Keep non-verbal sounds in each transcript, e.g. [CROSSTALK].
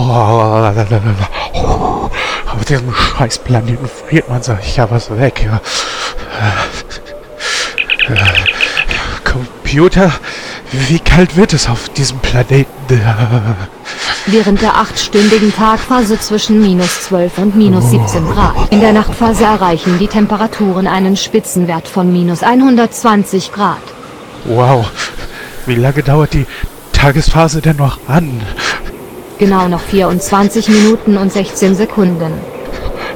Oh, auf diesem scheiß Planeten friert man sich ja was weg. Ja. Äh, äh, Computer, wie kalt wird es auf diesem Planeten? Während der achtstündigen Tagphase zwischen minus 12 und minus 17 Grad. In der Nachtphase erreichen die Temperaturen einen Spitzenwert von minus 120 Grad. Wow, wie lange dauert die Tagesphase denn noch an? Genau noch 24 Minuten und 16 Sekunden.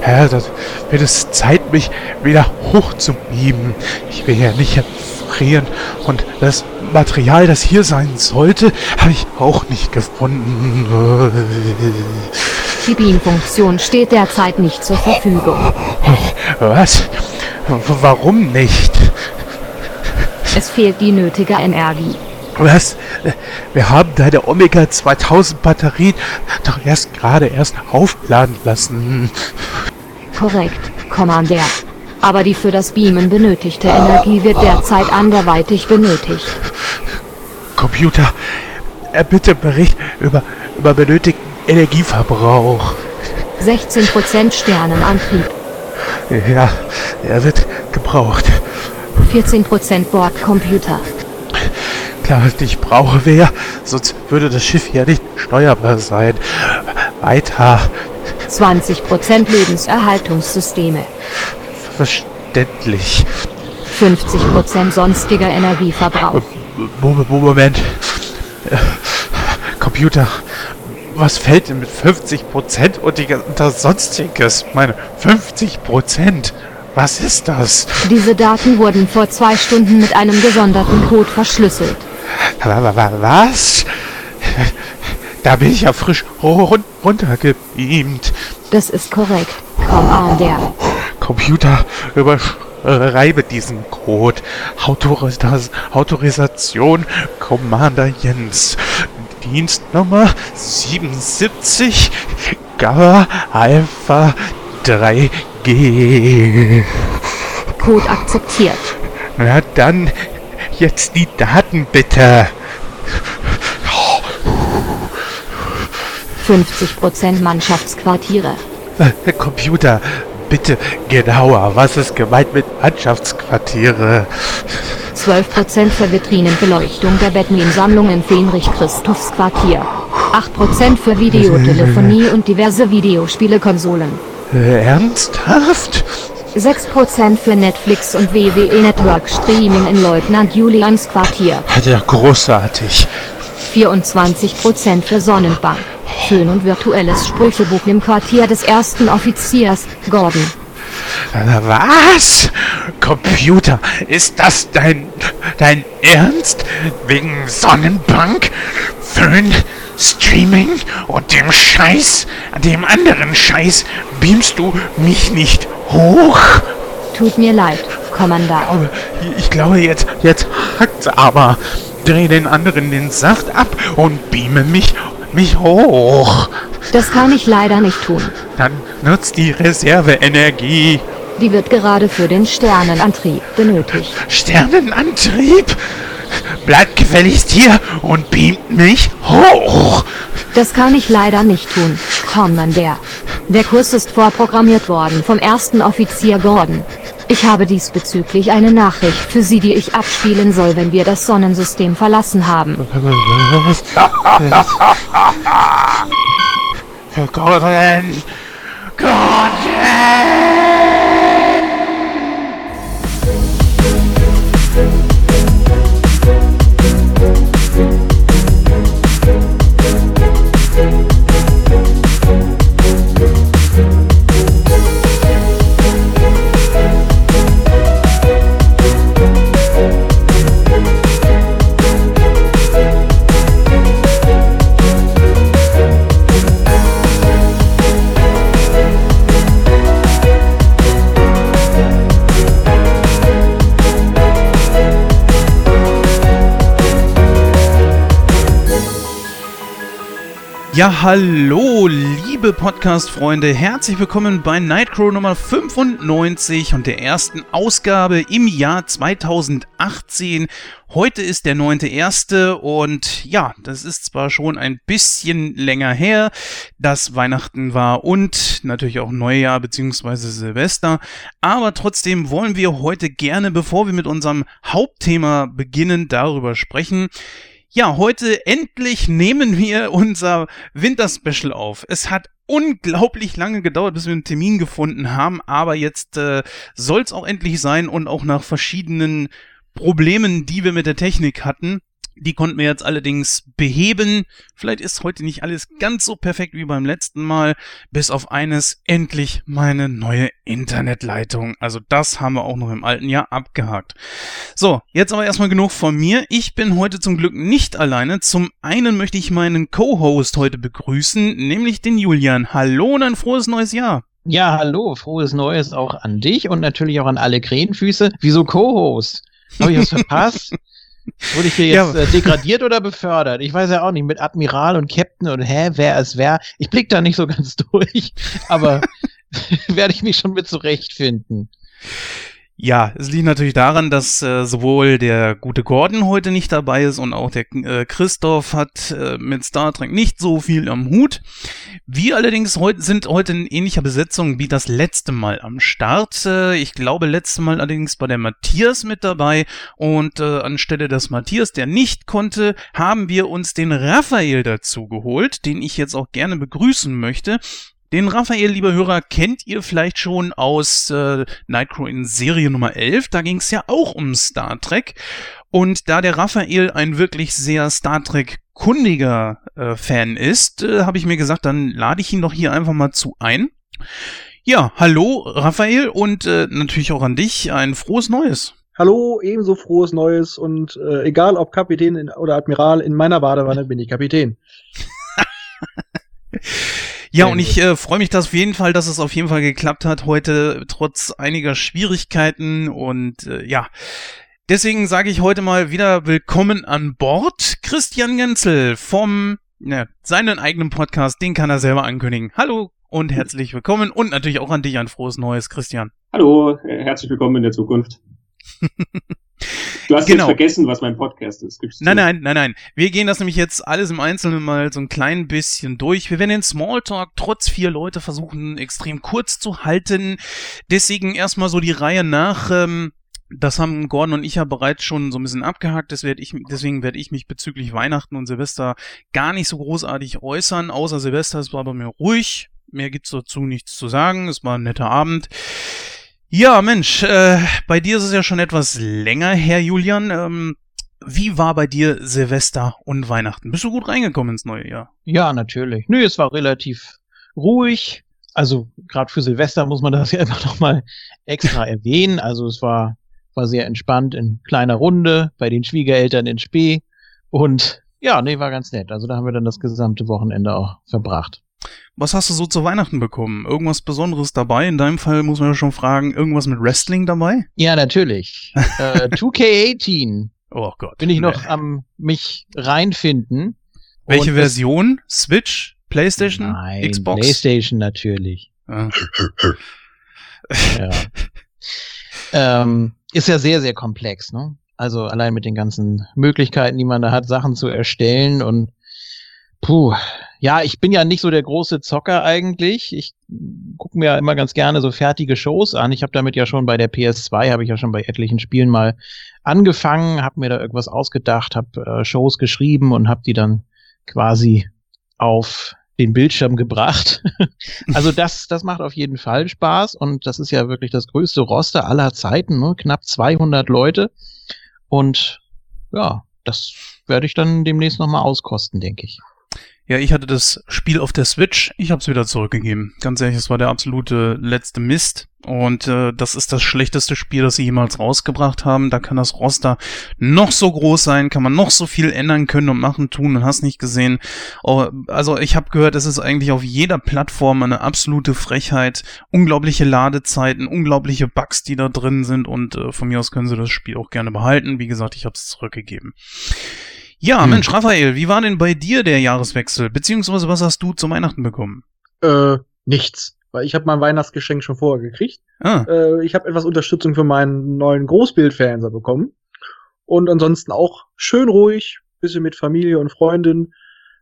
Ja, das wird es Zeit, mich wieder hoch zu beamen. Ich will ja nicht frieren und das Material, das hier sein sollte, habe ich auch nicht gefunden. Die Beam-Funktion steht derzeit nicht zur Verfügung. Was? Warum nicht? Es fehlt die nötige Energie. Was? Wir haben deine Omega 2000 Batterien doch erst gerade erst aufladen lassen. Korrekt, Commander. Aber die für das Beamen benötigte Energie wird derzeit anderweitig benötigt. Computer, bitte Bericht über, über benötigten Energieverbrauch. 16% Sternenantrieb. Ja, er wird gebraucht. 14% Bordcomputer. Klar, ich brauche wer, sonst würde das Schiff ja nicht steuerbar sein. Weiter. 20% Lebenserhaltungssysteme. Verständlich. 50% sonstiger Energieverbrauch. Moment. Computer, was fällt denn mit 50% und das Sonstiges? Meine 50%. Was ist das? Diese Daten wurden vor zwei Stunden mit einem gesonderten Code verschlüsselt. Was? Da bin ich ja frisch run runtergebeamt. Das ist korrekt. Commander. Computer, überschreibe diesen Code. Autoris Autorisation Commander Jens. Dienstnummer 77 Gamma Alpha 3G. Code akzeptiert. Na dann jetzt die Daten bitte. 50% Mannschaftsquartiere. Äh, Computer, bitte genauer. Was ist gemeint mit Mannschaftsquartiere? 12% für Vitrinenbeleuchtung der Batman-Sammlung in Fenrich-Christophs Quartier. 8% für Videotelefonie und diverse Videospielekonsolen. Äh, ernsthaft? 6% für Netflix und WWE Network Streaming in Leutnant Julians Quartier. Ja, großartig. 24% für Sonnenbank. Föhn und virtuelles Sprüchebuch im Quartier des ersten Offiziers, Gordon. Was? Computer, ist das dein, dein Ernst? Wegen Sonnenbank, Föhn, Streaming und dem Scheiß, dem anderen Scheiß beamst du mich nicht hoch? Tut mir leid, Kommandant. Aber ich glaube, jetzt, jetzt hackt's aber. Dreh den anderen den Saft ab und beame mich, mich hoch. Das kann ich leider nicht tun. Dann nutzt die Reserveenergie. Die wird gerade für den Sternenantrieb benötigt. Sternenantrieb? Bleibt gefälligst hier und beamt mich hoch. Das kann ich leider nicht tun, Commander. Der Kurs ist vorprogrammiert worden vom ersten Offizier Gordon. Ich habe diesbezüglich eine Nachricht für Sie, die ich abspielen soll, wenn wir das Sonnensystem verlassen haben. Gordon! Gordon! Ja, hallo, liebe Podcast-Freunde. Herzlich willkommen bei Nightcrow Nummer 95 und der ersten Ausgabe im Jahr 2018. Heute ist der 9.1. und ja, das ist zwar schon ein bisschen länger her, dass Weihnachten war und natürlich auch Neujahr bzw. Silvester, aber trotzdem wollen wir heute gerne, bevor wir mit unserem Hauptthema beginnen, darüber sprechen, ja, heute endlich nehmen wir unser Winterspecial auf. Es hat unglaublich lange gedauert, bis wir einen Termin gefunden haben, aber jetzt äh, soll es auch endlich sein und auch nach verschiedenen Problemen, die wir mit der Technik hatten, die konnten wir jetzt allerdings beheben. Vielleicht ist heute nicht alles ganz so perfekt wie beim letzten Mal. Bis auf eines endlich meine neue Internetleitung. Also das haben wir auch noch im alten Jahr abgehakt. So, jetzt aber erstmal genug von mir. Ich bin heute zum Glück nicht alleine. Zum einen möchte ich meinen Co-Host heute begrüßen, nämlich den Julian. Hallo und ein frohes neues Jahr. Ja, hallo, frohes Neues auch an dich und natürlich auch an alle Krähenfüße. Wieso Co-Host? Habe ich was verpasst? [LAUGHS] Wurde ich hier jetzt ja. äh, degradiert oder befördert? Ich weiß ja auch nicht, mit Admiral und Captain und hä, wer ist wer? Ich blick da nicht so [LAUGHS] ganz durch, aber [LAUGHS] werde ich mich schon mit zurechtfinden. Ja, es liegt natürlich daran, dass äh, sowohl der gute Gordon heute nicht dabei ist und auch der äh, Christoph hat äh, mit Star Trek nicht so viel am Hut. Wir allerdings heut, sind heute in ähnlicher Besetzung wie das letzte Mal am Start. Äh, ich glaube, letzte Mal allerdings war der Matthias mit dabei und äh, anstelle des Matthias, der nicht konnte, haben wir uns den Raphael dazu geholt, den ich jetzt auch gerne begrüßen möchte. Den Raphael, lieber Hörer, kennt ihr vielleicht schon aus äh, Nightcrow in Serie Nummer 11. Da ging es ja auch um Star Trek. Und da der Raphael ein wirklich sehr Star Trek kundiger äh, Fan ist, äh, habe ich mir gesagt, dann lade ich ihn doch hier einfach mal zu ein. Ja, hallo Raphael und äh, natürlich auch an dich ein frohes Neues. Hallo, ebenso frohes Neues und äh, egal ob Kapitän in, oder Admiral, in meiner Badewanne bin ich Kapitän. [LAUGHS] Ja, und ich äh, freue mich dass auf jeden Fall, dass es auf jeden Fall geklappt hat heute, trotz einiger Schwierigkeiten. Und äh, ja, deswegen sage ich heute mal wieder willkommen an Bord. Christian Genzel vom ja, seinen eigenen Podcast, den kann er selber ankündigen. Hallo und herzlich willkommen und natürlich auch an dich ein frohes Neues, Christian. Hallo, äh, herzlich willkommen in der Zukunft. [LAUGHS] Du hast genau. jetzt vergessen, was mein Podcast ist. Gibst nein, nein, nein, nein. Wir gehen das nämlich jetzt alles im Einzelnen mal so ein klein bisschen durch. Wir werden den Smalltalk trotz vier Leute versuchen, extrem kurz zu halten. Deswegen erstmal so die Reihe nach. Ähm, das haben Gordon und ich ja bereits schon so ein bisschen abgehakt. Das werd ich, deswegen werde ich mich bezüglich Weihnachten und Silvester gar nicht so großartig äußern. Außer Silvester, es war bei mir ruhig. Mehr gibt's dazu nichts zu sagen. Es war ein netter Abend. Ja, Mensch, äh, bei dir ist es ja schon etwas länger her, Julian. Ähm, wie war bei dir Silvester und Weihnachten? Bist du gut reingekommen ins neue Jahr? Ja, natürlich. Nö, es war relativ ruhig. Also gerade für Silvester muss man das ja immer [LAUGHS] noch mal extra erwähnen. Also es war war sehr entspannt in kleiner Runde bei den Schwiegereltern in Spee und ja, nee, war ganz nett. Also da haben wir dann das gesamte Wochenende auch verbracht. Was hast du so zu Weihnachten bekommen? Irgendwas Besonderes dabei? In deinem Fall muss man ja schon fragen, irgendwas mit Wrestling dabei? Ja, natürlich. [LAUGHS] äh, 2K18. Oh Gott. Bin ich noch nee. am mich reinfinden. Welche Version? Switch? PlayStation? Nein, Xbox? PlayStation natürlich. Ah. ja. ähm, ist ja sehr, sehr komplex, ne? Also allein mit den ganzen Möglichkeiten, die man da hat, Sachen zu erstellen und puh, ja, ich bin ja nicht so der große Zocker eigentlich. Ich gucke mir ja immer ganz gerne so fertige Shows an. Ich habe damit ja schon bei der PS2, habe ich ja schon bei etlichen Spielen mal angefangen, habe mir da irgendwas ausgedacht, habe äh, Shows geschrieben und habe die dann quasi auf den Bildschirm gebracht. [LAUGHS] also das, das macht auf jeden Fall Spaß und das ist ja wirklich das größte Roster aller Zeiten, ne? knapp 200 Leute und ja, das werde ich dann demnächst nochmal auskosten, denke ich. Ja, ich hatte das Spiel auf der Switch. Ich habe es wieder zurückgegeben. Ganz ehrlich, es war der absolute letzte Mist. Und äh, das ist das schlechteste Spiel, das sie jemals rausgebracht haben. Da kann das Roster noch so groß sein, kann man noch so viel ändern können und machen, tun und hast nicht gesehen. Oh, also ich habe gehört, es ist eigentlich auf jeder Plattform eine absolute Frechheit. Unglaubliche Ladezeiten, unglaubliche Bugs, die da drin sind. Und äh, von mir aus können sie das Spiel auch gerne behalten. Wie gesagt, ich habe es zurückgegeben. Ja, hm. Mensch, Raphael, wie war denn bei dir der Jahreswechsel? Beziehungsweise was hast du zu Weihnachten bekommen? Äh, nichts. Weil ich habe mein Weihnachtsgeschenk schon vorher gekriegt. Ah. Äh, ich habe etwas Unterstützung für meinen neuen Großbildfernseher bekommen. Und ansonsten auch schön ruhig, bisschen mit Familie und Freundin.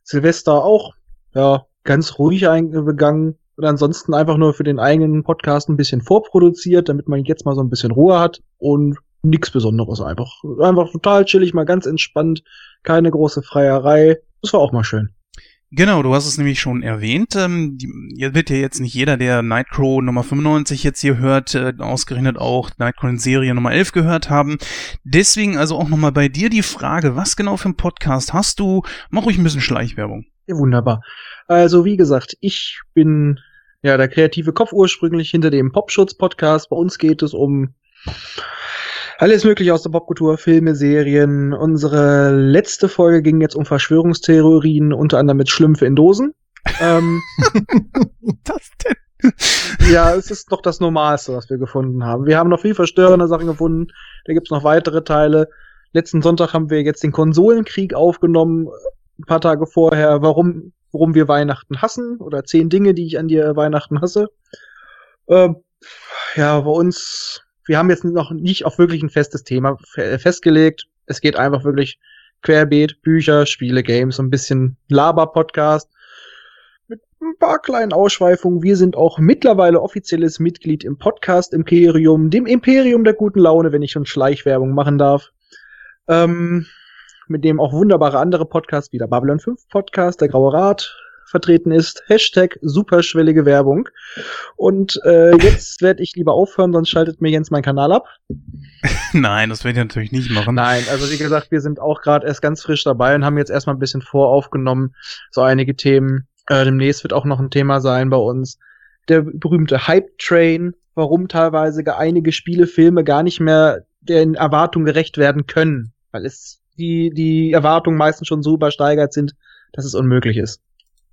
Silvester auch, ja, ganz ruhig eingegangen. Und ansonsten einfach nur für den eigenen Podcast ein bisschen vorproduziert, damit man jetzt mal so ein bisschen Ruhe hat und nichts Besonderes einfach. Einfach total chillig, mal ganz entspannt, keine große Freierei. Das war auch mal schön. Genau, du hast es nämlich schon erwähnt. Ähm, wird ja jetzt nicht jeder, der Nightcrow Nummer 95 jetzt hier hört, äh, ausgerechnet auch Nightcrow in Serie Nummer 11 gehört haben. Deswegen also auch nochmal bei dir die Frage, was genau für ein Podcast hast du? Mach ruhig ein bisschen Schleichwerbung. Ja, wunderbar. Also wie gesagt, ich bin ja der kreative Kopf ursprünglich hinter dem Popschutz-Podcast. Bei uns geht es um alles mögliche aus der Popkultur, Filme, Serien. Unsere letzte Folge ging jetzt um Verschwörungstheorien, unter anderem mit Schlümpfe in Dosen. ähm, [LAUGHS] das denn? ja, es ist doch das Normalste, was wir gefunden haben. Wir haben noch viel verstörende Sachen gefunden. Da gibt's noch weitere Teile. Letzten Sonntag haben wir jetzt den Konsolenkrieg aufgenommen, ein paar Tage vorher, warum, warum wir Weihnachten hassen oder zehn Dinge, die ich an dir Weihnachten hasse. Ähm, ja, bei uns wir haben jetzt noch nicht auf wirklich ein festes Thema festgelegt. Es geht einfach wirklich querbeet, Bücher, Spiele, Games, so ein bisschen Laber-Podcast mit ein paar kleinen Ausschweifungen. Wir sind auch mittlerweile offizielles Mitglied im Podcast Imperium, dem Imperium der guten Laune, wenn ich schon Schleichwerbung machen darf. Ähm, mit dem auch wunderbare andere Podcasts wie der Babylon 5 Podcast, der Graue Rat, vertreten ist. Hashtag superschwellige Werbung. Und äh, jetzt werde ich lieber aufhören, sonst schaltet mir Jens meinen Kanal ab. [LAUGHS] Nein, das werde ich natürlich nicht machen. Nein, also wie gesagt, wir sind auch gerade erst ganz frisch dabei und haben jetzt erstmal ein bisschen voraufgenommen, so einige Themen. Äh, demnächst wird auch noch ein Thema sein bei uns. Der berühmte Hype Train, warum teilweise einige Spiele, Filme gar nicht mehr den Erwartungen gerecht werden können, weil es die, die Erwartungen meistens schon so übersteigert sind, dass es unmöglich ist.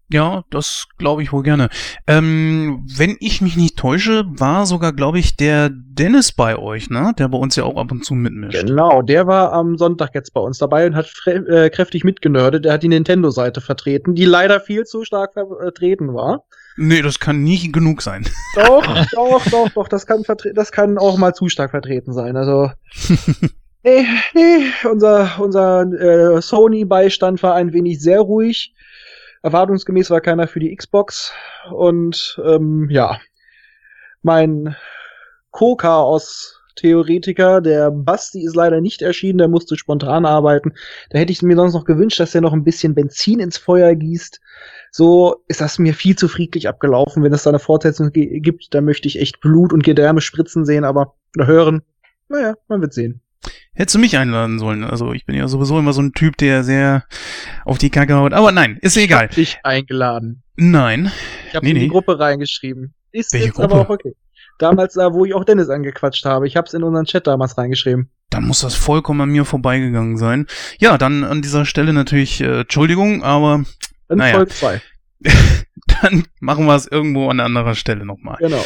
Ja, das glaube ich wohl gerne. Ähm, wenn ich mich nicht täusche, war sogar, glaube ich, der Dennis bei euch, ne? Der bei uns ja auch ab und zu mitmischt. Genau, der war am Sonntag jetzt bei uns dabei und hat äh, kräftig mitgenördet. Der hat die Nintendo-Seite vertreten, die leider viel zu stark vertreten war. Nee, das kann nie genug sein. Doch, [LAUGHS] doch, doch, doch, das kann, das kann auch mal zu stark vertreten sein. Also. [LAUGHS] nee, nee, unser, unser äh, Sony-Beistand war ein wenig sehr ruhig. Erwartungsgemäß war keiner für die Xbox. Und ähm, ja, mein Co-Chaos-Theoretiker, der Basti, ist leider nicht erschienen, der musste spontan arbeiten. Da hätte ich mir sonst noch gewünscht, dass er noch ein bisschen Benzin ins Feuer gießt. So ist das mir viel zu friedlich abgelaufen. Wenn es da eine Fortsetzung gibt, dann möchte ich echt Blut und Gedärme spritzen sehen, aber oder hören. Naja, man wird sehen. Hättest du mich einladen sollen. Also ich bin ja sowieso immer so ein Typ, der sehr auf die Kacke haut. Aber nein, ist egal. Ich hab dich eingeladen. Nein. Ich habe nee, in die nee. Gruppe reingeschrieben. Ist Welche jetzt Gruppe? aber auch okay. Damals, da, wo ich auch Dennis angequatscht habe. Ich habe es in unseren Chat damals reingeschrieben. Dann muss das vollkommen an mir vorbeigegangen sein. Ja, dann an dieser Stelle natürlich äh, Entschuldigung, aber in naja. Folge 2. [LAUGHS] dann machen wir es irgendwo an anderer Stelle nochmal. Genau.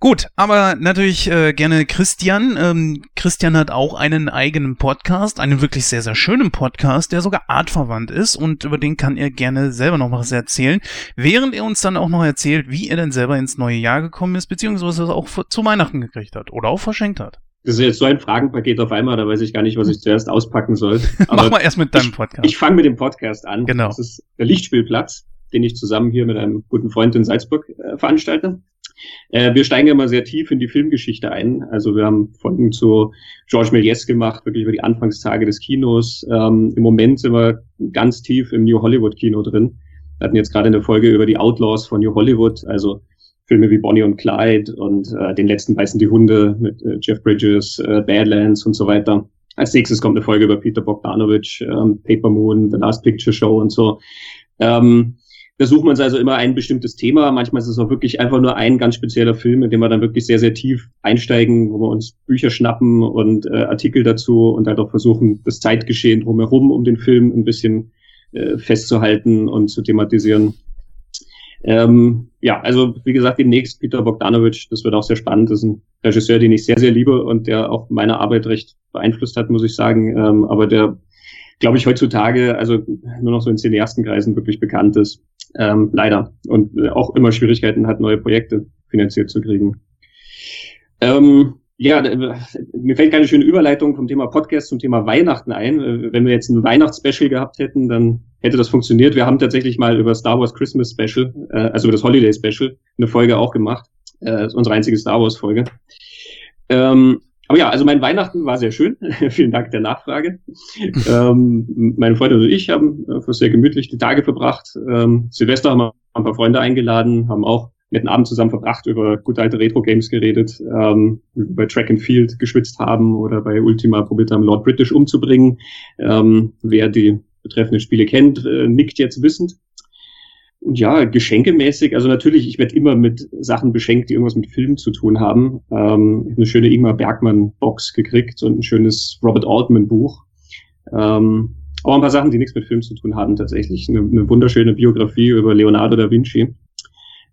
Gut, aber natürlich äh, gerne Christian. Ähm, Christian hat auch einen eigenen Podcast, einen wirklich sehr, sehr schönen Podcast, der sogar artverwandt ist und über den kann er gerne selber noch was erzählen, während er uns dann auch noch erzählt, wie er denn selber ins neue Jahr gekommen ist, beziehungsweise auch zu Weihnachten gekriegt hat oder auch verschenkt hat. Das ist jetzt so ein Fragenpaket auf einmal, da weiß ich gar nicht, was ich zuerst auspacken soll. [LAUGHS] Aber Mach mal erst mit deinem Podcast. Ich, ich fange mit dem Podcast an. Genau. Das ist der Lichtspielplatz, den ich zusammen hier mit einem guten Freund in Salzburg äh, veranstalte. Äh, wir steigen immer sehr tief in die Filmgeschichte ein. Also wir haben Folgen zu Georges Méliès gemacht, wirklich über die Anfangstage des Kinos. Ähm, Im Moment sind wir ganz tief im New Hollywood Kino drin. Wir hatten jetzt gerade eine Folge über die Outlaws von New Hollywood, also Filme wie Bonnie und Clyde und äh, den letzten beißen die Hunde mit äh, Jeff Bridges, äh, Badlands und so weiter. Als nächstes kommt eine Folge über Peter Bogdanovich, ähm, Paper Moon, The Last Picture Show und so. Ähm, da sucht man also immer ein bestimmtes Thema. Manchmal ist es auch wirklich einfach nur ein ganz spezieller Film, in dem wir dann wirklich sehr, sehr tief einsteigen, wo wir uns Bücher schnappen und äh, Artikel dazu und halt auch versuchen, das Zeitgeschehen drumherum um den Film ein bisschen äh, festzuhalten und zu thematisieren. Ähm, ja, also wie gesagt, demnächst Peter Bogdanovich, das wird auch sehr spannend. Das ist ein Regisseur, den ich sehr, sehr liebe und der auch meine Arbeit recht beeinflusst hat, muss ich sagen. Ähm, aber der glaube ich, heutzutage also nur noch so in Cineastenkreisen wirklich bekannt ist. Ähm, leider. Und äh, auch immer Schwierigkeiten hat, neue Projekte finanziert zu kriegen. Ähm, ja, mir fällt keine schöne Überleitung vom Thema Podcast zum Thema Weihnachten ein. Wenn wir jetzt ein Weihnachtsspecial gehabt hätten, dann hätte das funktioniert. Wir haben tatsächlich mal über Star Wars Christmas Special, äh, also über das Holiday Special, eine Folge auch gemacht. Äh, unsere einzige Star Wars Folge. Ähm, aber ja, also mein Weihnachten war sehr schön. [LAUGHS] Vielen Dank der Nachfrage. ähm, meine Freundin und ich haben äh, sehr gemütlich die Tage verbracht. Ähm, Silvester haben wir ein paar Freunde eingeladen, haben auch netten Abend zusammen verbracht, über gute alte Retro-Games geredet, ähm, bei Track and Field geschwitzt haben oder bei Ultima probiert haben, Lord British umzubringen. Ähm, wer die betreffenden Spiele kennt, äh, nickt jetzt wissend. Und ja, geschenkemäßig, also natürlich, ich werde immer mit Sachen beschenkt, die irgendwas mit Filmen zu tun haben. Ähm, ich habe eine schöne Ingmar Bergmann-Box gekriegt und ein schönes Robert Altman-Buch. Ähm, aber ein paar Sachen, die nichts mit Film zu tun haben, tatsächlich. Eine, eine wunderschöne Biografie über Leonardo da Vinci,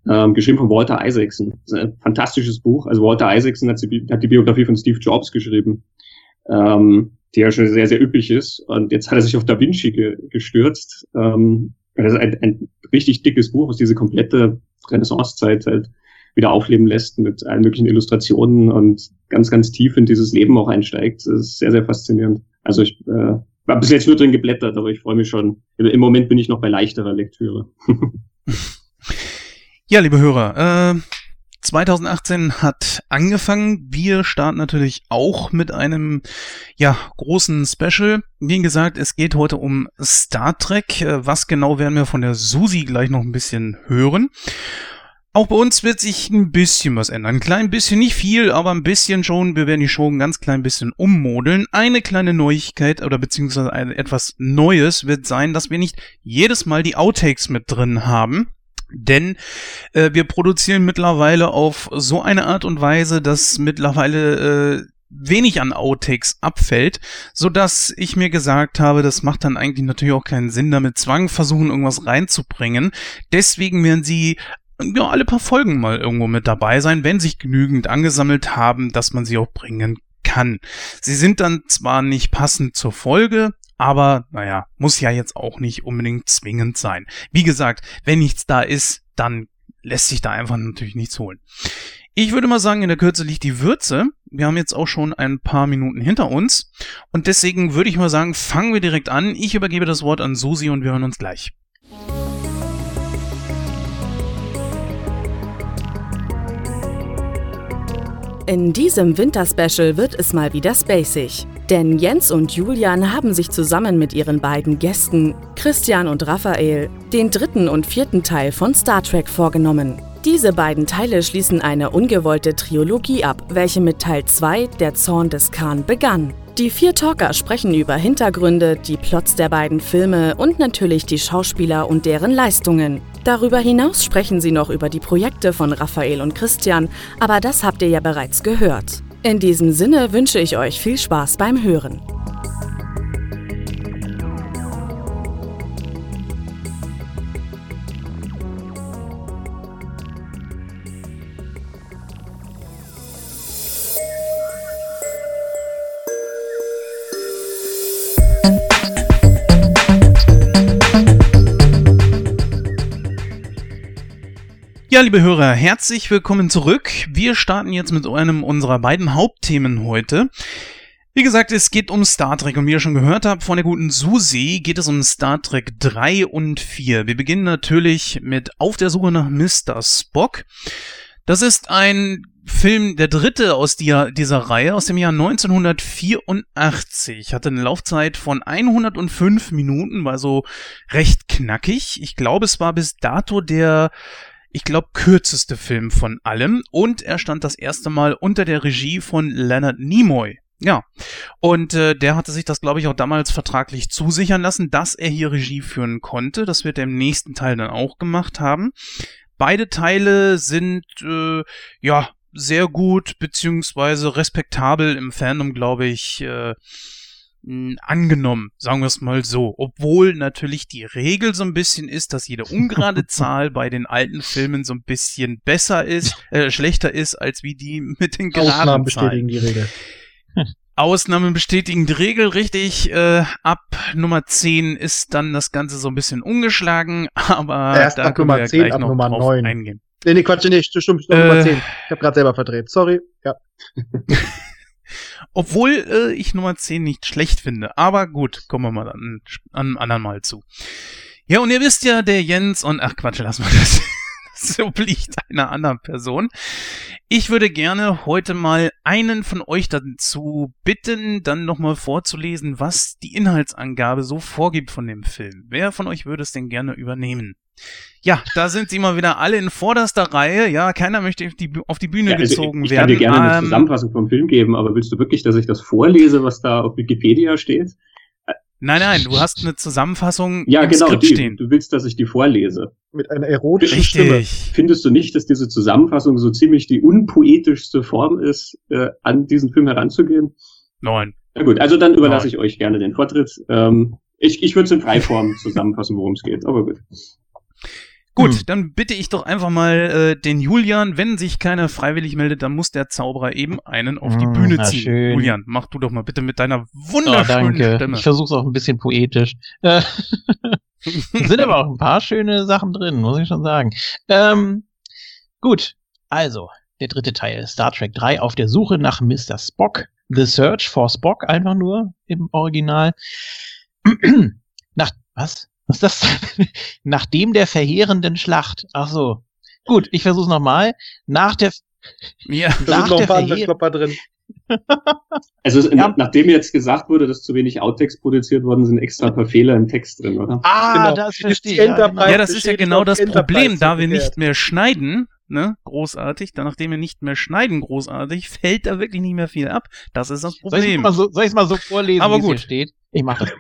ähm, geschrieben von Walter Isaacson. ein fantastisches Buch. Also Walter Isaacson hat die, hat die Biografie von Steve Jobs geschrieben, ähm, die ja schon sehr, sehr üppig ist. Und jetzt hat er sich auf Da Vinci ge gestürzt. Ähm, das ist ein, ein richtig dickes Buch, was diese komplette Renaissancezeit halt wieder aufleben lässt mit allen möglichen Illustrationen und ganz, ganz tief in dieses Leben auch einsteigt. Das ist sehr, sehr faszinierend. Also ich äh, war bis jetzt nur drin geblättert, aber ich freue mich schon. Im Moment bin ich noch bei leichterer Lektüre. [LAUGHS] ja, liebe Hörer, äh, 2018 hat angefangen. Wir starten natürlich auch mit einem ja großen Special. Wie gesagt, es geht heute um Star Trek. Äh, was genau werden wir von der Susi gleich noch ein bisschen hören. Auch bei uns wird sich ein bisschen was ändern. Ein klein bisschen, nicht viel, aber ein bisschen schon. Wir werden die Show ein ganz klein bisschen ummodeln. Eine kleine Neuigkeit oder beziehungsweise etwas Neues wird sein, dass wir nicht jedes Mal die Outtakes mit drin haben. Denn äh, wir produzieren mittlerweile auf so eine Art und Weise, dass mittlerweile äh, wenig an Outtakes abfällt, so dass ich mir gesagt habe, das macht dann eigentlich natürlich auch keinen Sinn, damit Zwang versuchen, irgendwas reinzubringen. Deswegen werden sie ja alle paar Folgen mal irgendwo mit dabei sein, wenn sich genügend angesammelt haben, dass man sie auch bringen kann. Sie sind dann zwar nicht passend zur Folge, aber naja, muss ja jetzt auch nicht unbedingt zwingend sein. Wie gesagt, wenn nichts da ist, dann lässt sich da einfach natürlich nichts holen. Ich würde mal sagen, in der Kürze liegt die Würze. Wir haben jetzt auch schon ein paar Minuten hinter uns. Und deswegen würde ich mal sagen, fangen wir direkt an. Ich übergebe das Wort an Susi und wir hören uns gleich. In diesem Winterspecial wird es mal wieder spacig. Denn Jens und Julian haben sich zusammen mit ihren beiden Gästen, Christian und Raphael, den dritten und vierten Teil von Star Trek vorgenommen. Diese beiden Teile schließen eine ungewollte Trilogie ab, welche mit Teil 2, der Zorn des Khan, begann. Die vier Talker sprechen über Hintergründe, die Plots der beiden Filme und natürlich die Schauspieler und deren Leistungen. Darüber hinaus sprechen sie noch über die Projekte von Raphael und Christian, aber das habt ihr ja bereits gehört. In diesem Sinne wünsche ich euch viel Spaß beim Hören. Ja, liebe Hörer, herzlich willkommen zurück. Wir starten jetzt mit einem unserer beiden Hauptthemen heute. Wie gesagt, es geht um Star Trek und wie ihr schon gehört habt von der guten Susi, geht es um Star Trek 3 und 4. Wir beginnen natürlich mit Auf der Suche nach Mr. Spock. Das ist ein Film, der dritte aus dieser, dieser Reihe aus dem Jahr 1984. Hatte eine Laufzeit von 105 Minuten, war so recht knackig. Ich glaube, es war bis dato der ich glaube, kürzeste Film von allem. Und er stand das erste Mal unter der Regie von Leonard Nimoy. Ja, und äh, der hatte sich das, glaube ich, auch damals vertraglich zusichern lassen, dass er hier Regie führen konnte. Das wird er im nächsten Teil dann auch gemacht haben. Beide Teile sind, äh, ja, sehr gut, beziehungsweise respektabel im Fandom, glaube ich, äh, angenommen, sagen wir es mal so. Obwohl natürlich die Regel so ein bisschen ist, dass jede ungerade [LAUGHS] Zahl bei den alten Filmen so ein bisschen besser ist, äh, schlechter ist, als wie die mit den geraden Ausnahmen bestätigen die Regel. Ausnahmen bestätigen die Regel richtig. Äh, ab Nummer 10 ist dann das Ganze so ein bisschen umgeschlagen, aber Erst da ab können Nummer wir 10, gleich ab noch Nummer drauf 9. eingehen. Nee, nee, Quatsch, nee, stimmt, stimmt, Äh. Nummer 10. Ich habe gerade selber verdreht. Sorry. Ja. [LAUGHS] Obwohl äh, ich Nummer 10 nicht schlecht finde. Aber gut, kommen wir mal an, an einem anderen Mal zu. Ja, und ihr wisst ja, der Jens und ach Quatsch, lass mal das. [LAUGHS] Das obliegt einer anderen Person. Ich würde gerne heute mal einen von euch dazu bitten, dann nochmal vorzulesen, was die Inhaltsangabe so vorgibt von dem Film. Wer von euch würde es denn gerne übernehmen? Ja, da sind sie mal wieder alle in vorderster Reihe. Ja, keiner möchte auf die, auf die Bühne Ja, also gezogen ich, ich werden. kann dir gerne eine Ähm, Zusammenfassung vom Film geben, aber willst du wirklich, dass ich das vorlese, was da auf Wikipedia steht? Nein, nein, du hast eine Zusammenfassung Ja, im genau, Skript die, stehen. du willst, dass ich die vorlese. Mit einer erotischen Stimme. Richtig. Findest du nicht, dass diese Zusammenfassung so ziemlich die unpoetischste Form ist, äh, an diesen Film heranzugehen? Nein. Na gut, also dann überlasse Nein. ich euch gerne den Vortritt. Ähm, ich ich würde es in Freiform [LAUGHS] zusammenfassen, worum es geht, aber gut. Gut, Hm. dann bitte ich doch einfach mal äh, den Julian, wenn sich keiner freiwillig meldet, dann muss der Zauberer eben einen auf die Hm, Bühne ziehen. schön. Julian, mach du doch mal bitte mit deiner Oh, wunderschönen danke. Stimme. Ich versuche es auch ein bisschen poetisch. Äh, [LAUGHS] sind aber auch ein paar schöne Sachen drin, muss ich schon sagen. Ähm, gut, also, der dritte Teil, Star Trek 3 auf der Suche nach Mr. Spock. The Search for Spock, einfach nur im Original. [CLEARS THROAT] nach, was? Was ist das? [LAUGHS] Nachdem der verheerenden Schlacht. Ach so. Gut, ich versuch's nochmal. Nach der, [LAUGHS] ja, Da nach sind noch der ein paar Klopper drin. [LAUGHS] Also es- Ja. na- nachdem jetzt gesagt wurde, dass zu wenig Outtakes produziert worden sind, extra ein paar Fehler im Text drin, oder? ah, Genau. das Ist die verstehe ich. Ja, Enterprise- genau. ja, das ist ja genau das Enterprise Problem, da wir nicht mehr schneiden, ne, großartig, dann nachdem wir nicht mehr schneiden, großartig, fällt da wirklich nicht mehr viel ab. Das ist das Soll ich Problem. mal so, soll ich's mal so vorlesen, Aber wie es hier gut. steht? Ich mach das.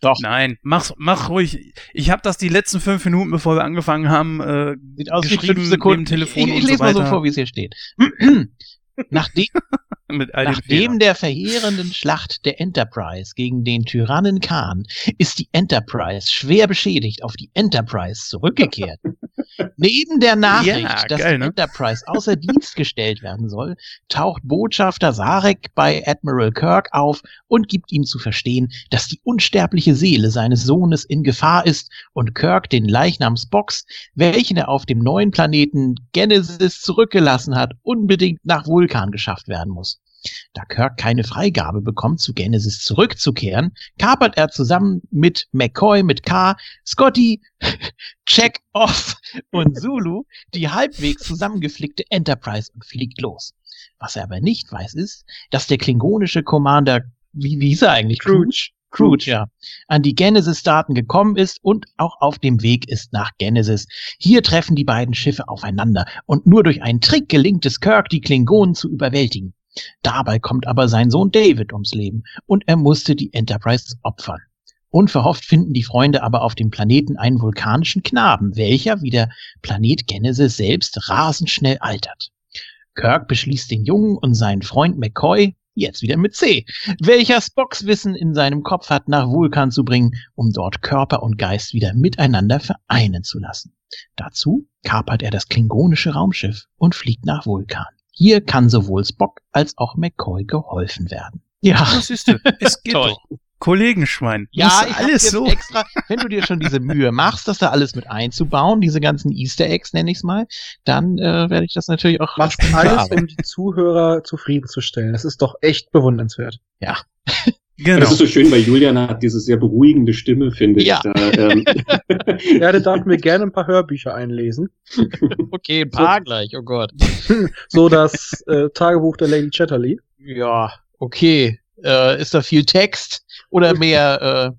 Doch. Nein, mach, mach ruhig. Ich habe das die letzten fünf Minuten, bevor wir angefangen haben, äh, Sieht aus wie geschrieben fünf Sekunden. neben Telefon ich ich so lese mal so vor, wie es hier steht. [CLEARS THROAT] Nachdem, [LAUGHS] mit all nachdem der verheerenden Schlacht der Enterprise gegen den Tyrannen Khan ist die Enterprise schwer beschädigt auf die Enterprise zurückgekehrt. [LAUGHS] Neben der Nachricht, Ja, dass geil, die ne? Enterprise außer Dienst gestellt werden soll, taucht Botschafter Sarek bei Admiral Kirk auf und gibt ihm zu verstehen, dass die unsterbliche Seele seines Sohnes in Gefahr ist und Kirk den Leichnam Spocks, welchen er auf dem neuen Planeten Genesis zurückgelassen hat, unbedingt nach Vulkan geschafft werden muss. Da Kirk keine Freigabe bekommt, zu Genesis zurückzukehren, kapert er zusammen mit McCoy mit K, Scotty, [LAUGHS] Check Off und Zulu die halbwegs zusammengeflickte Enterprise und fliegt los. Was er aber nicht weiß, ist, dass der klingonische Commander, wie, wie hieß er eigentlich? Crouch. Crouch, ja, an die Genesis-Daten gekommen ist und auch auf dem Weg ist nach Genesis. Hier treffen die beiden Schiffe aufeinander und nur durch einen Trick gelingt es Kirk, die Klingonen zu überwältigen. Dabei kommt aber sein Sohn David ums Leben und er musste die Enterprise opfern. Unverhofft finden die Freunde aber auf dem Planeten einen vulkanischen Knaben, welcher wie der Planet Genesis selbst rasend schnell altert. Kirk beschließt den Jungen und seinen Freund McCoy, jetzt wieder mit C, welcher Spocks Wissen in seinem Kopf hat, nach Vulkan zu bringen, um dort Körper und Geist wieder miteinander vereinen zu lassen. Dazu kapert er das klingonische Raumschiff und fliegt nach Vulkan. Hier kann sowohl Spock als auch McCoy geholfen werden. Ja, Das ist du. Es geht [LAUGHS] Toll. doch. Kollegenschwein. ja, ich alles jetzt so. extra, wenn du dir schon diese Mühe machst, das da alles mit einzubauen, diese ganzen Easter Eggs nenne ich es mal, dann äh, werde ich das natürlich auch Machst entsprechend alles, um die Zuhörer zufriedenzustellen. Das ist doch echt bewundernswert. Genau. Das ist so schön, weil Julian hat diese sehr beruhigende Stimme, finde Ja. ich. Da, ähm, [LAUGHS] Ja, der darf mir gerne ein paar Hörbücher einlesen. [LAUGHS] Okay, ein paar gleich, oh Gott. [LAUGHS] So das äh, Tagebuch der Lady Chatterley. Ja, okay. Äh, ist da viel Text oder mehr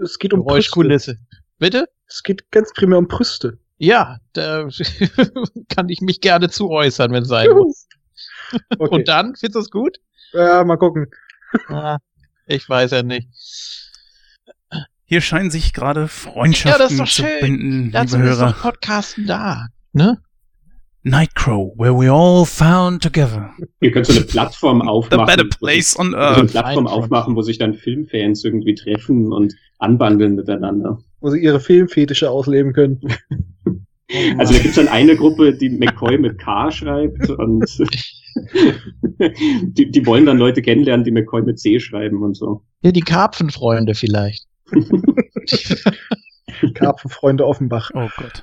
Es geht äh, um Brüste. Geräuschkulisse? Bitte? Es geht ganz primär um Brüste. Ja, da kann ich mich gerne zu äußern, wenn es sein Juhu. muss. Okay. Und dann, findest du es gut? Ja, mal gucken. Ah, ich weiß ja nicht. Hier scheinen sich gerade Ja, Freundschaften das ist doch zu schön. binden, Dazu liebe ist Hörer. doch Podcasten da. Ne? Nightcrow, where we all found together. ihr könnt so eine Plattform The aufmachen. better wo place on sich- so eine earth. Plattform aufmachen, wo sich dann Filmfans irgendwie treffen und anbandeln miteinander. Wo sie ihre Filmfetische ausleben können. [LAUGHS] Also da gibt's dann eine Gruppe, die McCoy mit K schreibt und [LAUGHS] die, die wollen dann Leute kennenlernen, die McCoy mit C schreiben und so. Ja, die Karpfenfreunde vielleicht. [LAUGHS] Karpfenfreunde Offenbach. Oh Gott.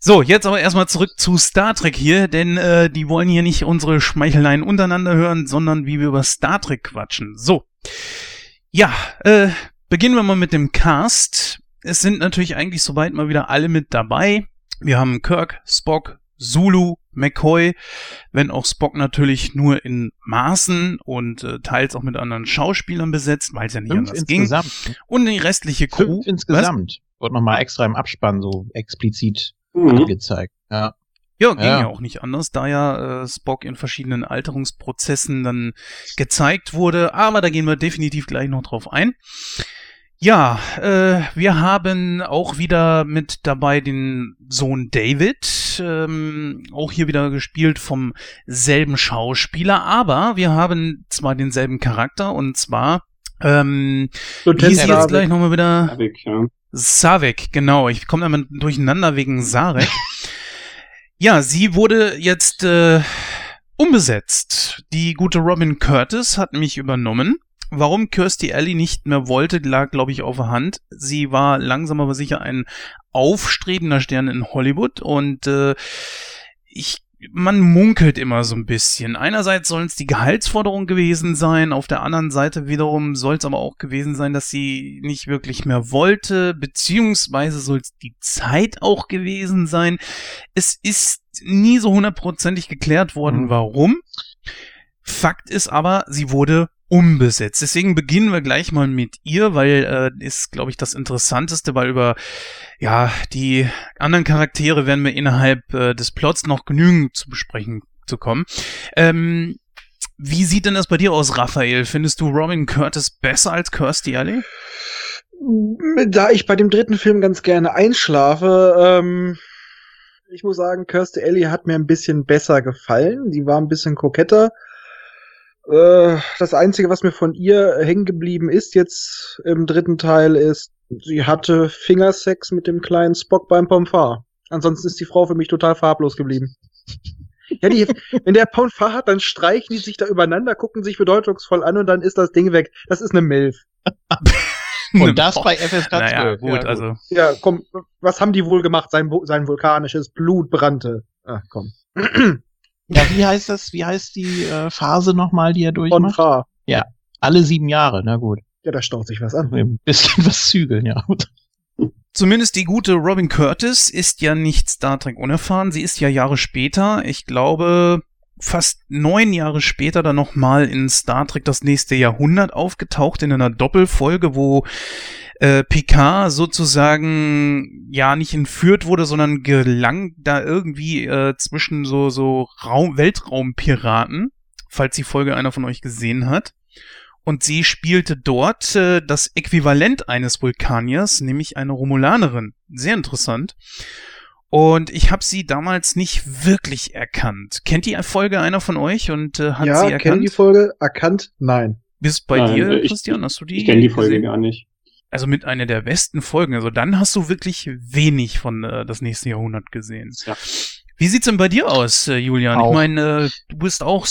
So, jetzt aber erstmal zurück zu Star Trek hier, denn äh, die wollen hier nicht unsere Schmeicheleien untereinander hören, sondern wie wir über Star Trek quatschen. So. Ja, äh, beginnen wir mal mit dem Cast. Es sind natürlich eigentlich soweit mal wieder alle mit dabei. Wir haben Kirk, Spock, Zulu, McCoy, wenn auch Spock natürlich nur in Maßen und äh, teils auch mit anderen Schauspielern besetzt, weil es ja nicht Fünf anders ging. insgesamt. Und die restliche Crew. Fünf insgesamt. Wurde nochmal extra im Abspann so explizit Mhm. angezeigt. Ja. Ja, ging ja. Ja. auch nicht anders, da ja äh, Spock in verschiedenen Alterungsprozessen dann gezeigt wurde. Aber da gehen wir definitiv gleich noch drauf ein. Ja, äh, wir haben auch wieder mit dabei den Sohn David, ähm, auch hier wieder gespielt vom selben Schauspieler, aber wir haben zwar denselben Charakter und zwar ähm, Lieutenant hieß jetzt gleich nochmal wieder Savik, ja. Savek, genau. Ich komme immer durcheinander wegen Sarek. [LAUGHS] ja, sie wurde jetzt äh, umbesetzt. Die gute Robin Curtis hat mich übernommen. Warum Kirstie Alley nicht mehr wollte, lag, glaube ich, auf der Hand. Sie war langsam aber sicher ein aufstrebender Stern in Hollywood und äh, ich man munkelt immer so ein bisschen. Einerseits sollen es die Gehaltsforderungen gewesen sein, auf der anderen Seite wiederum soll es aber auch gewesen sein, dass sie nicht wirklich mehr wollte, beziehungsweise soll es die Zeit auch gewesen sein. Es ist nie so hundertprozentig geklärt worden, Mhm. warum. Fakt ist aber, sie wurde umbesetzt. Deswegen beginnen wir gleich mal mit ihr, weil äh, ist, glaube ich, das Interessanteste, weil über ja die anderen Charaktere werden wir innerhalb äh, des Plots noch genügend zu besprechen zu kommen. Ähm, wie sieht denn das bei dir aus, Raphael? Findest du Robin Curtis besser als Kirstie Alley? Da ich bei dem dritten Film ganz gerne einschlafe, ähm, ich muss sagen, Kirstie Alley hat mir ein bisschen besser gefallen. Sie war ein bisschen koketter. Äh, das Einzige, was mir von ihr hängen geblieben ist jetzt im dritten Teil, ist, sie hatte Fingersex mit dem kleinen Spock beim Pomfar. Ansonsten ist die Frau für mich total farblos geblieben. Ja, die, [LAUGHS] wenn der Pomfar hat, dann streichen die sich da übereinander, gucken sich bedeutungsvoll an und dann ist das Ding weg. Das ist eine Milf. Und das bei FSK 12. Naja, gut, Ja, also Ja, komm, was haben die wohl gemacht? Sein, sein vulkanisches Blut brannte. Ach, komm. Ja, wie heißt das? Wie heißt die äh, Phase nochmal, die er durchmacht? Fahr. Alle sieben Jahre, na gut. Ja, da staut sich was an. Ein bisschen [LAUGHS] was zügeln, ja. Zumindest die gute Robin Curtis ist ja nicht Star Trek unerfahren. Sie ist ja Jahre später, ich glaube fast neun Jahre später dann nochmal in Star Trek das nächste Jahrhundert aufgetaucht in einer Doppelfolge, wo äh, Picard sozusagen ja nicht entführt wurde, sondern gelangt da irgendwie äh, zwischen so so Raum Weltraumpiraten, falls die Folge einer von euch gesehen hat. Und sie spielte dort äh, das Äquivalent eines Vulkaniers, nämlich eine Romulanerin. Sehr interessant. Und ich habe sie damals nicht wirklich erkannt. Kennt die Folge einer von euch und äh, hat sie ja, erkannt? kennen die Folge? Erkannt? Nein. Bis bei Nein, dir, äh, ich- Christian, hast du die? Ich kenne die Folge gesehen? gar nicht. Also mit einer der besten Folgen. Also dann hast du wirklich wenig von äh, das nächste Jahrhundert gesehen. Ja. Wie sieht's denn bei dir aus, äh, Julian? Auch. Ich meine, äh, du bist auch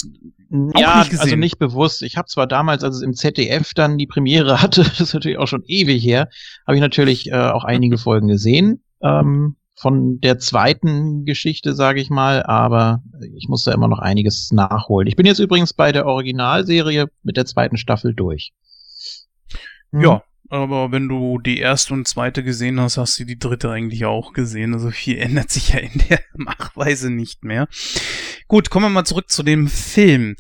ja, nicht gesehen. also nicht bewusst. Ich habe zwar damals, als es im ZDF dann die Premiere [LAUGHS] hatte, das ist natürlich auch schon ewig her, habe ich natürlich äh, auch einige [LAUGHS] Folgen gesehen. Ähm, von der zweiten Geschichte, sage ich mal, aber ich muss da immer noch einiges nachholen. Ich bin jetzt übrigens bei der Originalserie mit der zweiten Staffel durch. Hm. Ja, aber wenn du die erste und zweite gesehen hast, hast du die dritte eigentlich auch gesehen. Also viel ändert sich ja in der [LAUGHS] Machweise nicht mehr. Gut, kommen wir mal zurück zu dem Film.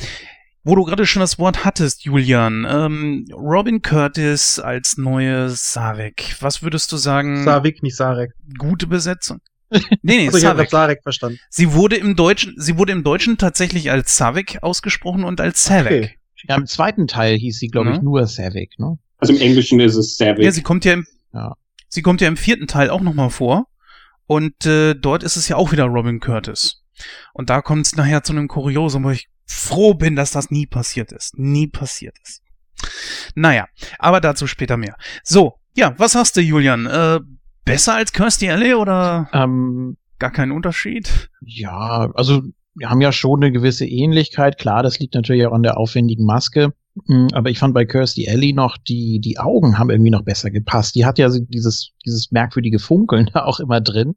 Wo du gerade schon das Wort hattest, Julian. Ähm, Robin Curtis als neue Sarek. Was würdest du sagen? Savik, nicht Sarek. Gute Besetzung? [LAUGHS] Nee, nee, Also ich habe Sarek. Sarek verstanden. Sie wurde im Deutschen, sie wurde im Deutschen tatsächlich als Savik ausgesprochen und als Savik. Okay. Ja, im zweiten Teil hieß sie, glaube ich, Ja. nur Savik, ne? Also im Englischen ist es Savage. Ja, sie kommt ja im, Ja. sie kommt ja im vierten Teil auch nochmal vor. Und äh, dort ist es ja auch wieder Robin Curtis. Und da kommt es nachher zu einem Kuriosum, wo ich froh bin, dass das nie passiert ist. Nie passiert ist. Naja, aber dazu später mehr. So, ja, was hast du, Julian? Äh, besser als Kirstie Alley oder Ähm, gar kein Unterschied? ja, also wir haben ja schon eine gewisse Ähnlichkeit. Klar, das liegt natürlich auch an der aufwendigen Maske. Mm, Aber ich fand bei Kirstie Alley noch, die, die Augen haben irgendwie noch besser gepasst. Die hat ja dieses, dieses merkwürdige Funkeln [LAUGHS] da auch immer drin.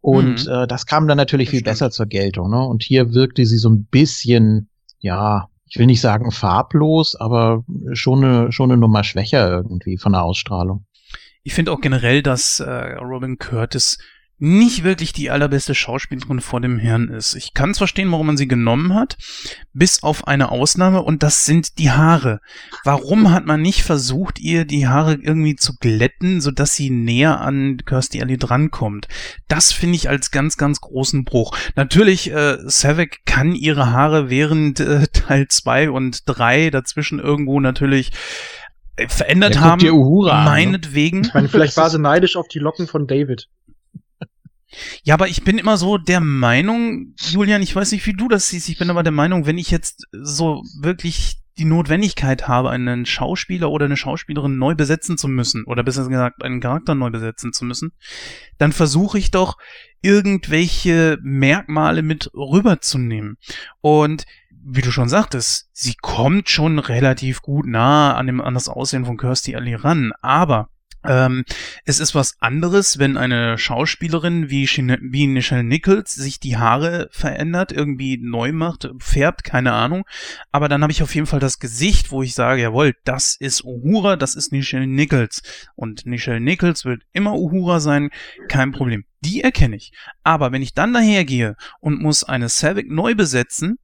Und Mhm. äh, das kam dann natürlich Das viel stimmt. besser zur Geltung. Ne? Und hier wirkte sie so ein bisschen, ja, ich will nicht sagen farblos, aber schon eine, schon eine Nummer schwächer irgendwie von der Ausstrahlung. Ich finde auch generell, dass äh, Robin Curtis nicht wirklich die allerbeste Schauspielerin vor dem Herrn ist. Ich kann es verstehen, warum man sie genommen hat, bis auf eine Ausnahme und das sind die Haare. Warum hat man nicht versucht, ihr die Haare irgendwie zu glätten, sodass sie näher an Kirstie Alley drankommt? Das finde ich als ganz, ganz großen Bruch. Natürlich, äh, Savik kann ihre Haare während äh, [LAUGHS] Teil 2 und 3 dazwischen irgendwo natürlich äh, verändert Ja, haben. dir Uhura an, ne? meinetwegen. Ich meine, vielleicht [LAUGHS] war sie neidisch auf die Locken von David. Ja, aber ich bin immer so der Meinung, Julian, ich weiß nicht, wie du das siehst, ich bin aber der Meinung, wenn ich jetzt so wirklich die Notwendigkeit habe, einen Schauspieler oder eine Schauspielerin neu besetzen zu müssen, oder besser gesagt, einen Charakter neu besetzen zu müssen, dann versuche ich doch irgendwelche Merkmale mit rüberzunehmen. Und wie du schon sagtest, sie kommt schon relativ gut nah an, dem, an das Aussehen von Kirstie Alley ran, aber ähm, es ist was anderes, wenn eine Schauspielerin wie, wie Nichelle Nichols sich die Haare verändert, irgendwie neu macht, färbt, keine Ahnung. Aber dann habe ich auf jeden Fall das Gesicht, wo ich sage, jawohl, das ist Uhura, das ist Nichelle Nichols. Und Nichelle Nichols wird immer Uhura sein, kein Problem. Die erkenne ich. Aber wenn ich dann dahergehe und muss eine Savick neu besetzen,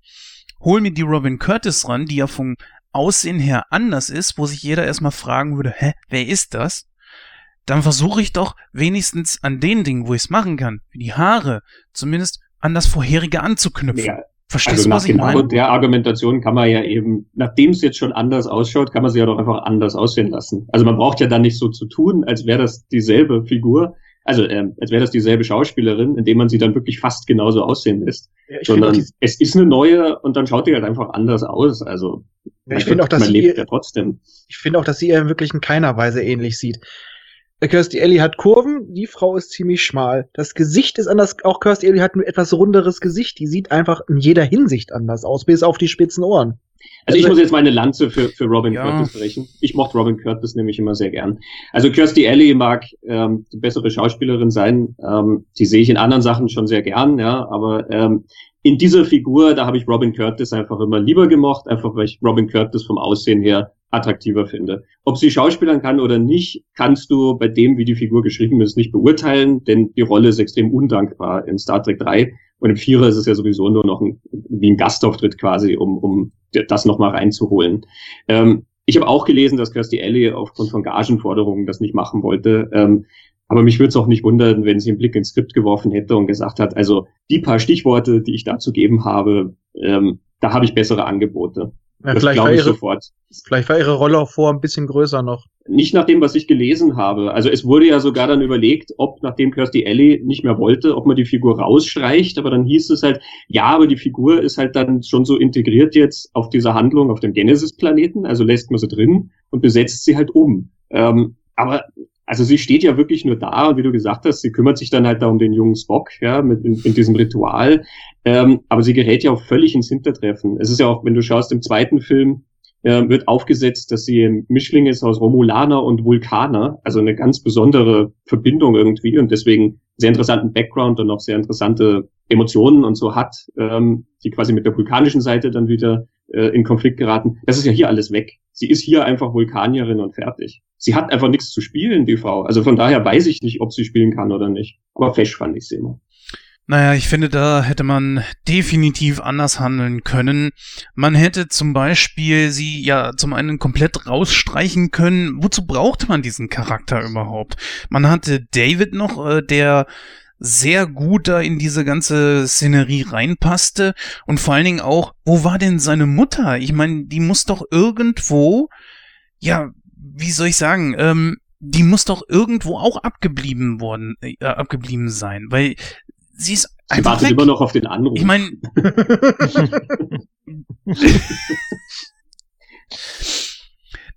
hol mir die Robin Curtis ran, die ja vom Aussehen her anders ist, wo sich jeder erstmal fragen würde, hä, wer ist das? Dann versuche ich doch wenigstens an den Dingen, wo ich es machen kann, wie die Haare, zumindest an das vorherige anzuknüpfen. Ja, Verstehst also du, nach was ich genau meine? der Argumentation kann man ja eben, nachdem es jetzt schon anders ausschaut, kann man sie ja doch einfach anders aussehen lassen. Also man braucht ja dann nicht so zu tun, als wäre das dieselbe Figur, also ähm, als wäre das dieselbe Schauspielerin, indem man sie dann wirklich fast genauso aussehen lässt. Ja, ich finde auch, Sondern die- es ist eine neue und dann schaut die halt einfach anders aus. Also ja, ich finde auch, dass man sie lebt ja ihr, trotzdem. ich finde auch, dass sie ihr wirklich in keiner Weise ähnlich sieht. Äh, Kirstie Alley hat Kurven, die Frau ist ziemlich schmal. Das Gesicht ist anders, auch Kirstie Alley hat ein etwas runderes Gesicht. Die sieht einfach in jeder Hinsicht anders aus, bis auf die spitzen Ohren. Also ich Also- muss jetzt meine Lanze für, für Robin Ja. Curtis brechen. Ich mochte Robin Curtis nämlich immer sehr gern. Also Kirstie Alley mag ähm, die bessere Schauspielerin sein. Ähm, die sehe ich in anderen Sachen schon sehr gern, ja. Aber ähm, in dieser Figur, da habe ich Robin Curtis einfach immer lieber gemocht, einfach weil ich Robin Curtis vom Aussehen her attraktiver finde. Ob sie schauspielern kann oder nicht, kannst du bei dem, wie die Figur geschrieben ist, nicht beurteilen, denn die Rolle ist extrem undankbar in Star Trek 3. Und im Vierer ist es ja sowieso nur noch ein, wie ein Gastauftritt quasi, um, um das nochmal reinzuholen. Ähm, ich habe auch gelesen, dass Kirstie Alley aufgrund von Gagenforderungen das nicht machen wollte. Ähm, aber mich würde es auch nicht wundern, wenn sie einen Blick ins Skript geworfen hätte und gesagt hat, also die paar Stichworte, die ich da zu geben habe, ähm, da habe ich bessere Angebote. Ja, das vielleicht, war glaube ich ihre, sofort. vielleicht war ihre Rolle auch vor ein bisschen größer noch. Nicht nach dem, was ich gelesen habe. Also es wurde ja sogar dann überlegt, ob nachdem Kirstie Alley nicht mehr wollte, ob man die Figur rausstreicht. Aber dann hieß es halt, ja, aber die Figur ist halt dann schon so integriert jetzt auf dieser Handlung auf dem Genesis-Planeten. Also lässt man sie drin und besetzt sie halt um. Ähm, aber also sie steht ja wirklich nur da und wie du gesagt hast, sie kümmert sich dann halt da um den jungen Spock, ja, mit in, in diesem Ritual. Ähm, aber sie gerät ja auch völlig ins Hintertreffen. Es ist ja auch, wenn du schaust, im zweiten Film äh, wird aufgesetzt, dass sie ein Mischling ist aus Romulaner und Vulkaner, also eine ganz besondere Verbindung irgendwie und deswegen sehr interessanten Background und auch sehr interessante Emotionen und so hat, ähm, die quasi mit der vulkanischen Seite dann wieder äh, in Konflikt geraten. Das ist ja hier alles weg. Sie ist hier einfach Vulkanierin und fertig. Sie hat einfach nichts zu spielen, die Frau. Also von daher weiß ich nicht, ob sie spielen kann oder nicht. Aber fesch fand ich sie immer. Naja, ich finde, da hätte man definitiv anders handeln können. Man hätte zum Beispiel sie ja zum einen komplett rausstreichen können. Wozu brauchte man diesen Charakter überhaupt? Man hatte David noch, äh, der sehr gut da in diese ganze Szenerie reinpasste und vor allen Dingen auch, wo war denn seine Mutter? Ich meine, die muss doch irgendwo, ja, wie soll ich sagen, ähm, die muss doch irgendwo auch abgeblieben worden, äh, abgeblieben sein, weil sie ist Sie einfach wartet weg. immer noch auf den Anruf. Ich meine, [LAUGHS] [LAUGHS] [LAUGHS]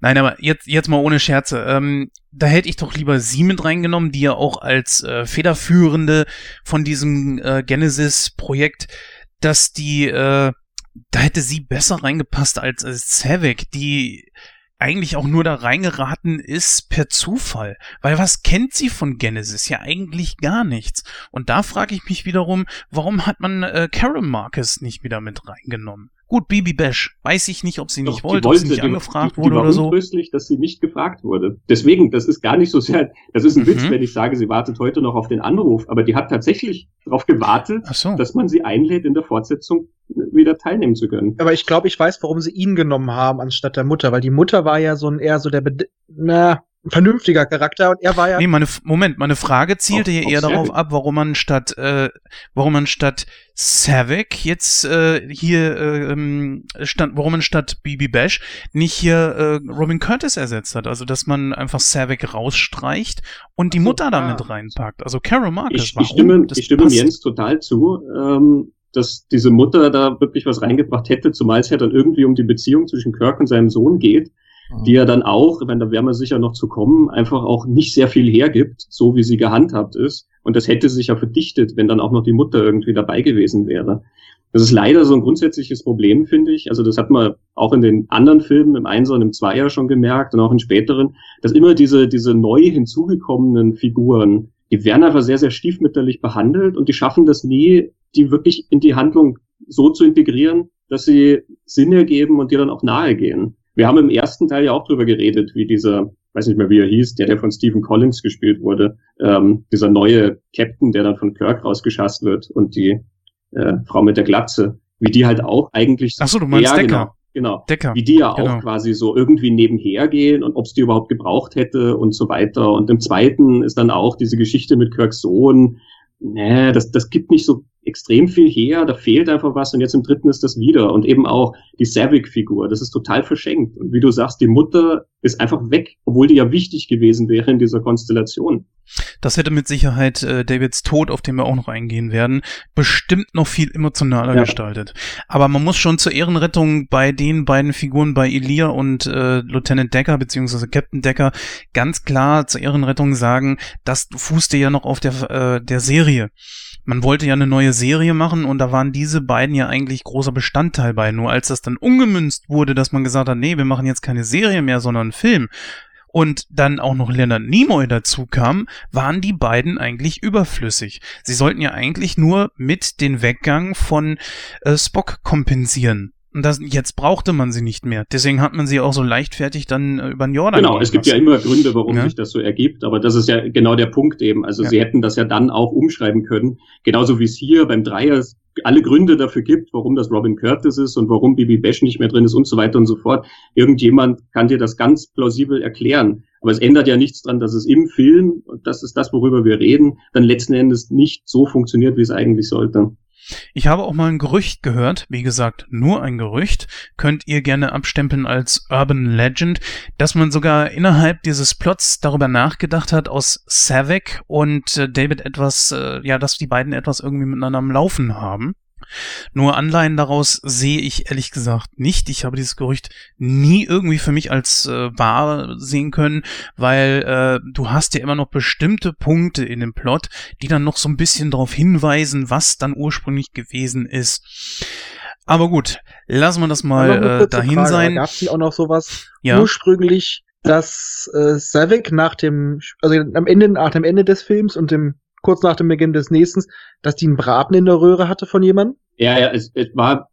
Nein, aber jetzt, jetzt mal ohne Scherze. Ähm, da hätte ich doch lieber sie mit reingenommen, die ja auch als äh, Federführende von diesem äh, Genesis-Projekt, dass die, äh, da hätte sie besser reingepasst als, als Savik, die eigentlich auch nur da reingeraten ist per Zufall. Weil was kennt sie von Genesis? Ja, eigentlich gar nichts. Und da frage ich mich wiederum, warum hat man äh, Carol Marcus nicht wieder mit reingenommen? Gut, Bibi Bash. Weiß ich nicht, ob sie nicht Doch, wollte, die ob sie nicht die- angefragt die, wurde die war oder so. untröstlich, dass sie nicht gefragt wurde. Deswegen, das ist gar nicht so sehr, das ist ein Mhm. Witz, wenn ich sage, sie wartet heute noch auf den Anruf, aber die hat tatsächlich darauf gewartet, so. dass man sie einlädt, in der Fortsetzung wieder teilnehmen zu können. Aber ich glaube, ich weiß, warum sie ihn genommen haben anstatt der Mutter, weil die Mutter war ja so ein eher so der bed- na, vernünftiger Charakter und er war ja Nee, meine, F- Moment, meine Frage zielte hier eher darauf ab, warum man statt, äh, warum man statt Savik jetzt äh, hier äh, ähm, stand, warum man statt BB Bash nicht hier äh, Robin Curtis ersetzt hat. Also dass man einfach Savik rausstreicht und die Ach so, Mutter da ah. mit reinpackt. Also Carol Marcus. Ich, warum? ich stimme, Das ich stimme. Jens total zu, ähm, dass diese Mutter da wirklich was reingebracht hätte, zumal es ja dann irgendwie um die Beziehung zwischen Kirk und seinem Sohn geht, die ja dann auch, wenn da werden wir sicher noch zu kommen, einfach auch nicht sehr viel hergibt, so wie sie gehandhabt ist. Und das hätte sich ja verdichtet, wenn dann auch noch die Mutter irgendwie dabei gewesen wäre. Das ist leider so ein grundsätzliches Problem, finde ich. Also das hat man auch in den anderen Filmen, im Einser und im Zweier schon gemerkt und auch in späteren, dass immer diese, diese neu hinzugekommenen Figuren, die werden einfach sehr, sehr stiefmütterlich behandelt und die schaffen das nie, die wirklich in die Handlung so zu integrieren, dass sie Sinn ergeben und dir dann auch nahe gehen. Wir haben im ersten Teil ja auch drüber geredet, wie dieser, weiß nicht mehr wie er hieß, der, der von Stephen Collins gespielt wurde, ähm, dieser neue Captain, der dann von Kirk rausgeschasst wird und die äh, Frau mit der Glatze, wie die halt auch eigentlich Ach so, du meinst ja, Decker. genau, genau Decker. wie die ja Genau. auch quasi so irgendwie nebenher gehen und ob es die überhaupt gebraucht hätte und so weiter. Und im zweiten ist dann auch diese Geschichte mit Kirks Sohn. Nee, das, das gibt nicht so extrem viel her, da fehlt einfach was und jetzt im dritten ist das wieder. Und eben auch die Savik-Figur, das ist total verschenkt. Und wie du sagst, die Mutter ist einfach weg, obwohl die ja wichtig gewesen wäre in dieser Konstellation. Das hätte mit Sicherheit äh, Davids Tod, auf den wir auch noch eingehen werden, bestimmt noch viel emotionaler Ja. gestaltet. Aber man muss schon zur Ehrenrettung bei den beiden Figuren, bei Elia und äh, Lieutenant Decker beziehungsweise Captain Decker, ganz klar zur Ehrenrettung sagen, das fußte ja noch auf der, äh, der Serie. Man wollte ja eine neue Serie machen und da waren diese beiden ja eigentlich großer Bestandteil bei. Nur als das dann umgemünzt wurde, dass man gesagt hat, nee, wir machen jetzt keine Serie mehr, sondern Film, und dann auch noch Leonard Nimoy dazu kam, waren die beiden eigentlich überflüssig. Sie sollten ja eigentlich nur mit den Weggang von äh, Spock kompensieren. Und das, jetzt brauchte man sie nicht mehr. Deswegen hat man sie auch so leichtfertig dann äh, über den Jordan Genau, es gibt ja immer Gründe, warum Ja. sich das so ergibt, aber das ist ja genau der Punkt eben. Also Ja. sie hätten das ja dann auch umschreiben können, genauso wie es hier beim Dreier alle Gründe dafür gibt, warum das Robin Curtis ist und warum Bibi Bash nicht mehr drin ist und so weiter und so fort. Irgendjemand kann dir das ganz plausibel erklären. Aber es ändert ja nichts dran, dass es im Film, und das ist das, worüber wir reden, dann letzten Endes nicht so funktioniert, wie es eigentlich sollte. Ich habe auch mal ein Gerücht gehört, wie gesagt, nur ein Gerücht, könnt ihr gerne abstempeln als Urban Legend, dass man sogar innerhalb dieses Plots darüber nachgedacht hat, aus Savik und äh, David etwas, äh, ja, dass die beiden etwas irgendwie miteinander am Laufen haben. Nur Anleihen daraus sehe ich ehrlich gesagt nicht. Ich habe dieses Gerücht nie irgendwie für mich als äh, wahr sehen können, weil äh, du hast ja immer noch bestimmte Punkte in dem Plot, die dann noch so ein bisschen darauf hinweisen, was dann ursprünglich gewesen ist. Aber gut, lassen wir das mal äh, dahin Frage, sein. Gab es nicht auch noch sowas Ja. ursprünglich, dass äh, Savik nach dem, also am Ende, nach dem Ende des Films und dem kurz nach dem Beginn des nächsten, dass die einen Braten in der Röhre hatte von jemandem? Ja, ja, es, es war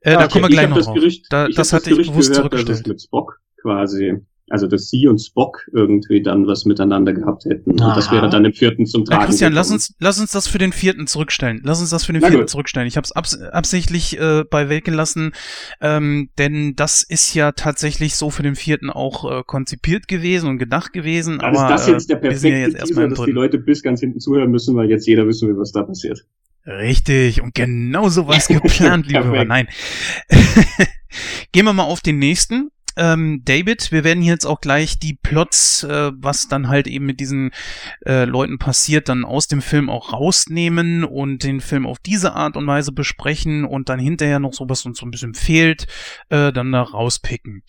Äh, da Ah, kommen wir ich gleich noch das drauf. Gerücht, da, ich das hatte ich Gerücht bewusst gehört, dass es zurückgestellt. mit Spock quasi, also dass sie und Spock irgendwie dann was miteinander gehabt hätten. Und das Aha. wäre dann im vierten zum Ja, Tragen. Christian, lass uns, lass uns das für den vierten zurückstellen. Lass uns das für den Na vierten gut. zurückstellen. Ich habe es abs absichtlich äh, bei weggelassen, ähm, denn das ist ja tatsächlich so für den vierten auch äh, konzipiert gewesen und gedacht gewesen. Dann aber ist das jetzt der äh, wir sind ja perfekte jetzt Teaser, dass die. Leute bis ganz hinten zuhören müssen, weil jetzt jeder wissen will, was da passiert. Richtig, und genau so war es [LAUGHS] geplant, liebe Hörer. Nein. [LAUGHS] Gehen wir mal auf den nächsten. Ähm, David, wir werden jetzt auch gleich die Plots, äh, was dann halt eben mit diesen äh, Leuten passiert, dann aus dem Film auch rausnehmen und den Film auf diese Art und Weise besprechen und dann hinterher noch so, was uns so ein bisschen fehlt, äh, dann da rauspicken.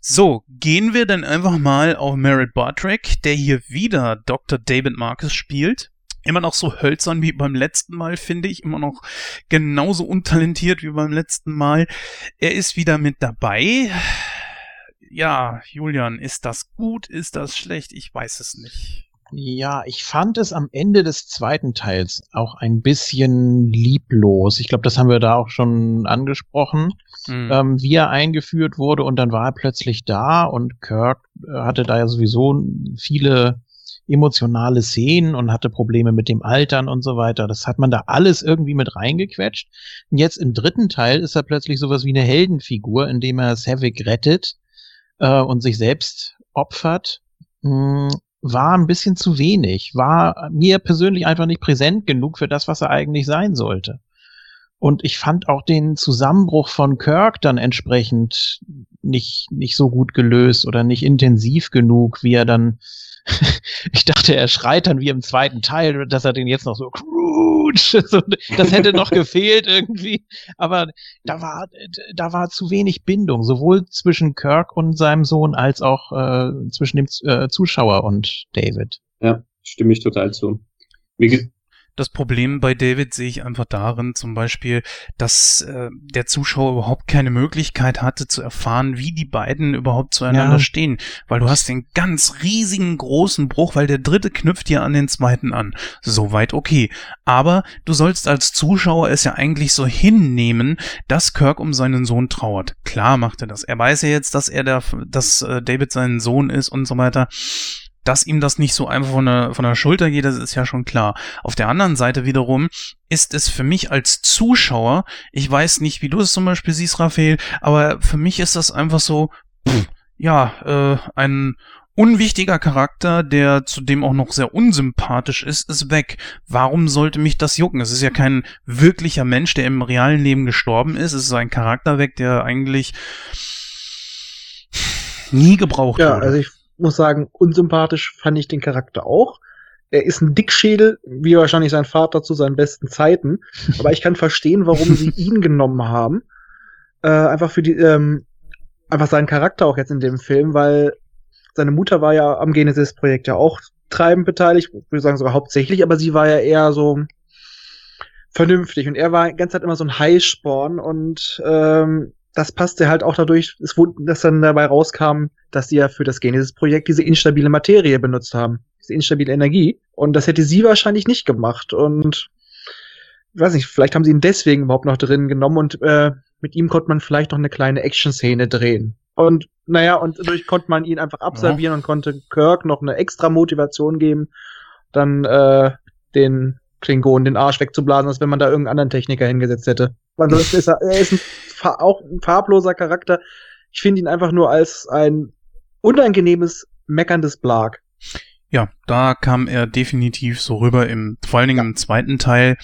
So, gehen wir dann einfach mal auf Merritt Bartrack, der hier wieder Dr. David Marcus spielt immer noch so hölzern wie beim letzten Mal, finde ich. Immer noch genauso untalentiert wie beim letzten Mal. Er ist wieder mit dabei. Ja, Julian, ist das gut? Ist das schlecht? Ich weiß es nicht. Ja, ich fand es am Ende des zweiten Teils auch ein bisschen lieblos. Ich glaube, das haben wir da auch schon angesprochen, mhm. ähm, wie er eingeführt wurde und dann war er plötzlich da und Kirk äh, hatte da ja sowieso viele emotionale Szenen und hatte Probleme mit dem Altern und so weiter. Das hat man da alles irgendwie mit reingequetscht. Und jetzt im dritten Teil ist er plötzlich sowas wie eine Heldenfigur, indem er Savik rettet äh, und sich selbst opfert. Hm, war ein bisschen zu wenig, war mir persönlich einfach nicht präsent genug für das, was er eigentlich sein sollte. Und ich fand auch den Zusammenbruch von Kirk dann entsprechend nicht, nicht so gut gelöst oder nicht intensiv genug, wie er dann [LAUGHS] ich dachte, er schreit dann wie im zweiten Teil, dass er den jetzt noch [LAUGHS] so das hätte noch gefehlt irgendwie. Aber da war, da war zu wenig Bindung, sowohl zwischen Kirk und seinem Sohn als auch äh, zwischen dem äh, Zuschauer und David. Ja, stimme ich total zu. Wie, das Problem bei David sehe ich einfach darin, zum Beispiel, dass äh, der Zuschauer überhaupt keine Möglichkeit hatte zu erfahren, wie die beiden überhaupt zueinander ja. stehen. Weil du hast den ganz riesigen großen Bruch, weil der dritte knüpft ja an den zweiten an. Soweit okay. Aber du sollst als Zuschauer es ja eigentlich so hinnehmen, dass Kirk um seinen Sohn trauert. Klar macht er das. Er weiß ja jetzt, dass er der, dass äh, David sein Sohn ist und so weiter dass ihm das nicht so einfach von der, von der Schulter geht, das ist ja schon klar. Auf der anderen Seite wiederum ist es für mich als Zuschauer, ich weiß nicht, wie du es zum Beispiel siehst, Raphael, aber für mich ist das einfach so, pff, ja, äh, ein unwichtiger Charakter, der zudem auch noch sehr unsympathisch ist, ist weg. Warum sollte mich das jucken? Es ist ja kein wirklicher Mensch, der im realen Leben gestorben ist. Es ist ein Charakter weg, der eigentlich nie gebraucht ja, wurde. Also ich muss sagen, unsympathisch fand ich den Charakter auch. Er ist ein Dickschädel, wie wahrscheinlich sein Vater zu seinen besten Zeiten. [LAUGHS] Aber ich kann verstehen, warum sie ihn genommen haben. Äh, einfach für die, ähm, einfach seinen Charakter auch jetzt in dem Film, weil seine Mutter war ja am Genesis-Projekt ja auch treibend beteiligt, würde sagen sogar hauptsächlich, aber sie war ja eher so vernünftig und er war die ganze Zeit immer so ein Heißsporn und ähm, das passte halt auch dadurch, dass dann dabei rauskam, dass sie ja für das Genesis-Projekt diese instabile Materie benutzt haben, diese instabile Energie. Und das hätte sie wahrscheinlich nicht gemacht. Und ich weiß nicht, vielleicht haben sie ihn deswegen überhaupt noch drin genommen und äh, mit ihm konnte man vielleicht noch eine kleine Action-Szene drehen. Und naja, und dadurch konnte man ihn einfach abservieren ja. und konnte Kirk noch eine extra Motivation geben, dann äh, den Klingonen den Arsch wegzublasen, als wenn man da irgendeinen anderen Techniker hingesetzt hätte. Ansonsten ist er, er ist ein, auch ein farbloser Charakter. Ich finde ihn einfach nur als ein unangenehmes, meckerndes Blag. Ja, da kam er definitiv so rüber im, vor allen Dingen ja. im zweiten Teil.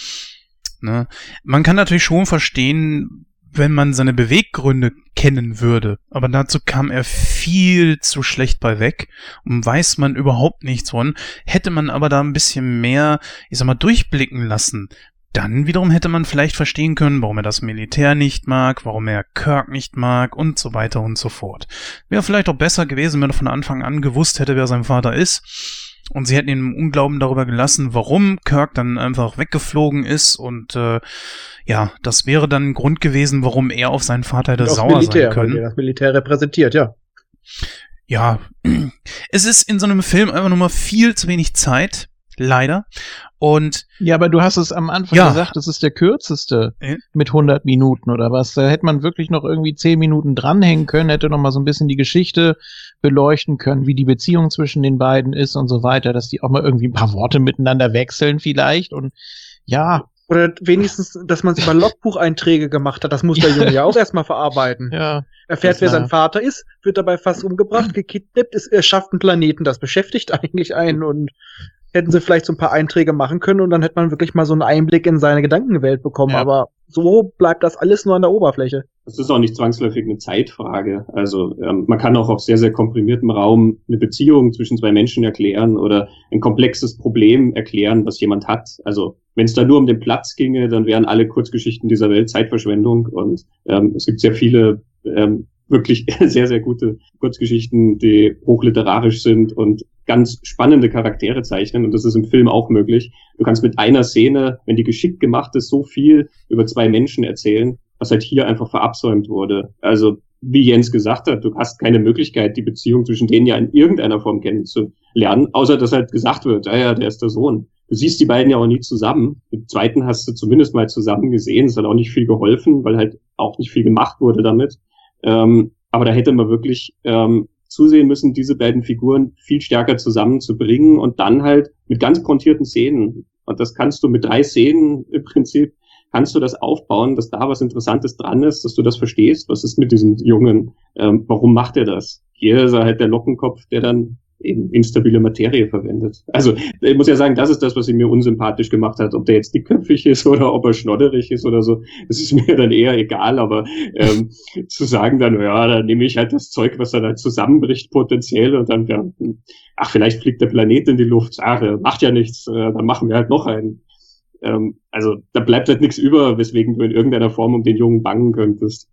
Ne? Man kann natürlich schon verstehen, wenn man seine Beweggründe kennen würde. Aber dazu kam er viel zu schlecht bei weg und weiß man überhaupt nichts von. Hätte man aber da ein bisschen mehr, ich sag mal, durchblicken lassen, dann wiederum hätte man vielleicht verstehen können, warum er das Militär nicht mag, warum er Kirk nicht mag und so weiter und so fort. Wäre vielleicht auch besser gewesen, wenn er von Anfang an gewusst hätte, wer sein Vater ist. Und sie hätten ihn im Unglauben darüber gelassen, warum Kirk dann einfach weggeflogen ist. Und äh, ja, das wäre dann ein Grund gewesen, warum er auf seinen Vater hätte sauer Militär, sein können. Das Militär repräsentiert, ja. Ja, [CLEARS THROAT] es ist in so einem Film einfach nur mal viel zu wenig Zeit leider. Und ja, aber du hast es am Anfang ja. gesagt, das ist der kürzeste äh? mit 100 Minuten oder was. Da hätte man wirklich noch irgendwie 10 Minuten dranhängen können, hätte noch mal so ein bisschen die Geschichte beleuchten können, wie die Beziehung zwischen den beiden ist und so weiter, dass die auch mal irgendwie ein paar Worte miteinander wechseln vielleicht und ja. Oder wenigstens, dass man über [LAUGHS] Logbucheinträge gemacht hat, das muss der Junge ja auch erstmal verarbeiten. Ja. Erfährt, wer sein Vater ist, wird dabei fast umgebracht, gekidnappt, ist, er schafft einen Planeten, das beschäftigt [LAUGHS] eigentlich einen und hätten sie vielleicht so ein paar Einträge machen können und dann hätte man wirklich mal so einen Einblick in seine Gedankenwelt bekommen. Ja. Aber so bleibt das alles nur an der Oberfläche. das ist auch nicht zwangsläufig eine Zeitfrage. Also ähm, man kann auch auf sehr, sehr komprimiertem Raum eine Beziehung zwischen zwei Menschen erklären oder ein komplexes Problem erklären, was jemand hat. Also wenn es da nur um den Platz ginge, dann wären alle Kurzgeschichten dieser Welt Zeitverschwendung. Und ähm, es gibt sehr viele ähm, wirklich [LAUGHS] sehr, sehr gute Kurzgeschichten, die hochliterarisch sind und ganz spannende Charaktere zeichnen. Und das ist im Film auch möglich. Du kannst mit einer Szene, wenn die geschickt gemacht ist, so viel über zwei Menschen erzählen, was halt hier einfach verabsäumt wurde. Also wie Jens gesagt hat, du hast keine Möglichkeit, die Beziehung zwischen denen ja in irgendeiner Form kennenzulernen, außer dass halt gesagt wird, ah ja, der ist der Sohn. Du siehst die beiden ja auch nie zusammen. Mit zweiten hast du zumindest mal zusammen gesehen. Es hat auch nicht viel geholfen, weil halt auch nicht viel gemacht wurde damit. Ähm, aber da hätte man wirklich ähm, zusehen müssen, diese beiden Figuren viel stärker zusammenzubringen und dann halt mit ganz pointierten Szenen. Und das kannst du mit drei Szenen im Prinzip kannst du das aufbauen, dass da was Interessantes dran ist, dass du das verstehst, was ist mit diesem Jungen, ähm, warum macht er das? Hier ist er halt der Lockenkopf, der dann eben instabile Materie verwendet. Also ich muss ja sagen, das ist das, was ihn mir unsympathisch gemacht hat. Ob der jetzt dickköpfig ist oder ob er schnodderig ist oder so, das ist mir dann eher egal. Aber ähm, [LAUGHS] zu sagen dann, ja, dann nehme ich halt das Zeug, was dann halt zusammenbricht potenziell und dann, ja, ach, vielleicht fliegt der Planet in die Luft. Ach, macht ja nichts, äh, dann machen wir halt noch einen. Ähm, also da bleibt halt nichts über, weswegen du in irgendeiner Form um den Jungen bangen könntest.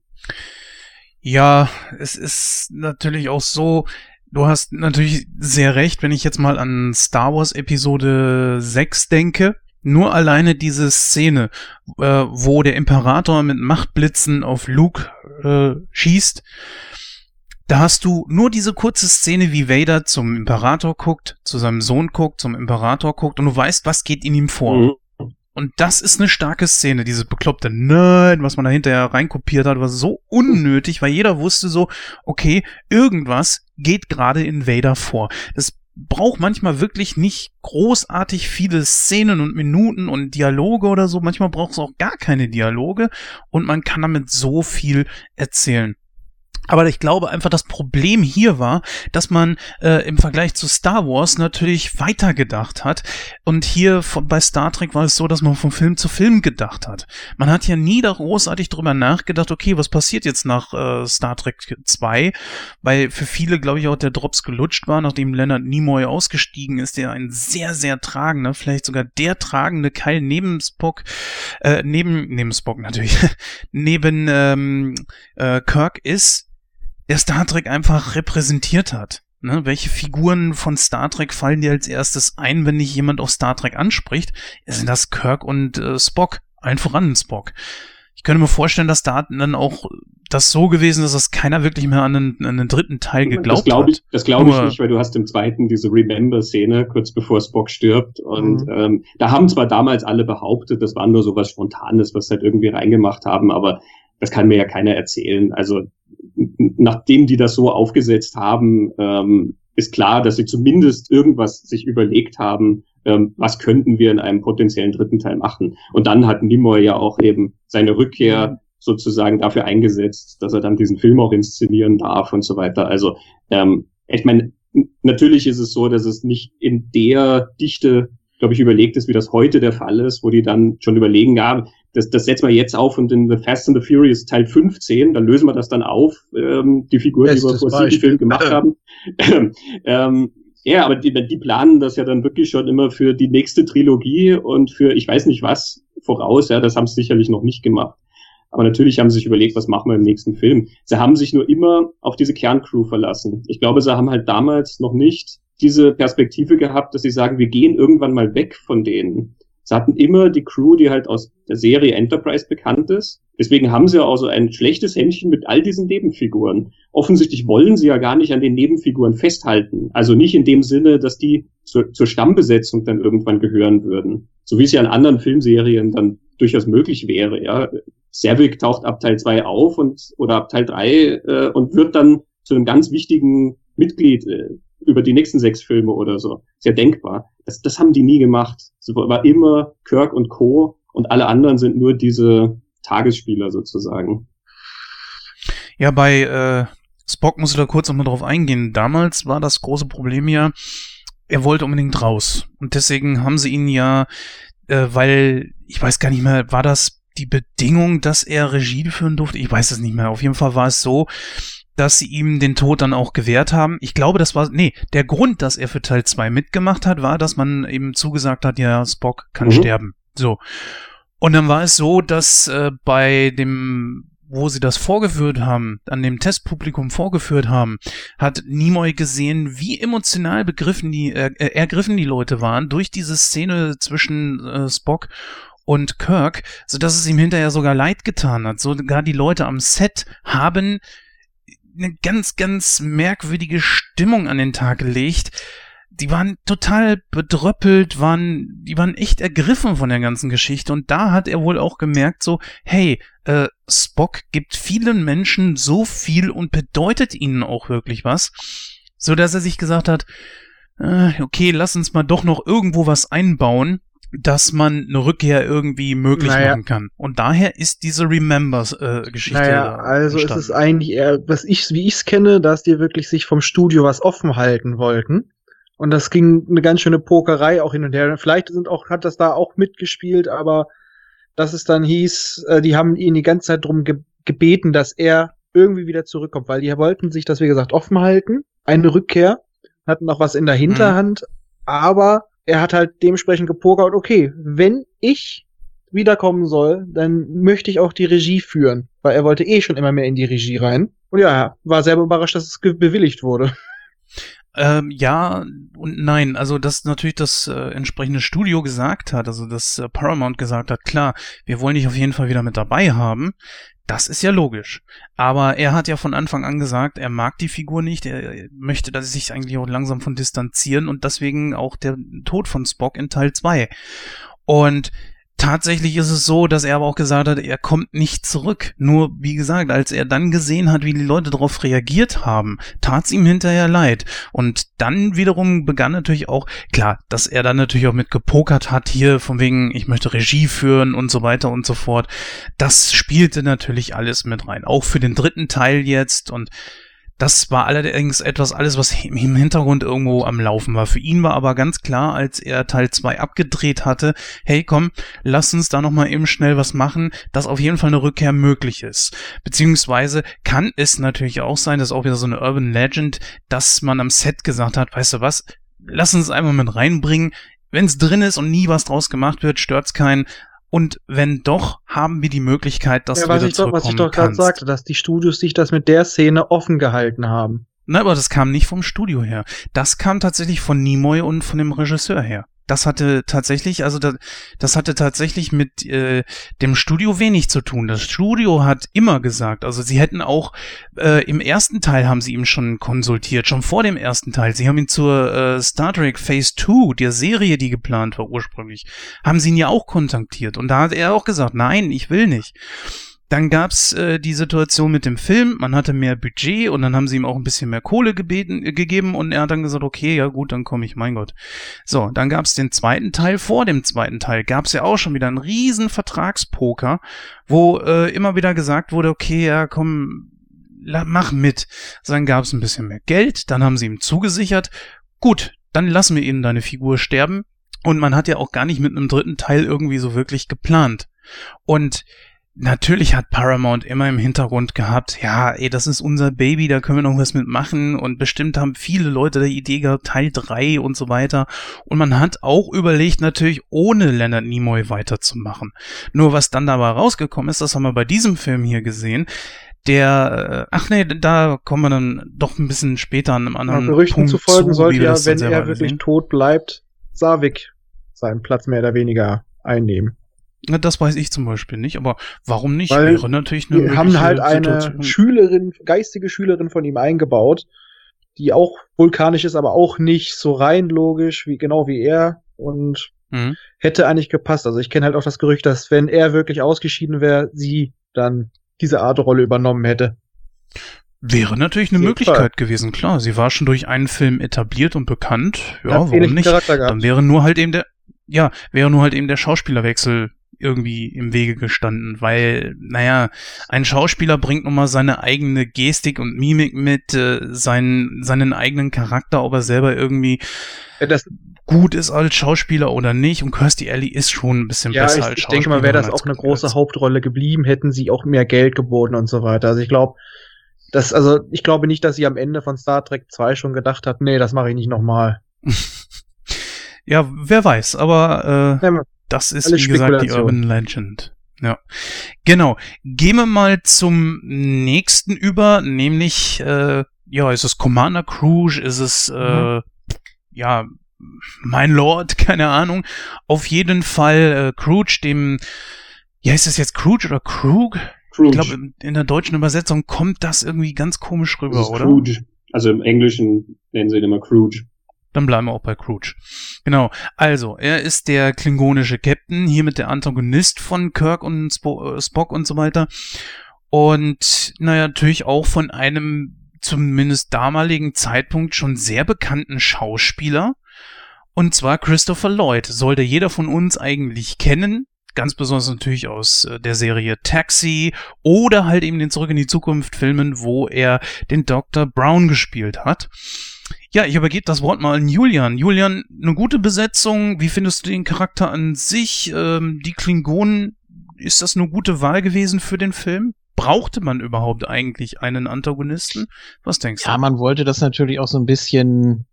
Ja, es ist natürlich auch so, du hast natürlich sehr recht, wenn ich jetzt mal an Star Wars Episode 6 denke. Nur alleine diese Szene, äh, wo der Imperator mit Machtblitzen auf Luke äh, schießt, da hast du nur diese kurze Szene, wie Vader zum Imperator guckt, zu seinem Sohn guckt, zum Imperator guckt und du weißt, was geht in ihm vor. Mhm. Und das ist eine starke Szene, diese bekloppte Nein, was man da hinterher reinkopiert hat, war so unnötig, weil jeder wusste so, okay, irgendwas geht gerade in Vader vor. Das braucht manchmal wirklich nicht großartig viele Szenen und Minuten und Dialoge oder so. Manchmal braucht es auch gar keine Dialoge und man kann damit so viel erzählen. Aber ich glaube einfach, das Problem hier war, dass man äh, im Vergleich zu Star Wars natürlich weitergedacht hat. Und hier von, bei Star Trek war es so, dass man von Film zu Film gedacht hat. Man hat ja nie da großartig drüber nachgedacht, okay, was passiert jetzt nach äh, Star Trek 2? Weil für viele, glaube ich, auch der Drops gelutscht war, nachdem Leonard Nimoy ausgestiegen ist, der ein sehr, sehr tragender, vielleicht sogar der tragende Keil neben Spock, äh, neben, neben Spock natürlich, [LAUGHS] neben ähm, äh, Kirk ist der Star Trek einfach repräsentiert hat. Ne, welche Figuren von Star Trek fallen dir als erstes ein, wenn dich jemand auf Star Trek anspricht? Sind das Kirk und äh, Spock? Allen voran Spock. Ich könnte mir vorstellen, dass da dann auch das so gewesen ist, dass keiner wirklich mehr an den, an den dritten Teil geglaubt das glaub ich, hat. Das glaube ich nicht, weil du hast im zweiten diese Remember-Szene, kurz bevor Spock stirbt. Und mhm. ähm, da haben zwar damals alle behauptet, das war nur so was Spontanes, was sie halt irgendwie reingemacht haben, aber das kann mir ja keiner erzählen. Also nachdem die das so aufgesetzt haben, ähm, ist klar, dass sie zumindest irgendwas sich überlegt haben, ähm, was könnten wir in einem potenziellen dritten Teil machen. Und dann hat Nimoy ja auch eben seine Rückkehr mhm. sozusagen dafür eingesetzt, dass er dann diesen Film auch inszenieren darf und so weiter. Also ähm, ich meine, natürlich ist es so, dass es nicht in der Dichte glaube ich, überlegt ist, wie das heute der Fall ist, wo die dann schon überlegen, ja, das, das setzen wir jetzt auf und in The Fast and the Furious Teil 15, dann lösen wir das dann auf, ähm, die Figuren, Bestes die wir vor sieben Filmen gemacht haben. [LAUGHS] ähm, ja, aber die, die planen das ja dann wirklich schon immer für die nächste Trilogie und für ich weiß nicht was voraus, ja, das haben sie sicherlich noch nicht gemacht. Aber natürlich haben sie sich überlegt, was machen wir im nächsten Film. Sie haben sich nur immer auf diese Kerncrew verlassen. Ich glaube, sie haben halt damals noch nicht diese Perspektive gehabt, dass sie sagen, wir gehen irgendwann mal weg von denen. Sie hatten immer die Crew, die halt aus der Serie Enterprise bekannt ist. Deswegen haben sie ja auch so ein schlechtes Händchen mit all diesen Nebenfiguren. Offensichtlich wollen sie ja gar nicht an den Nebenfiguren festhalten. Also nicht in dem Sinne, dass die zur, zur Stammbesetzung dann irgendwann gehören würden. So wie es ja in anderen Filmserien dann durchaus möglich wäre, ja. Servic taucht ab Teil 2 auf und oder ab Teil 3 äh, und wird dann zu einem ganz wichtigen Mitglied äh, über die nächsten sechs Filme oder so. Sehr denkbar. Das, das haben die nie gemacht. Es war immer Kirk und Co. und alle anderen sind nur diese Tagesspieler sozusagen. Ja, bei äh, Spock muss ich da kurz nochmal drauf eingehen. Damals war das große Problem ja, er wollte unbedingt raus. Und deswegen haben sie ihn ja, äh, weil, ich weiß gar nicht mehr, war das die Bedingung, dass er Regie führen durfte? Ich weiß es nicht mehr. Auf jeden Fall war es so, dass sie ihm den Tod dann auch gewährt haben. Ich glaube, das war, nee, der Grund, dass er für Teil 2 mitgemacht hat, war, dass man eben zugesagt hat, ja, Spock kann Mhm. sterben. So. Und dann war es so, dass äh, bei dem, wo sie das vorgeführt haben, an dem Testpublikum vorgeführt haben, hat Nimoy gesehen, wie emotional begriffen die, äh, äh, ergriffen die Leute waren durch diese Szene zwischen äh, Spock und Kirk, so dass es ihm hinterher sogar leid getan hat. Sogar die Leute am Set haben eine ganz, ganz merkwürdige Stimmung an den Tag gelegt. Die waren total bedröppelt, waren, die waren echt ergriffen von der ganzen Geschichte. Und da hat er wohl auch gemerkt, so, hey, äh, Spock gibt vielen Menschen so viel und bedeutet ihnen auch wirklich was, so dass er sich gesagt hat, äh, okay, lass uns mal doch noch irgendwo was einbauen, dass man eine Rückkehr irgendwie möglich Naja. machen kann. Und daher ist diese Remembers-Geschichte. Naja, da also ist es entstanden. eigentlich eher, was ich, wie ich es kenne, dass die wirklich sich vom Studio was offen halten wollten. Und das ging eine ganz schöne Pokerei auch hin und her. Vielleicht sind auch, hat das da auch mitgespielt, aber dass es dann hieß, äh, die haben ihn die ganze Zeit drum ge gebeten, dass er irgendwie wieder zurückkommt, weil die wollten sich das, wie gesagt, offen halten. Eine Rückkehr, hatten noch was in der Hinterhand, aber er hat halt dementsprechend gepokert, okay, wenn ich wiederkommen soll, dann möchte ich auch die Regie führen, weil er wollte eh schon immer mehr in die Regie rein. Und ja, war sehr überrascht, dass es bewilligt wurde. Ähm, ja und nein. Also, dass natürlich das äh, entsprechende Studio gesagt hat, also dass äh, Paramount gesagt hat, klar, wir wollen dich auf jeden Fall wieder mit dabei haben. Das ist ja logisch. Aber er hat ja von Anfang an gesagt, er mag die Figur nicht, er möchte dass sie sich eigentlich auch langsam von distanzieren und deswegen auch der Tod von Spock in Teil 2. Und tatsächlich ist es so, dass er aber auch gesagt hat, er kommt nicht zurück. Nur, wie gesagt, als er dann gesehen hat, wie die Leute darauf reagiert haben, tat's ihm hinterher leid. Und dann wiederum begann natürlich auch, klar, dass er dann natürlich auch mit gepokert hat, hier von wegen, ich möchte Regie führen und so weiter und so fort. Das spielte natürlich alles mit rein. Auch für den dritten Teil jetzt und das war allerdings etwas alles, was im Hintergrund irgendwo am Laufen war. Für ihn war aber ganz klar, als er Teil 2 abgedreht hatte, hey komm, lass uns da nochmal eben schnell was machen, dass auf jeden Fall eine Rückkehr möglich ist. Beziehungsweise kann es natürlich auch sein, dass auch wieder so eine Urban Legend, dass man am Set gesagt hat, weißt du was, lass uns einmal mit reinbringen. Wenn es drin ist und nie was draus gemacht wird, stört's keinen. Und wenn doch, haben wir die Möglichkeit, dass ja, du wieder ich doch, was ich doch gerade sagte, dass die Studios sich das mit der Szene offen gehalten haben. Na, aber das kam nicht vom Studio her. Das kam tatsächlich von Nimoy und von dem Regisseur her. Das hatte tatsächlich, also das, das hatte tatsächlich mit äh, dem Studio wenig zu tun. Das Studio hat immer gesagt, also sie hätten auch äh, im ersten Teil haben sie ihm schon konsultiert, schon vor dem ersten Teil. Sie haben ihn zur äh, Star Trek Phase 2, der Serie, die geplant war ursprünglich, haben sie ihn ja auch kontaktiert. Und da hat er auch gesagt, nein, ich will nicht. Dann gab's äh, die Situation mit dem Film, man hatte mehr Budget und dann haben sie ihm auch ein bisschen mehr Kohle gebeten, äh, gegeben und er hat dann gesagt, okay, ja gut, dann komme ich, mein Gott. So, dann gab's den zweiten Teil. Vor dem zweiten Teil gab's ja auch schon wieder einen riesen Vertragspoker, wo äh, immer wieder gesagt wurde, okay, ja komm, mach mit. Dann gab's ein bisschen mehr Geld, dann haben sie ihm zugesichert, gut, dann lassen wir eben deine Figur sterben. Und man hat ja auch gar nicht mit einem dritten Teil irgendwie so wirklich geplant. Und Natürlich hat Paramount immer im Hintergrund gehabt, ja, ey, das ist unser Baby, da können wir noch was mitmachen und bestimmt haben viele Leute die Idee gehabt, Teil 3 und so weiter. Und man hat auch überlegt, natürlich ohne Leonard Nimoy weiterzumachen. Nur was dann dabei rausgekommen ist, das haben wir bei diesem Film hier gesehen, der, äh, ach nee, da kommen wir dann doch ein bisschen später an einem anderen Gerüchten Punkt zu folgen zu, sollte ja, wenn er wirklich sehen. tot bleibt, Savik seinen Platz mehr oder weniger einnehmen. Na, Das weiß ich zum Beispiel nicht, aber warum nicht? Weil Wäre natürlich eine Wir haben halt eine Situation. Schülerin, geistige Schülerin von ihm eingebaut, die auch vulkanisch ist, aber auch nicht so rein logisch, wie genau wie er und Mhm. hätte eigentlich gepasst. Also ich kenne halt auch das Gerücht, dass wenn er wirklich ausgeschieden wäre, sie dann diese Art Rolle übernommen hätte. Wäre natürlich eine Möglichkeit Fall. gewesen, klar. Sie war schon durch einen Film etabliert und bekannt. Ja, Hat warum nicht? Dann wäre nur halt eben der, ja, wäre nur halt eben der Schauspielerwechsel irgendwie im Wege gestanden, weil, naja, ein Schauspieler bringt nun mal seine eigene Gestik und Mimik mit, äh, seinen, seinen eigenen Charakter, ob er selber irgendwie Ja, das, gut ist als Schauspieler oder nicht. Und Kirstie Alley ist schon ein bisschen ja, besser ich, als ich denke mal, wäre das auch eine große als- Hauptrolle geblieben, hätten sie auch mehr Geld geboten und so weiter. Also ich glaube, das, also ich glaube nicht, dass sie am Ende von Star Trek 2 schon gedacht hat, nee, das mache ich nicht nochmal. [LAUGHS] Ja, wer weiß, aber äh, Ja, das ist, alles wie gesagt, die. Urban Legend. Ja. Genau. Gehen wir mal zum nächsten über, nämlich, äh, ja, ist es Commander Cruise, ist es, äh, ja, mein Lord, [LAUGHS] keine Ahnung. Auf jeden Fall äh, Cruge, dem, ja, ist es jetzt Cruge oder Krug? Cruge. Ich glaube, in- der deutschen Übersetzung kommt das irgendwie ganz komisch rüber, oder? Cruge. Also im Englischen nennen sie ihn immer Cruge. Dann bleiben wir auch bei Cruge. Genau. Also, er ist der klingonische Captain, hiermit der Antagonist von Kirk und Spo äh, Spock und so weiter. Und, naja, natürlich auch von einem zumindest damaligen Zeitpunkt schon sehr bekannten Schauspieler. Und zwar Christopher Lloyd. Sollte jeder von uns eigentlich kennen. Ganz besonders natürlich aus äh, der Serie Taxi oder halt eben den Zurück in die Zukunft Filmen, wo er den Dr. Brown gespielt hat. Ja, ich übergebe das Wort mal an Julian. Julian, eine gute Besetzung. Wie findest du den Charakter an sich? Ähm, die Klingonen, ist das eine gute Wahl gewesen für den Film? Brauchte man überhaupt eigentlich einen Antagonisten? Was denkst Ja, du? man wollte das natürlich auch so ein bisschen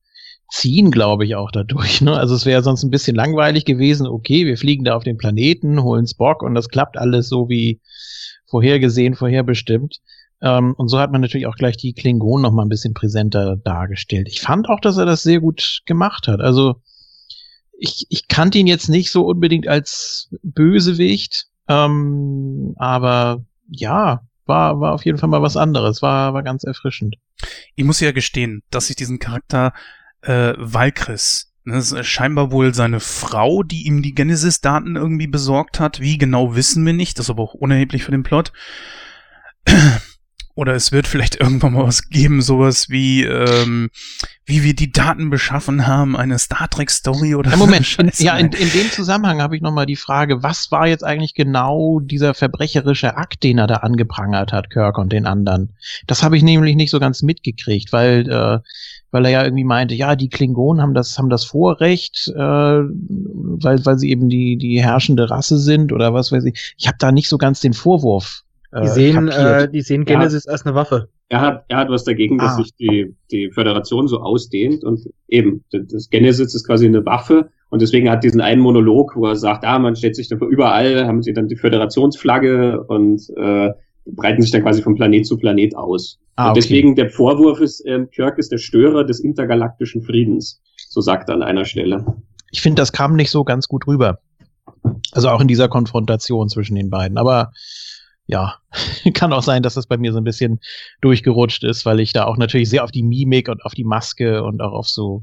ziehen, glaube ich, auch dadurch. Ne? Also es wäre sonst ein bisschen langweilig gewesen. Okay, wir fliegen da auf den Planeten, holen Spock und das klappt alles so wie vorhergesehen, vorherbestimmt. Ähm, und so hat man natürlich auch gleich die Klingonen noch mal ein bisschen präsenter dargestellt. Ich fand auch, dass er das sehr gut gemacht hat. Also ich, ich kannte ihn jetzt nicht so unbedingt als Bösewicht, ähm, aber ja, war, war auf jeden Fall mal was anderes. War, war ganz erfrischend. Ich muss ja gestehen, dass ich diesen Charakter äh, Valkyris, ne, das ist scheinbar wohl seine Frau, die ihm die Genesis-Daten irgendwie besorgt hat. Wie genau wissen wir nicht, das ist aber auch unerheblich für den Plot. Oder es wird vielleicht [LAUGHS] irgendwann mal was geben, sowas wie, ähm, wie wir die Daten beschaffen haben, eine Star Trek-Story oder Ja, Moment, [LAUGHS] so. Scheiße. ja, in, in dem Zusammenhang habe ich noch mal die Frage, was war jetzt eigentlich genau dieser verbrecherische Akt, den er da angeprangert hat, Kirk und den anderen? Das habe ich nämlich nicht so ganz mitgekriegt, weil äh, weil er ja irgendwie meinte, ja, die Klingonen haben das haben das Vorrecht, äh, weil weil sie eben die die herrschende Rasse sind oder was weiß ich. Ich habe da nicht so ganz den Vorwurf. Äh, Die sehen, kapiert. äh, die sehen Ja. Genesis als eine Waffe. Er hat, er hat was dagegen, dass Ah. sich die, die Föderation so ausdehnt und eben, das- Genesis ist quasi eine Waffe und deswegen hat diesen einen Monolog, wo er sagt, ah, man stellt sich dann überall, haben sie dann die Föderationsflagge und äh, breiten sich dann quasi von Planet zu Planet aus. Ah, und okay. deswegen der Vorwurf ist, ähm, Kirk ist der Störer des intergalaktischen Friedens. So sagt er an einer Stelle. ich finde, das kam nicht so ganz gut rüber. Also auch in dieser Konfrontation zwischen den beiden. Aber ja, [LAUGHS] kann auch sein, dass das bei mir so ein bisschen durchgerutscht ist, weil ich da auch natürlich sehr auf die Mimik und auf die Maske und auch auf so,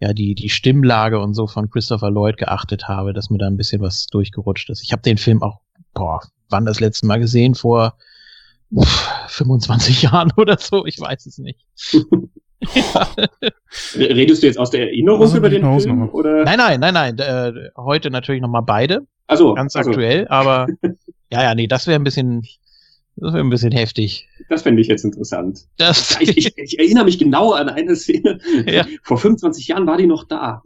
ja, die, die Stimmlage und so von Christopher Lloyd geachtet habe, dass mir da ein bisschen was durchgerutscht ist. Ich habe den Film auch, boah, wann das letzte Mal gesehen? Vor uff, 25 [LAUGHS] Jahren oder so, ich weiß es nicht. Redest du jetzt aus der Erinnerung Also über den Film? Oder? Nein, nein, nein, nein. Äh, heute natürlich nochmal beide. Also, ganz also, aktuell, aber [LAUGHS] ja, ja, nee, das wäre ein bisschen, das wäre ein bisschen heftig. Das fände ich jetzt interessant. Das, Ich, ich, ich erinnere mich genau an eine Szene. Ja. Vor 25 Jahren war die noch da.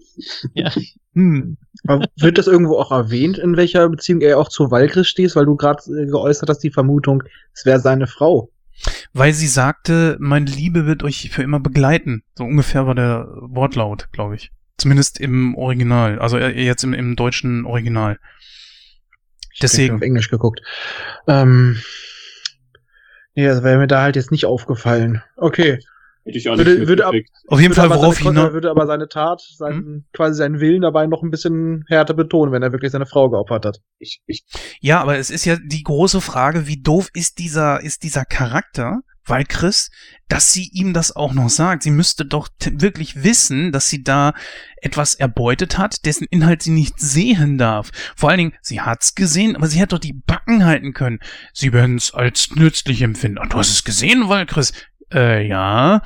hm. Aber wird das irgendwo auch erwähnt, in welcher Beziehung er auch zu Valkyris stehst, weil du gerade äh, geäußert hast, die Vermutung, es wäre seine Frau. Weil sie sagte, meine Liebe wird euch für immer begleiten. So ungefähr war der Wortlaut, glaube ich. Zumindest im Original, also äh, jetzt im, im deutschen Original. Ich hab Deswegen. auf Englisch geguckt. Ähm, nee, das wäre mir da halt jetzt nicht aufgefallen. Okay. Hätte ich auch Würde- nicht würde ab-. Auf jeden Würde Fall, worauf ich er würde aber seine Tat, seinen, quasi seinen Willen dabei noch ein bisschen härter betonen, wenn er wirklich seine Frau geopfert hat. Ich, ich, Ja, aber es ist ja die große Frage, wie doof ist dieser, ist dieser Charakter, weil Chris, dass sie ihm das auch noch sagt. Sie müsste doch wirklich wissen, dass sie da etwas erbeutet hat, dessen Inhalt sie nicht sehen darf. Vor allen Dingen, sie hat's gesehen, aber sie hätte doch die Backen halten können. Sie werden es als nützlich empfinden. Ah, du hast es gesehen, weil Chris, äh, ja.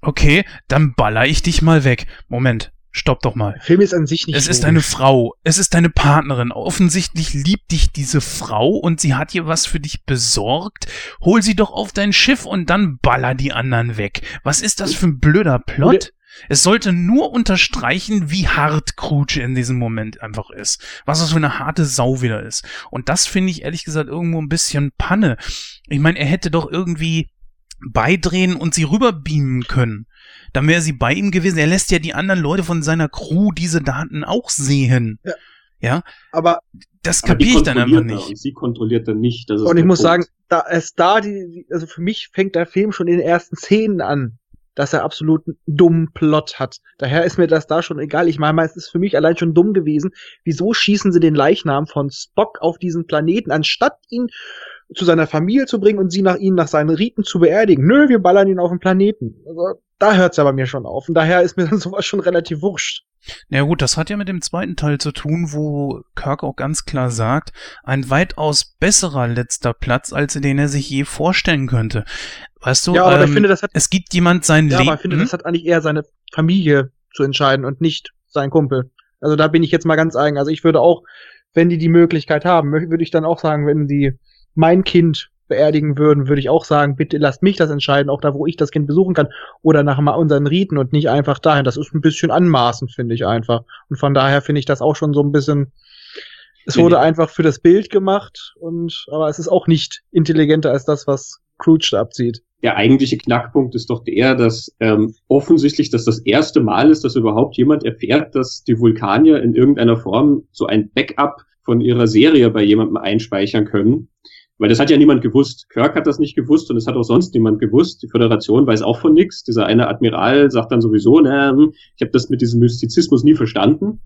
Okay, dann baller ich dich mal weg. Moment. Stopp doch mal. Film ist an sich nicht Es ist deine Frau, es ist deine Partnerin. Offensichtlich liebt dich diese Frau und sie hat dir was für dich besorgt. Hol sie doch auf dein Schiff und dann baller die anderen weg. Was ist das für ein blöder Plot? Es sollte nur unterstreichen, wie hart Crouch in diesem Moment einfach ist. Was das für eine harte Sau wieder ist. Und das finde ich ehrlich gesagt irgendwo ein bisschen Panne. Ich meine, er hätte doch irgendwie beidrehen und sie rüberbeamen können. Dann wäre sie bei ihm gewesen. Er lässt ja die anderen Leute von seiner Crew diese Daten auch sehen. Ja. Ja, Aber das kapiere ich dann einfach nicht. Und sie kontrolliert dann nicht. Das ist und ich muss Punkt. sagen, da ist da die, die- also für mich fängt der Film schon in den ersten Szenen an, dass er absolut einen dummen Plot hat. Daher ist mir das da schon egal. Ich meine, es ist für mich allein schon dumm gewesen. Wieso schießen sie den Leichnam von Spock auf diesen Planeten, anstatt ihn zu seiner Familie zu bringen und sie nach ihnen nach seinen Riten zu beerdigen? Nö, wir ballern ihn auf den Planeten. Also, da hört's ja bei mir schon auf. Und daher ist mir dann [LAUGHS] sowas schon relativ wurscht. Na ja, gut, das hat ja mit dem zweiten Teil zu tun, wo Kirk auch ganz klar sagt, ein weitaus besserer letzter Platz, als den er sich je vorstellen könnte. Weißt du, ja, aber ähm, ich finde, das hat, es gibt jemand sein ja, Leben. aber ich finde, das hat eigentlich eher seine Familie zu entscheiden und nicht sein Kumpel. Also da bin ich jetzt mal ganz eigen. Also ich würde auch, wenn die die Möglichkeit haben, würde ich dann auch sagen, wenn sie mein Kind beerdigen würden, würde ich auch sagen, bitte lasst mich das entscheiden, auch da, wo ich das Kind besuchen kann oder nach mal unseren Riten und nicht einfach dahin. Das ist ein bisschen anmaßend, finde ich einfach. Und von daher finde ich das auch schon so ein bisschen, es wurde nee. einfach für das Bild gemacht und, aber es ist auch nicht intelligenter als das, was Crouch da abzieht. der eigentliche Knackpunkt ist doch der, dass ähm, offensichtlich das das erste Mal ist, dass überhaupt jemand erfährt, dass die Vulkanier in irgendeiner Form so ein Backup von ihrer Serie bei jemandem einspeichern können. Weil das hat ja niemand gewusst. Kirk hat das nicht gewusst und es hat auch sonst niemand gewusst. Die Föderation weiß auch von nichts. Dieser eine Admiral sagt dann sowieso, na, hm, ich habe das mit diesem Mystizismus nie verstanden.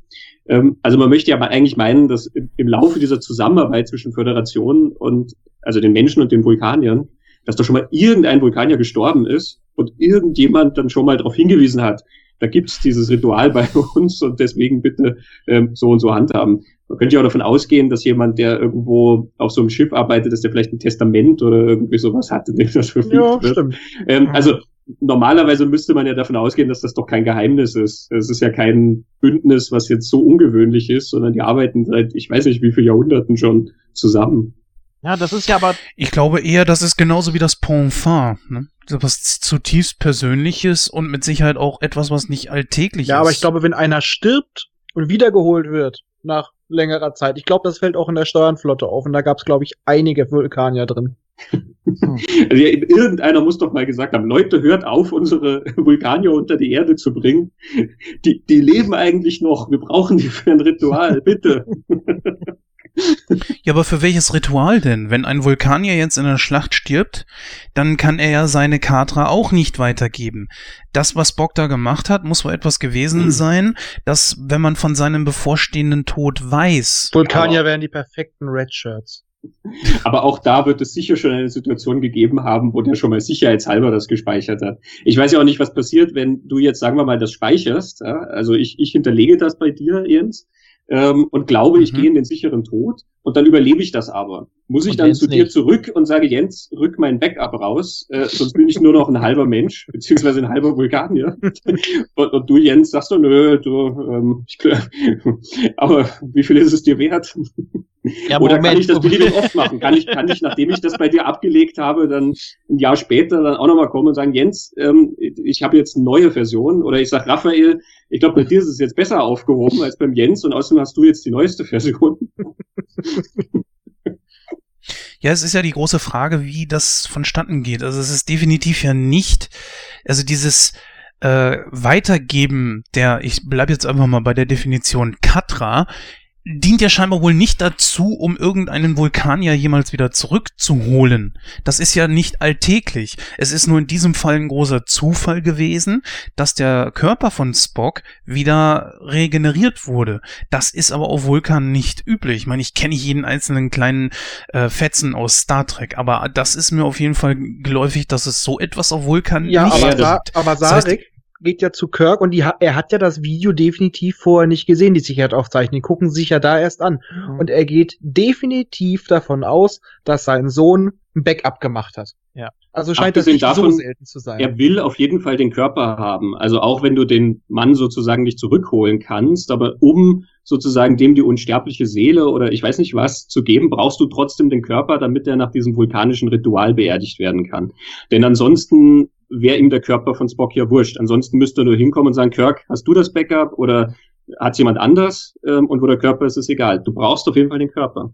Ähm, also man möchte ja aber eigentlich meinen, dass im, im Laufe dieser Zusammenarbeit zwischen Föderation und also den Menschen und den Vulkaniern, dass da schon mal irgendein Vulkanier gestorben ist und irgendjemand dann schon mal darauf hingewiesen hat, da gibt's dieses Ritual [LAUGHS] bei uns und deswegen bitte ähm, so und so handhaben. Man könnte ja auch davon ausgehen, dass jemand, der irgendwo auf so einem Schiff arbeitet, dass der vielleicht ein Testament oder irgendwie sowas hat, in dem das verfügt Ja, wird. stimmt. Ähm, also normalerweise müsste man ja davon ausgehen, dass das doch kein Geheimnis ist. Es ist ja kein Bündnis, was jetzt so ungewöhnlich ist, sondern die arbeiten seit ich weiß nicht wie viele Jahrhunderten schon zusammen. Ja, das ist ja aber Ich glaube eher, das ist genauso wie das Ponfin. Ne? So Was zutiefst Persönliches und mit Sicherheit auch etwas, was nicht alltäglich Ja, ist. aber ich glaube, wenn einer stirbt und wiedergeholt wird nach längerer Zeit, ich glaube, das fällt auch in der Steuernflotte auf und da gab es, glaube ich, einige Vulkanier drin. Also ja, irgendeiner muss doch mal gesagt haben, Leute, hört auf, unsere Vulkanier unter die Erde zu bringen. Die, die leben eigentlich noch. Wir brauchen die für ein Ritual, bitte. [LAUGHS] Ja, aber für welches Ritual denn? Wenn ein Vulkanier jetzt in der Schlacht stirbt, dann kann er ja seine Katra auch nicht weitergeben. Das, was Bock da gemacht hat, muss wohl etwas gewesen Mhm. sein, dass, wenn man von seinem bevorstehenden Tod weiß, Vulkanier wären die perfekten Redshirts. Aber auch da wird es sicher schon eine Situation gegeben haben, wo der schon mal sicherheitshalber das gespeichert hat. Ich weiß ja auch nicht, was passiert, wenn du jetzt, sagen wir mal, das speicherst. Ja? Also ich, ich hinterlege das bei dir, Jens, ähm, und glaube, ich Mhm. gehe in den sicheren Tod und dann überlebe ich das aber. Muss ich Und dann zu dir nicht. zurück und sage, Jens, rück mein Backup raus, äh, sonst bin ich nur noch ein halber Mensch, [LAUGHS] beziehungsweise ein halber Vulkanier. [LAUGHS] und, und du, Jens, sagst du, nö, du, ähm, ich, glaub- [LAUGHS] aber wie viel ist es dir wert? ja, Oder kann ich das beliebig oft machen? Kann ich, kann ich, nachdem ich das bei dir abgelegt habe, dann ein Jahr später dann auch nochmal kommen und sagen, Jens, ähm, ich habe jetzt eine neue Version. Oder ich sag, Raphael, ich glaube, bei dir ist es jetzt besser aufgehoben als beim Jens und außerdem hast du jetzt die neueste Version. Ja, es ist ja die große Frage, wie das vonstatten geht. Also es ist definitiv ja nicht, also dieses äh, Weitergeben der, ich bleib jetzt einfach mal bei der Definition Katra, dient ja scheinbar wohl nicht dazu, um irgendeinen Vulkanier jemals wieder zurückzuholen. Das ist ja nicht alltäglich. Es ist nur in diesem Fall ein großer Zufall gewesen, dass der Körper von Spock wieder regeneriert wurde. Das ist aber auf Vulkan nicht üblich. Ich meine, ich kenne nicht jeden einzelnen kleinen äh, Fetzen aus Star Trek, aber das ist mir auf jeden Fall geläufig, dass es so etwas auf Vulkan Ja, nicht aber, das- Sa aber Sarek, geht ja zu Kirk und die, er hat ja das Video definitiv vorher nicht gesehen, die Sicherheitsaufzeichnung. Die gucken sich ja da erst an. Mhm. Und er geht definitiv davon aus, dass sein Sohn ein Backup gemacht hat. Ja. Also scheint das Abgesehen nicht davon, so selten zu sein. Er will auf jeden Fall den Körper haben. Also auch wenn du den Mann sozusagen nicht zurückholen kannst, aber um sozusagen dem die unsterbliche Seele oder ich weiß nicht was zu geben, brauchst du trotzdem den Körper, damit er nach diesem vulkanischen Ritual beerdigt werden kann. Denn ansonsten wäre ihm der Körper von Spock ja wurscht. Ansonsten müsste er nur hinkommen und sagen, Kirk, hast du das Backup oder hat jemand anders? Ähm, und wo der Körper ist, ist egal. Du brauchst auf jeden Fall den Körper.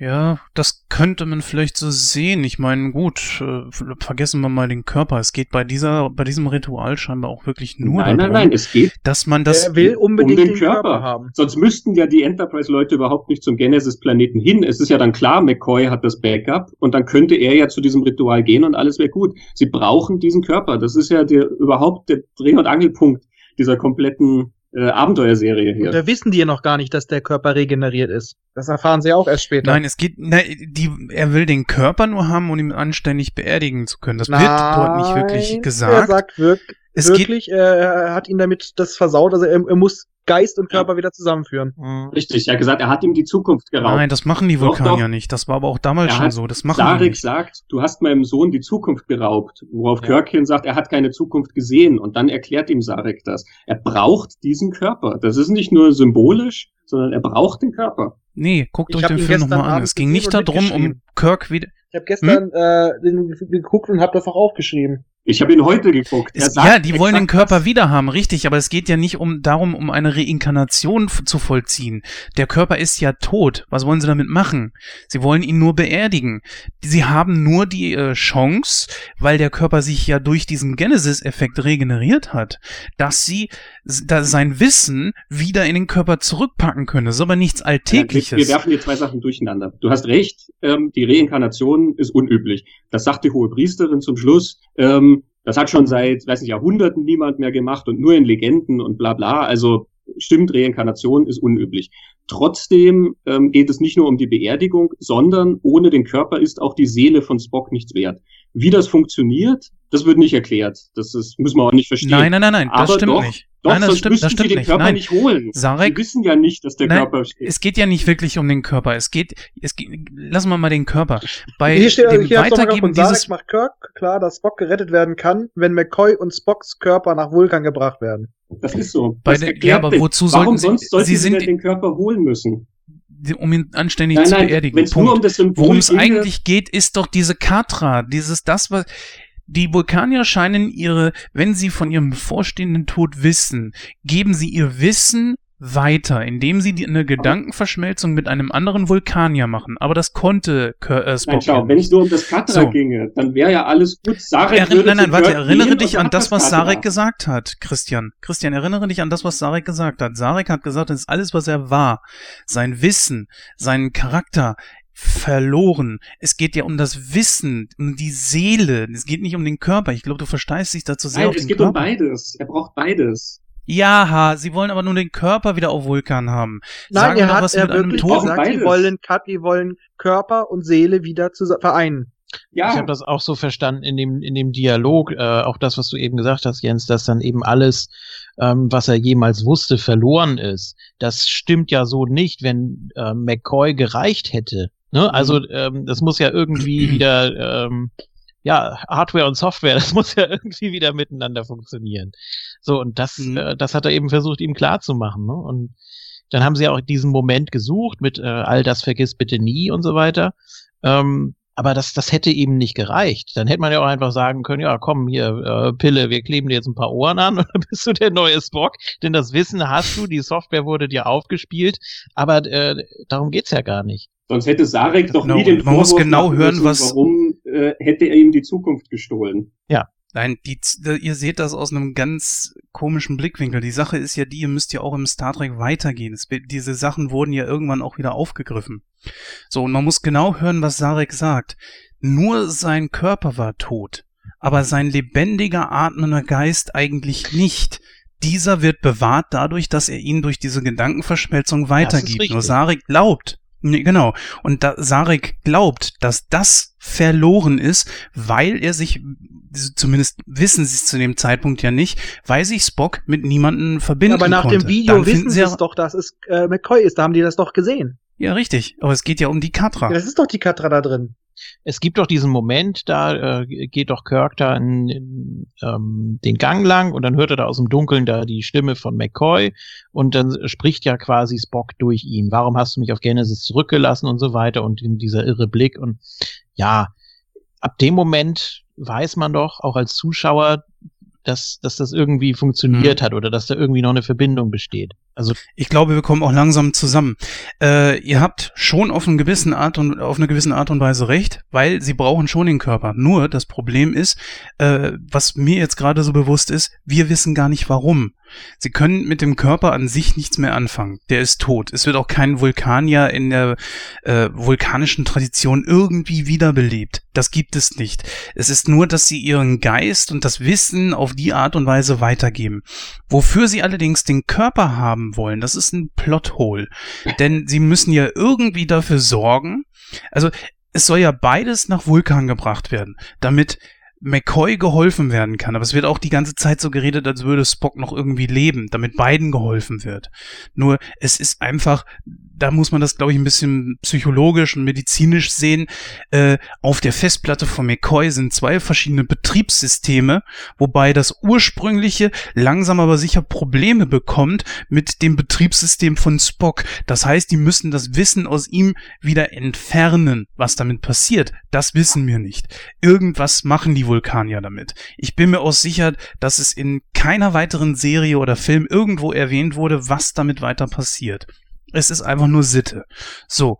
Ja, das könnte man vielleicht so sehen. Ich meine, gut, äh, vergessen wir mal den Körper. Es geht bei dieser, bei diesem Ritual scheinbar auch wirklich nur nein, darum, nein, nein, es geht dass man das. er will unbedingt um den, den Körper. Körper. haben. Sonst müssten ja die Enterprise-Leute überhaupt nicht zum Genesis-Planeten hin. Es ist ja dann klar, McCoy hat das Backup und dann könnte er ja zu diesem Ritual gehen und alles wäre gut. Sie brauchen diesen Körper. Das ist ja der, überhaupt der Dreh- und Angelpunkt dieser kompletten äh, Abenteuerserie Und hier. da wissen die ja noch gar nicht, dass der Körper regeneriert ist. Das erfahren sie auch erst später. Nein, es geht, ne, die, er will den Körper nur haben, um ihn anständig beerdigen zu können. Das wird dort nicht wirklich Nein, Er gesagt. sagt wirk Es geht- wirklich, er, er hat ihn damit das versaut. Also er, er muss Geist und Körper wieder zusammenführen. Mhm. Richtig, er hat gesagt, er hat ihm die Zukunft geraubt. Nein, das machen die Vulkanier doch. nicht. Das war aber auch damals Er schon hat- so. Das machen die Sarek nicht. sagt, du hast meinem Sohn die Zukunft geraubt, worauf Ja. Kirkin sagt, er hat keine Zukunft gesehen und dann erklärt ihm Sarek das. Er braucht diesen Körper. Das ist nicht nur symbolisch, sondern er braucht den Körper. Nee, guckt Ich euch den Film gestern nochmal an. Es ging nicht darum, um. Kirk wieder. Ich habe gestern äh, den geguckt und habe das auch aufgeschrieben. Ich habe ihn heute geguckt. Sagt ja, die wollen den Körper wieder haben, richtig, aber es geht ja nicht um darum, um eine Reinkarnation zu vollziehen. Der Körper ist ja tot. Was wollen sie damit machen? Sie wollen ihn nur beerdigen. Sie haben nur die äh, Chance, weil der Körper sich ja durch diesen Genesis-Effekt regeneriert hat, dass sie sein Wissen wieder in den Körper zurückpacken können. Das ist aber nichts Wir, Alltägliches. wir werfen hier zwei Sachen durcheinander. Du hast recht, ähm, die Reinkarnation ist unüblich. Das sagt die hohe Priesterin zum Schluss. Ähm, das hat schon seit, weiß nicht, Jahrhunderten niemand mehr gemacht und nur in Legenden und bla bla. Also stimmt, Reinkarnation ist unüblich. Trotzdem ähm, geht es nicht nur um die Beerdigung, sondern ohne den Körper ist auch die Seele von Spock nichts wert. Wie das funktioniert, das wird nicht erklärt. Das ist, müssen wir auch nicht verstehen. nein, nein, nein, nein, das Aber stimmt doch, nicht. Doch, nein, das sonst stimmt, das sie stimmt den nicht. Körper Nein. nicht holen. Sarek- Sie wissen ja nicht, dass der Nein, Körper steht. Es geht ja nicht wirklich um den Körper. Es geht, es geht, lassen wir mal den Körper. Bei hier steht dem hier Weitergeben von Sarek dieses, macht Kirk klar, dass Spock gerettet werden kann, wenn McCoy und Spocks Körper nach Vulkan gebracht werden. Das ist so. Bei Das der- erklärt ja, aber wozu Warum sollten Sie- sonst sollten Sie Sie, sind- denn den Körper holen müssen? um ihn anständig Nein, zu nein, beerdigen. nur um Punkt. das Symbol Worum es eigentlich geht, ist doch diese Katra, dieses das, was die Vulkanier scheinen ihre, wenn sie von ihrem bevorstehenden Tod wissen, geben sie ihr Wissen weiter, indem sie die, eine Gedankenverschmelzung mit einem anderen Vulkanier machen. Aber das konnte Kir- äh, Spock Nein, schau, wenn es nur um das Katra So. ginge, dann wäre ja alles gut. Sarek Errin würde nein, nein, warte, erinnere dich an das, was. Sarek gesagt hat, Christian. Christian, erinnere dich an das, was Sarek gesagt hat. Sarek hat gesagt, das ist alles, was er war. Sein Wissen, seinen Charakter verloren. Es geht ja um das Wissen, um die Seele. Es geht nicht um den Körper. Ich glaube, du versteißt dich dazu sehr Nein, auf es den geht Körper. um beides. Er braucht beides. Ja, ha, sie wollen aber nur den Körper wieder auf Vulkan haben. Nein, Sagen er hat was er mit einem wirklich Toten. gesagt, die Beides. wollen, Kat- die wollen Körper und Seele wieder zusammen vereinen. Ja, Ich habe das auch so verstanden in dem, in dem Dialog, äh, auch das, was du eben gesagt hast, Jens, dass dann eben alles, ähm, was er jemals wusste, verloren ist. Das stimmt ja so nicht, wenn äh, McCoy gereicht hätte. Ne? Also ähm, das muss ja irgendwie [CLEARS THROAT] wieder, ähm, ja, Hardware und Software, [LAUGHS] das muss ja irgendwie wieder miteinander funktionieren. So, und das, Mhm. äh, das hat er eben versucht, ihm klarzumachen. Ne? Und dann haben sie auch diesen Moment gesucht mit äh, all das vergiss bitte nie und so weiter. Ähm, aber das, das hätte ihm nicht gereicht. Dann hätte man ja auch einfach sagen können, ja, komm hier, äh, Pille, wir kleben dir jetzt ein paar Ohren an [LAUGHS] und dann bist du der neue Spock. Denn das Wissen hast du, die Software wurde dir aufgespielt, aber äh, darum geht's ja gar nicht. Sonst hätte Sarek doch Genau, nie den man muss Vorwurf genau machen hören, müssen, was- Warum äh, hätte er ihm die Zukunft gestohlen? Nein, die, ihr seht das aus einem ganz komischen Blickwinkel. Die Sache ist ja die, ihr müsst ja auch im Star Trek weitergehen. Es, diese Sachen wurden ja irgendwann auch wieder aufgegriffen. So, und man muss genau hören, was Sarek sagt. Nur sein Körper war tot, aber sein lebendiger, atmender Geist eigentlich nicht. Dieser wird bewahrt dadurch, dass er ihn durch diese Gedankenverschmelzung weitergibt. Nur Sarek glaubt, Nee, genau. Und da Sarek glaubt, dass das verloren ist, weil er sich, zumindest wissen sie es zu dem Zeitpunkt ja nicht, weil sich Spock mit niemandem verbinden Aber nach konnte. dem Video Dann wissen sie ja- es doch, dass es äh, McCoy ist. Da haben die das doch gesehen. Ja, richtig. Aber es geht ja um die Katra. Ja, das ist doch die Katra da drin. Es gibt doch diesen Moment, da äh, geht doch Kirk da in, in ähm, den Gang lang und dann hört er da aus dem Dunkeln da die Stimme von McCoy und dann spricht ja quasi Spock durch ihn. Warum hast du mich auf Genesis zurückgelassen und so weiter und in dieser irre Blick und ja, ab dem Moment weiß man doch auch als Zuschauer, dass, dass das irgendwie funktioniert hat oder dass da irgendwie noch eine Verbindung besteht. Also Ich glaube, wir kommen auch langsam zusammen. Äh, ihr habt schon auf, einen gewissen Art und, auf eine gewisse Art und Weise recht, weil sie brauchen schon den Körper. Nur das Problem ist, äh, was mir jetzt gerade so bewusst ist, wir wissen gar nicht warum. Sie können mit dem Körper an sich nichts mehr anfangen. Der ist tot. Es wird auch kein Vulkanier in der äh, vulkanischen Tradition irgendwie wiederbelebt. Das gibt es nicht. Es ist nur, dass sie ihren Geist und das Wissen auf die Art und Weise weitergeben. Wofür sie allerdings den Körper haben wollen, das ist ein Plothole. Denn sie müssen ja irgendwie dafür sorgen, also es soll ja beides nach Vulkan gebracht werden, damit McCoy geholfen werden kann. Aber es wird auch die ganze Zeit so geredet, als würde Spock noch irgendwie leben, damit beiden geholfen wird. Nur es ist einfach, da muss man das, glaube ich, ein bisschen psychologisch und medizinisch sehen. Äh, auf der Festplatte von McCoy sind zwei verschiedene Betriebssysteme, wobei das ursprüngliche langsam aber sicher Probleme bekommt mit dem Betriebssystem von Spock. Das heißt, die müssen das Wissen aus ihm wieder entfernen. Was damit passiert, das wissen wir nicht. Irgendwas machen die Vulkanier damit. Ich bin mir auch sicher, dass es in keiner weiteren Serie oder Film irgendwo erwähnt wurde, was damit weiter passiert. Es ist einfach nur Sitte. So.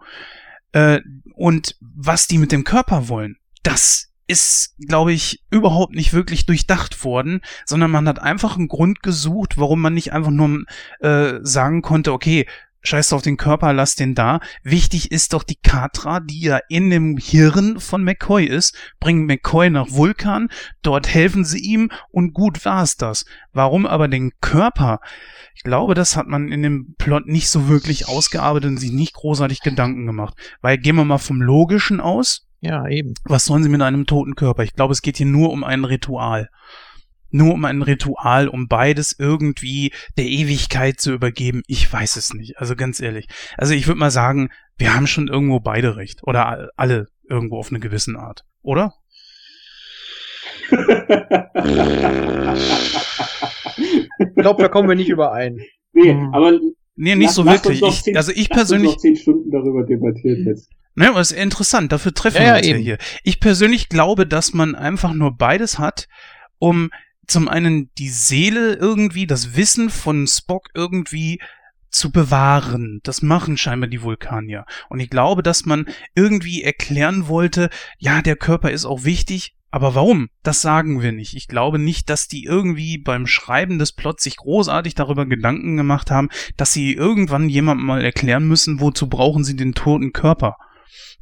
Äh, und was die mit dem Körper wollen, das ist, glaube ich, überhaupt nicht wirklich durchdacht worden, sondern man hat einfach einen Grund gesucht, warum man nicht einfach nur äh, sagen konnte, okay, scheiß auf den Körper, lass den da. Wichtig ist doch die Katra, die ja in dem Hirn von McCoy ist, bringen McCoy nach Vulkan, dort helfen sie ihm und gut war's das. Warum aber den Körper? Ich glaube, das hat man in dem Plot nicht so wirklich ausgearbeitet und sich nicht großartig Gedanken gemacht. Weil gehen wir mal vom Logischen aus, ja, eben. was sollen sie mit einem toten Körper? Ich glaube, es geht hier nur um ein Ritual. Nur um ein Ritual, um beides irgendwie der Ewigkeit zu übergeben. Ich weiß es nicht. Also ganz ehrlich. Also ich würde mal sagen, wir haben schon irgendwo beide recht. Oder alle irgendwo auf eine gewisse Art. Oder? Ich glaube, da kommen wir nicht überein. nee, Hm. aber Nee, nicht lass- so wirklich. Ich, zehn- also ich persönlich, noch zehn Stunden darüber debattieren jetzt. Ne, aber ist interessant, dafür treffen Ja, wir ja, uns ja hier. Ich persönlich glaube, dass man einfach nur beides hat, um zum einen die Seele irgendwie, das Wissen von Spock irgendwie zu bewahren. Das machen scheinbar die Vulkanier. Und ich glaube, dass man irgendwie erklären wollte, ja, der Körper ist auch wichtig, aber warum? Das sagen wir nicht. Ich glaube nicht, dass die irgendwie beim Schreiben des Plots sich großartig darüber Gedanken gemacht haben, dass sie irgendwann jemandem mal erklären müssen, wozu brauchen sie den toten Körper.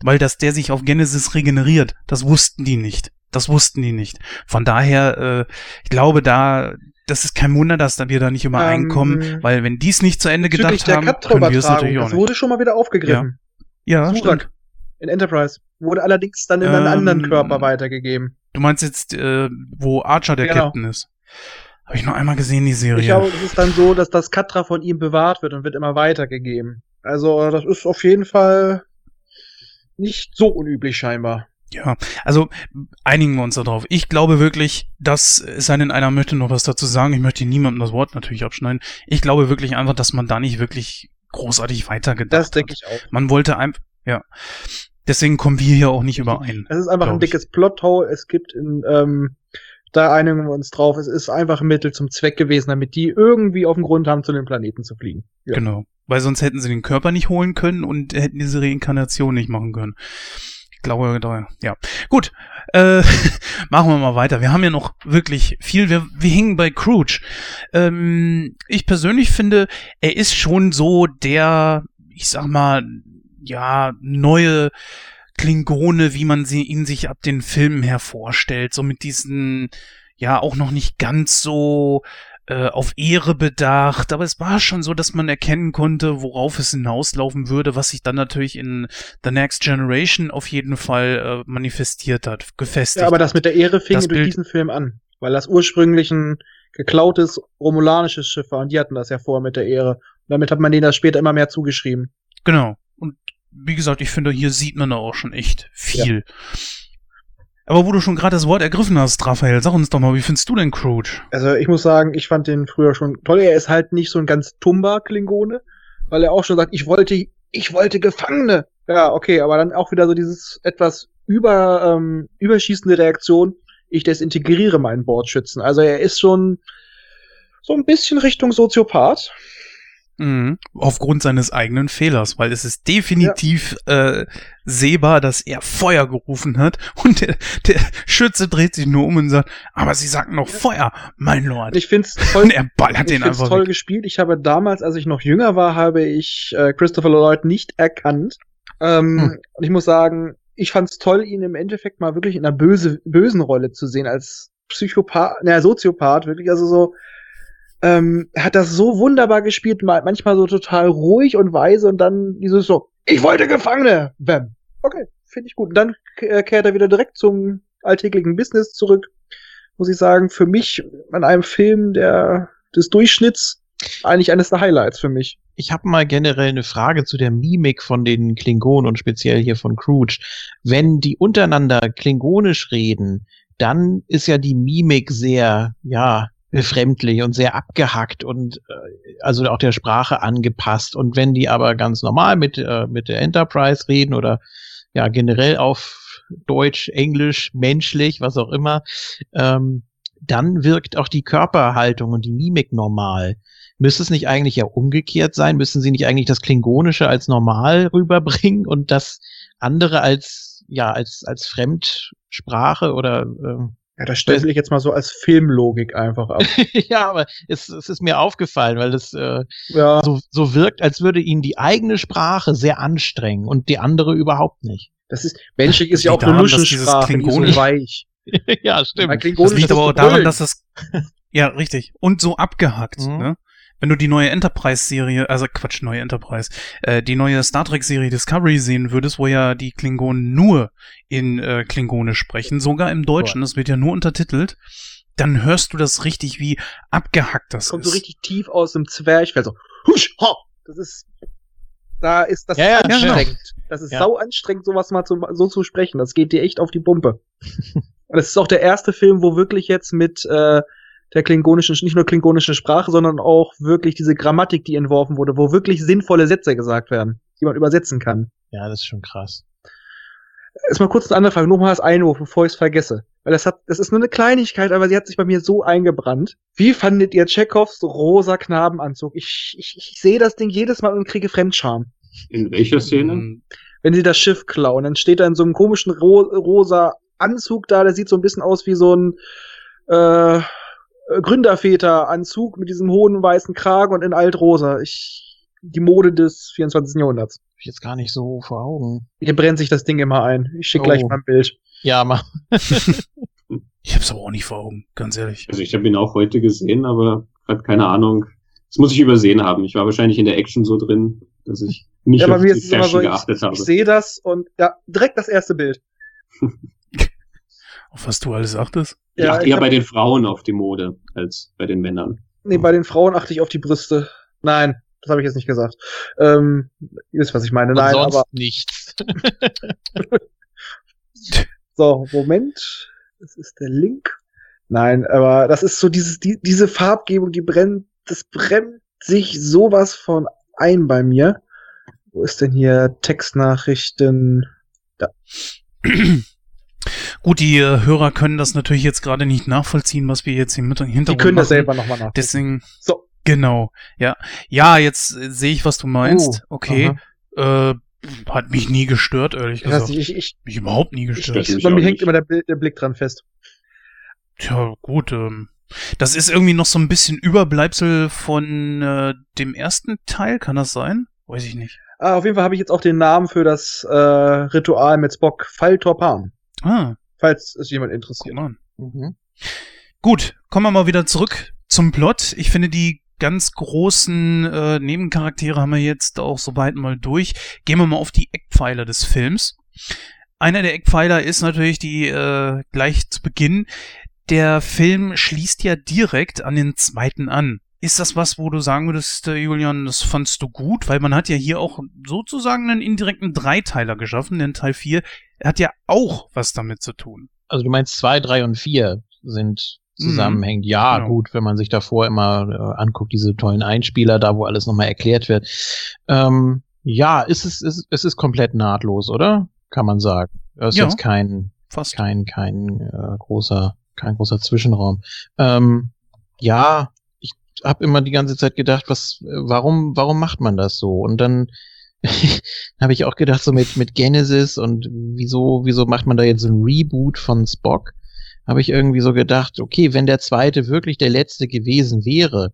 Weil dass der sich auf Genesis regeneriert, das wussten die nicht. Das wussten die nicht. Von daher, äh, ich glaube, da, das ist kein Wunder, dass da wir da nicht übereinkommen, Ähm, weil wenn die es nicht zu Ende gedacht haben, können wir es natürlich auch das nicht. wurde schon mal wieder aufgegriffen. Ja, stimmt. Surak in Enterprise. Wurde allerdings dann in einen Ähm, anderen Körper weitergegeben. Du meinst jetzt, äh, wo Archer der Genau. Captain ist? Habe ich noch einmal gesehen, die Serie. Ich glaube, es ist dann so, dass das Katra von ihm bewahrt wird und wird immer weitergegeben. Also, das ist auf jeden Fall nicht so unüblich scheinbar. Ja, also einigen wir uns darauf. Ich glaube wirklich, dass, es sei denn, einer möchte noch was dazu sagen, ich möchte niemandem das Wort natürlich abschneiden. Ich glaube wirklich einfach, dass man da nicht wirklich großartig weitergedacht Das denke hat. ich auch. Man wollte einfach, ja. Deswegen kommen wir hier auch nicht überein. Es ist einfach ein dickes Plothole. Es gibt in, ähm, da einigen wir uns drauf. Es ist einfach ein Mittel zum Zweck gewesen, damit die irgendwie auf den Grund haben, zu den Planeten zu fliegen. Ja. Genau. Weil sonst hätten sie den Körper nicht holen können und hätten diese Reinkarnation nicht machen können. Glaube, ja. Gut, äh, [LAUGHS] machen wir mal weiter. Wir haben ja noch wirklich viel. Wir, wir hingen bei Crouch. Ähm, ich persönlich finde, er ist schon so der, ich sag mal, ja, neue Klingone, wie man sie, ihn sich ab den Filmen her vorstellt. So mit diesen, ja, auch noch nicht ganz so äh, auf Ehre bedacht, aber es war schon so, dass man erkennen konnte, worauf es hinauslaufen würde, was sich dann natürlich in The Next Generation auf jeden Fall äh, manifestiert hat, gefestigt. Ja, aber das mit der Ehre fing durch Bild- diesen Film an, weil das ursprünglich ein geklautes romulanisches Schiff war und die hatten das ja vorher mit der Ehre. Und damit hat man denen das später immer mehr zugeschrieben. Genau. Und wie gesagt, ich finde, hier sieht man da auch schon echt viel. Aber wo du schon gerade das Wort ergriffen hast, Raphael, sag uns doch mal, wie findest du denn Crouch? Also ich muss sagen, ich fand den früher schon toll. Er ist halt nicht so ein ganz tumber Klingone, weil er auch schon sagt, ich wollte, ich wollte Gefangene. Ja, okay, aber dann auch wieder so dieses etwas über, ähm, überschießende Reaktion. Ich desintegriere meinen Bordschützen. Also er ist schon so ein bisschen Richtung Soziopath. Mhm. Aufgrund seines eigenen Fehlers, weil es ist definitiv äh, sehbar, dass er Feuer gerufen hat [LAUGHS] und der, der Schütze dreht sich nur um und sagt, aber sie sagten noch Feuer, mein Lord. Ich find's toll, Und er ballert ich den find's einfach toll weg. gespielt. Ich habe damals, als ich noch jünger war, habe ich äh, Christopher Lloyd nicht erkannt. Ähm, Hm. Und ich muss sagen, ich fand's toll, ihn im Endeffekt mal wirklich in einer böse, bösen Rolle zu sehen, als Psychopath, naja, Soziopath, wirklich, also so, ähm, hat das so wunderbar gespielt, ma- manchmal so total ruhig und weise und dann dieses so, ich wollte Gefangene, bam. Okay, finde ich gut. Und dann äh, kehrt er wieder direkt zum alltäglichen Business zurück. Muss ich sagen, für mich an einem Film der des Durchschnitts eigentlich eines der Highlights für mich. Ich habe mal generell eine Frage zu der Mimik von den Klingonen und speziell hier von Crouch. Wenn die untereinander klingonisch reden, dann ist ja die Mimik sehr, ja, befremdlich und sehr abgehackt und äh, also auch der Sprache angepasst. Und wenn die aber ganz normal mit, äh, mit der Enterprise reden oder ja generell auf Deutsch, Englisch, menschlich, was auch immer, ähm, dann wirkt auch die Körperhaltung und die Mimik normal. Müsste es nicht eigentlich ja umgekehrt sein? Müssen sie nicht eigentlich das Klingonische als normal rüberbringen und das andere als, ja, als, als Fremdsprache oder, ähm, Ja, das stelle ich jetzt mal so als Filmlogik einfach ab. [LAUGHS] ja, aber es, es ist mir aufgefallen, weil es äh, ja, so, so wirkt, als würde ihnen die eigene Sprache sehr anstrengen und die andere überhaupt nicht. das ist menschlich ist ja auch eine daran, Nuschensprache, die ist so Klingonisch- weich. [LAUGHS] ja, stimmt. Klingonisch Das liegt aber auch daran, dass das, ja, richtig. Und so abgehackt, Mhm. ne? Wenn du die neue Enterprise-Serie, also Quatsch, neue Enterprise, äh, die neue Star Trek-Serie Discovery sehen würdest, wo ja die Klingonen nur in äh, Klingonisch sprechen, sogar im Deutschen, das wird ja nur untertitelt, dann hörst du das richtig, wie abgehackt das kommt ist. so richtig tief aus dem Zwerchfell so. Husch, ha! Das ist da ist das Ja, ja, ist genau. anstrengend. Das ist Ja. sau anstrengend, sowas mal zu, so zu sprechen. Das geht dir echt auf die Pumpe. [LAUGHS] Und es ist auch der erste Film, wo wirklich jetzt mit äh, der klingonischen, nicht nur klingonischen Sprache, sondern auch wirklich diese Grammatik, die entworfen wurde, wo wirklich sinnvolle Sätze gesagt werden, die man übersetzen kann. Ja, das ist schon krass. Erstmal kurz eine andere Frage, nur mal als Einwurf, bevor ich es vergesse. Weil das hat, das ist nur eine Kleinigkeit, aber sie hat sich bei mir so eingebrannt. Wie fandet ihr Tschechows rosa Knabenanzug? Ich, ich, ich sehe das Ding jedes Mal und kriege Fremdscham. In welcher Szene? Mhm. Wenn sie das Schiff klauen, dann steht er in so einem komischen ro rosa Anzug da, der sieht so ein bisschen aus wie so ein äh, Gründerväter-Anzug mit diesem hohen weißen Kragen und in altrosa. Ich, die Mode des 24. Jahrhunderts. Hab ich jetzt gar nicht so vor Augen. Hier brennt sich das Ding immer ein. Ich schicke gleich Oh. mal ein Bild. Ja, mal. [LAUGHS] Ich hab's aber auch nicht vor Augen, ganz ehrlich. Also ich habe ihn auch heute gesehen, aber gerade keine Ahnung. Das muss ich übersehen haben. Ich war wahrscheinlich in der Action so drin, dass ich nicht Ja, auf die Fashion so, ich, geachtet habe. ich sehe das und ja, direkt das erste Bild. [LAUGHS] Auf was du alles achtest? Ich achte ich eher bei den Frauen auf die Mode als bei den Männern. Nee, bei den Frauen achte ich auf die Brüste. Nein, das habe ich jetzt nicht gesagt. Ähm, ihr wisst, was ich meine. Und Nein, sonst aber nichts. [LAUGHS] so, Moment. Das ist der Link. Nein, aber das ist so dieses, die, diese Farbgebung, die brennt, das brennt sich sowas von ein bei mir. Wo ist denn hier Textnachrichten? [CLEARS THROAT] Gut, die äh, Hörer können das natürlich jetzt gerade nicht nachvollziehen, was wir jetzt hier mit im Die Hintergrund können das machen. selber nochmal nach. Deswegen, So. genau, ja. Ja, jetzt äh, sehe ich, was du meinst. Oh, okay. Äh, hat mich nie gestört, ehrlich Ich, weiß gesagt. nicht, ich, ich, mich überhaupt nie ich, gestört. stört mich bei mir hängt immer der, der Blick dran fest. Tja, gut. Ähm, das ist irgendwie noch so ein bisschen Überbleibsel von äh, dem ersten Teil, kann das sein? Weiß ich nicht. Ah, auf jeden Fall habe ich jetzt auch den Namen für das äh, Ritual mit Spock, Fall Torpan. Ah, Falls es jemand interessiert. Mhm. Gut, kommen wir mal wieder zurück zum Plot. Ich finde, die ganz großen äh, Nebencharaktere haben wir jetzt auch soweit mal durch. Gehen wir mal auf die Eckpfeiler des Films. Einer der Eckpfeiler ist natürlich die äh, gleich zu Beginn. Der Film schließt ja direkt an den zweiten an. Ist das was, wo du sagen würdest, äh, Julian, das fandst du gut? Weil man hat ja hier auch sozusagen einen indirekten Dreiteiler geschaffen, denn Teil 4 hat ja auch was damit zu tun. Also du meinst zwei, drei und vier sind zusammenhängend. Mhm, ja, genau. gut, wenn man sich davor immer äh, anguckt, diese tollen Einspieler, da wo alles nochmal erklärt wird. Ähm, ja, ist es, ist, es ist komplett nahtlos, oder? Kann man sagen. Es ist ja, jetzt kein, fast. kein, kein äh, großer, kein großer Zwischenraum. Ähm, ja, habe immer die ganze Zeit gedacht, was, warum, warum macht man das so? Und dann [LAUGHS] habe ich auch gedacht, so mit, mit Genesis und wieso, wieso macht man da jetzt ein Reboot von Spock? habe ich irgendwie so gedacht, okay, wenn der zweite wirklich der letzte gewesen wäre,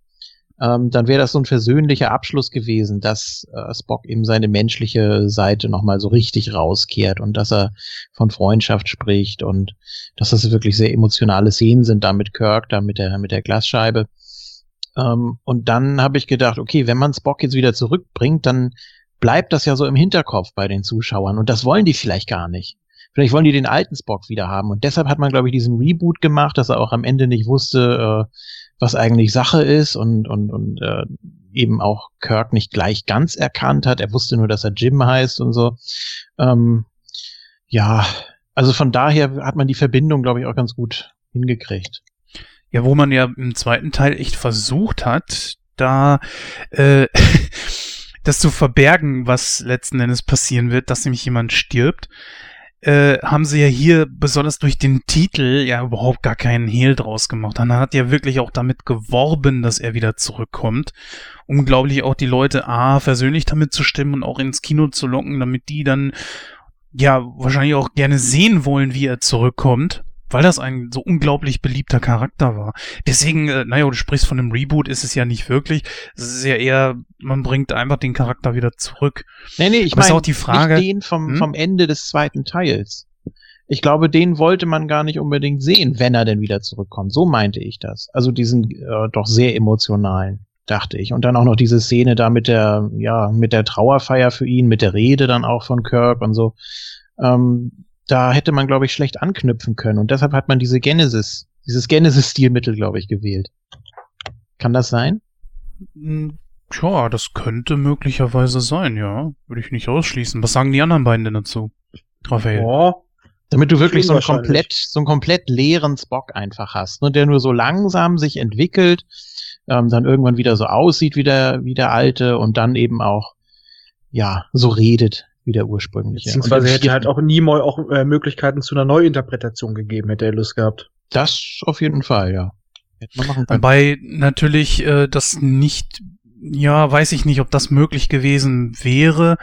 ähm, dann wäre das so ein versöhnlicher Abschluss gewesen, dass äh, Spock eben seine menschliche Seite nochmal so richtig rauskehrt und dass er von Freundschaft spricht und dass das wirklich sehr emotionale Szenen sind da mit Kirk, da mit der, mit der Glasscheibe. Ähm, und dann habe ich gedacht, okay, wenn man Spock jetzt wieder zurückbringt, dann bleibt das ja so im Hinterkopf bei den Zuschauern und das wollen die vielleicht gar nicht. Vielleicht wollen die den alten Spock wieder haben. Und deshalb hat man, glaube ich, diesen Reboot gemacht, dass er auch am Ende nicht wusste, äh, was eigentlich Sache ist und, und, und äh, eben auch Kirk nicht gleich ganz erkannt hat. Er wusste nur, dass er Jim heißt und so. Ähm, ja, also von daher hat man die Verbindung, glaube ich, auch ganz gut hingekriegt. Ja, wo man ja im zweiten Teil echt versucht hat, da äh, [LAUGHS] das zu verbergen, was letzten Endes passieren wird, dass nämlich jemand stirbt äh, haben sie ja hier besonders durch den Titel ja überhaupt gar keinen Hehl draus gemacht. Dann hat ja wirklich auch damit geworben, dass er wieder zurückkommt. Unglaublich auch die Leute A, versöhnlich damit zu stimmen und auch ins Kino zu locken, damit die dann ja wahrscheinlich auch gerne sehen wollen, wie er zurückkommt weil das ein so unglaublich beliebter Charakter war. Deswegen, äh, naja, du sprichst von einem Reboot, ist es ja nicht wirklich. Es ist ja eher, man bringt einfach den Charakter wieder zurück. Nee, nee, ich meine auch die Frage, nicht den vom, hm? vom Ende des zweiten Teils. Ich glaube, den wollte man gar nicht unbedingt sehen, wenn er denn wieder zurückkommt. So meinte ich das. Also diesen äh, doch sehr emotionalen, dachte ich. Und dann auch noch diese Szene da mit der, ja, mit der Trauerfeier für ihn, mit der Rede dann auch von Kirk und so. Ähm, da hätte man, glaube ich, schlecht anknüpfen können. Und deshalb hat man diese Genesis, dieses Genesis-Stilmittel, glaube ich, gewählt. Kann das sein? Hm, tja, das könnte möglicherweise sein, ja. Würde ich nicht ausschließen. Was sagen die anderen beiden denn dazu? Raphael. Oh, damit du wirklich so einen komplett, so einen komplett leeren Spock einfach hast, ne, der nur so langsam sich entwickelt, ähm, dann irgendwann wieder so aussieht wie der, wie der alte und dann eben auch, ja, so redet wie der ursprüngliche. Beziehungsweise hätte halt auch Nimoy auch äh, Möglichkeiten zu einer Neuinterpretation gegeben, hätte er Lust gehabt. Das auf jeden Fall, ja. Hätte man machen können. Wobei natürlich äh, das nicht ja, weiß ich nicht, ob das möglich gewesen wäre.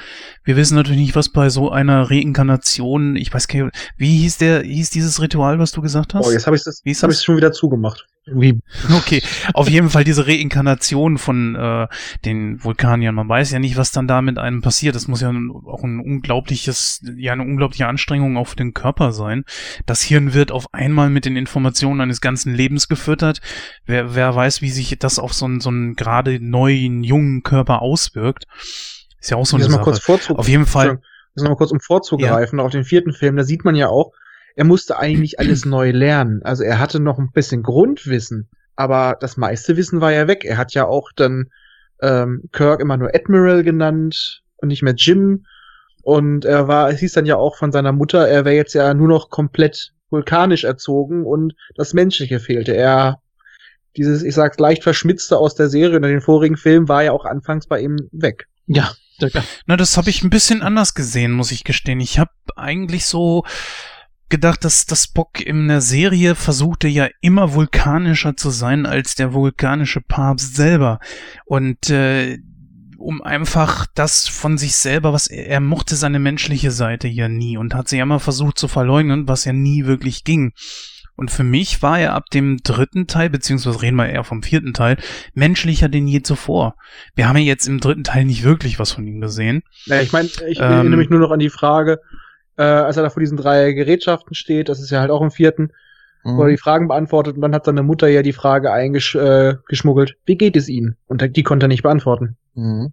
Wir wissen natürlich nicht, was bei so einer Reinkarnation, ich weiß gar nicht, wie hieß der, hieß dieses Ritual, was du gesagt hast? Oh, jetzt habe ich das, hab ich schon wieder zugemacht. Wie? [LAUGHS] Okay, auf jeden Fall diese Reinkarnation von äh, den Vulkaniern. Man weiß ja nicht, was dann da mit einem passiert. Das muss ja auch ein unglaubliches, ja eine unglaubliche Anstrengung auch für den Körper sein. Das Hirn wird auf einmal mit den Informationen eines ganzen Lebens gefüttert. Wer, wer weiß, wie sich das auf so einen, so einen gerade neuen, jungen Körper auswirkt. Ist ja auch so eine Sache. Auf jeden Fall. Müssen wir mal kurz um vorzugreifen. Ja. Auf den vierten Film, da sieht man ja auch, er musste eigentlich alles neu lernen. Also er hatte noch ein bisschen Grundwissen, aber das meiste Wissen war ja weg. Er hat ja auch dann ähm, Kirk immer nur Admiral genannt und nicht mehr Jim. Und er war, es hieß dann ja auch von seiner Mutter, er wäre jetzt ja nur noch komplett vulkanisch erzogen und das Menschliche fehlte. Er, dieses, ich sag's leicht verschmitzte aus der Serie und den vorigen Film war ja auch anfangs bei ihm weg. Ja, na, das habe ich ein bisschen anders gesehen, muss ich gestehen. Ich habe eigentlich so gedacht, dass das Spock in der Serie versuchte ja immer vulkanischer zu sein als der vulkanische Papst selber. Und äh, um einfach das von sich selber, was er, er mochte seine menschliche Seite ja nie und hat sie ja immer versucht zu verleugnen, was ja nie wirklich ging. Und für mich war er ab dem dritten Teil, beziehungsweise reden wir eher vom vierten Teil, menschlicher denn je zuvor. Wir haben ja jetzt im dritten Teil nicht wirklich was von ihm gesehen. Ja, ich meine, ich ähm, erinnere mich nur noch an die Frage, äh, als er da vor diesen drei Gerätschaften steht, das ist ja halt auch im vierten, Mhm. oder die Fragen beantwortet und dann hat seine Mutter ja die Frage eingeschmuggelt, wie geht es Ihnen? Und die konnte er nicht beantworten. Mhm.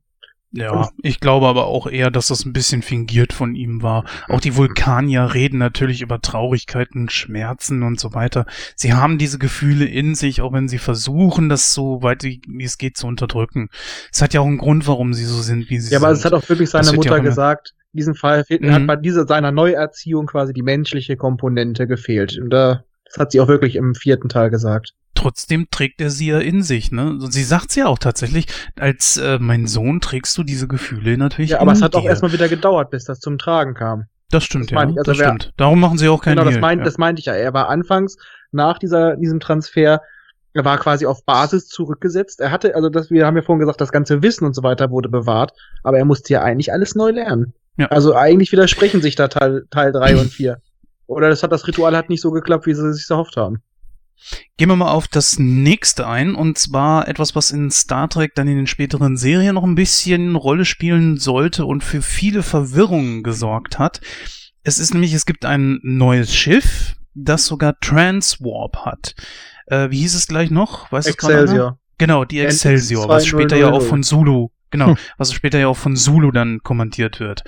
Ja, ich glaube aber auch eher, dass das ein bisschen fingiert von ihm war. Auch die Vulkanier reden natürlich über Traurigkeiten, Schmerzen und so weiter. Sie haben diese Gefühle in sich, auch wenn sie versuchen, das so weit wie es geht zu unterdrücken. Es hat ja auch einen Grund, warum sie so sind, wie sie Ja, sind. aber es hat auch wirklich seine ja Mutter immer- gesagt, in diesem Fall fehlt, Mhm. hat bei dieser seiner Neuerziehung quasi die menschliche Komponente gefehlt. Und da, das hat sie auch wirklich im vierten Teil gesagt. Trotzdem trägt er sie ja in sich, ne? Und sie sagt ja auch tatsächlich, als äh, mein Sohn trägst du diese Gefühle natürlich Ja, aber es hat auch dir. erstmal wieder gedauert, bis das zum Tragen kam. Das stimmt, das ja. ich. Also das wer- stimmt. Darum machen sie auch keinen genau, das, meint, ja. das meinte ich ja. Er war anfangs nach dieser, diesem Transfer, er war quasi auf Basis zurückgesetzt. Er hatte, also das, wir haben ja vorhin gesagt, das ganze Wissen und so weiter wurde bewahrt, aber er musste ja eigentlich alles neu lernen. Ja. Also eigentlich widersprechen sich da Teil, Teil 3 und 4. Oder das hat das Ritual hat nicht so geklappt, wie sie sich erhofft haben. Gehen wir mal auf das nächste ein, und zwar etwas, was in Star Trek dann in den späteren Serien noch ein bisschen Rolle spielen sollte und für viele Verwirrungen gesorgt hat. Es ist nämlich, es gibt ein neues Schiff, das sogar Transwarp hat. Äh, wie hieß es gleich noch? Anna? Excelsior. Genau, die Excelsior, was später ja auch 2000. von Zulu, genau, was später ja auch von Zulu dann kommentiert wird.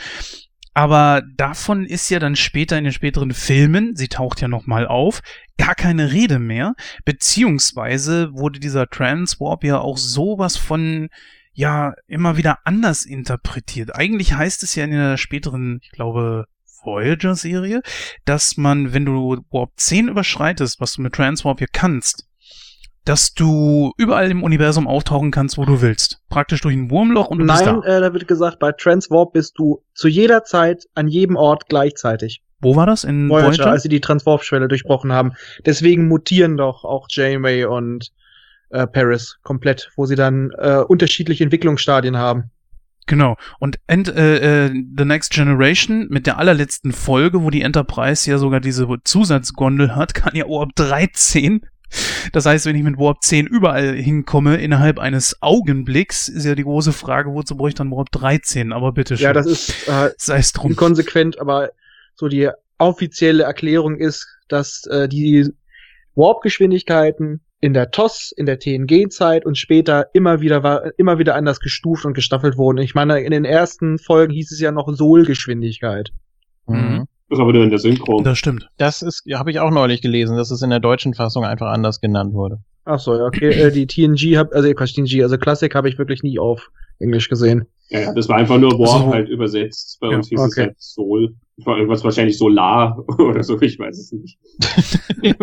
Aber davon ist ja dann später in den späteren Filmen, sie taucht ja nochmal auf, gar keine Rede mehr, beziehungsweise wurde dieser Transwarp ja auch sowas von, ja, immer wieder anders interpretiert. Eigentlich heißt es ja in der späteren, ich glaube, Voyager-Serie, dass man, wenn du Warp 10 überschreitest, was du mit Transwarp hier kannst, dass du überall im Universum auftauchen kannst, wo du willst. Praktisch durch ein Wurmloch und du bist Nein, da. äh, da wird gesagt, bei Transwarp bist du zu jeder Zeit an jedem Ort gleichzeitig. Wo war das? In Voyager, Voyager? als sie die Transwarp-Schwelle durchbrochen haben. Deswegen mutieren doch auch Janeway und äh, Paris komplett, wo sie dann äh, unterschiedliche Entwicklungsstadien haben. Genau. Und End, äh, äh, The Next Generation mit der allerletzten Folge, wo die Enterprise ja sogar diese Zusatzgondel hat, kann ja Warp 13. Das heißt, wenn ich mit Warp 10 überall hinkomme, innerhalb eines Augenblicks, ist ja die große Frage, wozu brauche ich dann Warp 13? Aber bitteschön. Ja, das ist äh, Sei es drum. inkonsequent, aber so die offizielle Erklärung ist, dass äh, die Warp-Geschwindigkeiten in der TOS, in der TNG-Zeit und später immer wieder war, immer wieder anders gestuft und gestaffelt wurden. Ich meine, in den ersten Folgen hieß es ja noch Sol-Geschwindigkeit. Mhm. Das ist aber nur in der Synchro. Das stimmt. Das ist, ja, habe ich auch neulich gelesen, dass es in der deutschen Fassung einfach anders genannt wurde. Ach so, ja, okay. äh, die TNG hab, also Quatsch, TNG, also Classic habe ich wirklich nie auf Englisch gesehen. Ja, ja, das war einfach nur Warp Also- halt übersetzt. Bei Ja, uns hieß es okay. halt Sol. War irgendwas wahrscheinlich Solar [LAUGHS] oder so, ich weiß es nicht. [LAUGHS]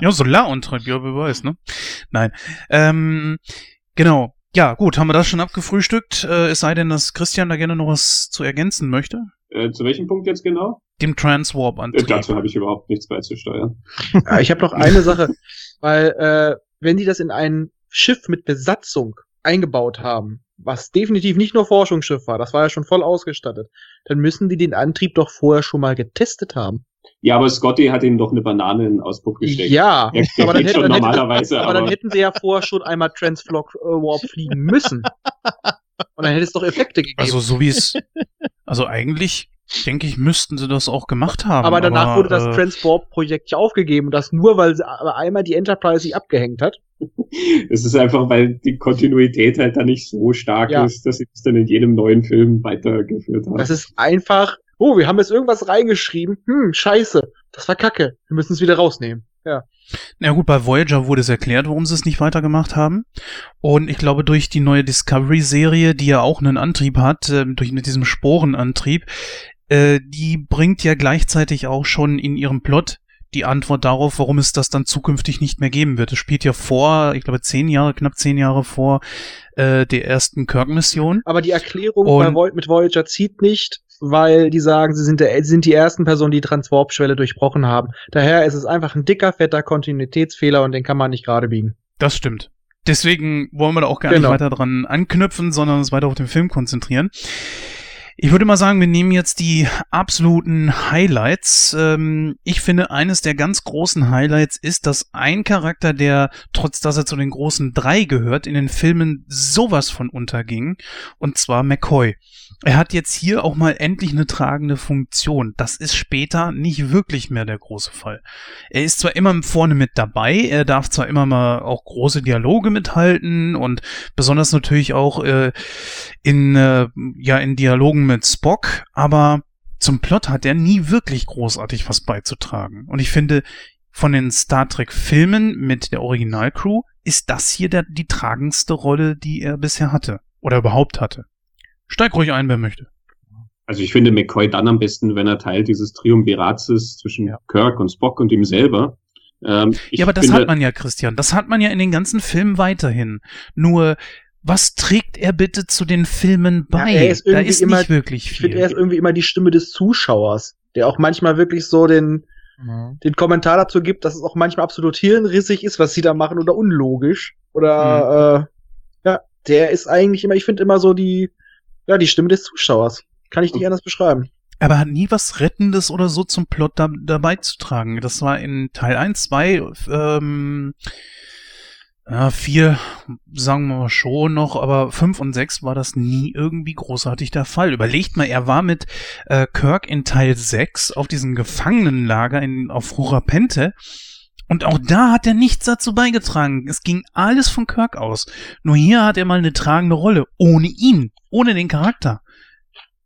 Ja, Solarantrieb, ja, wer weiß, ne? Nein. Ähm, genau. Ja, gut, haben wir das schon abgefrühstückt. Äh, es sei denn, dass Christian da gerne noch was zu ergänzen möchte. Äh, zu welchem Punkt jetzt genau? Dem Äh, Transwarp-Antrieb. dazu habe ich überhaupt nichts beizusteuern. Ja, ich habe noch eine Sache, [LAUGHS] weil äh, wenn die das in ein Schiff mit Besatzung eingebaut haben, was definitiv nicht nur Forschungsschiff war, das war ja schon voll ausgestattet, dann müssen die den Antrieb doch vorher schon mal getestet haben. Ja, aber Scotty hat ihm doch eine Banane in den Auspuff gesteckt. Ja, der aber dann, hätte, schon dann, hätte, normalerweise, aber aber, dann hätten sie ja vorher schon einmal Transflock äh, Warp fliegen müssen. Und dann hätte es doch Effekte gegeben. Also so wie es, also eigentlich denke ich, müssten sie das auch gemacht haben. aber danach wurde das äh, Transwarp-Projekt ja aufgegeben. Und das nur, weil sie aber einmal die Enterprise sich abgehängt hat. [LAUGHS] es ist einfach, weil die Kontinuität halt da nicht so stark Ja. ist, dass sie das dann in jedem neuen Film weitergeführt haben. Das ist einfach, oh, wir haben jetzt irgendwas reingeschrieben. Hm, scheiße. Das war kacke. Wir müssen es wieder rausnehmen. Ja. Na gut, bei Voyager wurde es erklärt, warum sie es nicht weitergemacht haben. Und ich glaube, durch die neue Discovery-Serie, die ja auch einen Antrieb hat, äh, durch mit diesem Sporenantrieb, äh, die bringt ja gleichzeitig auch schon in ihrem Plot die Antwort darauf, warum es das dann zukünftig nicht mehr geben wird. Es spielt ja vor, ich glaube, zehn Jahre, knapp zehn Jahre vor äh, der ersten Kirk-Mission. Aber die Erklärung Und- bei Voy mit Voyager zieht nicht, weil die sagen, sie sind, der, sind die ersten Personen, die die Transwarp-Schwelle durchbrochen haben. Daher ist es einfach ein dicker, fetter Kontinuitätsfehler und den kann man nicht gerade biegen. Das stimmt. Deswegen wollen wir da auch gar Genau. nicht weiter dran anknüpfen, sondern uns weiter auf den Film konzentrieren. Ich würde mal sagen, wir nehmen jetzt die absoluten Highlights. Ähm, ich finde, eines der ganz großen Highlights ist, dass ein Charakter, der trotz dass er zu den großen drei gehört, in den Filmen sowas von unterging, und zwar McCoy. Er hat jetzt hier auch mal endlich eine tragende Funktion. Das ist später nicht wirklich mehr der große Fall. Er ist zwar immer vorne mit dabei, er darf zwar immer mal auch große Dialoge mithalten und besonders natürlich auch äh, in äh, ja in Dialogen mit Spock, aber zum Plot hat er nie wirklich großartig was beizutragen. Und ich finde, von den Star Trek Filmen mit der Originalcrew ist das hier der, die tragendste Rolle, die er bisher hatte oder überhaupt hatte. Steig ruhig ein, wer möchte. Also ich finde McCoy dann am besten, wenn er Teil dieses Triumvirats ist zwischen. Kirk und Spock und ihm selber. Ähm, Ja, aber das finde, hat man ja, Christian. Das hat man ja in den ganzen Filmen weiterhin. Nur, was trägt er bitte zu den Filmen bei? er ist da irgendwie ist immer- nicht wirklich Ich finde, viel. er ist irgendwie immer die Stimme des Zuschauers, der auch manchmal wirklich so den, den Kommentar dazu gibt, dass es auch manchmal absolut hirnrissig ist, was sie da machen oder unlogisch. Oder äh, ja, der ist eigentlich immer, ich finde immer so die, ja, die Stimme des Zuschauers. Kann ich nicht anders beschreiben. Aber er hat nie was Rettendes oder so zum Plot da, dabei zu tragen. Das war in Teil 1, 2, ähm, ja, 4, sagen wir mal schon noch, aber 5 und 6 war das nie irgendwie großartig der Fall. Überlegt mal, er war mit äh, Kirk in Teil 6 auf diesem Gefangenenlager in, auf Rurapente. Und auch da hat er nichts dazu beigetragen. Es ging alles von Kirk aus. Nur hier hat er mal eine tragende Rolle. Ohne ihn, ohne den Charakter,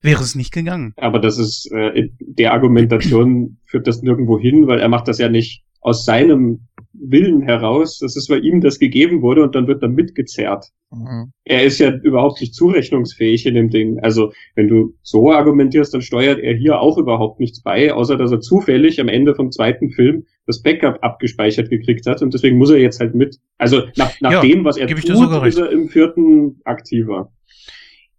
wäre es nicht gegangen. aber das ist äh, der Argumentation führt das nirgendwo hin, weil er macht das ja nicht aus seinem Willen heraus. Das ist, weil ihm das gegeben wurde und dann wird er mitgezerrt. Mhm. Er ist ja überhaupt nicht zurechnungsfähig in dem Ding. Also, wenn du so argumentierst, dann steuert er hier auch überhaupt nichts bei, außer dass er zufällig am Ende vom zweiten Film das Backup abgespeichert gekriegt hat und deswegen muss er jetzt halt mit. Also, nach, nach Ja, dem, was er tut, ist er im vierten aktiver.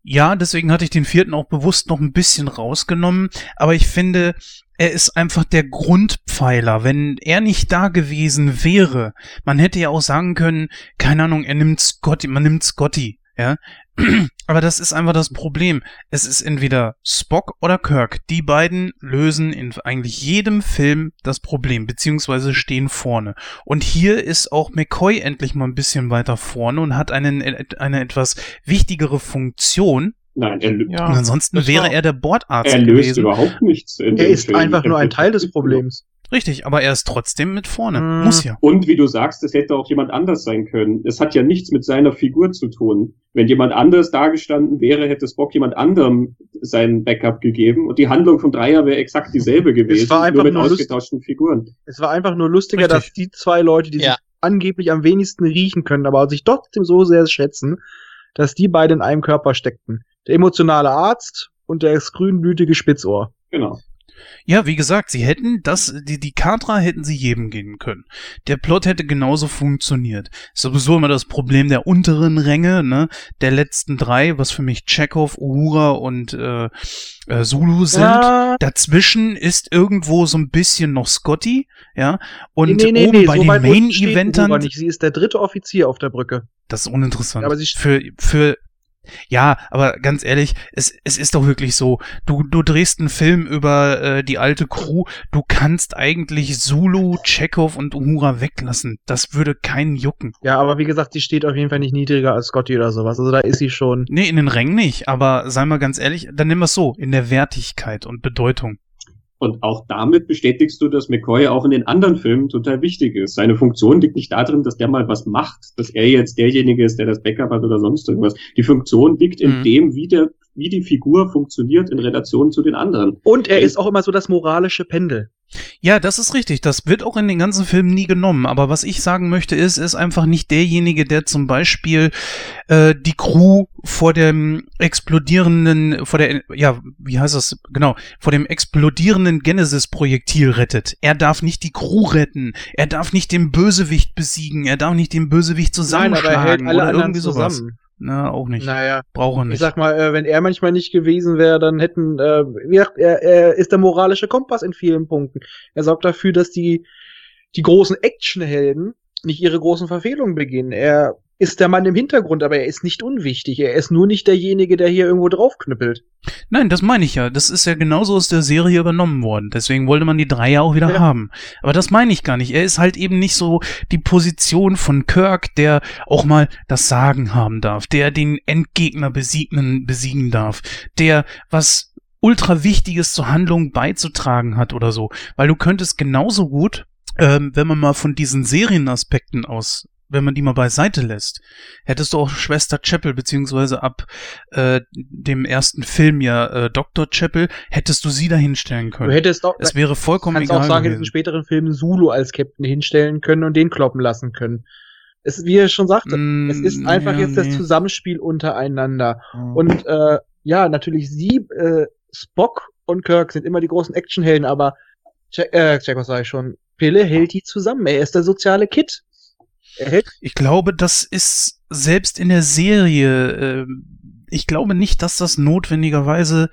Ja, deswegen hatte ich den vierten auch bewusst noch ein bisschen rausgenommen. Aber ich finde, er ist einfach der Grundpfeiler. Wenn er nicht da gewesen wäre, man hätte ja auch sagen können, keine Ahnung, er nimmt Scotty, man nimmt Scotty, ja. [CLEARS THROAT] Aber das ist einfach das Problem. Es ist entweder Spock oder Kirk. Die beiden lösen in eigentlich jedem Film das Problem, beziehungsweise stehen vorne. Und hier ist auch McCoy endlich mal ein bisschen weiter vorne und hat einen, eine etwas wichtigere Funktion. Nein, er, lö- Ja. Ansonsten wäre er der Bordarzt er löst gewesen. überhaupt nichts. in Er ist Film. einfach nur ein Teil des Problems. Richtig, aber er ist trotzdem mit vorne. Mm. Muss ja. Und wie du sagst, es hätte auch jemand anders sein können. Es hat ja nichts mit seiner Figur zu tun. Wenn jemand anders dagestanden wäre, hätte Spock jemand anderem sein Backup gegeben und die Handlung vom Dreier wäre exakt dieselbe gewesen, war einfach nur mit nur lust- ausgetauschten Figuren. Es war einfach nur lustiger, Richtig. dass die zwei Leute, die Ja. sich angeblich am wenigsten riechen können, aber sich trotzdem so sehr schätzen, dass die beide in einem Körper steckten. Der emotionale Arzt und das grünblütige Spitzohr. Genau. Ja, wie gesagt, sie hätten das, die, die Kadra hätten sie jedem geben können. Der Plot hätte genauso funktioniert. Ist sowieso immer das Problem der unteren Ränge, ne, der letzten drei, was für mich Chekhov, Uhura und äh, äh, Zulu sind. Ja, Dazwischen ist irgendwo so ein bisschen noch Scotty, ja, und nee, nee, oben nee, bei so den Main-Eventern. Sie ist der dritte Offizier auf der Brücke. das ist uninteressant. Ja, aber sie- für, für, ja, aber ganz ehrlich, es, es ist doch wirklich so, du, du drehst einen Film über äh, die alte Crew, du kannst eigentlich Zulu, Chekhov und Uhura weglassen. Das würde keinen jucken. Ja, aber wie gesagt, sie steht auf jeden Fall nicht niedriger als Scotty oder sowas. Also da ist sie schon. Nee, in den Rängen nicht, aber sei mal ganz ehrlich, dann nimm es so, in der Wertigkeit und Bedeutung. Und auch damit bestätigst du, dass McCoy auch in den anderen Filmen total wichtig ist. Seine Funktion liegt nicht darin, dass der mal was macht, dass er jetzt derjenige ist, der das Backup hat oder sonst irgendwas. Die Funktion liegt in Mhm. dem, wie der, wie die Figur funktioniert in Relation zu den anderen. Und er ist auch immer so das moralische Pendel. Ja, das ist richtig. Das wird auch in den ganzen Filmen nie genommen. Aber was ich sagen möchte, ist, ist einfach nicht derjenige, der zum Beispiel äh, die Crew vor dem explodierenden, vor der, ja, wie heißt das? Genau, vor dem explodierenden Genesis-Projektil rettet. Er darf nicht die Crew retten. Er darf nicht den Bösewicht besiegen. Er darf nicht den Bösewicht Nein, aber er hält zusammenschlagen alle oder anderen irgendwie sowas. zusammen. Na, auch nicht. Naja, Braucht er ich nicht. sag mal, äh, wenn er manchmal nicht gewesen wäre, dann hätten, äh, wie gesagt, er, er ist der moralische Kompass in vielen Punkten. Er sorgt dafür, dass die, die großen Actionhelden nicht ihre großen Verfehlungen begehen. Er ist der Mann im Hintergrund, aber er ist nicht unwichtig. Er ist nur nicht derjenige, der hier irgendwo draufknüppelt. Nein, das meine ich ja. Das ist ja genauso aus der Serie übernommen worden. Deswegen wollte man die drei ja auch wieder Ja. haben. Aber das meine ich gar nicht. Er ist halt eben nicht so die Position von Kirk, der auch mal das Sagen haben darf, der den Endgegner besiegen, besiegen darf, der was ultra Wichtiges zur Handlung beizutragen hat oder so. Weil du könntest genauso gut, ähm, wenn man mal von diesen Serienaspekten aus wenn man die mal beiseite lässt, hättest du auch Schwester Chapel, beziehungsweise ab äh, dem ersten Film ja äh, Dr. Chapel, hättest du sie da hinstellen Du können. hättest auch, Es wäre vollkommen kannst egal auch sagen, in gewesen. den späteren Filmen Zulu als Captain hinstellen können und den kloppen lassen können. Es, wie er schon sagte, Mm, es ist einfach ja, jetzt das nee. Zusammenspiel untereinander. Und äh, ja, natürlich sie, äh, Spock und Kirk sind immer die großen Actionhelden, aber Jack, äh, Jack, was sag ich schon? Pille hält die zusammen. Er ist der soziale Kid. Hält Ich glaube, das ist selbst in der Serie, äh, ich glaube nicht, dass das notwendigerweise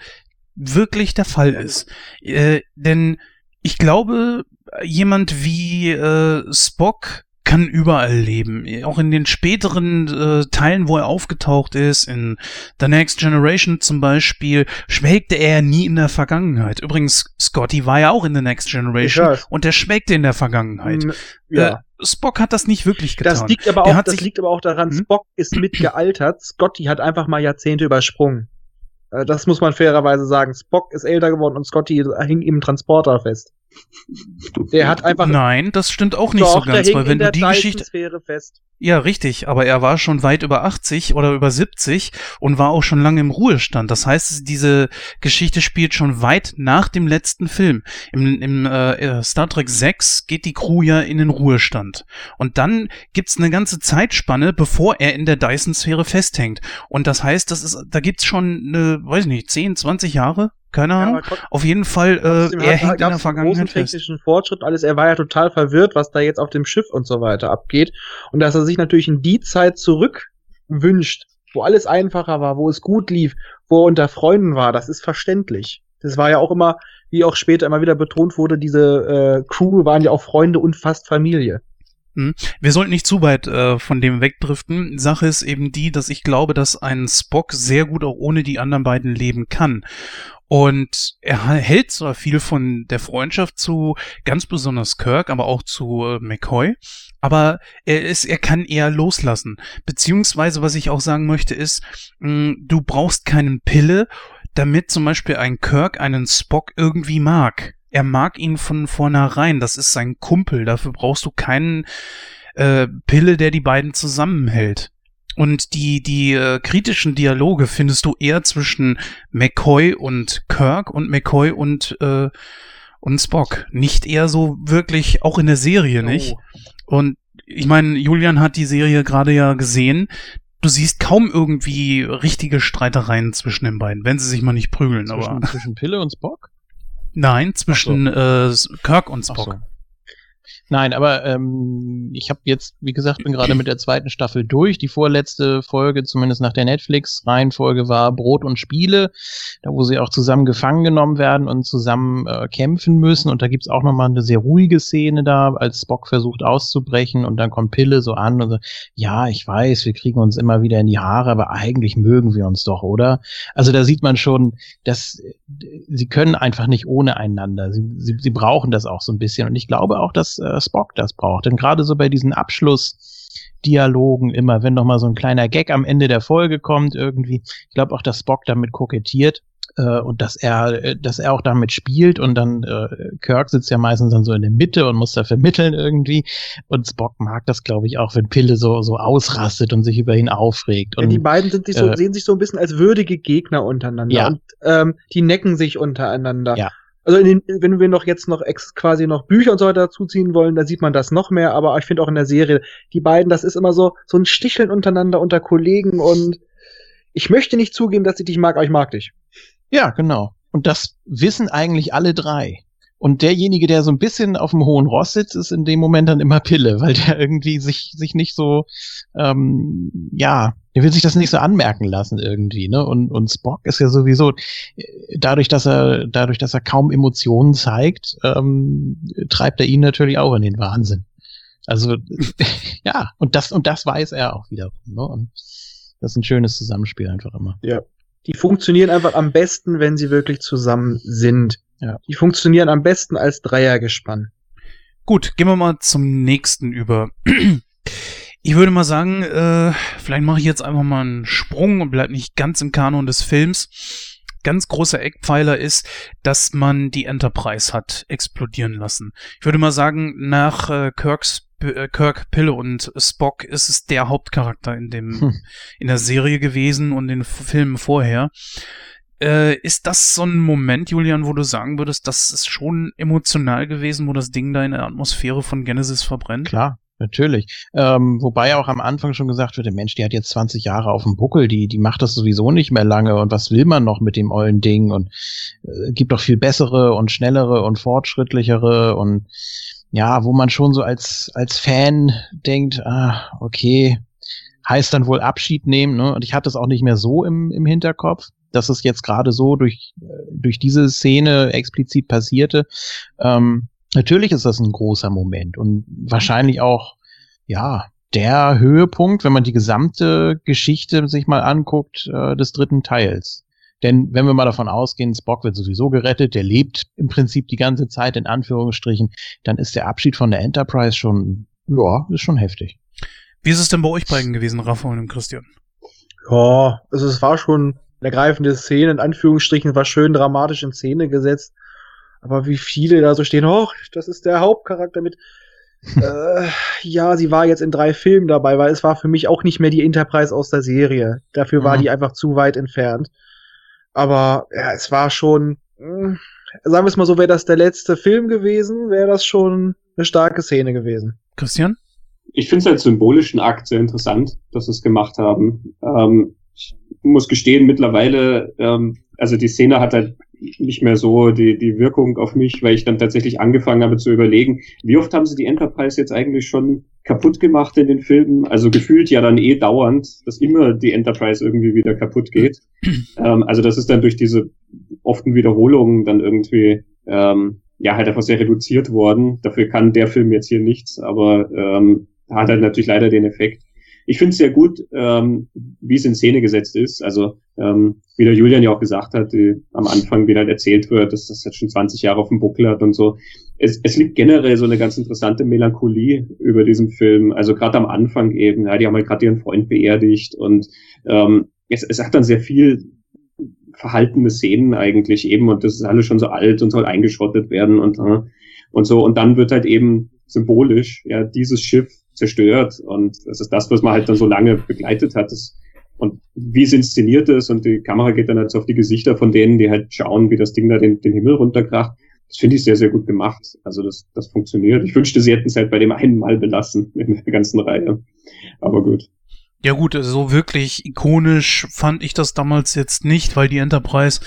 wirklich der Fall ist. Äh, denn ich glaube, jemand wie äh, Spock kann überall leben. Auch in den späteren äh, Teilen, wo er aufgetaucht ist, in The Next Generation zum Beispiel, schwelgte er nie in der Vergangenheit. Übrigens, Scotty war ja auch in The Next Generation und der schwelgte in der Vergangenheit. Mm, ja. Äh, Spock hat das nicht wirklich getan. das liegt aber Der auch, das liegt aber auch daran, Hm? Spock ist mitgealtert. Scotty hat einfach mal Jahrzehnte übersprungen. Äh, Das muss man fairerweise sagen. Spock ist älter geworden und Scotty hing im Transporter fest. Der hat einfach Nein, das stimmt auch nicht Doch, so ganz, weil wenn in du der die Geschichte. Dyson-Sphäre fest. Ja, richtig, aber er war schon weit über 80 oder über 70 und war auch schon lange im Ruhestand. Das heißt, diese Geschichte spielt schon weit nach dem letzten Film. Im, im äh, äh, Star Trek 6 geht die Crew ja in den Ruhestand. Und dann gibt's eine ganze Zeitspanne, bevor er in der Dyson-Sphäre festhängt. Und das heißt, das ist, da gibt's schon, eine, weiß ich nicht, 10, 20 Jahre? Keine Ja, Ahnung. trotzdem Auf jeden Fall, äh, er hängt in der Vergangenheit großen fest. technischen Fortschritt, alles. Er war ja total verwirrt, was da jetzt auf dem Schiff und so weiter abgeht. Und dass er sich natürlich in die Zeit zurück wünscht, wo alles einfacher war, wo es gut lief, wo er unter Freunden war, das ist verständlich. Das war ja auch immer, wie auch später immer wieder betont wurde, diese äh, Crew waren ja auch Freunde und fast Familie. Wir sollten nicht zu weit äh, von dem wegdriften. Sache ist eben die, dass ich glaube, dass ein Spock sehr gut auch ohne die anderen beiden leben kann. Und er hält zwar viel von der Freundschaft zu ganz besonders Kirk, aber auch zu äh, McCoy, aber er ist, er kann eher loslassen. Beziehungsweise, was ich auch sagen möchte, ist, mh, du brauchst keinen Pille, damit zum Beispiel ein Kirk einen Spock irgendwie mag. Er mag ihn von vornherein. Das ist sein Kumpel. Dafür brauchst du keinen äh, Pille, der die beiden zusammenhält. Und die, die äh, kritischen Dialoge findest du eher zwischen McCoy und Kirk und McCoy und, äh, und Spock. Nicht eher so wirklich, auch in der Serie nicht. Oh. Und ich meine, Julian hat die Serie gerade ja gesehen. Du siehst kaum irgendwie richtige Streitereien zwischen den beiden, wenn sie sich mal nicht prügeln. Zwischen, aber zwischen Pille und Spock? nein, zwischen äh, Kirk und Spock. Nein, aber ähm, ich habe jetzt, wie gesagt, bin gerade mit der zweiten Staffel durch. Die vorletzte Folge, zumindest nach der Netflix-Reihenfolge, war Brot und Spiele, da wo sie auch zusammen gefangen genommen werden und zusammen äh, kämpfen müssen. Und da gibt's auch nochmal eine sehr ruhige Szene da, als Spock versucht auszubrechen und dann kommt Pille so an und so, ja, ich weiß, wir kriegen uns immer wieder in die Haare, aber eigentlich mögen wir uns doch, oder? Also da sieht man schon, dass äh, sie können einfach nicht ohne einander. Sie, sie, sie brauchen das auch so ein bisschen. Und ich glaube auch, dass äh, Spock das braucht. Denn gerade so bei diesen Abschlussdialogen immer, wenn noch mal so ein kleiner Gag am Ende der Folge kommt, irgendwie, ich glaube auch, dass Spock damit kokettiert äh, und dass er, äh, dass er auch damit spielt und dann äh, Kirk sitzt ja meistens dann so in der Mitte und muss da vermitteln irgendwie und Spock mag das, glaube ich, auch, wenn Pille so so ausrastet und sich über ihn aufregt. Ja, Und die beiden sind sich so, äh, sehen sich so ein bisschen als würdige Gegner untereinander. Ja. Und ähm, die necken sich untereinander. Ja. Also den, wenn wir noch jetzt noch ex quasi noch Bücher und so weiter dazuziehen wollen, da sieht man das noch mehr, aber ich finde auch in der Serie, die beiden, das ist immer so, so ein Sticheln untereinander unter Kollegen und ich möchte nicht zugeben, dass ich dich mag, aber ich mag dich. Ja, genau. Und das wissen eigentlich alle drei. Und derjenige, der so ein bisschen auf dem hohen Ross sitzt, ist in dem Moment dann immer Pille, weil der irgendwie sich, sich nicht so, ähm, ja, der will sich das nicht so anmerken lassen irgendwie, ne? Und, und Spock ist ja sowieso, dadurch, dass er, dadurch, dass er kaum Emotionen zeigt, ähm, treibt er ihn natürlich auch in den Wahnsinn. Also, [LAUGHS] ja, und das, und das weiß er auch wiederum. Ne? Und das ist ein schönes Zusammenspiel einfach immer. Ja. Die funktionieren einfach am besten, wenn sie wirklich zusammen sind. Ja. Die funktionieren am besten als Dreiergespann. Gut, gehen wir mal zum nächsten über. [CLEARS THROAT] Ich würde mal sagen, äh, vielleicht mache ich jetzt einfach mal einen Sprung und bleib nicht ganz im Kanon des Films. Ganz großer Eckpfeiler ist, dass man die Enterprise hat explodieren lassen. Ich würde mal sagen, nach äh, Kirks äh, Kirk, Pille und Spock ist es der Hauptcharakter in dem Hm. in der Serie gewesen und in den Filmen vorher. Äh, ist das so ein Moment, Julian, wo du sagen würdest, das ist schon emotional gewesen, wo das Ding da in der Atmosphäre von Genesis verbrennt? Klar, natürlich. Ähm, wobei auch am Anfang schon gesagt wird, Mensch, die hat jetzt 20 Jahre auf dem Buckel, die, die macht das sowieso nicht mehr lange und was will man noch mit dem ollen Ding und äh, gibt doch viel bessere und schnellere und fortschrittlichere und ja, wo man schon so als, als Fan denkt, ah, okay, heißt dann wohl Abschied nehmen, ne? Und ich hatte es auch nicht mehr so im, im Hinterkopf, dass es jetzt gerade so durch, äh, durch diese Szene explizit passierte. Ähm, natürlich ist das ein großer Moment und wahrscheinlich auch, ja, der Höhepunkt, wenn man die gesamte Geschichte sich mal anguckt, äh, des dritten Teils. Denn wenn wir mal davon ausgehen, Spock wird sowieso gerettet, der lebt im Prinzip die ganze Zeit in Anführungsstrichen, dann ist der Abschied von der Enterprise schon, ja, ist schon heftig. Wie ist es denn bei euch beiden gewesen, Raphael und Christian? Ja, also es war schon eine greifende Szene, in Anführungsstrichen, war schön dramatisch in Szene gesetzt. Aber wie viele da so stehen, oh, das ist der Hauptcharakter mit. [LAUGHS] äh, ja, sie war jetzt in drei Filmen dabei, weil es war für mich auch nicht mehr die Enterprise aus der Serie. Dafür war Mhm. die einfach zu weit entfernt. Aber ja, es war schon, mh, sagen wir es mal so, wäre das der letzte Film gewesen, wäre das schon eine starke Szene gewesen. Christian? Ich finde es als symbolischen Akt sehr interessant, dass sie es gemacht haben. Ähm, muss gestehen, mittlerweile, ähm, also die Szene hat halt nicht mehr so die, die Wirkung auf mich, weil ich dann tatsächlich angefangen habe zu überlegen, wie oft haben sie die Enterprise jetzt eigentlich schon kaputt gemacht in den Filmen? Also gefühlt ja dann eh dauernd, dass immer die Enterprise irgendwie wieder kaputt geht. [CLEARS THROAT] ähm, also das ist dann durch diese often Wiederholungen dann irgendwie ähm, ja halt einfach sehr reduziert worden. Dafür kann der Film jetzt hier nichts, aber ähm, hat halt natürlich leider den Effekt. Ich finde es sehr gut, ähm, wie es in Szene gesetzt ist. Also ähm, wie der Julian ja auch gesagt hat, die, am Anfang, wie halt erzählt wird, dass das jetzt schon 20 Jahre auf dem Buckel hat und so. Es, es liegt generell so eine ganz interessante Melancholie über diesem Film. Also gerade am Anfang eben, ja, die haben halt gerade ihren Freund beerdigt und ähm, es, es hat dann sehr viel verhaltene Szenen eigentlich eben und das ist alles schon so alt und soll eingeschrottet werden und äh, und so und dann wird halt eben symbolisch ja dieses Schiff zerstört und das ist das, was man halt dann so lange begleitet hat. Das, und wie es inszeniert ist und die Kamera geht dann halt so auf die Gesichter von denen, die halt schauen, wie das Ding da den, den Himmel runterkracht. Das finde ich sehr, sehr gut gemacht. Also das, das funktioniert. Ich wünschte, sie hätten es halt bei dem einen Mal belassen [LAUGHS] in der ganzen Reihe. Aber gut. Ja gut, also so wirklich ikonisch fand ich das damals jetzt nicht, weil die Enterprise,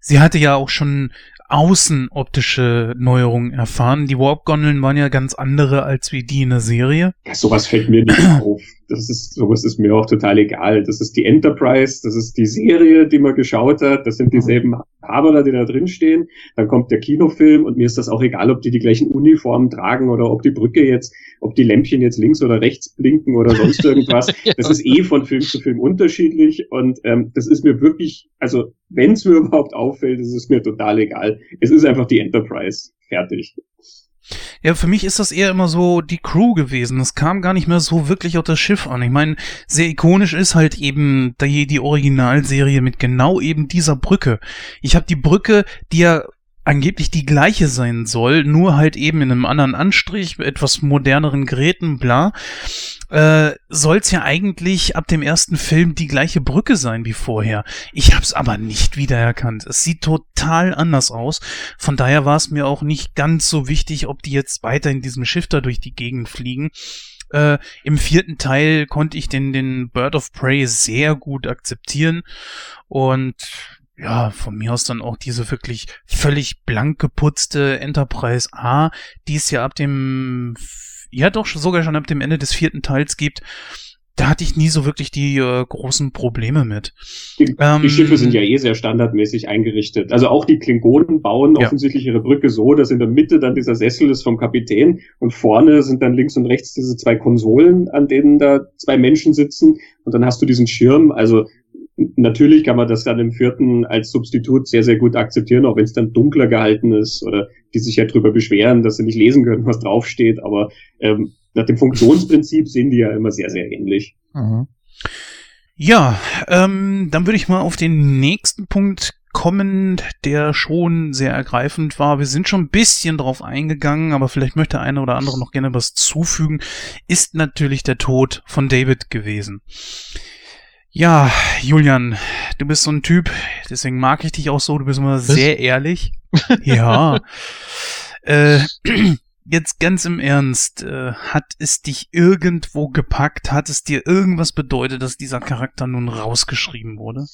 sie hatte ja auch schon außenoptische Neuerungen erfahren. Die Warp-Gondeln waren ja ganz andere als wie die in der Serie. Ja, sowas fällt mir nicht auf. Das ist, sowas ist mir auch total egal. Das ist die Enterprise, das ist die Serie, die man geschaut hat, das sind dieselben Haberer, die da drin stehen. Dann kommt der Kinofilm und mir ist das auch egal, ob die die gleichen Uniformen tragen oder ob die Brücke jetzt, ob die Lämpchen jetzt links oder rechts blinken oder sonst irgendwas. [LAUGHS] Das ist eh von Film zu Film unterschiedlich und ähm, das ist mir wirklich, also wenn es mir [LAUGHS] überhaupt auffällt, ist es mir total egal. Es ist einfach die Enterprise. Fertig. Ja, für mich ist das eher immer so die Crew gewesen. Es kam gar nicht mehr so wirklich auf das Schiff an. Ich meine, sehr ikonisch ist halt eben die, die Originalserie mit genau eben dieser Brücke. Ich habe die Brücke, die ja angeblich die gleiche sein soll, nur halt eben in einem anderen Anstrich, mit etwas moderneren Geräten, bla, äh, soll's ja eigentlich ab dem ersten Film die gleiche Brücke sein wie vorher. Ich hab's aber nicht wiedererkannt. Es sieht total anders aus. Von daher war es mir auch nicht ganz so wichtig, ob die jetzt weiter in diesem Schiff da durch die Gegend fliegen. Äh, Im vierten Teil konnte ich den, den Bird of Prey sehr gut akzeptieren und ja, von mir aus dann auch diese wirklich völlig blank geputzte Enterprise A, die es ja ab dem, ja doch sogar schon ab dem Ende des vierten Teils gibt. da hatte ich nie so wirklich die äh, großen Probleme mit. Die, ähm, die, Schiffe sind ja eh sehr standardmäßig eingerichtet. Also auch die Klingonen bauen ja. offensichtlich ihre Brücke so, dass in der Mitte dann dieser Sessel ist vom Kapitän und vorne sind dann links und rechts diese zwei Konsolen, an denen da zwei Menschen sitzen und dann hast du diesen Schirm. Also natürlich kann man das dann im vierten als Substitut sehr, sehr gut akzeptieren, auch wenn es dann dunkler gehalten ist oder die sich ja drüber beschweren, dass sie nicht lesen können, was draufsteht. Aber ähm, nach dem Funktionsprinzip sind die ja immer sehr, sehr ähnlich. Mhm. Ja, ähm, dann würde ich mal auf den nächsten Punkt kommen, der schon sehr ergreifend war. Wir sind schon ein bisschen drauf eingegangen, aber vielleicht möchte eine oder andere noch gerne was zufügen, ist natürlich der Tod von David gewesen. Ja, Julian, du bist so ein Typ, deswegen mag ich dich auch so, du bist immer sehr ehrlich. [LAUGHS] ja. Äh, jetzt ganz im Ernst, äh, hat es dich irgendwo gepackt? Hat es dir irgendwas bedeutet, dass dieser Charakter nun rausgeschrieben wurde?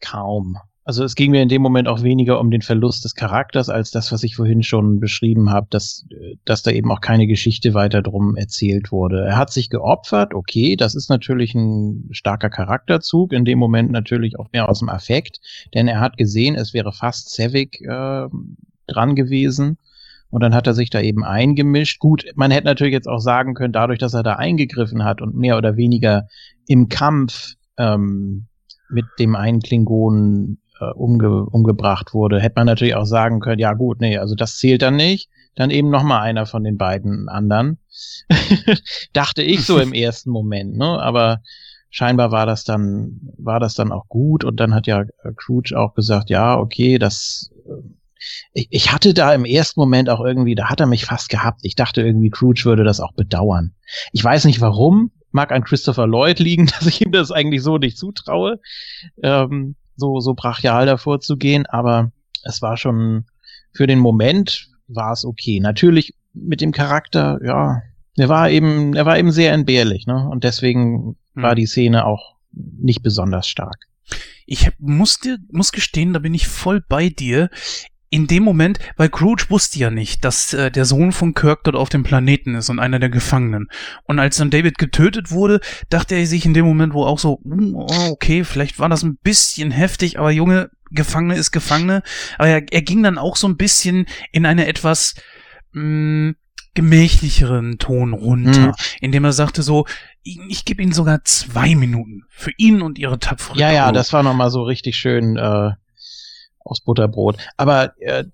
Kaum. Also es ging mir in dem Moment auch weniger um den Verlust des Charakters als das, was ich vorhin schon beschrieben habe, dass, dass da eben auch keine Geschichte weiter drum erzählt wurde. Er hat sich geopfert, okay, das ist natürlich ein starker Charakterzug, in dem Moment natürlich auch mehr aus dem Affekt, denn er hat gesehen, es wäre fast Sevik äh, dran gewesen. Und dann hat er sich da eben eingemischt. Gut, man hätte natürlich jetzt auch sagen können, dadurch, dass er da eingegriffen hat und mehr oder weniger im Kampf ähm, mit dem einen Klingonen äh, umge umgebracht wurde, hätte man natürlich auch sagen können, ja gut, nee, also das zählt dann nicht. Dann eben noch mal einer von den beiden anderen. [LAUGHS] Dachte ich so im [LAUGHS] ersten Moment, ne? Aber scheinbar war das dann, war das dann auch gut und dann hat ja Crouch auch gesagt, ja, okay, das, äh, ich, ich hatte da im ersten Moment auch irgendwie, da hat er mich fast gehabt. Ich dachte irgendwie, Crouch würde das auch bedauern. Ich weiß nicht warum, mag an Christopher Lloyd liegen, [LAUGHS] dass ich ihm das eigentlich so nicht zutraue. Ähm, so, so brachial davor zu gehen, aber es war schon für den Moment war es okay. Natürlich mit dem Charakter, ja, er war eben, er war eben sehr entbehrlich, ne? Und deswegen hm. war die Szene auch nicht besonders stark. Ich muss dir, muss gestehen, da bin ich voll bei dir in dem Moment, weil Scrooge wusste ja nicht, dass äh, der Sohn von Kirk dort auf dem Planeten ist und einer der Gefangenen. Und als dann David getötet wurde, dachte er sich in dem Moment wo auch so, hm, oh, okay, vielleicht war das ein bisschen heftig, aber Junge, Gefangene ist Gefangene. Aber er, er ging dann auch so ein bisschen in eine etwas mh, hm, gemächlicheren Ton runter, mhm. indem er sagte so, ich, ich gebe ihnen sogar zwei Minuten für ihn und ihre tapfere Ja, ja, das war nochmal so richtig schön äh, aus Butterbrot. Aber äh,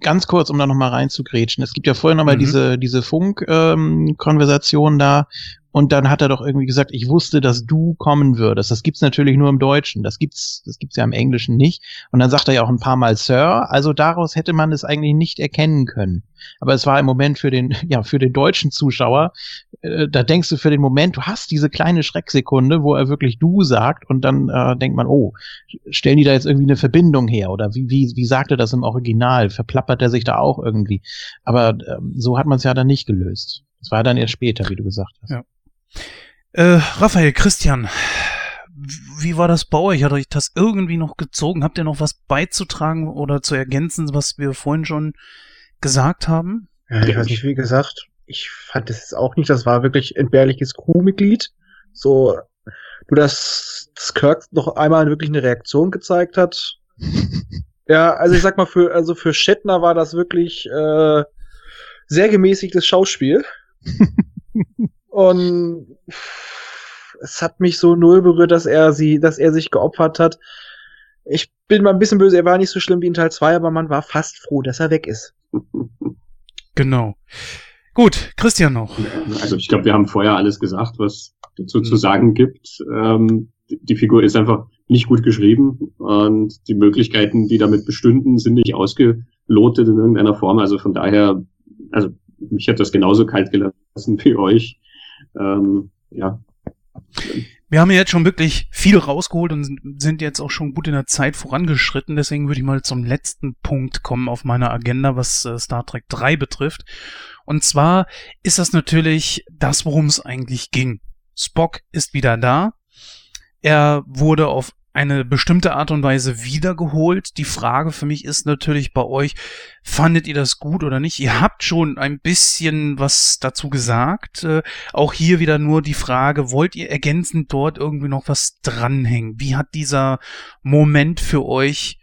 ganz kurz, um da nochmal reinzugrätschen. Es gibt ja vorhin nochmal mhm. diese, diese Funk-Konversation ähm, da, und dann hat er doch irgendwie gesagt, ich wusste, dass du kommen würdest. Das gibt's natürlich nur im Deutschen. Das gibt's, das gibt's ja im Englischen nicht. Und dann sagt er ja auch ein paar Mal Sir. Also daraus hätte man es eigentlich nicht erkennen können. Aber es war im Moment für den, [LAUGHS] ja, für den deutschen Zuschauer, äh, da denkst du für den Moment, du hast diese kleine Schrecksekunde, wo er wirklich du sagt und dann äh, denkt man, oh, stellen die da jetzt irgendwie eine Verbindung her oder wie, wie, wie sagt er das im Original? Verplappert er sich da auch irgendwie? Aber äh, so hat man es ja dann nicht gelöst. Das war dann erst später, wie du gesagt hast. Ja. Äh, Raphael, Christian, wie war das bei euch? Hat euch das irgendwie noch gezogen? Habt ihr noch was beizutragen oder zu ergänzen, was wir vorhin schon gesagt haben? Ja, ich weiß nicht, wie gesagt, ich fand es auch nicht, das war wirklich entbehrliches Crewmitglied. So, nur dass, dass Kirk noch einmal wirklich eine Reaktion gezeigt hat. [LAUGHS] ja, also ich sag mal, für, also für Shatner war das wirklich äh, sehr gemäßigtes Schauspiel. [LAUGHS] Und es hat mich so null berührt, dass er sie, dass er sich geopfert hat. Ich bin mal ein bisschen böse, er war nicht so schlimm wie in Teil 2, aber man war fast froh, dass er weg ist. [LAUGHS] Genau. Gut, Christian noch. Also ich glaube, wir haben vorher alles gesagt, was dazu mhm. zu sagen gibt. Ähm, die Figur ist einfach nicht gut geschrieben und die Möglichkeiten, die damit bestünden, sind nicht ausgelotet in irgendeiner Form. Also von daher, also mich hat das genauso kalt gelassen [LAUGHS] wie euch. Ähm, ja. Wir haben jetzt schon wirklich viel rausgeholt und sind jetzt auch schon gut in der Zeit vorangeschritten. Deswegen würde ich mal zum letzten Punkt kommen auf meiner Agenda, was äh, Star Trek 3 betrifft. Und zwar ist das natürlich das, worum es eigentlich ging. Spock ist wieder da. Er wurde auf eine bestimmte Art und Weise wiedergeholt. Die Frage für mich ist natürlich bei euch, fandet ihr das gut oder nicht? Ihr habt schon ein bisschen was dazu gesagt. Äh, auch hier wieder nur die Frage, wollt ihr ergänzend dort irgendwie noch was dranhängen? Wie hat dieser Moment für euch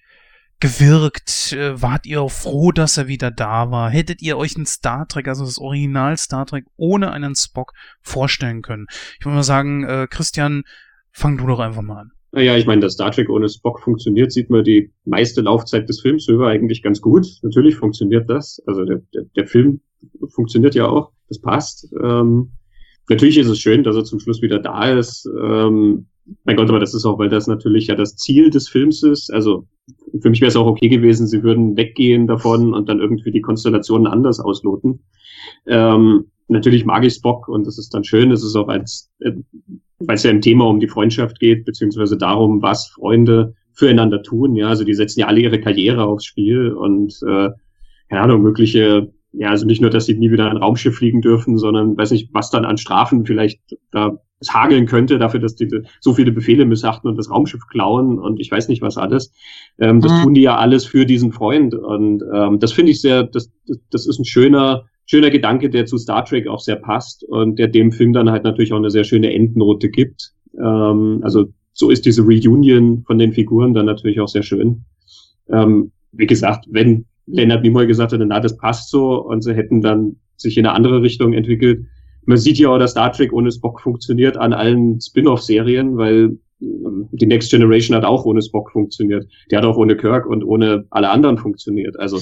gewirkt? Äh, wart ihr auch froh, dass er wieder da war? Hättet ihr euch ein Star Trek, also das Original Star Trek, ohne einen Spock vorstellen können? Ich würde mal sagen, äh, Christian, fang du doch einfach mal an. Naja, ich meine, dass Star Trek ohne Spock funktioniert, sieht man die meiste Laufzeit des Films über eigentlich ganz gut. Natürlich funktioniert das. Also der, der, der Film funktioniert ja auch. Das passt. Ähm, natürlich ist es schön, dass er zum Schluss wieder da ist. Ähm, mein Gott, aber das ist auch, weil das natürlich ja das Ziel des Films ist. Also für mich wäre es auch okay gewesen, sie würden weggehen davon und dann irgendwie die Konstellationen anders ausloten. Ähm, natürlich mag ich Spock und das ist dann schön. Es ist auch als, äh, weil es ja im Thema um die Freundschaft geht, beziehungsweise darum, was Freunde füreinander tun. Ja, also die setzen ja alle ihre Karriere aufs Spiel und äh, keine Ahnung, mögliche, ja, also nicht nur, dass sie nie wieder ein Raumschiff fliegen dürfen, sondern weiß nicht, was dann an Strafen vielleicht da es hageln könnte, dafür, dass die so viele Befehle missachten und das Raumschiff klauen und ich weiß nicht was alles. Ähm, das mhm. tun die ja alles für diesen Freund. Und ähm, das finde ich sehr, das, das, das ist ein schöner, schöner Gedanke, der zu Star Trek auch sehr passt und der dem Film dann halt natürlich auch eine sehr schöne Endnote gibt. Ähm, also so ist diese Reunion von den Figuren dann natürlich auch sehr schön. Ähm, wie gesagt, wenn Leonard Nimoy gesagt hätte, na, das passt so und sie hätten dann sich in eine andere Richtung entwickelt. Man sieht ja auch, dass Star Trek ohne Spock funktioniert an allen Spin-off-Serien, weil ähm, die Next Generation hat auch ohne Spock funktioniert. Der hat auch ohne Kirk und ohne alle anderen funktioniert. Also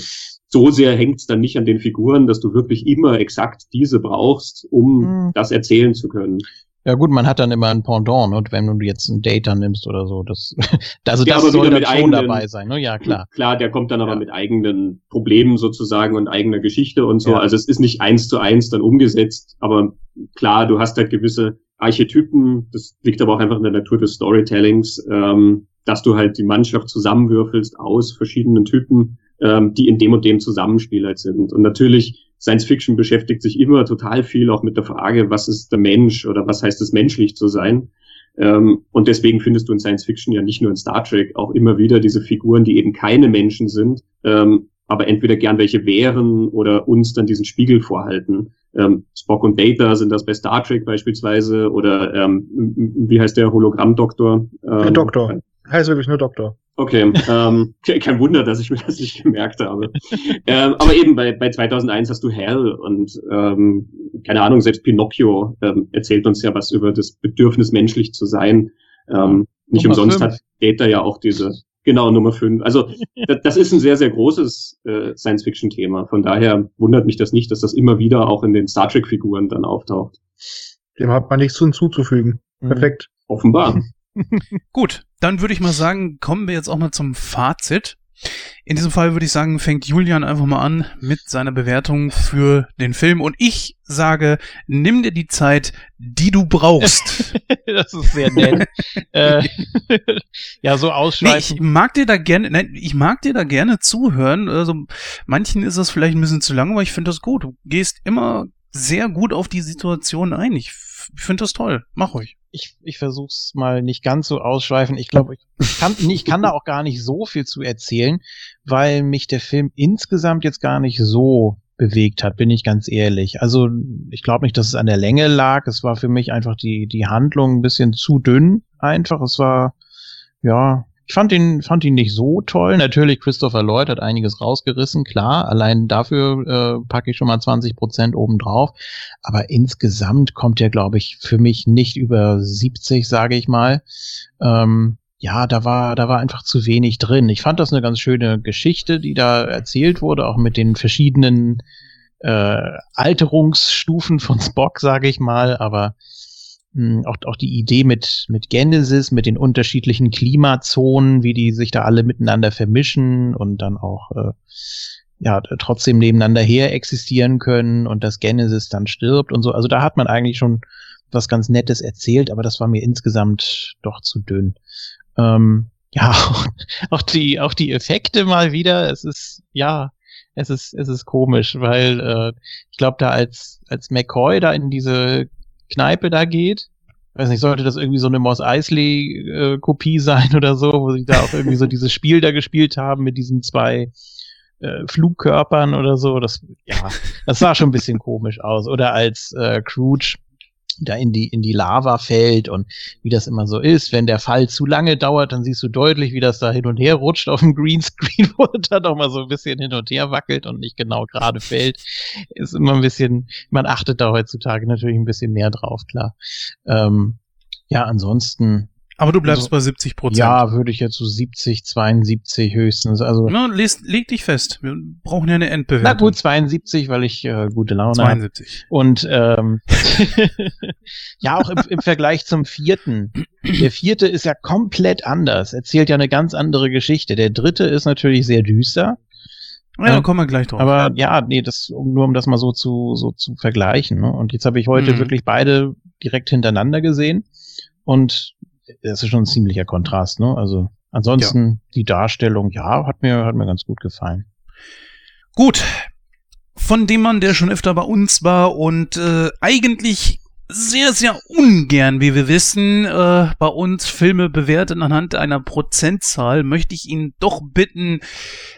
so sehr hängt es dann nicht an den Figuren, dass du wirklich immer exakt diese brauchst, um mhm. das erzählen zu können. Ja gut, man hat dann immer ein Pendant, und wenn du jetzt ein Data nimmst oder so, das, [LAUGHS] also der das soll dann schon eigenen, dabei sein, ne? Ja, klar. Klar, der kommt dann aber ja. mit eigenen Problemen sozusagen und eigener Geschichte und so. Ja. Also es ist nicht eins zu eins dann umgesetzt, aber klar, du hast halt gewisse Archetypen, das liegt aber auch einfach in der Natur des Storytellings, ähm, dass du halt die Mannschaft zusammenwürfelst aus verschiedenen Typen ähm, die in dem und dem Zusammenspiel halt sind. Und natürlich, Science Fiction beschäftigt sich immer total viel auch mit der Frage, was ist der Mensch oder was heißt es menschlich zu sein. Ähm, und deswegen findest du in Science Fiction ja nicht nur in Star Trek auch immer wieder diese Figuren, die eben keine Menschen sind, ähm, aber entweder gern welche wären oder uns dann diesen Spiegel vorhalten. Ähm, Spock und Data sind das bei Star Trek beispielsweise oder ähm, wie heißt der Hologrammdoktor? Ähm, der Doktor. Heißt wirklich nur Doktor. Okay, ähm, [LAUGHS] kein Wunder, dass ich mir das nicht gemerkt habe. ähm, aber eben bei, bei 2001 hast du Hell und ähm, keine Ahnung, selbst Pinocchio ähm, erzählt uns ja was über das Bedürfnis, menschlich zu sein. Ähm, nicht Nummer umsonst fünf. hat Data ja auch diese, genau, Nummer 5. Also das, das ist ein sehr, sehr großes äh, Science-Fiction-Thema. Von daher wundert mich das nicht, dass das immer wieder auch in den Star Trek-Figuren dann auftaucht. Dem hat man nichts hinzuzufügen. Mhm. Perfekt. Offenbar. [LAUGHS] [LAUGHS] Gut, dann würde ich mal sagen, kommen wir jetzt auch mal zum Fazit. In diesem Fall würde ich sagen, fängt Julian einfach mal an mit seiner Bewertung für den Film und ich sage, nimm dir die Zeit, die du brauchst. [LAUGHS] das ist sehr nett. [LAUGHS] äh, [LAUGHS] ja, so ausschweifend. Nee, ich mag dir da gerne, nein, ich mag dir da gerne zuhören. Also manchen ist das vielleicht ein bisschen zu lang, aber ich finde das gut. Du gehst immer sehr gut auf die Situation ein. Ich finde das toll. Mach ruhig ich, ich versuche es mal nicht ganz so ausschweifen. Ich glaube, ich kann, ich kann da auch gar nicht so viel zu erzählen, weil mich der Film insgesamt jetzt gar nicht so bewegt hat, bin ich ganz ehrlich. Also ich glaube nicht, dass es an der Länge lag. Es war für mich einfach die, die Handlung ein bisschen zu dünn einfach. Es war, ja, ich fand ihn, fand ihn nicht so toll. Natürlich, Christopher Lloyd hat einiges rausgerissen, klar. Allein dafür äh, packe ich schon mal 20 Prozent obendrauf. Aber insgesamt kommt er, glaube ich, für mich nicht über 70, sage ich mal. Ähm, ja, da war, da war einfach zu wenig drin. Ich fand das eine ganz schöne Geschichte, die da erzählt wurde, auch mit den verschiedenen äh, Alterungsstufen von Spock, sage ich mal. Aber auch, auch die Idee mit, mit Genesis, mit den unterschiedlichen Klimazonen, wie die sich da alle miteinander vermischen und dann auch äh, ja trotzdem nebeneinander her existieren können und dass Genesis dann stirbt und so. Also da hat man eigentlich schon was ganz Nettes erzählt, aber das war mir insgesamt doch zu dünn. Ähm, ja, [LAUGHS] auch die, auch die Effekte mal wieder. Es ist, ja, es ist, es ist komisch, weil äh, ich glaube, da als, als McCoy da in diese Kneipe da geht, weiß nicht, sollte das irgendwie so eine Moss Eisley-Kopie [LAUGHS] sein oder so, wo sie da auch irgendwie so dieses Spiel da gespielt haben mit diesen zwei äh, Flugkörpern oder so. Das, ja, das sah schon ein bisschen komisch aus. Oder als äh, Scrooge da in die, in die Lava fällt und wie das immer so ist. Wenn der Fall zu lange dauert, dann siehst du deutlich, wie das da hin und her rutscht auf dem Greenscreen, [LAUGHS] wo es dann auch mal so ein bisschen hin und her wackelt und nicht genau gerade fällt. Ist immer ein bisschen, man achtet da heutzutage natürlich ein bisschen mehr drauf, klar. Ähm, ja, ansonsten Aber du bleibst Also, bei 70 Prozent. ja, würde ich jetzt so 70, 72 höchstens. Also, Na, leg, leg dich fest. Wir brauchen ja eine na Endbewertung. gut, 72, weil ich äh, gute Laune habe. 72. Und ähm, [LAUGHS] ja, auch im, im Vergleich zum vierten. Der vierte ist ja komplett anders, erzählt ja eine ganz andere Geschichte. Der dritte ist natürlich sehr düster. Ja, da kommen wir gleich drauf. Aber ja, nee, das, nur um das mal so zu, so zu vergleichen. Ne? Und jetzt habe ich heute Mhm. wirklich beide direkt hintereinander gesehen. Und das ist schon ein ziemlicher Kontrast, ne? Also ansonsten die Darstellung, ja, hat mir, hat mir ganz gut gefallen. Gut. Von dem Mann, der schon öfter bei uns war und äh, eigentlich sehr, sehr ungern, wie wir wissen, äh, bei uns Filme bewertet anhand einer Prozentzahl, möchte ich ihn doch bitten,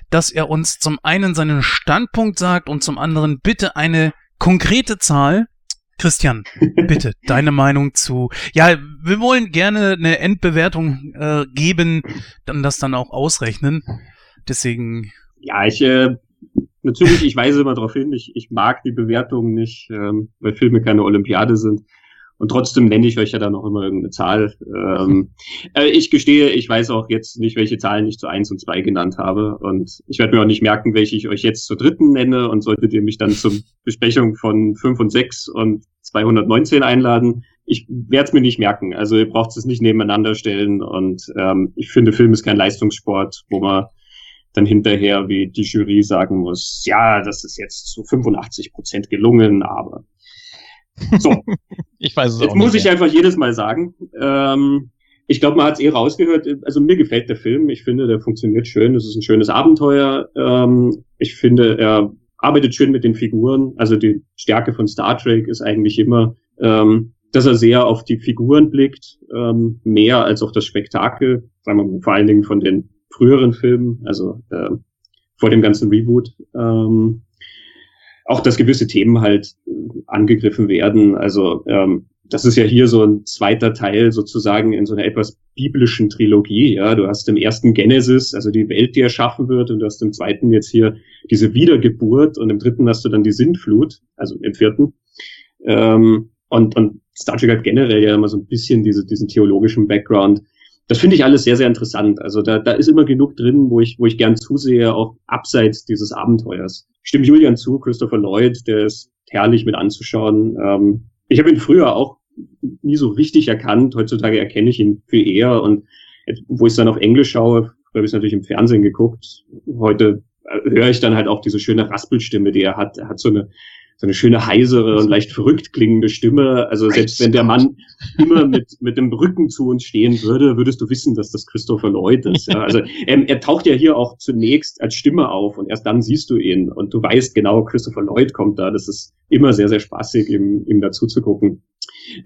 dass er uns zum einen seinen Standpunkt sagt und zum anderen bitte eine konkrete Zahl. Christian, bitte [LAUGHS] deine Meinung zu. Ja, wir wollen gerne eine Endbewertung äh, geben, dann das dann auch ausrechnen. Deswegen Ja, ich, äh, natürlich, ich weise immer darauf hin, ich, ich mag die Bewertungen nicht, ähm, weil Filme keine Olympiade sind. Und trotzdem nenne ich euch ja dann auch immer irgendeine Zahl. Ähm, [LAUGHS] äh, ich gestehe, ich weiß auch jetzt nicht, welche Zahlen ich zu eins und zwei genannt habe. Und ich werde mir auch nicht merken, welche ich euch jetzt zur dritten nenne. Und solltet ihr mich dann zur Besprechung von fünf und sechs und 219 einladen, ich werde es mir nicht merken. Also ihr braucht es nicht nebeneinander stellen. Und ähm, ich finde, Film ist kein Leistungssport, wo man dann hinterher wie die Jury sagen muss, ja, das ist jetzt zu 85 Prozent gelungen, aber so, [LAUGHS] Ich weiß es jetzt auch muss nicht. ich einfach jedes Mal sagen. Ähm, ich glaube, man hat es eh rausgehört. Also mir gefällt der Film. Ich finde, der funktioniert schön. Es ist ein schönes Abenteuer. Ähm, ich finde, er arbeitet schön mit den Figuren. Also die Stärke von Star Trek ist eigentlich immer, ähm, dass er sehr auf die Figuren blickt, ähm, mehr als auf das Spektakel. Sagen wir mal, vor allen Dingen von den früheren Filmen, also äh, vor dem ganzen Reboot. Ähm, auch, dass gewisse Themen halt äh, angegriffen werden. Also ähm, das ist ja hier so ein zweiter Teil sozusagen in so einer etwas biblischen Trilogie. Ja, du hast im ersten Genesis, also die Welt, die erschaffen wird, und du hast im zweiten jetzt hier diese Wiedergeburt und im dritten hast du dann die Sintflut, also im vierten. Ähm, und, und Star Trek hat generell ja immer so ein bisschen diese, diesen theologischen Background. Das finde ich alles sehr, sehr interessant. Also da, da ist immer genug drin, wo ich, wo ich gern zusehe, auch abseits dieses Abenteuers. Ich stimme Julian zu, Christopher Lloyd, der ist herrlich mit anzuschauen. Ähm, ich habe ihn früher auch nie so richtig erkannt. Heutzutage erkenne ich ihn viel eher. Und jetzt, wo ich es dann auf Englisch schaue, habe ich es natürlich im Fernsehen geguckt. Heute äh, höre ich dann halt auch diese schöne Raspelstimme, die er hat. Er hat so eine so eine schöne heisere und leicht verrückt klingende Stimme. Also selbst wenn der Mann immer mit, mit dem Rücken zu uns stehen würde, würdest du wissen, dass das Christopher Lloyd ist. Ja? Also ähm, er taucht ja hier auch zunächst als Stimme auf und erst dann siehst du ihn und du weißt genau, Christopher Lloyd kommt da. Das ist immer sehr, sehr spaßig, ihm, ihm dazu zu gucken.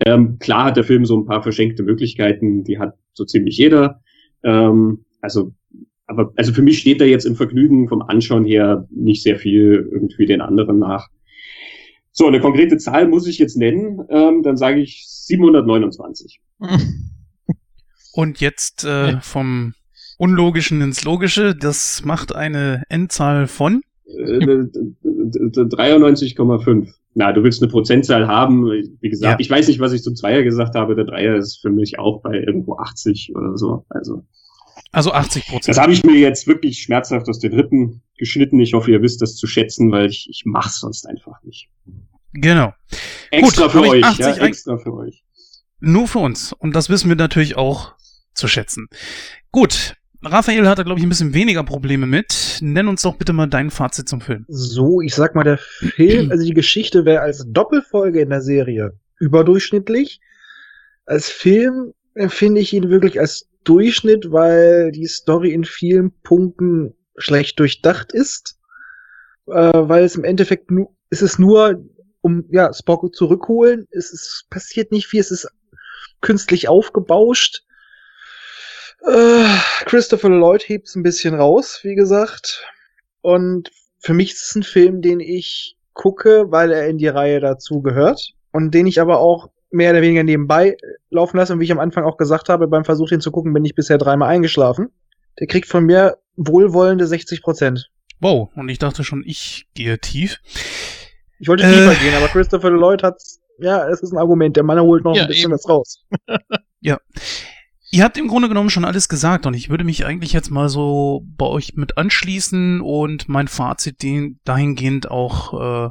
Ähm, klar hat der Film so ein paar verschenkte Möglichkeiten, die hat so ziemlich jeder. Ähm, also aber also für mich steht da jetzt im Vergnügen vom Anschauen her nicht sehr viel irgendwie den anderen nach. So, eine konkrete Zahl muss ich jetzt nennen. Ähm, dann sage ich 729. [LAUGHS] Und jetzt äh, vom Unlogischen ins Logische, das macht eine Endzahl von. Äh, d- d- d- 93,5. Na, du willst eine Prozentzahl haben. Wie gesagt, Ja. ich weiß nicht, was ich zum Zweier gesagt habe. Der Dreier ist für mich auch bei irgendwo 80 oder so. Also, Also 80 Prozent. das habe ich mir jetzt wirklich schmerzhaft aus den Rippen geschnitten. Ich hoffe, ihr wisst das zu schätzen, weil ich, ich mach's sonst einfach nicht. Genau. Extra Gut, für euch, 80 ja, extra für euch. Nur für uns. Und das wissen wir natürlich auch zu schätzen. Gut. Raphael hatte, glaube ich, ein bisschen weniger Probleme mit. Nenn uns doch bitte mal dein Fazit zum Film. So, ich sag mal, der Film, also die Geschichte wäre als Doppelfolge in der Serie überdurchschnittlich. Als Film empfinde ich ihn wirklich als Durchschnitt, weil die Story in vielen Punkten schlecht durchdacht ist. Äh, weil es im Endeffekt nur, ist es nur, um ja, Spock zurückholen. Es ist, passiert nicht viel, es ist künstlich aufgebauscht. Äh, Christopher Lloyd hebt's ein bisschen raus, wie gesagt. Und für mich ist es ein Film, den ich gucke, weil er in die Reihe dazu gehört und den ich aber auch mehr oder weniger nebenbei laufen lasse. Und wie ich am Anfang auch gesagt habe, beim Versuch, den zu gucken, bin ich bisher dreimal eingeschlafen. Der kriegt von mir wohlwollende 60 Prozent. Wow, und ich dachte schon, ich gehe tief. Ich wollte Äh. tiefer gehen, aber Christopher Lloyd hat's, ja, es ist ein Argument. Der Mann holt noch Ja, ein bisschen eben. was raus. [LAUGHS] Ihr habt im Grunde genommen schon alles gesagt und ich würde mich eigentlich jetzt mal so bei euch mit anschließen und mein Fazit dahingehend auch, äh,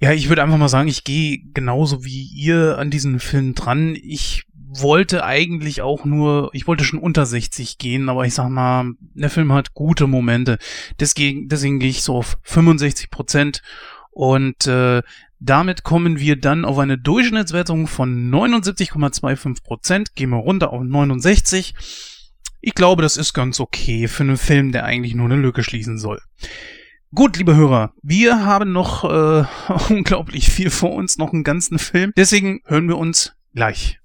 ja, ich würde einfach mal sagen, ich gehe genauso wie ihr an diesen Film dran. Ich wollte eigentlich auch nur, ich wollte schon unter 60 gehen, aber ich sag mal, der Film hat gute Momente. Deswegen, deswegen gehe ich so auf 65 Prozent und äh, damit kommen wir dann auf eine Durchschnittswertung von 79,25 Prozent. Gehen wir runter auf 69. Ich glaube, das ist ganz okay für einen Film, der eigentlich nur eine Lücke schließen soll. Gut, liebe Hörer, wir haben noch äh, [LAUGHS] unglaublich viel vor uns, noch einen ganzen Film. Deswegen hören wir uns gleich.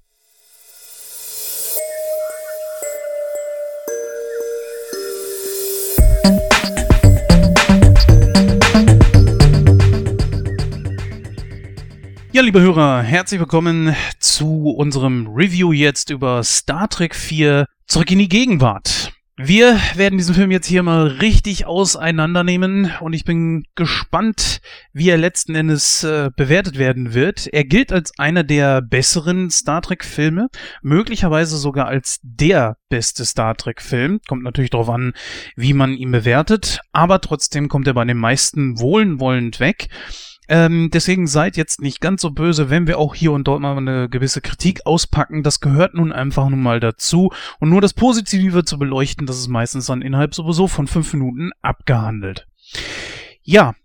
Ja, liebe Hörer, herzlich willkommen zu unserem Review jetzt über Star Trek 4 Zurück in die Gegenwart. Wir werden diesen Film jetzt hier mal richtig auseinandernehmen und ich bin gespannt, wie er letzten Endes äh, bewertet werden wird. Er gilt als einer der besseren Star Trek-Filme, möglicherweise sogar als der beste Star Trek-Film. Kommt natürlich darauf an, wie man ihn bewertet, aber trotzdem kommt er bei den meisten wohlwollend weg. Ähm, deswegen seid jetzt nicht ganz so böse, wenn wir auch hier und dort mal eine gewisse Kritik auspacken. Das gehört nun einfach nun mal dazu. Und nur das Positive zu beleuchten, das ist meistens dann innerhalb sowieso von fünf Minuten abgehandelt. Ja,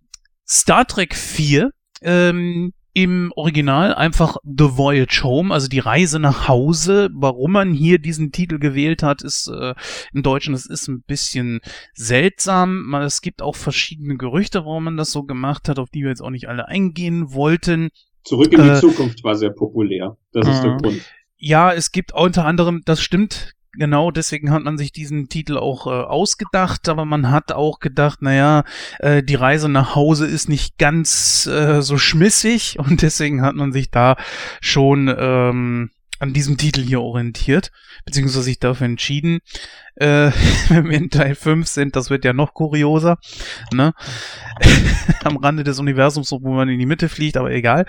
Star Trek 4, ähm, im Original einfach The Voyage Home, also die Reise nach Hause. Warum man hier diesen Titel gewählt hat, ist äh, im Deutschen, das ist ein bisschen seltsam. Es gibt auch verschiedene Gerüchte, warum man das so gemacht hat, auf die wir jetzt auch nicht alle eingehen wollten. Zurück in die Äh, Zukunft war sehr populär. Das ist der Mhm. Grund. Ja, es gibt unter anderem, das stimmt, genau, deswegen hat man sich diesen Titel auch äh, ausgedacht, aber man hat auch gedacht, naja, äh, die Reise nach Hause ist nicht ganz äh, so schmissig [LAUGHS] und deswegen hat man sich da schon ähm, an diesem Titel hier orientiert, beziehungsweise sich dafür entschieden. Äh, [LAUGHS] wenn wir in Teil 5 sind, das wird ja noch kurioser, ne? [LAUGHS] Am Rande des Universums, wo man in die Mitte fliegt, aber egal.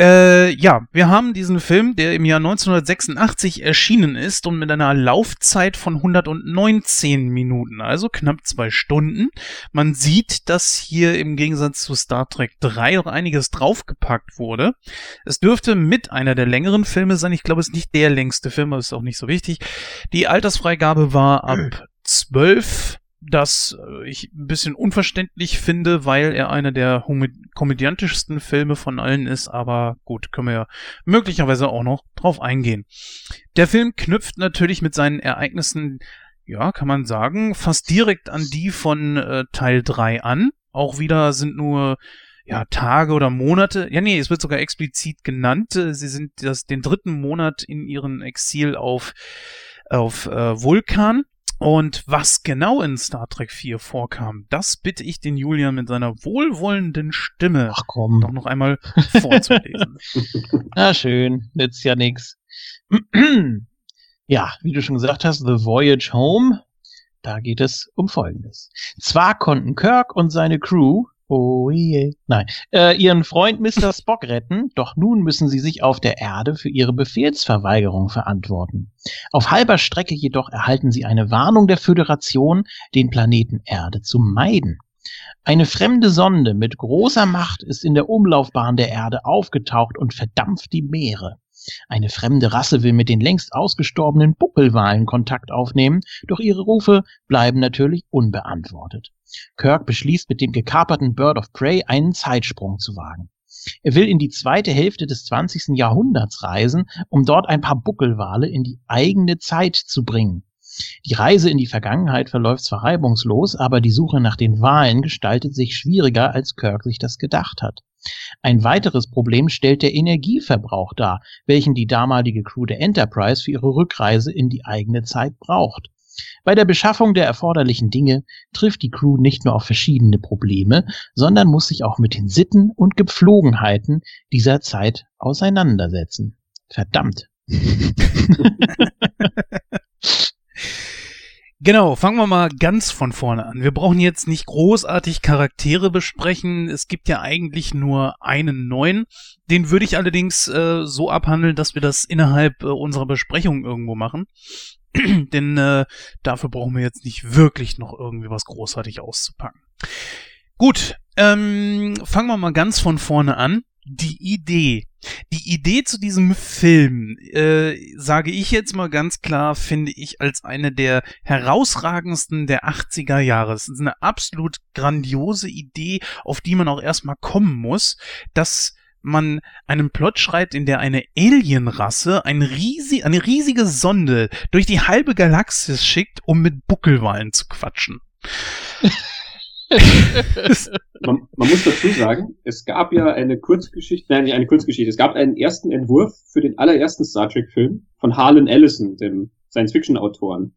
Äh, ja, wir haben diesen Film, der im Jahr 1986 erschienen ist und mit einer Laufzeit von 119 Minuten, also knapp zwei Stunden. Man sieht, dass hier im Gegensatz zu Star Trek 3 noch einiges draufgepackt wurde. Es dürfte mit einer der längeren Filme sein. Ich glaube, es ist nicht der längste Film, aber ist auch nicht so wichtig. Die Altersfreigabe war ab [CLEARS THROAT] 12 das äh, ich ein bisschen unverständlich finde, weil er einer der komödiantischsten Filme von allen ist, aber gut, können wir ja möglicherweise auch noch drauf eingehen. Der Film knüpft natürlich mit seinen Ereignissen, ja, kann man sagen, fast direkt an die von äh, Teil 3 an. Auch wieder sind nur ja, Tage oder Monate. Ja, nee, es wird sogar explizit genannt. Äh, Sie sind das, den dritten Monat in ihrem Exil auf, auf äh, Vulkan. Und was genau in Star Trek 4 vorkam, das bitte ich den Julian mit seiner wohlwollenden Stimme Ach komm. doch noch einmal vorzulesen. [LAUGHS] Na schön, nützt ja nix. ja, wie du schon gesagt hast, The Voyage Home, da geht es um Folgendes. Zwar konnten Kirk und seine Crew, oh je, nein, äh, ihren Freund Mr. [LAUGHS] Spock retten, doch nun müssen sie sich auf der Erde für ihre Befehlsverweigerung verantworten. Auf halber Strecke jedoch erhalten sie eine Warnung der Föderation, den Planeten Erde zu meiden. Eine fremde Sonde mit großer Macht ist in der Umlaufbahn der Erde aufgetaucht und verdampft die Meere. Eine fremde Rasse will mit den längst ausgestorbenen Buckelwalen Kontakt aufnehmen, doch ihre Rufe bleiben natürlich unbeantwortet. Kirk beschließt mit dem gekaperten Bird of Prey einen Zeitsprung zu wagen. Er will in die zweite Hälfte des 20. Jahrhunderts reisen, um dort ein paar Buckelwale in die eigene Zeit zu bringen. Die Reise in die Vergangenheit verläuft zwar reibungslos, aber die Suche nach den Walen gestaltet sich schwieriger, als Kirk sich das gedacht hat. Ein weiteres Problem stellt der Energieverbrauch dar, welchen die damalige Crew der Enterprise für ihre Rückreise in die eigene Zeit braucht. Bei der Beschaffung der erforderlichen Dinge trifft die Crew nicht nur auf verschiedene Probleme, sondern muss sich auch mit den Sitten und Gepflogenheiten dieser Zeit auseinandersetzen. Verdammt. [LAUGHS] [LAUGHS] Genau, fangen wir mal ganz von vorne an. Wir brauchen jetzt nicht großartig Charaktere besprechen. Es gibt ja eigentlich nur einen neuen. Den würde ich allerdings äh, so abhandeln, dass wir das innerhalb äh, unserer Besprechung irgendwo machen. [CLEARS THROAT] Denn äh, dafür brauchen wir jetzt nicht wirklich noch irgendwie was großartig auszupacken. Gut, ähm, fangen wir mal ganz von vorne an. Die Idee. Die Idee zu diesem Film, äh, sage ich jetzt mal ganz klar, finde ich als eine der herausragendsten der 80er Jahre. Es ist eine absolut grandiose Idee, auf die man auch erstmal kommen muss, dass man einen Plot schreibt, in der eine Alienrasse ein riesig, eine riesige Sonde durch die halbe Galaxis schickt, um mit Buckelwalen zu quatschen. [LAUGHS] [LAUGHS] man, man, muss dazu sagen, es gab ja eine Kurzgeschichte, nein, nicht eine Kurzgeschichte, es gab einen ersten Entwurf für den allerersten Star Trek-Film von Harlan Ellison, dem Science-Fiction-Autoren.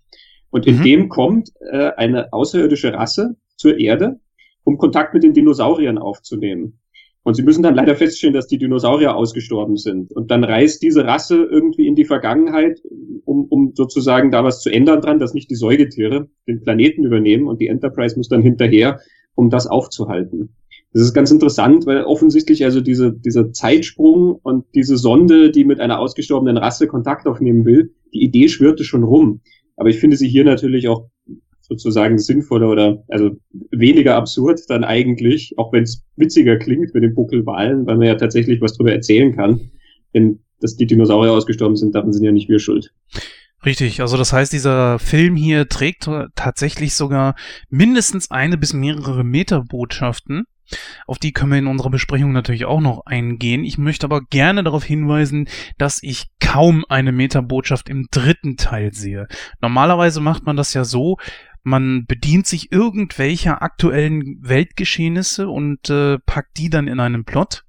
Und in mhm. dem kommt äh, eine außerirdische Rasse zur Erde, um Kontakt mit den Dinosauriern aufzunehmen. Und sie müssen dann leider feststellen, dass die Dinosaurier ausgestorben sind. Und dann reist diese Rasse irgendwie in die Vergangenheit, um, um sozusagen da was zu ändern dran, dass nicht die Säugetiere den Planeten übernehmen und die Enterprise muss dann hinterher, um das aufzuhalten. Das ist ganz interessant, weil offensichtlich also diese, dieser Zeitsprung und diese Sonde, die mit einer ausgestorbenen Rasse Kontakt aufnehmen will, die Idee schwirrte schon rum. Aber ich finde sie hier natürlich auch sozusagen sinnvoller oder also weniger absurd dann eigentlich, auch wenn es witziger klingt mit den Buckelwalen, weil man ja tatsächlich was drüber erzählen kann. Denn dass die Dinosaurier ausgestorben sind, daran sind ja nicht wir schuld. Richtig, also das heißt, dieser Film hier trägt tatsächlich sogar mindestens eine bis mehrere Meterbotschaften. Auf die können wir in unserer Besprechung natürlich auch noch eingehen. Ich möchte aber gerne darauf hinweisen, dass ich kaum eine Metabotschaft im dritten Teil sehe. Normalerweise macht man das ja so, man bedient sich irgendwelcher aktuellen Weltgeschehnisse und äh, packt die dann in einen Plot.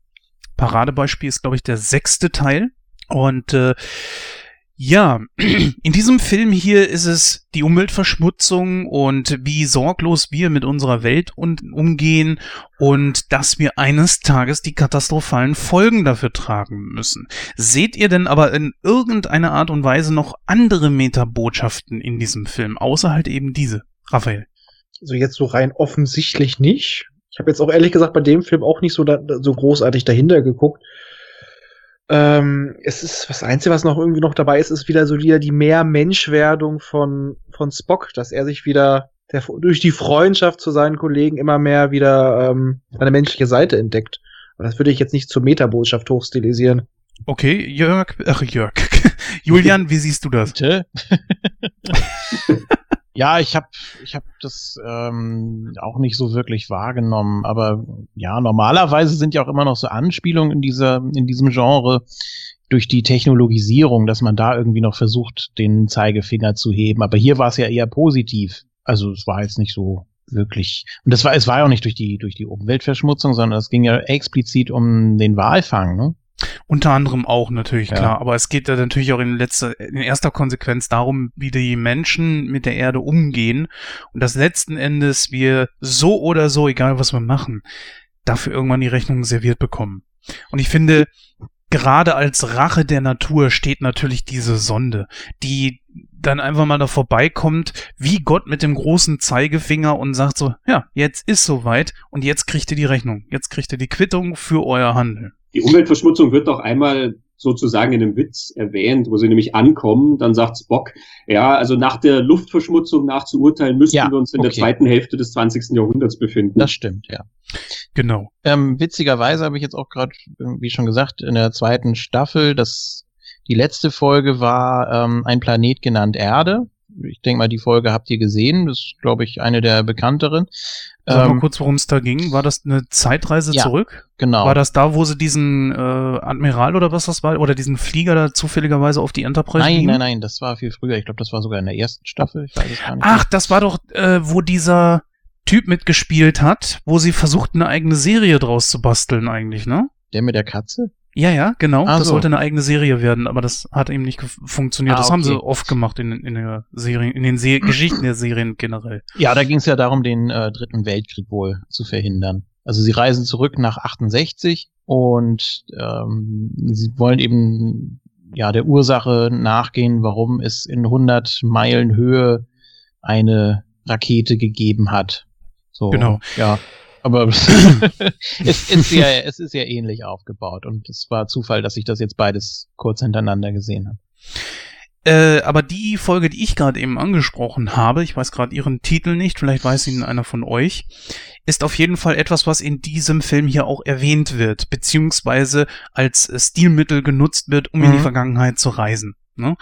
Paradebeispiel ist, glaube ich, der sechste Teil. Und äh, ja, [CLEARS THROAT] in diesem Film hier ist es die Umweltverschmutzung und wie sorglos wir mit unserer Welt umgehen und dass wir eines Tages die katastrophalen Folgen dafür tragen müssen. Seht ihr denn aber in irgendeiner Art und Weise noch andere Metabotschaften in diesem Film, außer halt eben diese? Raphael. Also jetzt so rein offensichtlich nicht. Ich habe jetzt auch ehrlich gesagt bei dem Film auch nicht so, da, so großartig dahinter geguckt. Ähm, es ist das Einzige, was noch irgendwie noch dabei ist, ist wieder so wieder die mehr Menschwerdung von, von Spock, dass er sich wieder der, durch die Freundschaft zu seinen Kollegen immer mehr wieder ähm, eine menschliche Seite entdeckt. Aber das würde ich jetzt nicht zur Metabotschaft hochstilisieren. Okay, Jörg, ach Jörg. [LAUGHS] Julian, [LAUGHS] wie siehst du das? [LAUGHS] Ja, ich habe ich hab das ähm, auch nicht so wirklich wahrgenommen, aber ja, normalerweise sind ja auch immer noch so Anspielungen in dieser in diesem Genre durch die Technologisierung, dass man da irgendwie noch versucht, den Zeigefinger zu heben. Aber hier war es ja eher positiv. Also es war jetzt nicht so wirklich. Und das war es war ja auch nicht durch die durch die Umweltverschmutzung, sondern es ging ja explizit um den Walfang. Ne? Unter anderem auch natürlich, ja. klar. Aber es geht ja natürlich auch in letzter, in erster Konsequenz darum, wie die Menschen mit der Erde umgehen und dass letzten Endes wir so oder so, egal was wir machen, dafür irgendwann die Rechnung serviert bekommen. Und ich finde, gerade als Rache der Natur steht natürlich diese Sonde, die dann einfach mal da vorbeikommt, wie Gott mit dem großen Zeigefinger und sagt so, ja, jetzt ist soweit und jetzt kriegt ihr die Rechnung. Jetzt kriegt ihr die Quittung für euer Handeln. Die Umweltverschmutzung wird doch einmal sozusagen in einem Witz erwähnt, wo sie nämlich ankommen, dann sagt Spock, ja, also nach der Luftverschmutzung nachzuurteilen, müssten ja, wir uns in okay. der zweiten Hälfte des 20. Jahrhunderts befinden. Das stimmt, ja. Genau. Ähm, witzigerweise habe ich jetzt auch gerade, wie schon gesagt, in der zweiten Staffel, das die letzte Folge war ähm, ein Planet genannt Erde ich denke mal, die Folge habt ihr gesehen. Das ist, glaube ich, eine der bekannteren. Sag ähm, mal kurz, worum es da ging. War das eine Zeitreise ja, zurück? Genau. War das da, wo sie diesen äh, Admiral oder was das war, oder diesen Flieger da zufälligerweise auf die Enterprise Nein, gingen? nein, nein, das war viel früher. Ich glaube, das war sogar in der ersten Staffel. Ich weiß es gar nicht. Ach, das war doch, äh, wo dieser Typ mitgespielt hat, wo sie versucht, eine eigene Serie draus zu basteln eigentlich, ne? Der mit der Katze? Ja, ja, genau. Ah, das so. sollte eine eigene Serie werden, aber das hat eben nicht funktioniert. Ah, das haben sie okay. oft gemacht in, in der Serie, in den Se [CLEARS THROAT] Geschichten der Serien generell. Ja, da ging es ja darum, den äh, dritten Weltkrieg wohl zu verhindern. Also sie reisen zurück nach 68 und ähm, sie wollen eben ja der Ursache nachgehen, warum es in 100 Meilen Höhe eine Rakete gegeben hat. So, Genau. Ja, aber [LAUGHS] es ist ja es ist ja ähnlich aufgebaut und es war Zufall, dass ich das jetzt beides kurz hintereinander gesehen habe. Äh, aber die Folge, die ich gerade eben angesprochen habe, ich weiß gerade ihren Titel nicht, vielleicht weiß ihn einer von euch, ist auf jeden Fall etwas, was in diesem Film hier auch erwähnt wird, beziehungsweise als Stilmittel genutzt wird, um in die Mhm. Vergangenheit zu reisen. Ne?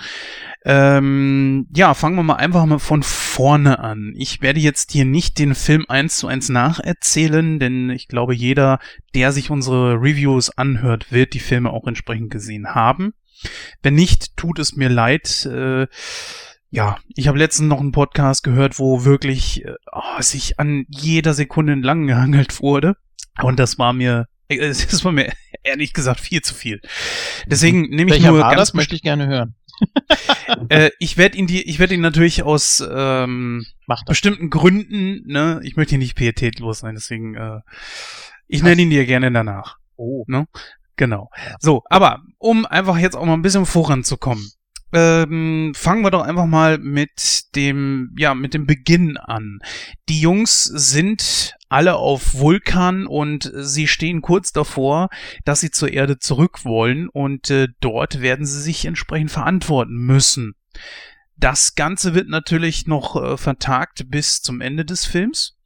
Ähm, ja, fangen wir mal einfach mal von vorne an. Ich werde jetzt hier nicht den Film eins zu eins nacherzählen, denn ich glaube, jeder, der sich unsere Reviews anhört, wird die Filme auch entsprechend gesehen haben. Wenn nicht, tut es mir leid. Äh, ja, ich habe letztens noch einen Podcast gehört, wo wirklich äh, oh, sich an jeder Sekunde entlang gehangelt wurde. Und das war mir, äh, [LAUGHS] es war mir ehrlich gesagt viel zu viel. Deswegen nehme ich Welcher nur war ganz das? Möchte ich gerne hören. Äh, ich werde ihn die, ich werde ihn natürlich aus ähm, bestimmten Gründen, ne, ich möchte hier nicht pietätlos sein, deswegen, äh, ich nenne ihn dir gerne danach. Oh. Ne? Genau. So, aber um einfach jetzt auch mal ein bisschen voranzukommen, ähm, fangen wir doch einfach mal mit dem, ja, mit dem Beginn an. Die Jungs sind alle auf Vulkan und sie stehen kurz davor, dass sie zur Erde zurück wollen und äh, dort werden sie sich entsprechend verantworten müssen. Das Ganze wird natürlich noch äh, vertagt bis zum Ende des Films.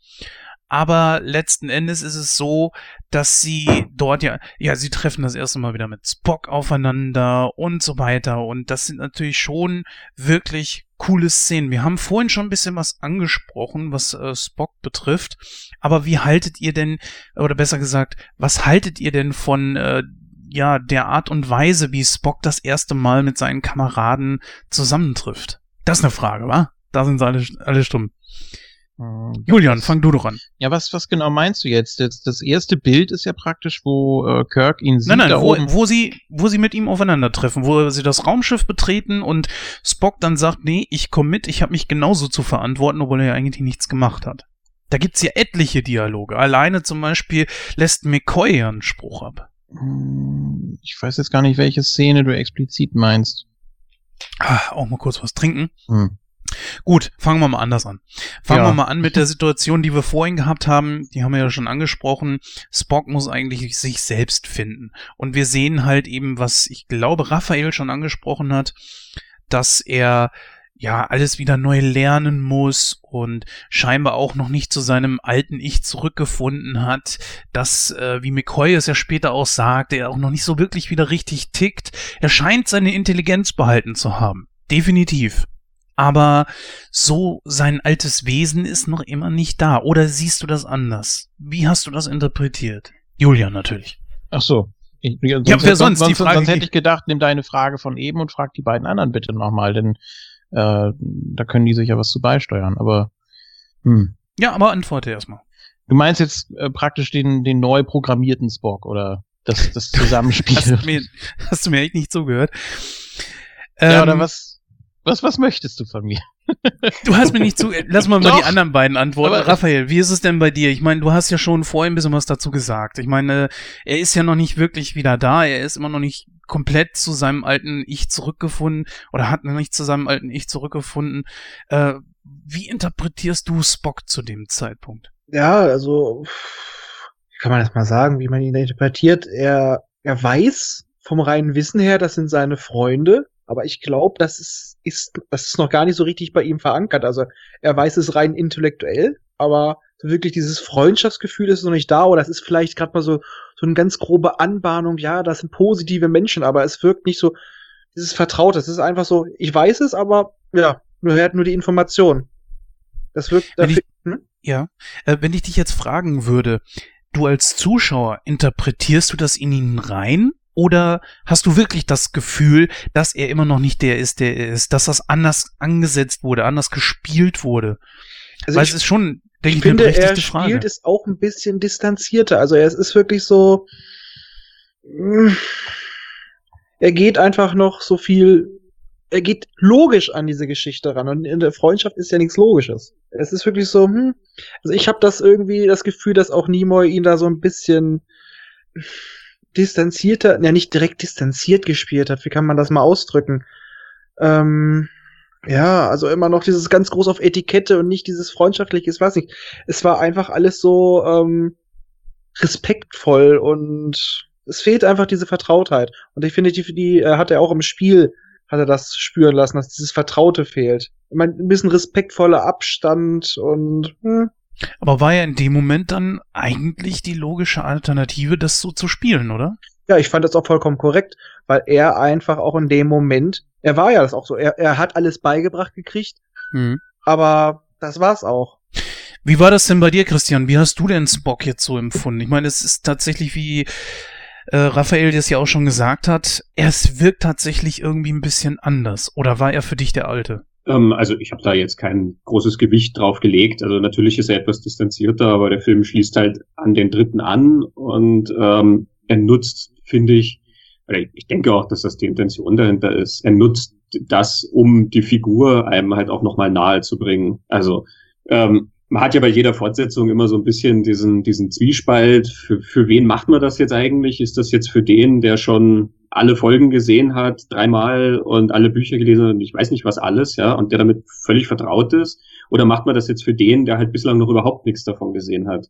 Aber letzten Endes ist es so, dass sie dort ja, ja, sie treffen das erste Mal wieder mit Spock aufeinander und so weiter. Und das sind natürlich schon wirklich coole Szenen. Wir haben vorhin schon ein bisschen was angesprochen, was äh, Spock betrifft. Aber wie haltet ihr denn, oder besser gesagt, was haltet ihr denn von, äh, ja, der Art und Weise, wie Spock das erste Mal mit seinen Kameraden zusammentrifft? Das ist eine Frage, wa? Da sind sie alle, alle stumm. Hm, Julian, fang du doch an. Ja, was, was genau meinst du jetzt? Das, das erste Bild ist ja praktisch, wo äh, Kirk ihn sieht. Nein, nein, da wo, oben. wo sie, wo sie mit ihm aufeinandertreffen, wo sie das Raumschiff betreten und Spock dann sagt, nee, ich komm mit, ich habe mich genauso zu verantworten, obwohl er ja eigentlich nichts gemacht hat. Da gibt's ja etliche Dialoge. Alleine zum Beispiel lässt McCoy einen Spruch ab. Hm, Ich weiß jetzt gar nicht, welche Szene du explizit meinst. Ah, auch mal kurz was trinken. Hm. Gut, fangen wir mal anders an. Fangen Ja. wir mal an mit der Situation, die wir vorhin gehabt haben. Die haben wir ja schon angesprochen. Spock muss eigentlich sich selbst finden. Und wir sehen halt eben, was ich glaube, Raphael schon angesprochen hat, dass er ja alles wieder neu lernen muss und scheinbar auch noch nicht zu seinem alten Ich zurückgefunden hat, dass, äh, wie McCoy es ja später auch sagt, er auch noch nicht so wirklich wieder richtig tickt. Er scheint seine Intelligenz behalten zu haben. Definitiv aber so sein altes Wesen ist noch immer nicht da. Oder siehst du das anders? Wie hast du das interpretiert? Julian natürlich. Ach so. Ich, ja, Ja, wer sonst? Sonst, Frage sonst hätte ich gedacht, nimm deine Frage von eben und frag die beiden anderen bitte nochmal, denn äh, da können die sich ja was zu beisteuern. Aber hm. Ja, aber antworte erstmal. du meinst jetzt äh, praktisch den, den neu programmierten Spock oder das, das [LAUGHS] Zusammenspiel? Hast du mir, hast du mir echt nicht zugehört? ja, Ähm, oder was, was, was möchtest du von mir? [LAUGHS] Du hast mir nicht zu. Lass mal mal die anderen beiden antworten. Aber- Raphael, wie ist es denn bei dir? Ich meine, du hast ja schon vorhin ein bisschen was dazu gesagt. Ich meine, er ist ja noch nicht wirklich wieder da. Er ist immer noch nicht komplett zu seinem alten Ich zurückgefunden oder hat noch nicht zu seinem alten Ich zurückgefunden. Äh, wie interpretierst du Spock zu dem Zeitpunkt? Ja, also, wie kann man das mal sagen, wie man ihn interpretiert? Er, er weiß vom reinen Wissen her, das sind seine Freunde, aber ich glaube, das ist, ist, das ist noch gar nicht so richtig bei ihm verankert. Also, er weiß es rein intellektuell, aber wirklich dieses Freundschaftsgefühl ist noch nicht da, oder das ist vielleicht gerade mal so, so eine ganz grobe Anbahnung, ja, das sind positive Menschen, aber es wirkt nicht so, dieses Vertraute. Es ist einfach so, ich weiß es, aber ja, nur hat nur die Information. Das wirkt, Wenn ich- dafür, hm? Ja, äh, wenn ich dich jetzt fragen würde, du als Zuschauer, interpretierst du das in ihn rein? Oder hast du wirklich das Gefühl, dass er immer noch nicht der ist, der er ist, dass das anders angesetzt wurde, anders gespielt wurde? Also Weil ich, es ist schon, denke ich, ich finde, er spielt Frage. es auch ein bisschen distanzierter. Also es ist wirklich so, mm, er geht einfach noch so viel, er geht logisch an diese Geschichte ran. Und in der Freundschaft ist ja nichts Logisches. Es ist wirklich so, hm, also ich habe das irgendwie das Gefühl, dass auch Nimoy ihn da so ein bisschen distanzierter, ja nicht direkt distanziert gespielt hat. Wie kann man das mal ausdrücken? Ähm, ja, also immer noch dieses ganz groß auf Etikette und nicht dieses freundschaftliche, ich weiß nicht. Es war einfach alles so ähm, respektvoll und es fehlt einfach diese Vertrautheit. Und ich finde, die, die äh, hat er auch im Spiel, hat er das spüren lassen, dass dieses Vertraute fehlt. Ich meine, ein bisschen respektvoller Abstand und hm. Aber war ja in dem Moment dann eigentlich die logische Alternative, das so zu spielen, oder? Ja, ich fand das auch vollkommen korrekt, weil er einfach auch in dem Moment, er war ja das auch so, er, er hat alles beigebracht gekriegt, mhm. aber das war's auch. Wie war das denn bei dir, Christian? Wie hast du denn Spock jetzt so empfunden? Ich meine, es ist tatsächlich wie äh, Raphael das ja auch schon gesagt hat, es wirkt tatsächlich irgendwie ein bisschen anders. Oder war er für dich der Alte? Ähm, also ich habe da jetzt kein großes Gewicht drauf gelegt. Also natürlich ist er etwas distanzierter, aber der Film schließt halt an den dritten an und ähm, er nutzt, finde ich, ich denke auch, dass das die Intention dahinter ist. Er nutzt das, um die Figur einem halt auch nochmal nahe zu bringen. Also ähm, man hat ja bei jeder Fortsetzung immer so ein bisschen diesen, diesen Zwiespalt. Für, für wen macht man das jetzt eigentlich? Ist das jetzt für den, der schon alle Folgen gesehen hat, dreimal und alle Bücher gelesen hat und ich weiß nicht was alles, ja, und der damit völlig vertraut ist? Oder macht man das jetzt für den, der halt bislang noch überhaupt nichts davon gesehen hat?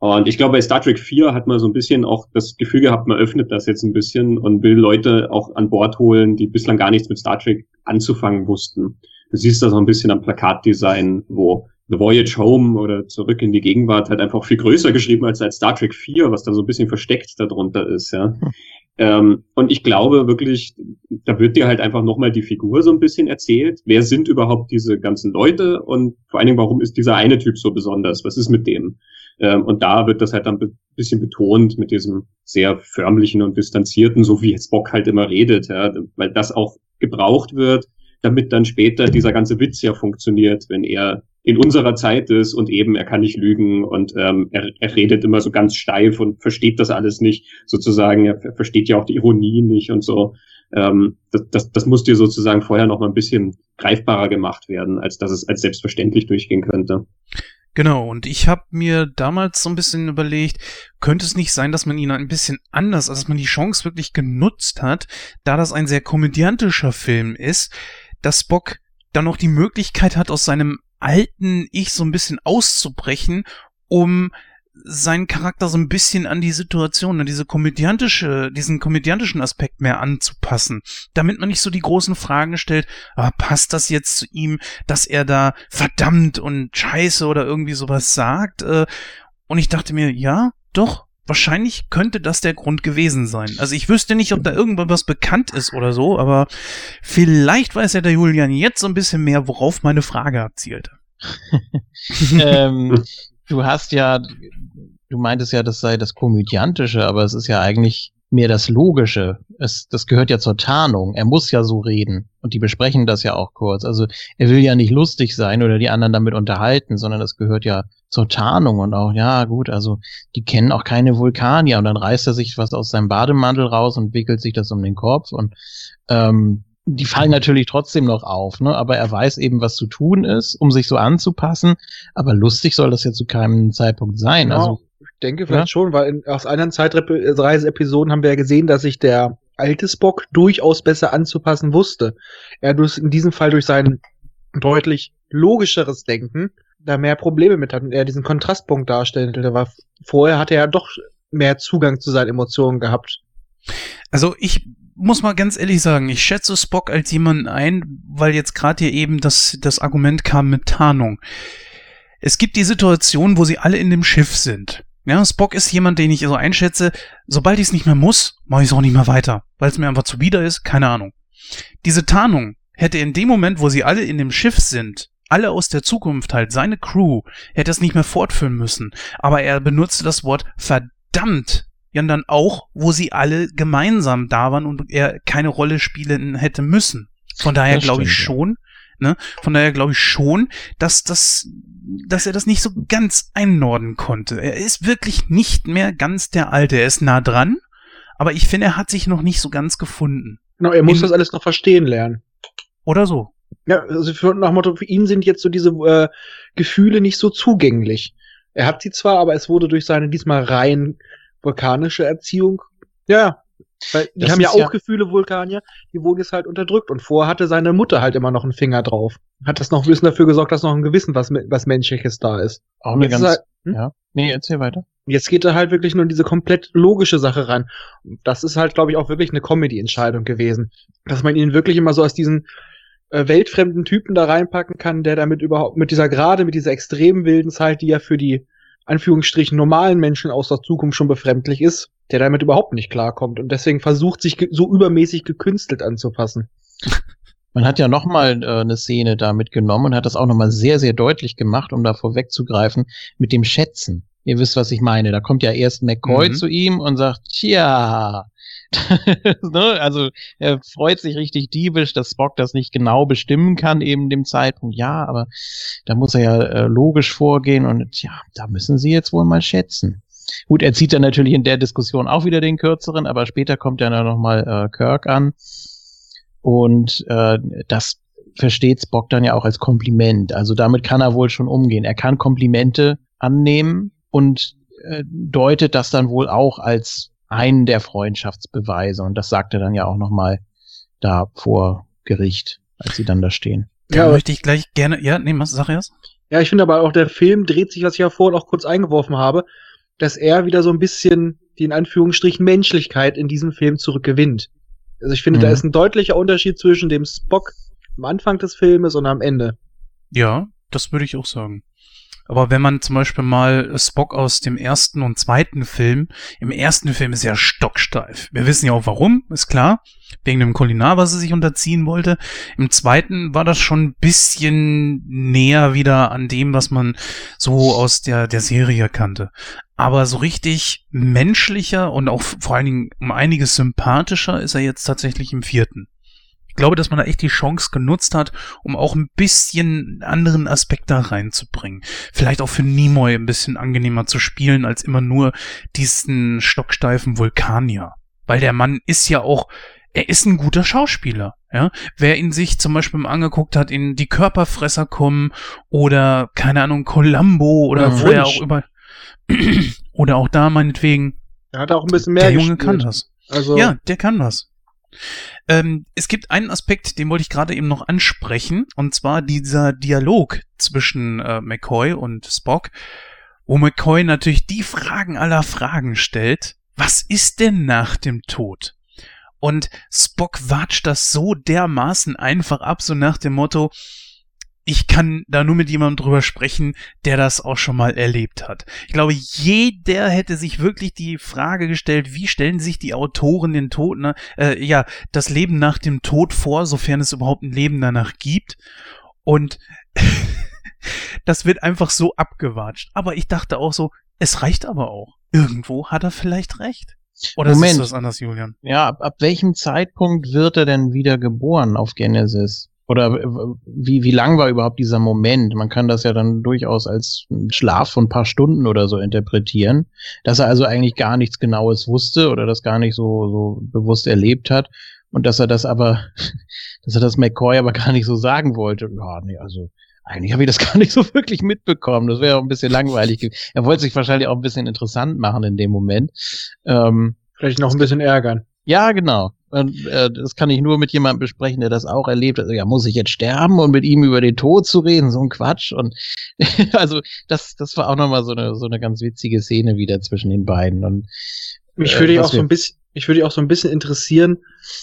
Und ich glaube, bei Star Trek 4 hat man so ein bisschen auch das Gefühl gehabt, man öffnet das jetzt ein bisschen und will Leute auch an Bord holen, die bislang gar nichts mit Star Trek anzufangen wussten. Du siehst das auch ein bisschen am Plakatdesign, wo The Voyage Home oder Zurück in die Gegenwart halt einfach viel größer geschrieben als als Star Trek 4, was dann so ein bisschen versteckt darunter ist, ja. Hm. Ähm, und ich glaube wirklich, da wird dir halt einfach nochmal die Figur so ein bisschen erzählt. Wer sind überhaupt diese ganzen Leute und vor allen Dingen, warum ist dieser eine Typ so besonders? Was ist mit dem? Ähm, und da wird das halt dann ein bisschen betont mit diesem sehr förmlichen und distanzierten, so wie jetzt Bock halt immer redet, ja, weil das auch gebraucht wird, damit dann später dieser ganze Witz ja funktioniert, wenn er in unserer Zeit ist und eben er kann nicht lügen und ähm, er, er redet immer so ganz steif und versteht das alles nicht, sozusagen, er, er versteht ja auch die Ironie nicht und so. Ähm, das, das, das muss dir sozusagen vorher noch mal ein bisschen greifbarer gemacht werden, als dass es als selbstverständlich durchgehen könnte. Genau, und ich habe mir damals so ein bisschen überlegt, könnte es nicht sein, dass man ihn ein bisschen anders, also dass man die Chance wirklich genutzt hat, da das ein sehr komödiantischer Film ist, dass Spock dann noch die Möglichkeit hat, aus seinem alten Ich so ein bisschen auszubrechen, um seinen Charakter so ein bisschen an die Situation, an diese komödiantische, diesen komödiantischen Aspekt mehr anzupassen, damit man nicht so die großen Fragen stellt, ah, passt das jetzt zu ihm, dass er da verdammt und scheiße oder irgendwie sowas sagt? Äh, und ich dachte mir, ja, doch, wahrscheinlich könnte das der Grund gewesen sein. Also ich wüsste nicht, ob da irgendwas bekannt ist oder so, aber vielleicht weiß ja der Julian jetzt so ein bisschen mehr, worauf meine Frage abzielte. [LAUGHS] [LAUGHS] ähm, du hast ja, du meintest ja, das sei das Komödiantische, aber es ist ja eigentlich mehr das Logische. Es, das gehört ja zur Tarnung. Er muss ja so reden. Und die besprechen das ja auch kurz. Also er will ja nicht lustig sein oder die anderen damit unterhalten, sondern das gehört ja zur Tarnung und auch, ja gut, also die kennen auch keine Vulkanier und dann reißt er sich was aus seinem Bademantel raus und wickelt sich das um den Kopf und ähm, die fallen natürlich trotzdem noch auf, ne? aber er weiß eben, was zu tun ist, um sich so anzupassen. Aber lustig soll das ja zu keinem Zeitpunkt sein. Genau. Also, ich denke vielleicht ja? schon, weil in, aus anderen Zeitreise-Episoden haben wir ja gesehen, dass sich der alte Spock durchaus besser anzupassen wusste. Er durch, in diesem Fall durch sein deutlich logischeres Denken da mehr Probleme mit hat und er diesen Kontrastpunkt darstellte. Der war, vorher hatte er doch mehr Zugang zu seinen Emotionen gehabt. Also ich muss mal ganz ehrlich sagen, ich schätze Spock als jemanden ein, weil jetzt gerade hier eben das, das Argument kam mit Tarnung. Es gibt die Situation, wo sie alle in dem Schiff sind. Ja, Spock ist jemand, den ich so einschätze, sobald ich es nicht mehr muss, mache ich es auch nicht mehr weiter, weil es mir einfach zuwider ist, keine Ahnung. Diese Tarnung hätte in dem Moment, wo sie alle in dem Schiff sind, alle aus der Zukunft halt, seine Crew, hätte es nicht mehr fortführen müssen. Aber er benutzte das Wort verdammt ja dann auch, wo sie alle gemeinsam da waren und er keine Rolle spielen hätte müssen. Von daher glaube ich schon, Ne? Von daher glaube ich schon, dass das, dass er das nicht so ganz einnorden konnte. Er ist wirklich nicht mehr ganz der Alte. Er ist nah dran, aber ich finde, er hat sich noch nicht so ganz gefunden. Genau, er muss In- das alles noch verstehen lernen. Oder so. Ja, also für, nach Motto, für ihn sind jetzt so diese äh, Gefühle nicht so zugänglich. Er hat sie zwar, aber es wurde durch seine diesmal rein vulkanische Erziehung, ja, weil die Das haben ja auch ja- Gefühle, Vulkanier, die wurden jetzt halt unterdrückt und vorher hatte seine Mutter halt immer noch einen Finger drauf. Hat das noch ein bisschen dafür gesorgt, dass noch ein Gewissen was, was Menschliches da ist. Auch eine ganz. halt, hm? ja. Nee, erzähl weiter. Jetzt geht er halt wirklich nur in diese komplett logische Sache rein. Das ist halt, glaube ich, auch wirklich eine Comedy-Entscheidung gewesen. Dass man ihn wirklich immer so aus diesen äh, weltfremden Typen da reinpacken kann, der damit überhaupt, mit dieser gerade, mit dieser extrem wilden Zeit, die ja für die Anführungsstrichen normalen Menschen aus der Zukunft schon befremdlich ist, der damit überhaupt nicht klarkommt und deswegen versucht, sich so übermäßig gekünstelt anzupassen. [LAUGHS] Man hat ja nochmal äh, eine Szene da mitgenommen und hat das auch nochmal sehr, sehr deutlich gemacht, um da vorwegzugreifen, mit dem Schätzen. Ihr wisst, was ich meine. Da kommt ja erst McCoy Mhm. zu ihm und sagt, tja. [LAUGHS] ne? Also er freut sich richtig diebisch, dass Spock das nicht genau bestimmen kann, eben dem Zeitpunkt. Ja, aber da muss er ja äh, logisch vorgehen und tja, da müssen sie jetzt wohl mal schätzen. Gut, er zieht dann natürlich in der Diskussion auch wieder den kürzeren, aber später kommt ja dann nochmal äh, Kirk an. Und äh, das versteht Spock dann ja auch als Kompliment. Also damit kann er wohl schon umgehen. Er kann Komplimente annehmen und äh, deutet das dann wohl auch als einen der Freundschaftsbeweise. Und das sagt er dann ja auch nochmal da vor Gericht, als sie dann da stehen. Da Ja, aber- möchte ich gleich gerne, ja, nee, was, sag erst. Ja, ich finde aber auch, der Film dreht sich, was ich ja vorhin auch kurz eingeworfen habe, dass er wieder so ein bisschen die in Anführungsstrichen Menschlichkeit in diesem Film zurückgewinnt. Also ich finde, da Mhm. ist ein deutlicher Unterschied zwischen dem Spock am Anfang des Filmes und am Ende. Ja, das würde ich auch sagen. Aber wenn man zum Beispiel mal Spock aus dem ersten und zweiten Film, im ersten Film ist er stocksteif. Wir wissen ja auch warum, ist klar. Wegen dem Kulinar, was er sich unterziehen wollte. Im zweiten war das schon ein bisschen näher wieder an dem, was man so aus der, der Serie kannte. Aber so richtig menschlicher und auch vor allen Dingen um einiges sympathischer ist er jetzt tatsächlich im vierten. Ich glaube, dass man da echt die Chance genutzt hat, um auch ein bisschen anderen Aspekt da reinzubringen. Vielleicht auch für Nimoy ein bisschen angenehmer zu spielen, als immer nur diesen stocksteifen Vulkanier. Weil der Mann ist ja auch, er ist ein guter Schauspieler. Ja? Wer ihn sich zum Beispiel mal angeguckt hat, in Die Körperfresser kommen oder, keine Ahnung, Columbo oder Mhm. wo er Wunsch. auch über, [CLEARS THROAT] oder auch da meinetwegen, Er hat auch ein bisschen mehr der Junge gespielt. kann das. Also, Ja, der kann das. Ähm, es gibt einen Aspekt, den wollte ich gerade eben noch ansprechen, und zwar dieser Dialog zwischen äh, McCoy und Spock, wo McCoy natürlich die Fragen aller Fragen stellt. Was ist denn nach dem Tod? Und Spock watscht das so dermaßen einfach ab, so nach dem Motto, ich kann da nur mit jemandem drüber sprechen, der das auch schon mal erlebt hat. Ich glaube, jeder hätte sich wirklich die Frage gestellt, wie stellen sich die Autoren den Tod, ne, äh, ja, das Leben nach dem Tod vor, sofern es überhaupt ein Leben danach gibt. Und [LAUGHS] das wird einfach so abgewatscht. Aber ich dachte auch so, es reicht aber auch. Irgendwo hat er vielleicht recht. Oder Moment. du das anders, Julian? Ja, ab, ab welchem Zeitpunkt wird er denn wieder geboren auf Genesis? Oder wie, wie lang war überhaupt dieser Moment? Man kann das ja dann durchaus als Schlaf von ein paar Stunden oder so interpretieren, dass er also eigentlich gar nichts Genaues wusste oder das gar nicht so, so bewusst erlebt hat und dass er das aber, [LAUGHS] dass er das McCoy aber gar nicht so sagen wollte. Ja, nee, also eigentlich habe ich das [LAUGHS] gar nicht so wirklich mitbekommen. Das wäre auch ein bisschen langweilig. gewesen. Er wollte sich wahrscheinlich auch ein bisschen interessant machen in dem Moment. Ähm, vielleicht noch ein bisschen ärgern. ja, genau. Und, äh, das kann ich nur mit jemandem besprechen, der das auch erlebt hat. Also, ja, muss ich jetzt sterben und mit ihm über den Tod zu reden, so ein Quatsch. Und [LAUGHS] also das, das war auch nochmal so eine, so eine ganz witzige Szene wieder zwischen den beiden. Und Mich Äh, würde was auch so ein bisschen, mich würde auch so ein bisschen interessieren,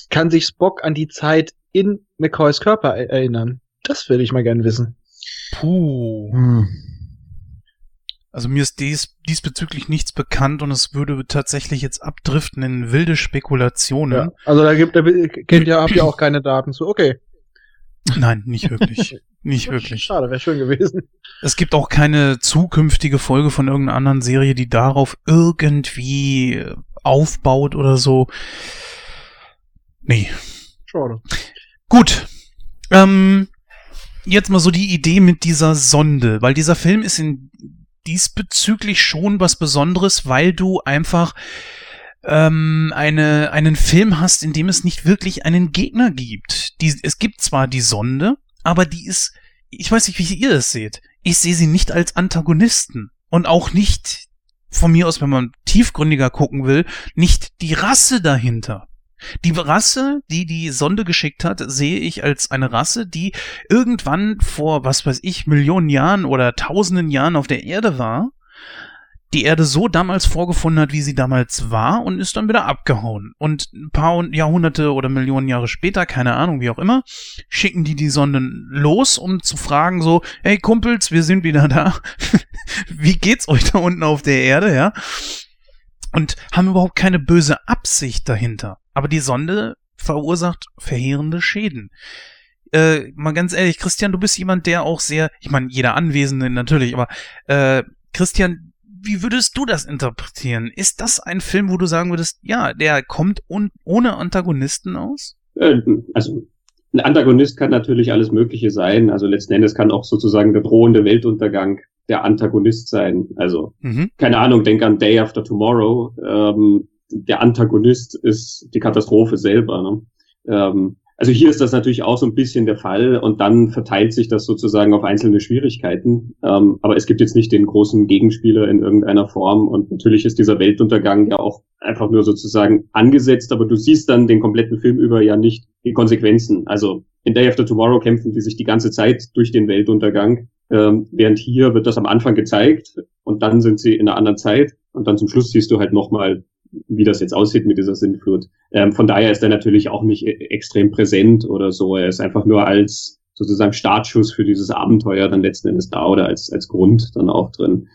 kann sich Spock an die Zeit in McCoys Körper er- erinnern? Das würde ich mal gerne wissen. Puh. hm, Also mir ist dies, diesbezüglich nichts bekannt und es würde tatsächlich jetzt abdriften in wilde Spekulationen. Ja. Also da gibt, kennt ihr, habt ihr auch [CLEARS THROAT] keine Daten zu. Okay. Nein, nicht wirklich. [LAUGHS] nicht wirklich. Schade, wäre schön gewesen. Es gibt auch keine zukünftige Folge von irgendeiner anderen Serie, die darauf irgendwie äh, aufbaut oder so. Nee. Schade. Gut. Ähm, jetzt mal so die Idee mit dieser Sonde, weil dieser Film ist in diesbezüglich schon was Besonderes, weil du einfach ähm, eine, einen Film hast, in dem es nicht wirklich einen Gegner gibt. Die, es gibt zwar die Sonde, aber die ist, ich weiß nicht, wie ihr das seht. Ich sehe sie nicht als Antagonisten und auch nicht von mir aus, wenn man tiefgründiger gucken will, nicht die Rasse dahinter. Die Rasse, die die Sonde geschickt hat, sehe ich als eine Rasse, die irgendwann vor, was weiß ich, Millionen Jahren oder tausenden Jahren auf der Erde war die Erde so damals vorgefunden hat, wie sie damals war und ist dann wieder abgehauen. Und ein paar Jahrhunderte oder Millionen Jahre später, keine Ahnung, wie auch immer, schicken die die Sonden los, um zu fragen so, hey Kumpels, wir sind wieder da. [LAUGHS] wie geht's euch da unten auf der Erde, ja? Und haben überhaupt keine böse Absicht dahinter. Aber die Sonde verursacht verheerende Schäden. Äh, mal ganz ehrlich, Christian, du bist jemand, der auch sehr, ich meine, jeder Anwesende natürlich, aber äh, Christian, wie würdest du das interpretieren? Ist das ein Film, wo du sagen würdest, ja, der kommt un ohne Antagonisten aus? Äh, also ein Antagonist kann natürlich alles Mögliche sein. Also letzten Endes kann auch sozusagen der drohende Weltuntergang der Antagonist sein. Also mhm. keine Ahnung, denk an Day After Tomorrow. Ähm, der Antagonist ist die Katastrophe selber. Ne? Ähm, also hier ist das natürlich auch so ein bisschen der Fall und dann verteilt sich das sozusagen auf einzelne Schwierigkeiten. Ähm, aber es gibt jetzt nicht den großen Gegenspieler in irgendeiner Form und natürlich ist dieser Weltuntergang ja auch einfach nur sozusagen angesetzt, aber du siehst dann den kompletten Film über ja nicht die Konsequenzen. Also in Day After Tomorrow kämpfen die sich die ganze Zeit durch den Weltuntergang, ähm, während hier wird das am Anfang gezeigt und dann sind sie in einer anderen Zeit und dann zum Schluss siehst du halt nochmal wie das jetzt aussieht mit dieser Sintflut. Ähm, von daher ist er natürlich auch nicht e extrem präsent oder so. Er ist einfach nur als sozusagen Startschuss für dieses Abenteuer dann letzten Endes da oder als, als Grund dann auch drin.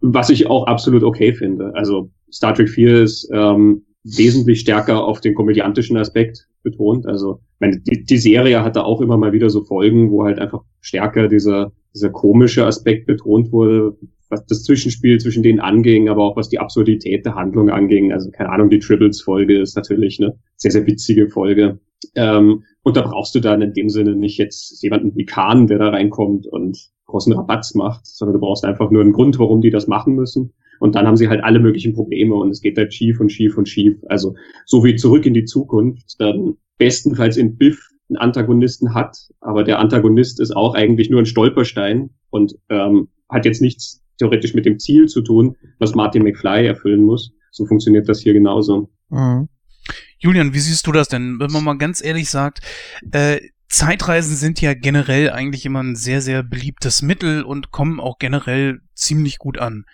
Was ich auch absolut okay finde. Also Star Trek 4 ist ähm, wesentlich stärker auf den komödiantischen Aspekt betont. Also meine, die, die Serie hatte auch immer mal wieder so Folgen, wo halt einfach stärker dieser, dieser komische Aspekt betont wurde, was das Zwischenspiel zwischen denen anging, aber auch was die Absurdität der Handlung anging. Also keine Ahnung, die Tribbles-Folge ist natürlich eine sehr, sehr witzige Folge. Ähm, und da brauchst du dann in dem Sinne nicht jetzt jemanden wie Khan, der da reinkommt und großen Rabatz macht, sondern du brauchst einfach nur einen Grund, warum die das machen müssen. Und dann haben sie halt alle möglichen Probleme und es geht halt schief und schief und schief. Also so wie zurück in die Zukunft, dann bestenfalls in Biff einen Antagonisten hat, aber der Antagonist ist auch eigentlich nur ein Stolperstein und ähm, hat jetzt nichts theoretisch mit dem Ziel zu tun, was Martin McFly erfüllen muss. So funktioniert das hier genauso. Mhm. Julian, wie siehst du das denn? Wenn man mal ganz ehrlich sagt, äh, Zeitreisen sind ja generell eigentlich immer ein sehr, sehr beliebtes Mittel und kommen auch generell ziemlich gut an.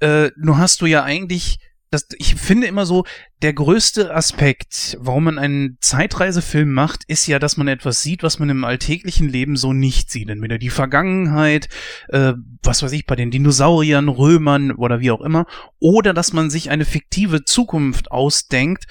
Äh, nur hast du ja eigentlich das, ich finde immer so, der größte Aspekt, warum man einen Zeitreisefilm macht, ist ja, dass man etwas sieht, was man im alltäglichen Leben so nicht sieht. Entweder die Vergangenheit, äh, was weiß ich, bei den Dinosauriern, Römern oder wie auch immer, oder dass man sich eine fiktive Zukunft ausdenkt,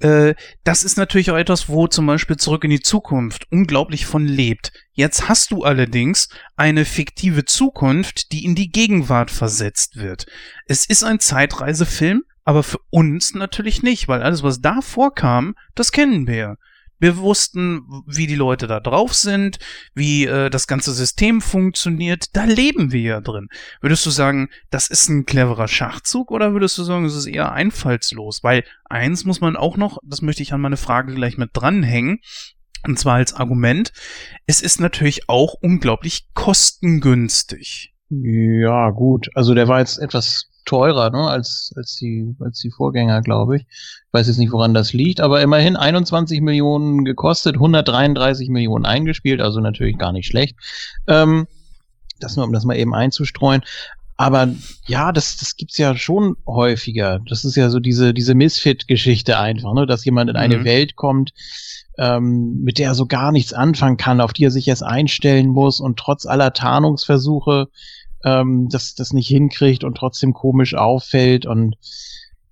äh, das ist natürlich auch etwas, wo zum Beispiel Zurück in die Zukunft unglaublich von lebt. Jetzt hast du allerdings eine fiktive Zukunft, die in die Gegenwart versetzt wird. Es ist ein Zeitreisefilm, aber für uns natürlich nicht, weil alles, was da vorkam, das kennen wir. Wir wussten, wie die Leute da drauf sind, wie äh, das ganze System funktioniert. Da leben wir ja drin. Würdest du sagen, das ist ein cleverer Schachzug oder würdest du sagen, es ist eher einfallslos? Weil eins muss man auch noch, das möchte ich an meine Frage gleich mit dranhängen, und zwar als Argument, es ist natürlich auch unglaublich kostengünstig. Ja, gut. Also der war jetzt etwas teurer ne, als, als, die, als die Vorgänger, glaube ich. Ich weiß jetzt nicht, woran das liegt, aber immerhin 21 Millionen gekostet, 133 Millionen eingespielt, also natürlich gar nicht schlecht. Ähm, das nur, um das mal eben einzustreuen. Aber ja, das, das gibt's ja schon häufiger. Das ist ja so diese, diese Misfit-Geschichte einfach, ne? dass jemand in eine mhm. Welt kommt, ähm, mit der er so gar nichts anfangen kann, auf die er sich erst einstellen muss und trotz aller Tarnungsversuche ähm, das, das nicht hinkriegt und trotzdem komisch auffällt und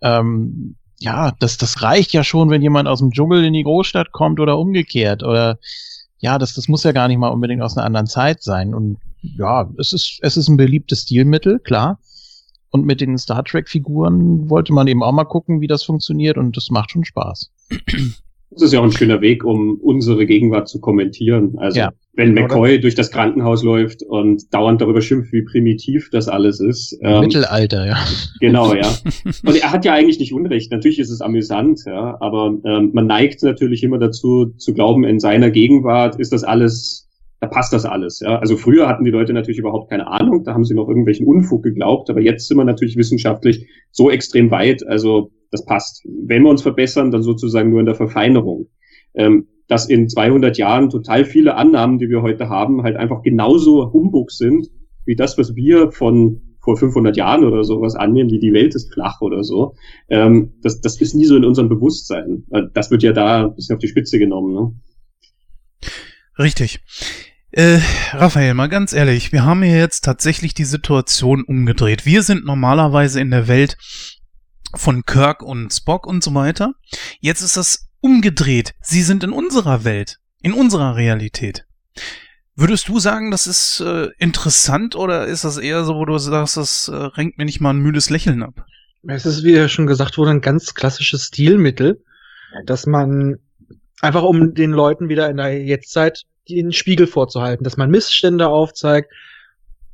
ähm, ja, das, das reicht ja schon, wenn jemand aus dem Dschungel in die Großstadt kommt oder umgekehrt oder ja, das, das muss ja gar nicht mal unbedingt aus einer anderen Zeit sein und ja, es ist, es ist ein beliebtes Stilmittel, klar. Und mit den Star Trek Figuren wollte man eben auch mal gucken, wie das funktioniert und das macht schon Spaß. [CLEARS THROAT] Das ist ja auch ein schöner Weg, um unsere Gegenwart zu kommentieren. Also ja. wenn McCoy durch das Krankenhaus läuft und dauernd darüber schimpft, wie primitiv das alles ist. Ähm, Mittelalter, ja. Genau, ja. [LAUGHS] Und er hat ja eigentlich nicht Unrecht. Natürlich ist es amüsant, ja, aber ähm, man neigt natürlich immer dazu zu glauben, in seiner Gegenwart ist das alles da passt das alles. Ja? Also früher hatten die Leute natürlich überhaupt keine Ahnung, da haben sie noch irgendwelchen Unfug geglaubt, aber jetzt sind wir natürlich wissenschaftlich so extrem weit, also das passt. Wenn wir uns verbessern, dann sozusagen nur in der Verfeinerung. Ähm, dass in 200 Jahren total viele Annahmen, die wir heute haben, halt einfach genauso Humbug sind, wie das, was wir von vor 500 Jahren oder sowas annehmen, wie die Welt ist flach oder so. Ähm, das, das ist nie so in unserem Bewusstsein. Das wird ja da ein bisschen auf die Spitze genommen. Ne? Richtig. Äh, Raphael, mal ganz ehrlich, wir haben hier jetzt tatsächlich die Situation umgedreht. Wir sind normalerweise in der Welt von Kirk und Spock und so weiter. Jetzt ist das umgedreht. Sie sind in unserer Welt, in unserer Realität. Würdest du sagen, das ist äh, interessant oder ist das eher so, wo du sagst, das äh, renkt mir nicht mal ein müdes Lächeln ab? Es ist, wie ja schon gesagt wurde, ein ganz klassisches Stilmittel, dass man einfach um den Leuten wieder in der Jetztzeit den Spiegel vorzuhalten, dass man Missstände aufzeigt,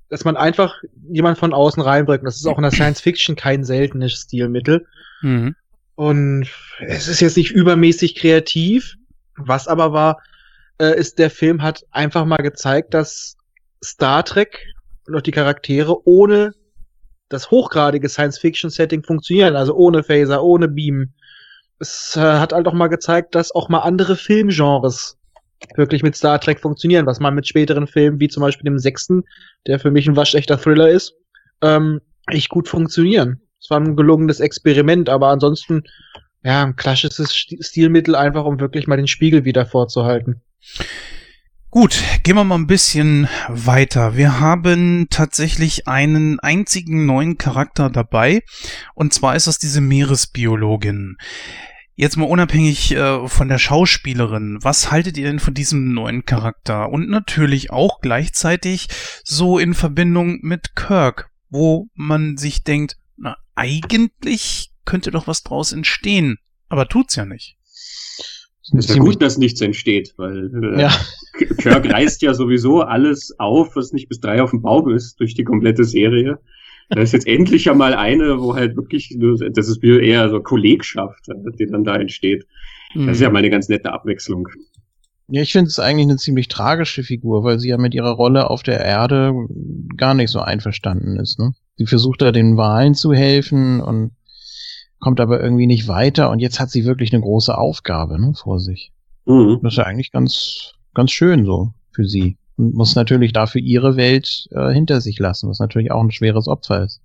dass man einfach jemand von außen reinbringt. Das ist auch in der Science Fiction kein seltenes Stilmittel. Mhm. Und es ist jetzt nicht übermäßig kreativ. Was aber war, äh, ist, der Film hat einfach mal gezeigt, dass Star Trek und auch die Charaktere ohne das hochgradige Science-Fiction-Setting funktionieren. Also ohne Phaser, ohne Beam, es äh, hat halt auch mal gezeigt, dass auch mal andere Filmgenres wirklich mit Star Trek funktionieren, was man mit späteren Filmen, wie zum Beispiel dem sechsten, der für mich ein waschechter Thriller ist, ähm, echt gut funktionieren. Es war ein gelungenes Experiment, aber ansonsten, ja, ein klassisches Stilmittel einfach, um wirklich mal den Spiegel wieder vorzuhalten. Gut, gehen wir mal ein bisschen weiter. Wir haben tatsächlich einen einzigen neuen Charakter dabei. Und zwar ist das diese Meeresbiologin. Jetzt mal unabhängig äh, von der Schauspielerin, was haltet ihr denn von diesem neuen Charakter? Und natürlich auch gleichzeitig so in Verbindung mit Kirk, wo man sich denkt, na, eigentlich könnte doch was draus entstehen, aber tut's ja nicht. Es ist ja gut, dass nichts entsteht, weil äh, ja. Kirk reißt ja sowieso alles auf, was nicht bis drei auf dem Baum ist, durch die komplette Serie. Da ist jetzt endlich ja mal eine, wo halt wirklich, das ist eher so Kollegschaft, die dann da entsteht. Das ist ja mhm. mal eine ganz nette Abwechslung. Ja, ich finde es eigentlich eine ziemlich tragische Figur, weil sie ja mit ihrer Rolle auf der Erde gar nicht so einverstanden ist. Ne? Sie versucht da den Wahlen zu helfen und kommt aber irgendwie nicht weiter und jetzt hat sie wirklich eine große Aufgabe ne, vor sich. Mhm. Das ist ja eigentlich ganz, ganz schön so für sie und muss natürlich dafür ihre Welt äh, hinter sich lassen, was natürlich auch ein schweres Opfer ist.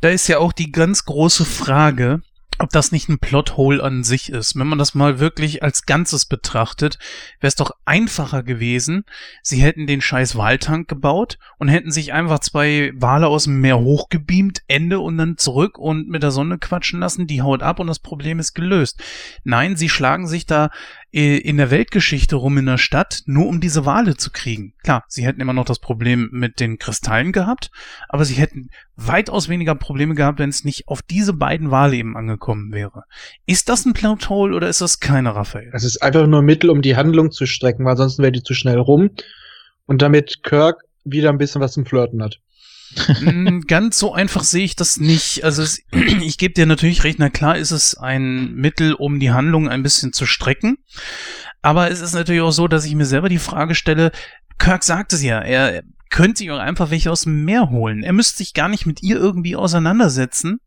Da ist ja auch die ganz große Frage, ob das nicht ein Plothole an sich ist. Wenn man das mal wirklich als Ganzes betrachtet, wäre es doch einfacher gewesen, sie hätten den scheiß Waltank gebaut und hätten sich einfach zwei Wale aus dem Meer hochgebeamt, Ende und dann zurück und mit der Sonne quatschen lassen, die haut ab und das Problem ist gelöst. Nein, sie schlagen sich da in der Weltgeschichte rum in der Stadt, nur um diese Wale zu kriegen. Klar, sie hätten immer noch das Problem mit den Kristallen gehabt, aber sie hätten weitaus weniger Probleme gehabt, wenn es nicht auf diese beiden Wale eben angekommen wäre. Ist das ein Plothole oder ist das keine, Raphael? Es ist einfach nur ein Mittel, um die Handlung zu strecken, weil sonst wäre die zu schnell rum und damit Kirk wieder ein bisschen was zum Flirten hat. Mm, ganz so einfach sehe ich das nicht. Also es, [CLEARS THROAT] ich gebe dir natürlich recht, na klar ist es ein Mittel, um die Handlung ein bisschen zu strecken. Aber es ist natürlich auch so, dass ich mir selber die Frage stelle, Kirk sagt es ja, er könnte sich auch einfach welche aus dem Meer holen. Er müsste sich gar nicht mit ihr irgendwie auseinandersetzen.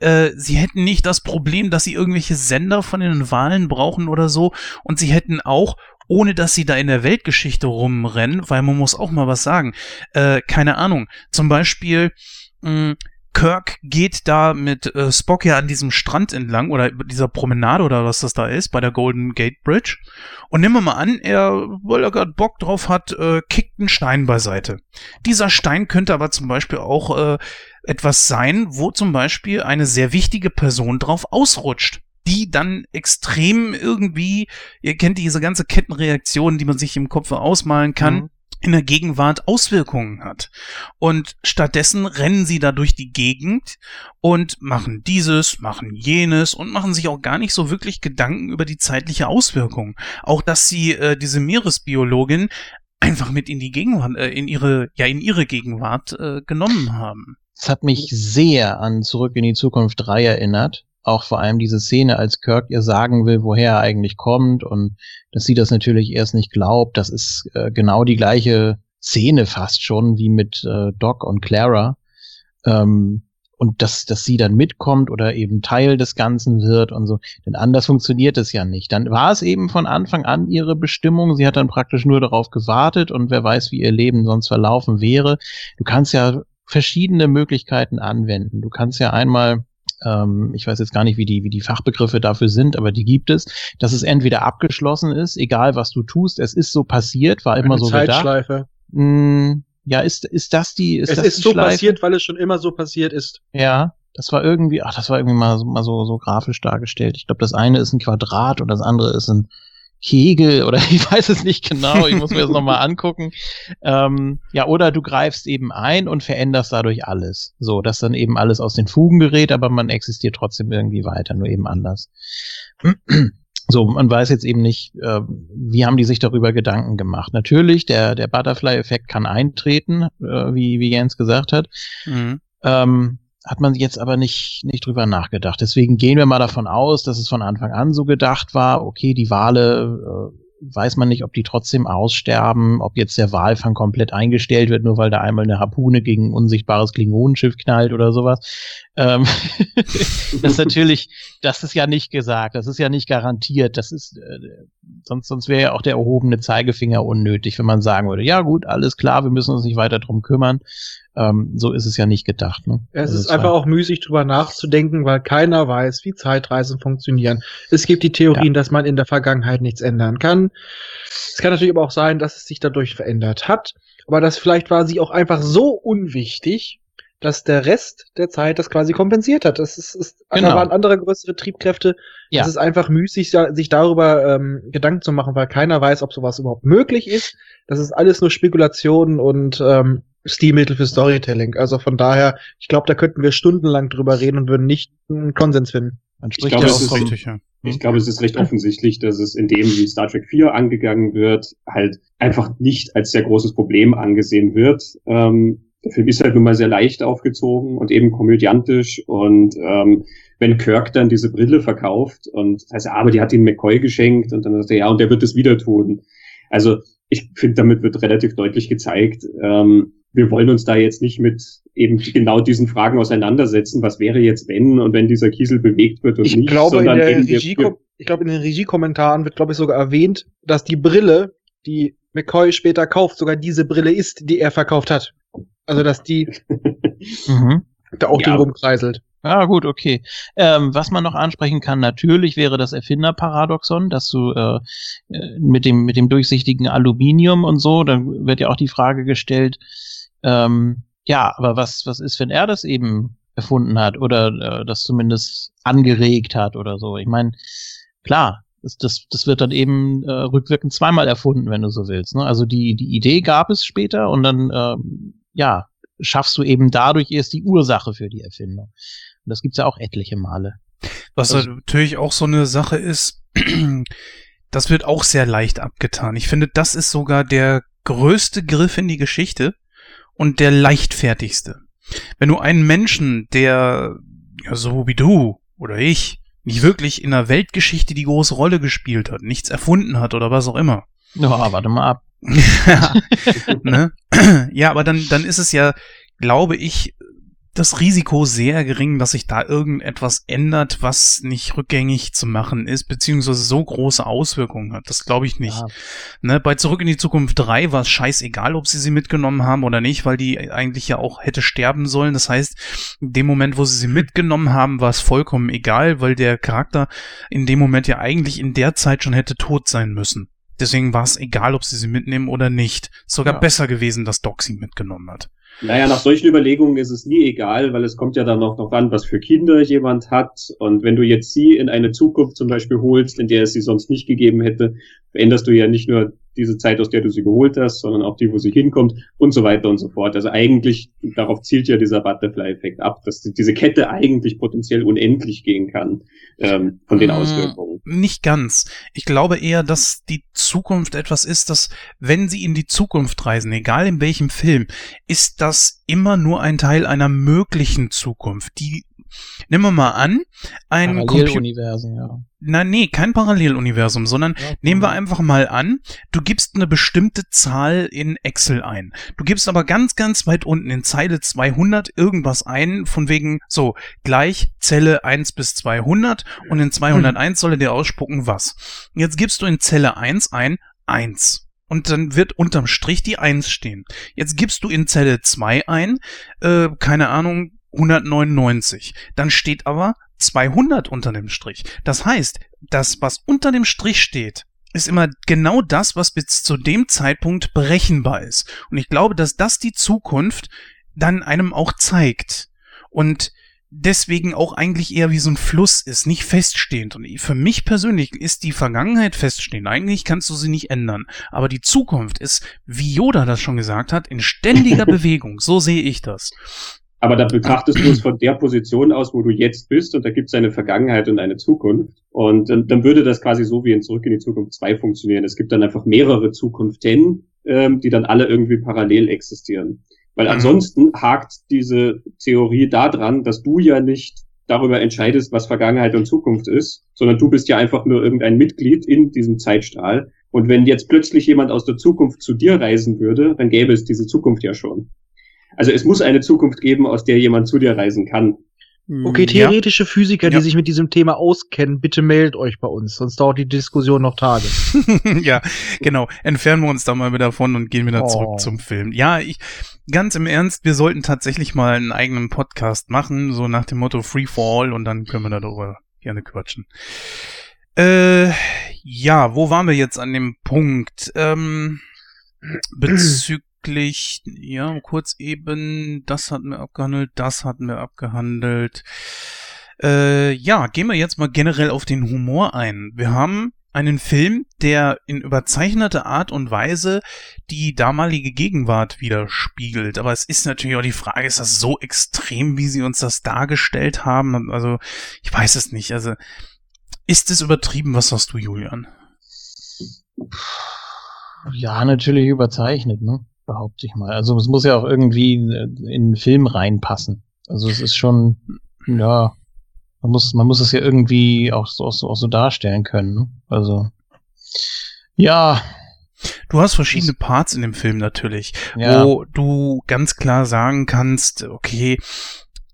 Äh, sie hätten nicht das Problem, dass sie irgendwelche Sender von den Wahlen brauchen oder so. Und sie hätten auch ohne dass sie da in der Weltgeschichte rumrennen, weil man muss auch mal was sagen. Äh, keine Ahnung. Zum Beispiel, mh, Kirk geht da mit äh, Spock ja an diesem Strand entlang oder dieser Promenade oder was das da ist, bei der Golden Gate Bridge. Und nehmen wir mal an, er, weil er gerade Bock drauf hat, äh, kickt einen Stein beiseite. Dieser Stein könnte aber zum Beispiel auch äh, etwas sein, wo zum Beispiel eine sehr wichtige Person drauf ausrutscht die dann extrem irgendwie, ihr kennt diese ganze Kettenreaktion, die man sich im Kopf ausmalen kann, mhm. in der Gegenwart Auswirkungen hat. Und stattdessen rennen sie da durch die Gegend und machen dieses, machen jenes und machen sich auch gar nicht so wirklich Gedanken über die zeitliche Auswirkung. Auch dass sie äh, diese Meeresbiologin einfach mit in die Gegenwart, äh, in ihre, ja, in ihre Gegenwart äh, genommen haben. Es hat mich sehr an Zurück in die Zukunft 3 erinnert. Auch vor allem diese Szene, als Kirk ihr sagen will, woher er eigentlich kommt und dass sie das natürlich erst nicht glaubt. Das ist äh, genau die gleiche Szene fast schon wie mit äh, Doc und Clara. Ähm, und dass, dass sie dann mitkommt oder eben Teil des Ganzen wird und so. Denn anders funktioniert es ja nicht. Dann war es eben von Anfang an ihre Bestimmung. Sie hat dann praktisch nur darauf gewartet und wer weiß, wie ihr Leben sonst verlaufen wäre. Du kannst ja verschiedene Möglichkeiten anwenden. Du kannst ja einmal ähm, ich weiß jetzt gar nicht, wie die, wie die Fachbegriffe dafür sind, aber die gibt es, dass es entweder abgeschlossen ist, egal was du tust, es ist so passiert, war immer Eine so Zeitschleife. gedacht. Hm, ja, ist, ist das die, ist es das ist die so Schleife? passiert, weil es schon immer so passiert ist. Ja, das war irgendwie, ach, das war irgendwie mal, so- mal so, so grafisch dargestellt. Ich glaube, das eine ist ein Quadrat und das andere ist ein Kegel oder [LAUGHS] ich weiß es nicht genau. Ich muss mir das nochmal [LAUGHS] angucken. Ähm, ja, oder du greifst eben ein und veränderst dadurch alles. So, dass dann eben alles aus den Fugen gerät, aber man existiert trotzdem irgendwie weiter, nur eben anders. [CLEARS THROAT] So, man weiß jetzt eben nicht, äh, wie haben die sich darüber Gedanken gemacht. Natürlich, der, der Butterfly-Effekt kann eintreten, äh, wie, wie Jens gesagt hat. Mhm. Ähm, hat man jetzt aber nicht, nicht drüber nachgedacht. Deswegen gehen wir mal davon aus, dass es von Anfang an so gedacht war, okay, die Wale, äh, weiß man nicht, ob die trotzdem aussterben, ob jetzt der Walfang komplett eingestellt wird, nur weil da einmal eine Harpune gegen ein unsichtbares Klingonenschiff knallt oder sowas. Ähm, [LAUGHS] das ist natürlich, das ist ja nicht gesagt, das ist ja nicht garantiert, das ist, äh, sonst, sonst wäre ja auch der erhobene Zeigefinger unnötig, wenn man sagen würde, ja gut, alles klar, wir müssen uns nicht weiter drum kümmern. Ähm, so ist es ja nicht gedacht. Ne? Es Also ist einfach auch müßig drüber nachzudenken, weil keiner weiß, wie Zeitreisen funktionieren. Es gibt die Theorien, dass man in der Vergangenheit nichts ändern kann. Es kann natürlich aber auch sein, dass es sich dadurch verändert hat. Aber das vielleicht war sie auch einfach so unwichtig, dass der Rest der Zeit das quasi kompensiert hat. Das ist, ist Genau. da waren andere größere Triebkräfte. Ja. Es ist einfach müßig, ja, sich darüber ähm, Gedanken zu machen, weil keiner weiß, ob sowas überhaupt möglich ist. Das ist alles nur Spekulationen und ähm, Stilmittel für Storytelling. Also von daher, ich glaube, da könnten wir stundenlang drüber reden und würden nicht einen Konsens finden. Man spricht glaube, ja es ist Richtig, ja. Ich glaube, es ist recht offensichtlich, dass es in dem, wie Star Trek 4 angegangen wird, halt einfach nicht als sehr großes Problem angesehen wird. Ähm, der Film ist halt nun mal sehr leicht aufgezogen und eben komödiantisch und ähm, wenn Kirk dann diese Brille verkauft und das heißt, ja, aber die hat ihn McCoy geschenkt und dann sagt er, ja, und der wird es wieder tun. Also ich finde, damit wird relativ deutlich gezeigt, ähm, wir wollen uns da jetzt nicht mit eben genau diesen Fragen auseinandersetzen, was wäre jetzt wenn und wenn dieser Kiesel bewegt wird und Ich nicht, glaube, in sondern der eben wir, Regie, ich glaube, in den Regiekommentaren wird, glaube ich, sogar erwähnt, dass die Brille, die McCoy später kauft, sogar diese Brille ist, die er verkauft hat. Also, dass die [LAUGHS] mhm. da auch Ja. drin rumkreiselt. Ja, gut, okay. Ähm, was man noch ansprechen kann, natürlich wäre das Erfinderparadoxon, dass du äh, äh, mit dem mit dem durchsichtigen Aluminium und so, dann wird ja auch die Frage gestellt, ähm, ja, aber was was ist, wenn er das eben erfunden hat oder äh, das zumindest angeregt hat oder so? Ich meine, klar, das, das, das wird dann eben äh, rückwirkend zweimal erfunden, wenn du so willst. Ne? Also die die Idee gab es später und dann ähm, ja schaffst du eben dadurch erst die Ursache für die Erfindung. Und das gibt's ja auch etliche Male. Was Also- natürlich auch so eine Sache ist, [CLEARS THROAT] das wird auch sehr leicht abgetan. Ich finde, das ist sogar der größte Griff in die Geschichte und der leichtfertigste. Wenn du einen Menschen, der ja, so wie du oder ich nicht wirklich in der Weltgeschichte die große Rolle gespielt hat, nichts erfunden hat oder was auch immer, Ja, warte mal ab. [LAUGHS] ja, ne? [CLEARS THROAT] ja, aber dann, dann ist es ja, glaube ich, das Risiko sehr gering, dass sich da irgendetwas ändert, was nicht rückgängig zu machen ist, beziehungsweise so große Auswirkungen hat. Das glaube ich nicht. Ja, Ne? Bei Zurück in die Zukunft 3 war es scheißegal, ob sie sie mitgenommen haben oder nicht, weil die eigentlich ja auch hätte sterben sollen. Das heißt, in dem Moment, wo sie sie mitgenommen haben, war es vollkommen egal, weil der Charakter in dem Moment ja eigentlich in der Zeit schon hätte tot sein müssen. Deswegen war es egal, ob sie sie mitnehmen oder nicht. Sogar Ja. besser gewesen, dass Doc sie mitgenommen hat. Naja, nach solchen Überlegungen ist es nie egal, weil es kommt ja dann noch, noch an, was für Kinder jemand hat. Und wenn du jetzt sie in eine Zukunft zum Beispiel holst, in der es sie sonst nicht gegeben hätte, veränderst du ja nicht nur diese Zeit, aus der du sie geholt hast, sondern auch die, wo sie hinkommt und so weiter und so fort. Also eigentlich, darauf zielt ja dieser Butterfly-Effekt ab, dass diese Kette eigentlich potenziell unendlich gehen kann ähm, von den Mm, Auswirkungen. Nicht ganz. Ich glaube eher, dass die Zukunft etwas ist, dass wenn sie in die Zukunft reisen, egal in welchem Film, ist das immer nur ein Teil einer möglichen Zukunft. Die, nehmen wir mal an, ein Computer. Paralleluniversen, ja. Na, nee, kein Paralleluniversum, sondern nehmen wir einfach mal an, du gibst eine bestimmte Zahl in Excel ein. Du gibst aber ganz, ganz weit unten in Zeile 200 irgendwas ein, von wegen, so, gleich Zelle 1 bis 200 und in 201 soll er dir ausspucken, was. Jetzt gibst du in Zelle 1 ein 1. Und dann wird unterm Strich die 1 stehen. Jetzt gibst du in Zelle 2 ein, äh, keine Ahnung, 199. Dann steht aber 200 unter dem Strich. Das heißt, das, was unter dem Strich steht, ist immer genau das, was bis zu dem Zeitpunkt berechenbar ist. Und ich glaube, dass das die Zukunft dann einem auch zeigt. Und deswegen auch eigentlich eher wie so ein Fluss ist, nicht feststehend. Und für mich persönlich ist die Vergangenheit feststehend. Eigentlich kannst du sie nicht ändern. Aber die Zukunft ist, wie Yoda das schon gesagt hat, in ständiger [LAUGHS] Bewegung. So sehe ich das. Aber da betrachtest du es von der Position aus, wo du jetzt bist, und da gibt es eine Vergangenheit und eine Zukunft. Und dann, dann würde das quasi so wie in Zurück in die Zukunft 2 funktionieren. Es gibt dann einfach mehrere Zukunften, ähm, die dann alle irgendwie parallel existieren. Weil Mhm. ansonsten hakt diese Theorie daran, dass du ja nicht darüber entscheidest, was Vergangenheit und Zukunft ist, sondern du bist ja einfach nur irgendein Mitglied in diesem Zeitstrahl. Und wenn jetzt plötzlich jemand aus der Zukunft zu dir reisen würde, dann gäbe es diese Zukunft ja schon. Also es muss eine Zukunft geben, aus der jemand zu dir reisen kann. Okay, Ja. theoretische Physiker, Ja. die sich mit diesem Thema auskennen, bitte meldet euch bei uns, sonst dauert die Diskussion noch Tage. [LAUGHS] ja, genau. Entfernen wir uns da mal wieder davon und gehen wieder Oh. zurück zum Film. Ja, ich, ganz im Ernst, wir sollten tatsächlich mal einen eigenen Podcast machen, so nach dem Motto Free for All und dann können wir darüber gerne quatschen. Äh, ja, wo waren wir jetzt an dem Punkt? Ähm, [CLEARS THROAT] bezüglich, ja, kurz eben, das hatten wir abgehandelt, das hatten wir abgehandelt. Äh, ja, gehen wir jetzt mal generell auf den Humor ein. Wir haben einen Film, der in überzeichneter Art und Weise die damalige Gegenwart widerspiegelt. Aber es ist natürlich auch die Frage, ist das so extrem, wie sie uns das dargestellt haben? Also, ich weiß es nicht. Also, ist es übertrieben? Was sagst du, Julian? Ja, natürlich überzeichnet, ne? Behaupte ich mal. Also es muss ja auch irgendwie in den Film reinpassen. Also es ist schon, ja, man muss, man muss es ja irgendwie auch so, auch so, auch so darstellen können. Ne? Also ja, Du hast verschiedene Parts in dem Film natürlich, ja, wo du ganz klar sagen kannst, okay,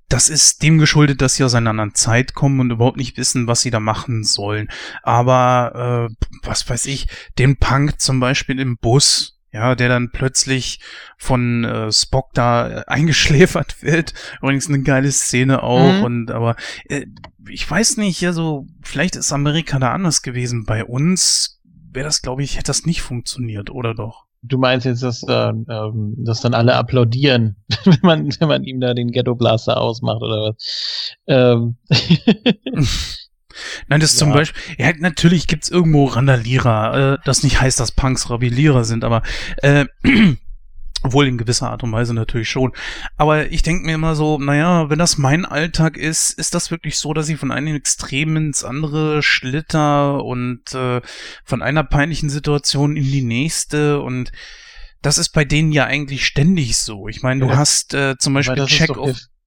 das ist dem geschuldet, dass sie aus einer anderen Zeit kommen und überhaupt nicht wissen, was sie da machen sollen. Aber äh, was weiß ich, den Punk zum Beispiel im Bus, ja, der dann plötzlich von äh, Spock da äh, eingeschläfert [LAUGHS] wird. Übrigens eine geile Szene auch. Mhm. Und aber äh, ich weiß nicht, also vielleicht ist Amerika da anders gewesen. Bei uns wäre das, glaube ich, hätte das nicht funktioniert, oder doch? du meinst jetzt, dass, äh, ähm, dass dann alle applaudieren, [LAUGHS] wenn man, wenn man ihm da den Ghetto Blaster ausmacht oder was. Ähm, [LAUGHS] Nein, das zum Ja. Beispiel, ja, natürlich gibt's irgendwo Randalierer, äh, das nicht heißt, dass Punks Rebellierer sind, aber äh, [CLEARS THROAT] obwohl in gewisser Art und Weise natürlich schon. Aber ich denke mir immer so, naja, wenn das mein Alltag ist, ist das wirklich so, dass ich von einem Extrem ins andere schlitter und äh, von einer peinlichen Situation in die nächste und das ist bei denen ja eigentlich ständig so. Ich meine, du Ja. hast äh, zum Beispiel das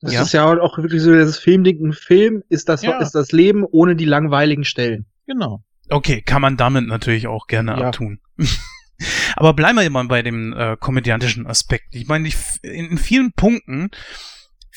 Das Ja. ist ja auch wirklich so das Filmding. Ein Film ist das, Ja. ist das Leben ohne die langweiligen Stellen. Genau. Okay, kann man damit natürlich auch gerne Ja. abtun. [LAUGHS] Aber bleiben wir immer bei dem äh, komödiantischen Aspekt. Ich meine, ich, in, in vielen Punkten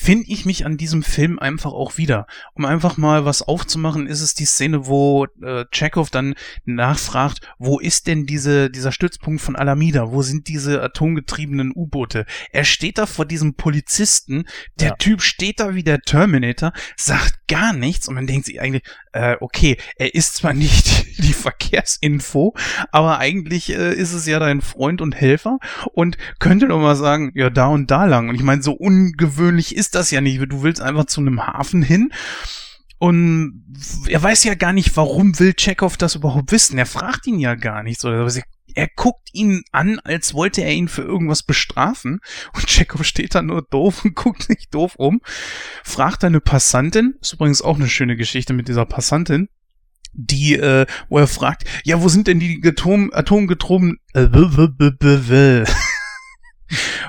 finde ich mich an diesem Film einfach auch wieder. Um einfach mal was aufzumachen, ist es die Szene, wo äh, Chekhov dann nachfragt, wo ist denn diese, dieser Stützpunkt von Alameda? Wo sind diese atomgetriebenen U-Boote? Er steht da vor diesem Polizisten, der Ja. Typ steht da wie der Terminator, sagt gar nichts und man denkt sich eigentlich, äh, okay, er ist zwar [LAUGHS] nicht die Verkehrsinfo, aber eigentlich äh, ist es ja dein Freund und Helfer und könnte doch mal sagen, ja, da und da lang. Und ich meine, so ungewöhnlich ist das ja nicht. Du willst einfach zu einem Hafen hin Und er weiß ja gar nicht, warum will Chekhov das überhaupt wissen. Er fragt ihn ja gar nicht. So. Er guckt ihn an, als wollte er ihn für irgendwas bestrafen. Und Chekhov steht da nur doof und guckt sich doof um. Fragt eine Passantin. Ist übrigens auch eine schöne Geschichte mit dieser Passantin die, äh, wo er fragt, ja, wo sind denn die Atom, atomgetroben, äh,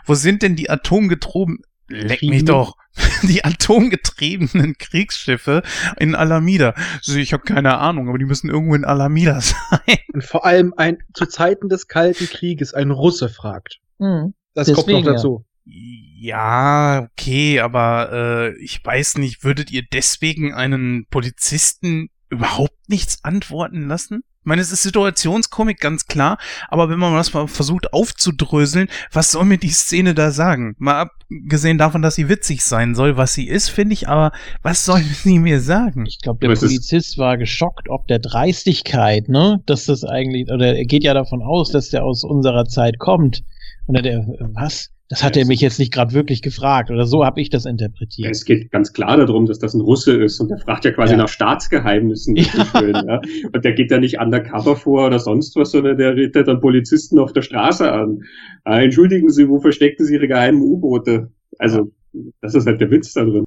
wo sind denn die atomgetroben, leck mich doch, [LAUGHS] die atomgetriebenen Kriegsschiffe in Alameda. Also ich habe keine Ahnung, aber die müssen irgendwo in Alameda [LAUGHS] sein. Und vor allem ein zu Zeiten des Kalten Krieges ein Russe fragt. Mhm. Das Deswegen, kommt noch dazu. Ja, okay, aber äh, ich weiß nicht, würdet ihr deswegen einen Polizisten überhaupt nichts antworten lassen? Ich meine, es ist Situationskomik, ganz klar, aber wenn man das mal versucht aufzudröseln, was soll mir die Szene da sagen? Mal abgesehen davon, dass sie witzig sein soll, was sie ist, finde ich, aber was soll [LAUGHS] sie mir sagen? Ich glaube, der Polizist war geschockt ob der Dreistigkeit, ne? Dass das eigentlich, oder er geht ja davon aus, dass der aus unserer Zeit kommt. Und der, was? Das hat er mich jetzt nicht gerade wirklich gefragt oder so habe ich das interpretiert. Es geht ganz klar darum, dass das ein Russe ist und der fragt ja quasi ja. nach Staatsgeheimnissen. [LAUGHS] Ja. Schön, ja. Und der geht ja nicht undercover vor oder sonst was, sondern der redet dann Polizisten auf der Straße an. Ah, entschuldigen Sie, wo verstecken Sie Ihre geheimen U-Boote? Also, das ist halt der Witz da drin.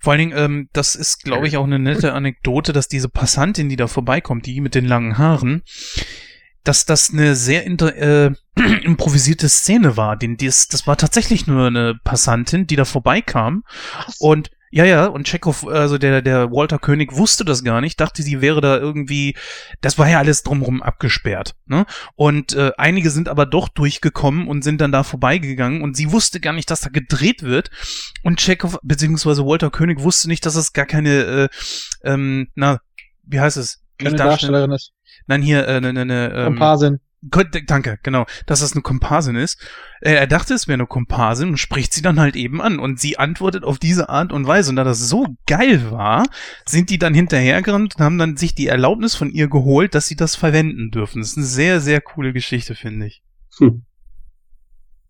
Vor allen Dingen, ähm, das ist, glaube ich, auch eine nette Anekdote, dass diese Passantin, die da vorbeikommt, die mit den langen Haaren, dass das eine sehr inter, äh, [CLEARS THROAT] improvisierte Szene war. Den, dies, das war tatsächlich nur eine Passantin, die da vorbeikam. Was? Und ja, ja, und Chekhov, also der, der Walter König wusste das gar nicht, dachte, sie wäre da irgendwie, das war ja alles drumherum abgesperrt, ne? Und äh, einige sind aber doch durchgekommen und sind dann da vorbeigegangen und sie wusste gar nicht, dass da gedreht wird. Und Chekhov, beziehungsweise Walter König wusste nicht, dass es gar keine, äh, ähm, na, wie heißt es? Keine Darstellerin ist. Nein, hier, äh, ne, ne, ne, ähm, Komparsin. Danke, genau, dass das eine Komparsin ist. Äh, er dachte, es wäre eine Komparsin und spricht sie dann halt eben an. Und sie antwortet auf diese Art und Weise. Und da das so geil war, sind die dann hinterhergerannt und haben dann sich die Erlaubnis von ihr geholt, dass sie das verwenden dürfen. Das ist eine sehr, sehr coole Geschichte, finde ich. Hm.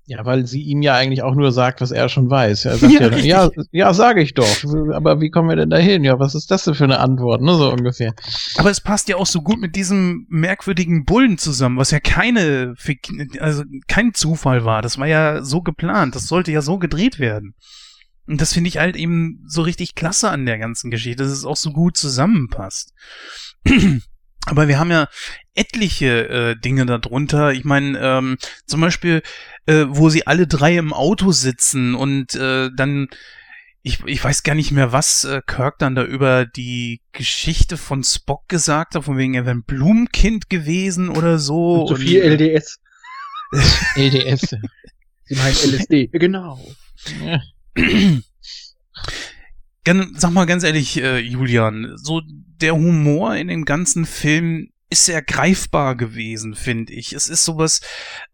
Ja, weil sie ihm ja eigentlich auch nur sagt, was er schon weiß. Er sagt ja, ja, ja, ja sage ich doch. Aber wie kommen wir denn da hin? Ja, was ist das denn für eine Antwort, ne, so ungefähr. Aber es passt ja auch so gut mit diesem merkwürdigen Bullen zusammen, was ja keine, also kein Zufall war. Das war ja so geplant. Das sollte ja so gedreht werden. Und das finde ich halt eben so richtig klasse an der ganzen Geschichte, dass es auch so gut zusammenpasst. [CLEARS THROAT] Aber wir haben ja etliche äh, Dinge darunter. Ich meine, ähm, zum Beispiel, äh, wo sie alle drei im Auto sitzen und äh, dann, ich, ich weiß gar nicht mehr, was äh, Kirk dann da über die Geschichte von Spock gesagt hat, von wegen er wäre ein Blumenkind gewesen oder so. Und so viel LDS. LDS. [LAUGHS] Sie meinen LSD. [LAUGHS] Genau. Ja. Sag mal ganz ehrlich, äh, Julian, so der Humor in dem ganzen Film ist sehr greifbar gewesen, finde ich. Es ist sowas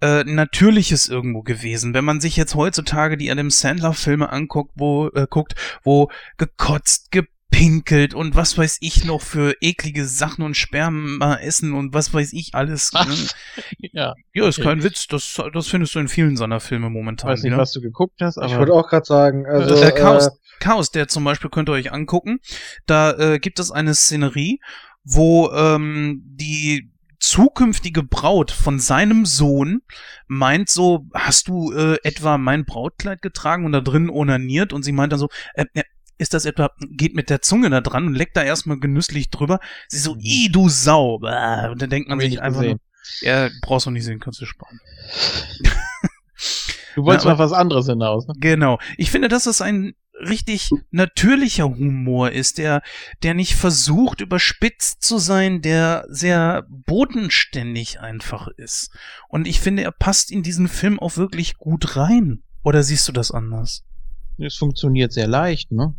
äh, Natürliches irgendwo gewesen. Wenn man sich jetzt heutzutage die Adam Sandler-Filme anguckt, wo äh, guckt, wo gekotzt, gepinkelt und was weiß ich noch für eklige Sachen und Sperma essen und was weiß ich alles. Ne? ja. Ja, ist kein Witz. Das, das findest du in vielen seiner Filme momentan. Ich weiß nicht, ja? was du geguckt hast, aber. Ich wollte auch gerade sagen, also. Äh, Chaos, der zum Beispiel könnt ihr euch angucken. Da äh, gibt es eine Szenerie, wo ähm, die zukünftige Braut von seinem Sohn meint so, hast du äh, etwa mein Brautkleid getragen und da drin onaniert? Und sie meint dann so, äh, äh, ist das etwa, geht mit der Zunge da dran und leckt da erstmal genüsslich drüber. Sie so, mhm. i du Sau. Und dann denkt man sich einfach, nur, ja, brauchst du nicht sehen, kannst du sparen. Du wolltest aber, mal was anderes hinaus, ne? Genau. Ich finde, das ist ein richtig natürlicher Humor ist, der, der nicht versucht, überspitzt zu sein, der sehr bodenständig einfach ist. Und ich finde, er passt in diesen Film auch wirklich gut rein. Oder siehst du das anders? Es funktioniert sehr leicht, ne?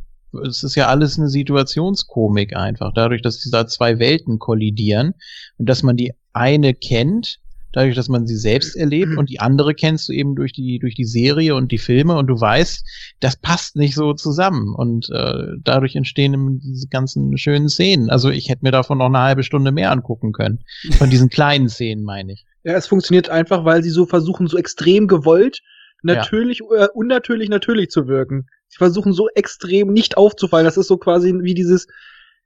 Es ist ja alles eine Situationskomik einfach, dadurch, dass diese zwei Welten kollidieren und dass man die eine kennt dadurch, dass man sie selbst erlebt und die andere kennst du eben durch die durch die Serie und die Filme und du weißt, das passt nicht so zusammen und äh, dadurch entstehen diese ganzen schönen Szenen. Also ich hätte mir davon noch eine halbe Stunde mehr angucken können von diesen [LAUGHS] kleinen Szenen, meine ich. Ja, es funktioniert einfach, weil sie so versuchen, so extrem gewollt natürlich ja. äh, unnatürlich natürlich zu wirken. Sie versuchen so extrem nicht aufzufallen. Das ist so quasi wie dieses,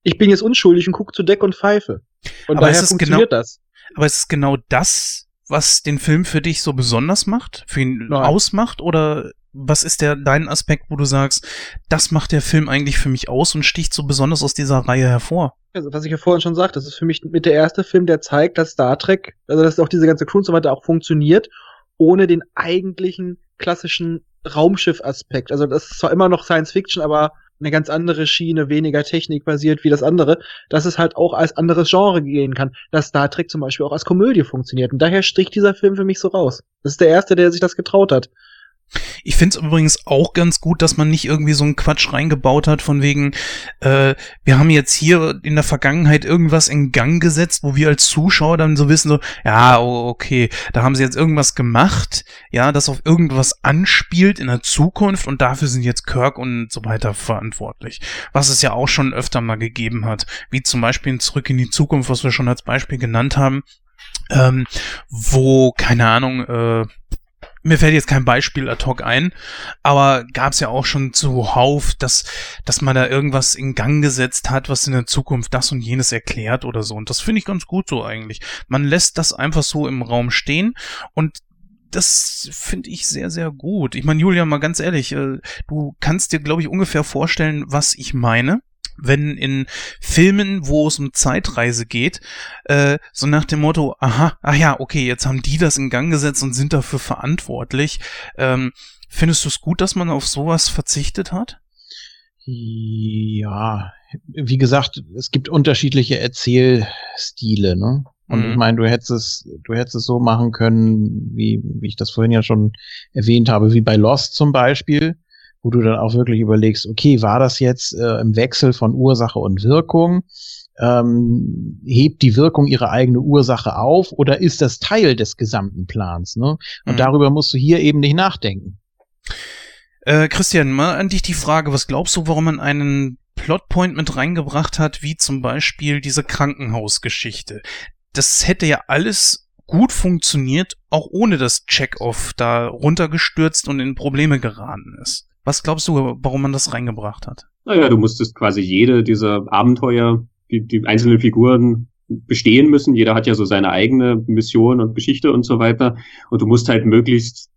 ich bin jetzt unschuldig und gucke zu Deck und Pfeife. Und Aber daher es ist funktioniert genau- das. Aber ist es genau das, was den Film für dich so besonders macht, für ihn Nein. ausmacht? Oder was ist der dein Aspekt, wo du sagst, das macht der Film eigentlich für mich aus und sticht so besonders aus dieser Reihe hervor? Also, was ich ja vorhin schon sagte, das ist für mich mit der erste Film, der zeigt, dass Star Trek, also dass auch diese ganze Crew und so weiter auch funktioniert, ohne den eigentlichen klassischen Raumschiff-Aspekt. Also das ist zwar immer noch Science Fiction, aber eine ganz andere Schiene, weniger technikbasiert wie das andere, dass es halt auch als anderes Genre gehen kann, dass Star Trek zum Beispiel auch als Komödie funktioniert. Und daher sticht dieser Film für mich so raus. Das ist der erste, der sich das getraut hat. Ich finde es übrigens auch ganz gut, dass man nicht irgendwie so einen Quatsch reingebaut hat, von wegen, äh, wir haben jetzt hier in der Vergangenheit irgendwas in Gang gesetzt, wo wir als Zuschauer dann so wissen, so, ja, okay, da haben sie jetzt irgendwas gemacht, ja, das auf irgendwas anspielt in der Zukunft und dafür sind jetzt Kirk und so weiter verantwortlich. Was es ja auch schon öfter mal gegeben hat, wie zum Beispiel in Zurück in die Zukunft, was wir schon als Beispiel genannt haben, ähm, wo, keine Ahnung, äh, mir fällt jetzt kein Beispiel ad hoc ein, aber gab es ja auch schon zuhauf, dass, dass man da irgendwas in Gang gesetzt hat, was in der Zukunft das und jenes erklärt oder so. Und das finde ich ganz gut so eigentlich. Man lässt das einfach so im Raum stehen und das finde ich sehr, sehr gut. Ich meine, Julia, mal ganz ehrlich, äh, du kannst dir, glaube ich, ungefähr vorstellen, was ich meine. Wenn in Filmen, wo es um Zeitreise geht, äh, so nach dem Motto, aha, ach ja, okay, jetzt haben die das in Gang gesetzt und sind dafür verantwortlich. Ähm, findest du es gut, dass man auf sowas verzichtet hat? Ja, wie gesagt, es gibt unterschiedliche Erzählstile, ne? Und Mhm. ich meine, du hättest es, du hättest es so machen können, wie, wie ich das vorhin ja schon erwähnt habe, wie bei Lost zum Beispiel, wo du dann auch wirklich überlegst, okay, war das jetzt äh, im Wechsel von Ursache und Wirkung? Ähm, hebt die Wirkung ihre eigene Ursache auf oder ist das Teil des gesamten Plans? Ne? Und Mhm. darüber musst du hier eben nicht nachdenken. Äh, Christian, mal an dich die Frage, was glaubst du, warum man einen Plotpoint mit reingebracht hat, wie zum Beispiel diese Krankenhausgeschichte? Das hätte ja alles gut funktioniert, auch ohne dass Check-Off da runtergestürzt und in Probleme geraten ist. Was glaubst du, warum man das reingebracht hat? Naja, du musstest quasi jede dieser Abenteuer, die, die einzelnen Figuren bestehen müssen. Jeder hat ja so seine eigene Mission und Geschichte und so weiter. Und du musst halt möglichst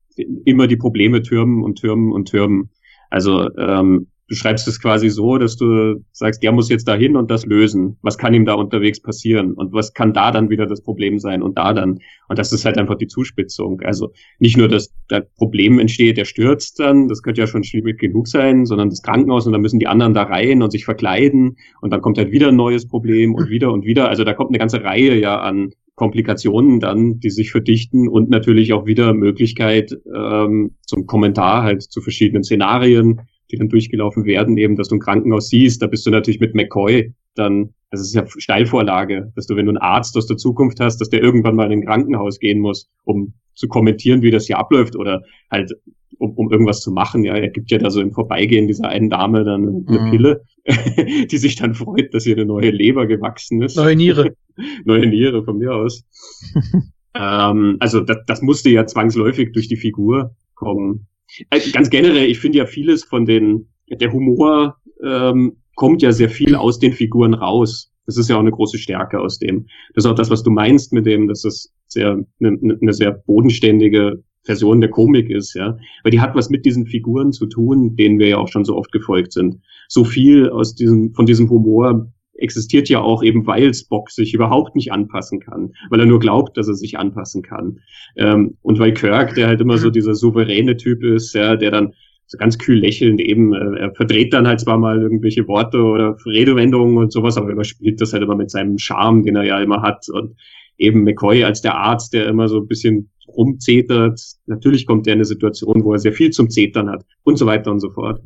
immer die Probleme türmen und türmen und türmen. Also ähm, du schreibst es quasi so, dass du sagst, der muss jetzt dahin und das lösen. Was kann ihm da unterwegs passieren? Und was kann da dann wieder das Problem sein und da dann? Und das ist halt einfach die Zuspitzung. Also nicht nur, dass das Problem entsteht, der stürzt dann, das könnte ja schon schwierig genug sein, sondern das Krankenhaus und dann müssen die anderen da rein und sich verkleiden und dann kommt halt wieder ein neues Problem und wieder und wieder. Also da kommt eine ganze Reihe ja an Komplikationen dann, die sich verdichten und natürlich auch wieder Möglichkeit ähm, zum Kommentar halt zu verschiedenen Szenarien, die dann durchgelaufen werden, eben, dass du ein Krankenhaus siehst, da bist du natürlich mit McCoy dann, das ist ja Steilvorlage, dass du, wenn du einen Arzt aus der Zukunft hast, dass der irgendwann mal in ein Krankenhaus gehen muss, um zu kommentieren, wie das hier abläuft oder halt, um, um irgendwas zu machen. Ja, er gibt ja da so im Vorbeigehen dieser einen Dame dann eine Mhm. Pille, [LAUGHS] die sich dann freut, dass ihr eine neue Leber gewachsen ist. Neue Niere. [LAUGHS] neue Niere von mir aus. [LAUGHS] ähm, also das, das musste ja zwangsläufig durch die Figur kommen. Äh, ganz generell, ich finde ja vieles von den, der Humor ähm, kommt ja sehr viel aus den Figuren raus. Das ist ja auch eine große Stärke aus dem. Das ist auch das, was du meinst mit dem, dass das sehr eine, eine sehr bodenständige Version der Komik ist, ja. Weil die hat was mit diesen Figuren zu tun, denen wir ja auch schon so oft gefolgt sind. So viel aus diesem, von diesem Humor existiert ja auch eben, weil Spock sich überhaupt nicht anpassen kann, weil er nur glaubt, dass er sich anpassen kann. Ähm, und weil Kirk, der halt immer so dieser souveräne Typ ist, ja, der dann so ganz kühl lächelnd eben, äh, er verdreht dann halt zwar mal irgendwelche Worte oder Redewendungen und sowas, aber er überspielt das halt immer mit seinem Charme, den er ja immer hat und eben McCoy als der Arzt, der immer so ein bisschen rumzetert. Natürlich kommt er in eine Situation, wo er sehr viel zum Zetern hat und so weiter und so fort.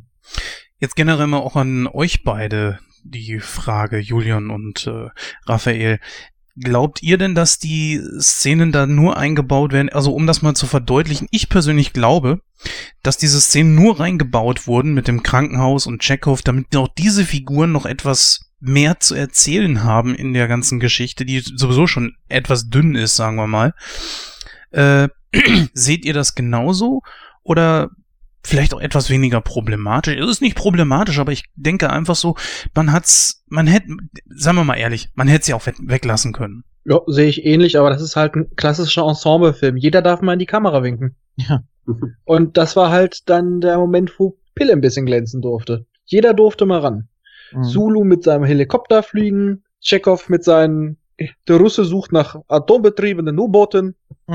Jetzt generell mal auch an euch beide die Frage, Julian und äh, Raphael. Glaubt ihr denn, dass die Szenen da nur eingebaut werden? Also um das mal zu verdeutlichen, ich persönlich glaube, dass diese Szenen nur reingebaut wurden mit dem Krankenhaus und Chekhov, damit auch diese Figuren noch etwas mehr zu erzählen haben in der ganzen Geschichte, die sowieso schon etwas dünn ist, sagen wir mal. Äh, [CLEARS THROAT] seht ihr das genauso? Oder vielleicht auch etwas weniger problematisch. Es ist nicht problematisch, aber ich denke einfach so, man hat's, man hätte, sagen wir mal ehrlich, man hätte sie auch weglassen können. Ja, sehe ich ähnlich, aber das ist halt ein klassischer Ensemblefilm. Jeder darf mal in die Kamera winken. Ja. [LAUGHS] Und das war halt dann der Moment, wo Pille ein bisschen glänzen durfte. Jeder durfte mal ran. Mhm. Zulu mit seinem Helikopter fliegen, Chekhov mit seinen, der Russe sucht nach atombetriebenen U-Booten. [LAUGHS]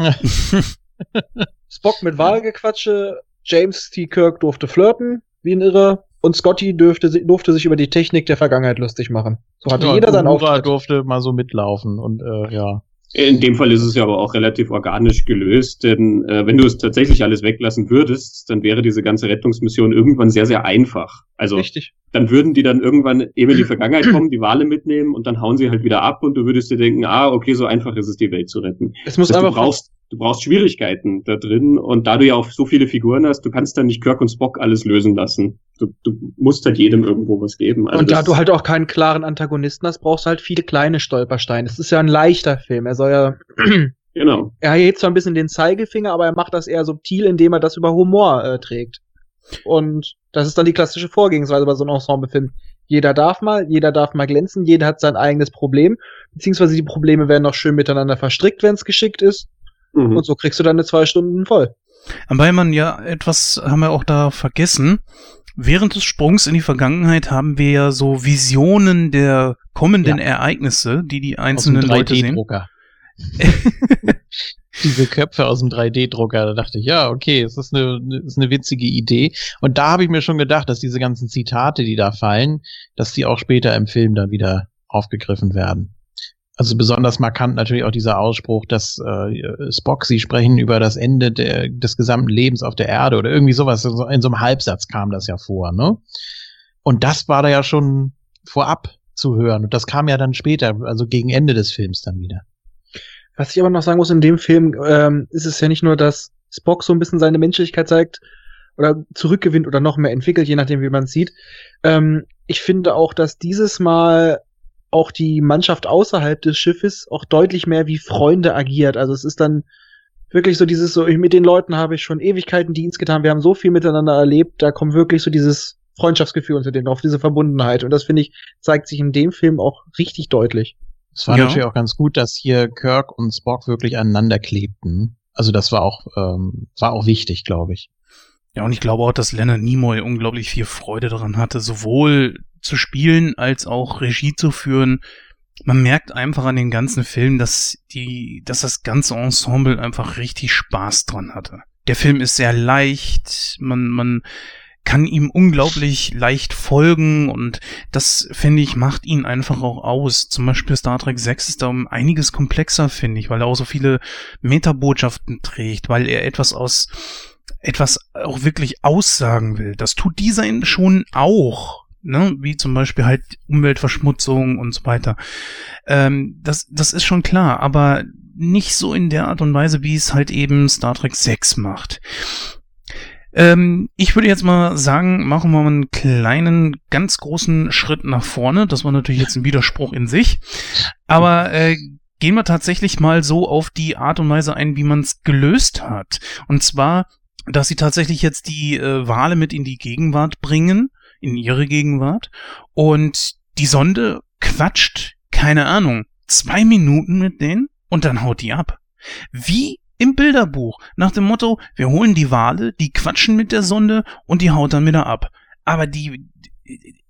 Spock mit [LAUGHS] Wahlgequatsche, James T. Kirk durfte flirten, wie ein Irrer, und Scotty dürfte, durfte sich über die Technik der Vergangenheit lustig machen. So hatte ja, jeder seinen Auftritt. durfte mal so mitlaufen und äh, ja. In dem Fall ist es ja aber auch relativ organisch gelöst, denn äh, wenn du es tatsächlich alles weglassen würdest, dann wäre diese ganze Rettungsmission irgendwann sehr, sehr einfach. Also Richtig. dann würden die dann irgendwann eben in die Vergangenheit kommen, die Wale mitnehmen und dann hauen sie halt wieder ab und du würdest dir denken, ah, okay, so einfach ist es, die Welt zu retten. Es muss einfach du brauchst, du brauchst Schwierigkeiten da drin und da du ja auch so viele Figuren hast, du kannst dann nicht Kirk und Spock alles lösen lassen. Du, du musst halt jedem irgendwo was geben. Also und da du halt auch keinen klaren Antagonisten hast, brauchst du halt viele kleine Stolpersteine. Es ist ja ein leichter Film. Er soll ja [CLEARS THROAT] [CLEARS THROAT] Genau. Er hebt zwar ein bisschen den Zeigefinger, aber er macht das eher subtil, indem er das über Humor äh, trägt. Und das ist dann die klassische Vorgehensweise bei so einem Ensemblefilm. Jeder darf mal, jeder darf mal glänzen, jeder hat sein eigenes Problem, beziehungsweise die Probleme werden noch schön miteinander verstrickt, wenn es geschickt ist. Mhm. Und so kriegst du deine zwei Stunden voll. Weil man ja etwas, haben wir auch da vergessen, während des Sprungs in die Vergangenheit haben wir ja so Visionen der kommenden ja. Ereignisse, die die einzelnen Leute sehen. [LAUGHS] Diese Köpfe aus dem 3D-Drucker, da dachte ich, ja, okay, es ist eine, ist eine witzige Idee. Und da habe ich mir schon gedacht, dass diese ganzen Zitate, die da fallen, dass die auch später im Film dann wieder aufgegriffen werden. Also besonders markant natürlich auch dieser Ausspruch, dass äh, Spock, sie sprechen über das Ende der, des gesamten Lebens auf der Erde oder irgendwie sowas. In so einem Halbsatz kam das ja vor, ne? Und das war da ja schon vorab zu hören. Und das kam ja dann später, also gegen Ende des Films dann wieder. Was ich aber noch sagen muss, in dem Film ähm, ist es ja nicht nur, dass Spock so ein bisschen seine Menschlichkeit zeigt oder zurückgewinnt oder noch mehr entwickelt, je nachdem, wie man es sieht. Ähm, ich finde auch, dass dieses Mal auch die Mannschaft außerhalb des Schiffes auch deutlich mehr wie Freunde agiert. Also es ist dann wirklich so dieses so, mit den Leuten habe ich schon Ewigkeiten Dienst getan, wir haben so viel miteinander erlebt, da kommt wirklich so dieses Freundschaftsgefühl unter denen auf, diese Verbundenheit. Und das finde ich, zeigt sich in dem Film auch richtig deutlich. Es war ja. natürlich auch ganz gut, dass hier Kirk und Spock wirklich aneinander klebten. Also das war auch, ähm, war auch wichtig, glaube ich. Ja, und ich glaube auch, dass Leonard Nimoy unglaublich viel Freude daran hatte, sowohl zu spielen als auch Regie zu führen. Man merkt einfach an den ganzen Film, dass die, dass das ganze Ensemble einfach richtig Spaß dran hatte. Der Film ist sehr leicht, man, man kann ihm unglaublich leicht folgen und das, finde ich, macht ihn einfach auch aus. Zum Beispiel Star Trek 6 ist da um einiges komplexer, finde ich, weil er auch so viele Metabotschaften trägt, weil er etwas aus, etwas auch wirklich aussagen will. Das tut dieser schon auch. Ne, wie zum Beispiel halt Umweltverschmutzung und so weiter. Ähm, das, das ist schon klar, aber nicht so in der Art und Weise, wie es halt eben Star Trek 6 macht. Ähm, ich würde jetzt mal sagen, machen wir mal einen kleinen, ganz großen Schritt nach vorne. Das war natürlich jetzt ein Widerspruch in sich. Aber äh, gehen wir tatsächlich mal so auf die Art und Weise ein, wie man es gelöst hat. Und zwar, dass sie tatsächlich jetzt die äh, Wale mit in die Gegenwart bringen, in ihre Gegenwart. Und die Sonde quatscht, keine Ahnung, zwei Minuten mit denen und dann haut die ab. Wie im Bilderbuch. Nach dem Motto, wir holen die Wale, die quatschen mit der Sonde und die haut dann wieder ab. Aber die,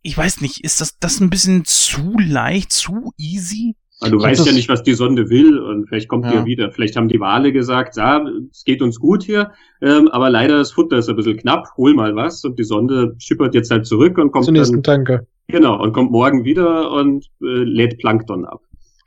ich weiß nicht, ist das, das ein bisschen zu leicht, zu easy? Also du weißt ja nicht, was die Sonde will und vielleicht kommt ja. die ja wieder. Vielleicht haben die Wale gesagt, ja, es geht uns gut hier, ähm, aber leider das Futter ist ein bisschen knapp, hol mal was und die Sonde schippert jetzt halt zurück und kommt Zur nächsten dann, Tanke. Genau, und kommt morgen wieder und äh, lädt Plankton ab.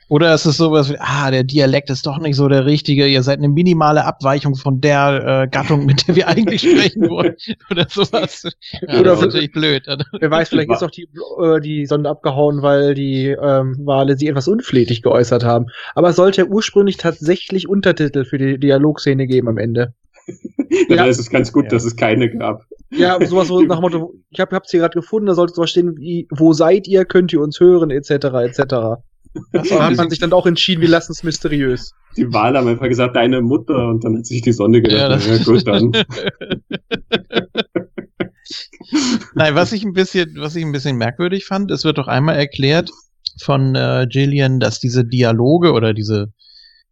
Oder ist es sowas wie, ah, der Dialekt ist doch nicht so der richtige, ihr seid eine minimale Abweichung von der äh, Gattung, mit der wir eigentlich sprechen wollen. [LAUGHS] Oder sowas. Ja, Oder das ist natürlich blöd. Wer weiß, vielleicht ist auch die, äh, die Sonde abgehauen, weil die ähm, Wale sie etwas unflätig geäußert haben. Aber es sollte ja ursprünglich tatsächlich Untertitel für die Dialogszene geben am Ende. [LAUGHS] ja, ja. ist es ganz gut, ja. dass es keine gab. Ja, sowas so nach dem Motto, ich hab, hab's hier gerade gefunden, da sollte sowas stehen wie, wo seid ihr, könnt ihr uns hören, etc., etc. Da hat man sich dann auch entschieden, wir lassen es mysteriös. Die Wahl haben einfach gesagt, deine Mutter und dann hat sich die Sonne gedacht, ja, ja gut, dann. [LAUGHS] Nein, was ich ein bisschen, was ich ein bisschen merkwürdig fand, es wird doch einmal erklärt von äh, Jillian, dass diese Dialoge oder diese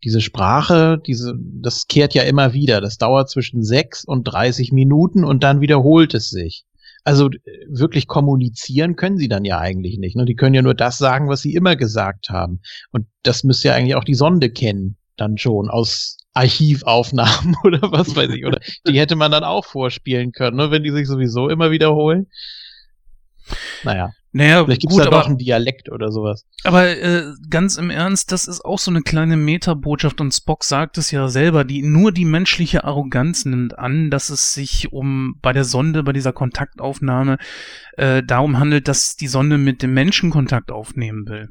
diese Sprache, diese, das kehrt ja immer wieder. Das dauert zwischen sechs und 30 Minuten und dann wiederholt es sich. Also wirklich kommunizieren können sie dann ja eigentlich nicht. Ne? Die können ja nur das sagen, was sie immer gesagt haben. Und das müsste ja eigentlich auch die Sonde kennen, dann schon aus Archivaufnahmen [LAUGHS] oder was weiß ich. Oder [LAUGHS] die hätte man dann auch vorspielen können, ne? wenn die sich sowieso immer wiederholen. Naja. Naja, Vielleicht gibt es da doch einen Dialekt oder sowas. Aber äh, ganz im Ernst, das ist auch so eine kleine Metabotschaft und Spock sagt es ja selber, die nur die menschliche Arroganz nimmt an, dass es sich um bei der Sonde, bei dieser Kontaktaufnahme äh, darum handelt, dass die Sonde mit dem Menschen Kontakt aufnehmen will.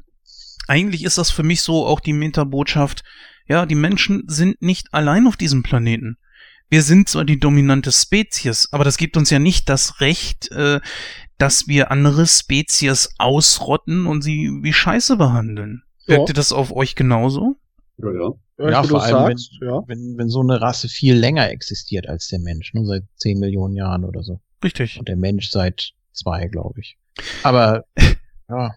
Eigentlich ist das für mich so auch die Metabotschaft, ja, die Menschen sind nicht allein auf diesem Planeten wir sind zwar die dominante Spezies, aber das gibt uns ja nicht das Recht, äh, dass wir andere Spezies ausrotten und sie wie Scheiße behandeln. Ja. Wirkt ihr das auf euch genauso? Ja, ja. Ja, ja vor allem, sagst, wenn, ja. wenn, wenn so eine Rasse viel länger existiert als der Mensch, nur seit 10 Millionen Jahren oder so. Richtig. Und der Mensch seit zwei, glaube ich. Aber, [LAUGHS] ja.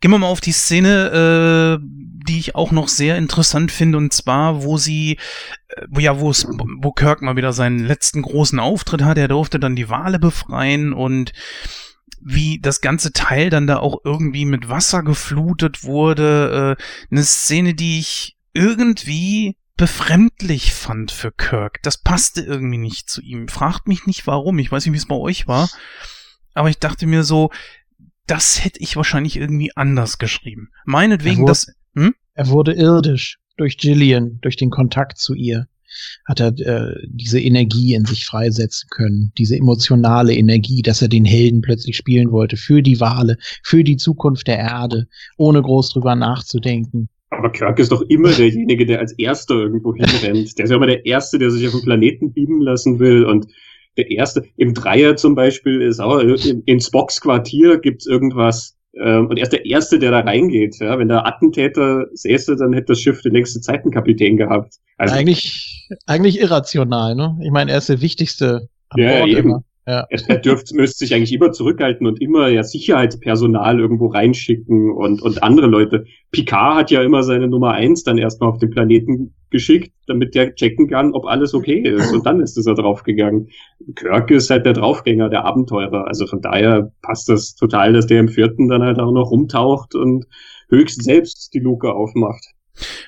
Gehen wir mal auf die Szene, äh, die ich auch noch sehr interessant finde, und zwar, wo sie, äh, wo ja, wo es, wo Kirk mal wieder seinen letzten großen Auftritt hat, er durfte dann die Wale befreien und wie das ganze Teil dann da auch irgendwie mit Wasser geflutet wurde. Äh, eine Szene, die ich irgendwie befremdlich fand für Kirk. Das passte irgendwie nicht zu ihm. Fragt mich nicht warum. Ich weiß nicht, wie es bei euch war. Aber ich dachte mir so, das hätte ich wahrscheinlich irgendwie anders geschrieben. Meinetwegen, dass. Hm? Er wurde irdisch durch Gillian, durch den Kontakt zu ihr. Hat er äh, diese Energie in sich freisetzen können, diese emotionale Energie, dass er den Helden plötzlich spielen wollte, für die Wale, für die Zukunft der Erde, ohne groß drüber nachzudenken. Aber Kirk ist doch immer derjenige, der als Erster irgendwo hinrennt. Der ist ja immer der Erste, der sich auf den Planeten beamen lassen will und der erste, im Dreier zum Beispiel ist auch, in, in Spocks Quartier gibt's irgendwas, ähm, und er ist der Erste, der da reingeht. Ja? Wenn der Attentäter säße, dann hätte das Schiff den längste Zeit einen Kapitän gehabt. Also, eigentlich, eigentlich irrational, ne? Ich meine, er ist der Wichtigste an ja, Bord eben. immer. Ja. Er, dürfte, müsste sich eigentlich immer zurückhalten und immer ja Sicherheitspersonal irgendwo reinschicken und, und andere Leute. Picard hat ja immer seine Nummer eins dann erstmal auf den Planeten geschickt, damit der checken kann, ob alles okay ist. Und dann ist er draufgegangen. Kirk ist halt der Draufgänger, der Abenteurer. Also von daher passt das total, dass der im vierten dann halt auch noch rumtaucht und höchst selbst die Luke aufmacht.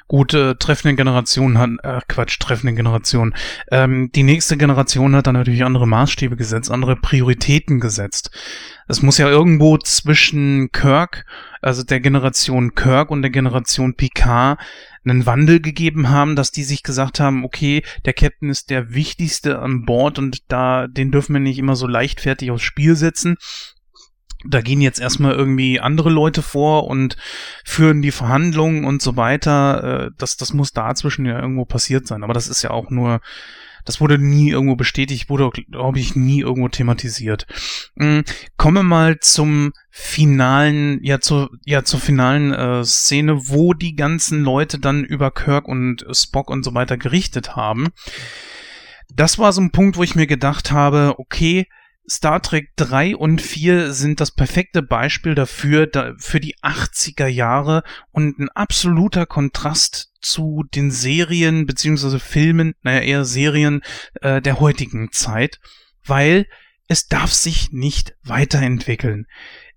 Gute treffende Generation hat, äh, Quatsch, treffende Generation. Ähm, die nächste Generation hat dann natürlich andere Maßstäbe gesetzt, andere Prioritäten gesetzt. Es muss ja irgendwo zwischen Kirk, also der Generation Kirk und der Generation Picard, einen Wandel gegeben haben, dass die sich gesagt haben, okay, der Captain ist der wichtigste an Bord und da, den dürfen wir nicht immer so leichtfertig aufs Spiel setzen da gehen jetzt erstmal irgendwie andere Leute vor und führen die Verhandlungen und so weiter. Äh, das, das muss dazwischen ja irgendwo passiert sein. Aber das ist ja auch nur, das wurde nie irgendwo bestätigt, wurde, glaube ich, nie irgendwo thematisiert. Kommen wir mal zum finalen, ja, zur, ja, zur finalen äh, Szene, wo die ganzen Leute dann über Kirk und Spock und so weiter gerichtet haben. Das war so ein Punkt, wo ich mir gedacht habe, okay, Star Trek 3 und 4 sind das perfekte Beispiel dafür, da, für die 80er Jahre und ein absoluter Kontrast zu den Serien beziehungsweise Filmen, naja eher Serien äh, der heutigen Zeit, weil es darf sich nicht weiterentwickeln.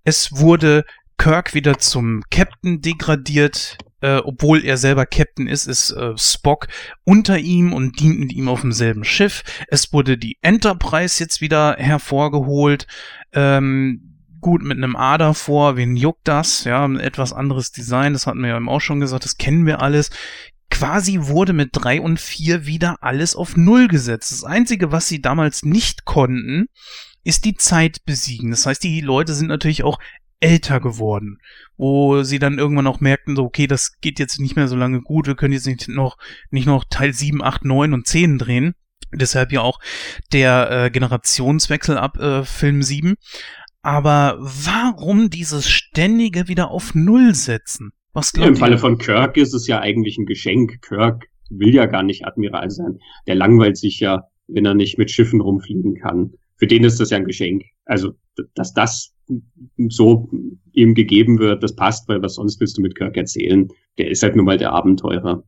Es wurde Kirk wieder zum Captain degradiert, äh, obwohl er selber Captain ist, ist äh, Spock unter ihm und dient mit ihm auf demselben Schiff. Es wurde die Enterprise jetzt wieder hervorgeholt. Ähm, gut mit einem A davor, wen juckt das? Ja, ein etwas anderes Design, das hatten wir ja eben auch schon gesagt, das kennen wir alles. Quasi wurde mit drei und vier wieder alles auf Null gesetzt. Das Einzige, was sie damals nicht konnten, ist die Zeit besiegen. Das heißt, die Leute sind natürlich auch älter geworden, wo sie dann irgendwann auch merkten, so, okay, das geht jetzt nicht mehr so lange gut, wir können jetzt nicht noch, nicht noch Teil 7, 8, 9 und 10 drehen. Deshalb ja auch der äh, Generationswechsel ab äh, Film 7. Aber warum dieses ständige wieder auf Null setzen? Was Ja, Im Falle von Kirk ist es ja eigentlich ein Geschenk. Kirk will ja gar nicht Admiral sein. Der langweilt sich ja, wenn er nicht mit Schiffen rumfliegen kann. Für den ist das ja ein Geschenk. Also, dass das so ihm gegeben wird, das passt, weil was sonst willst du mit Kirk erzählen? Der ist halt nun mal der Abenteurer.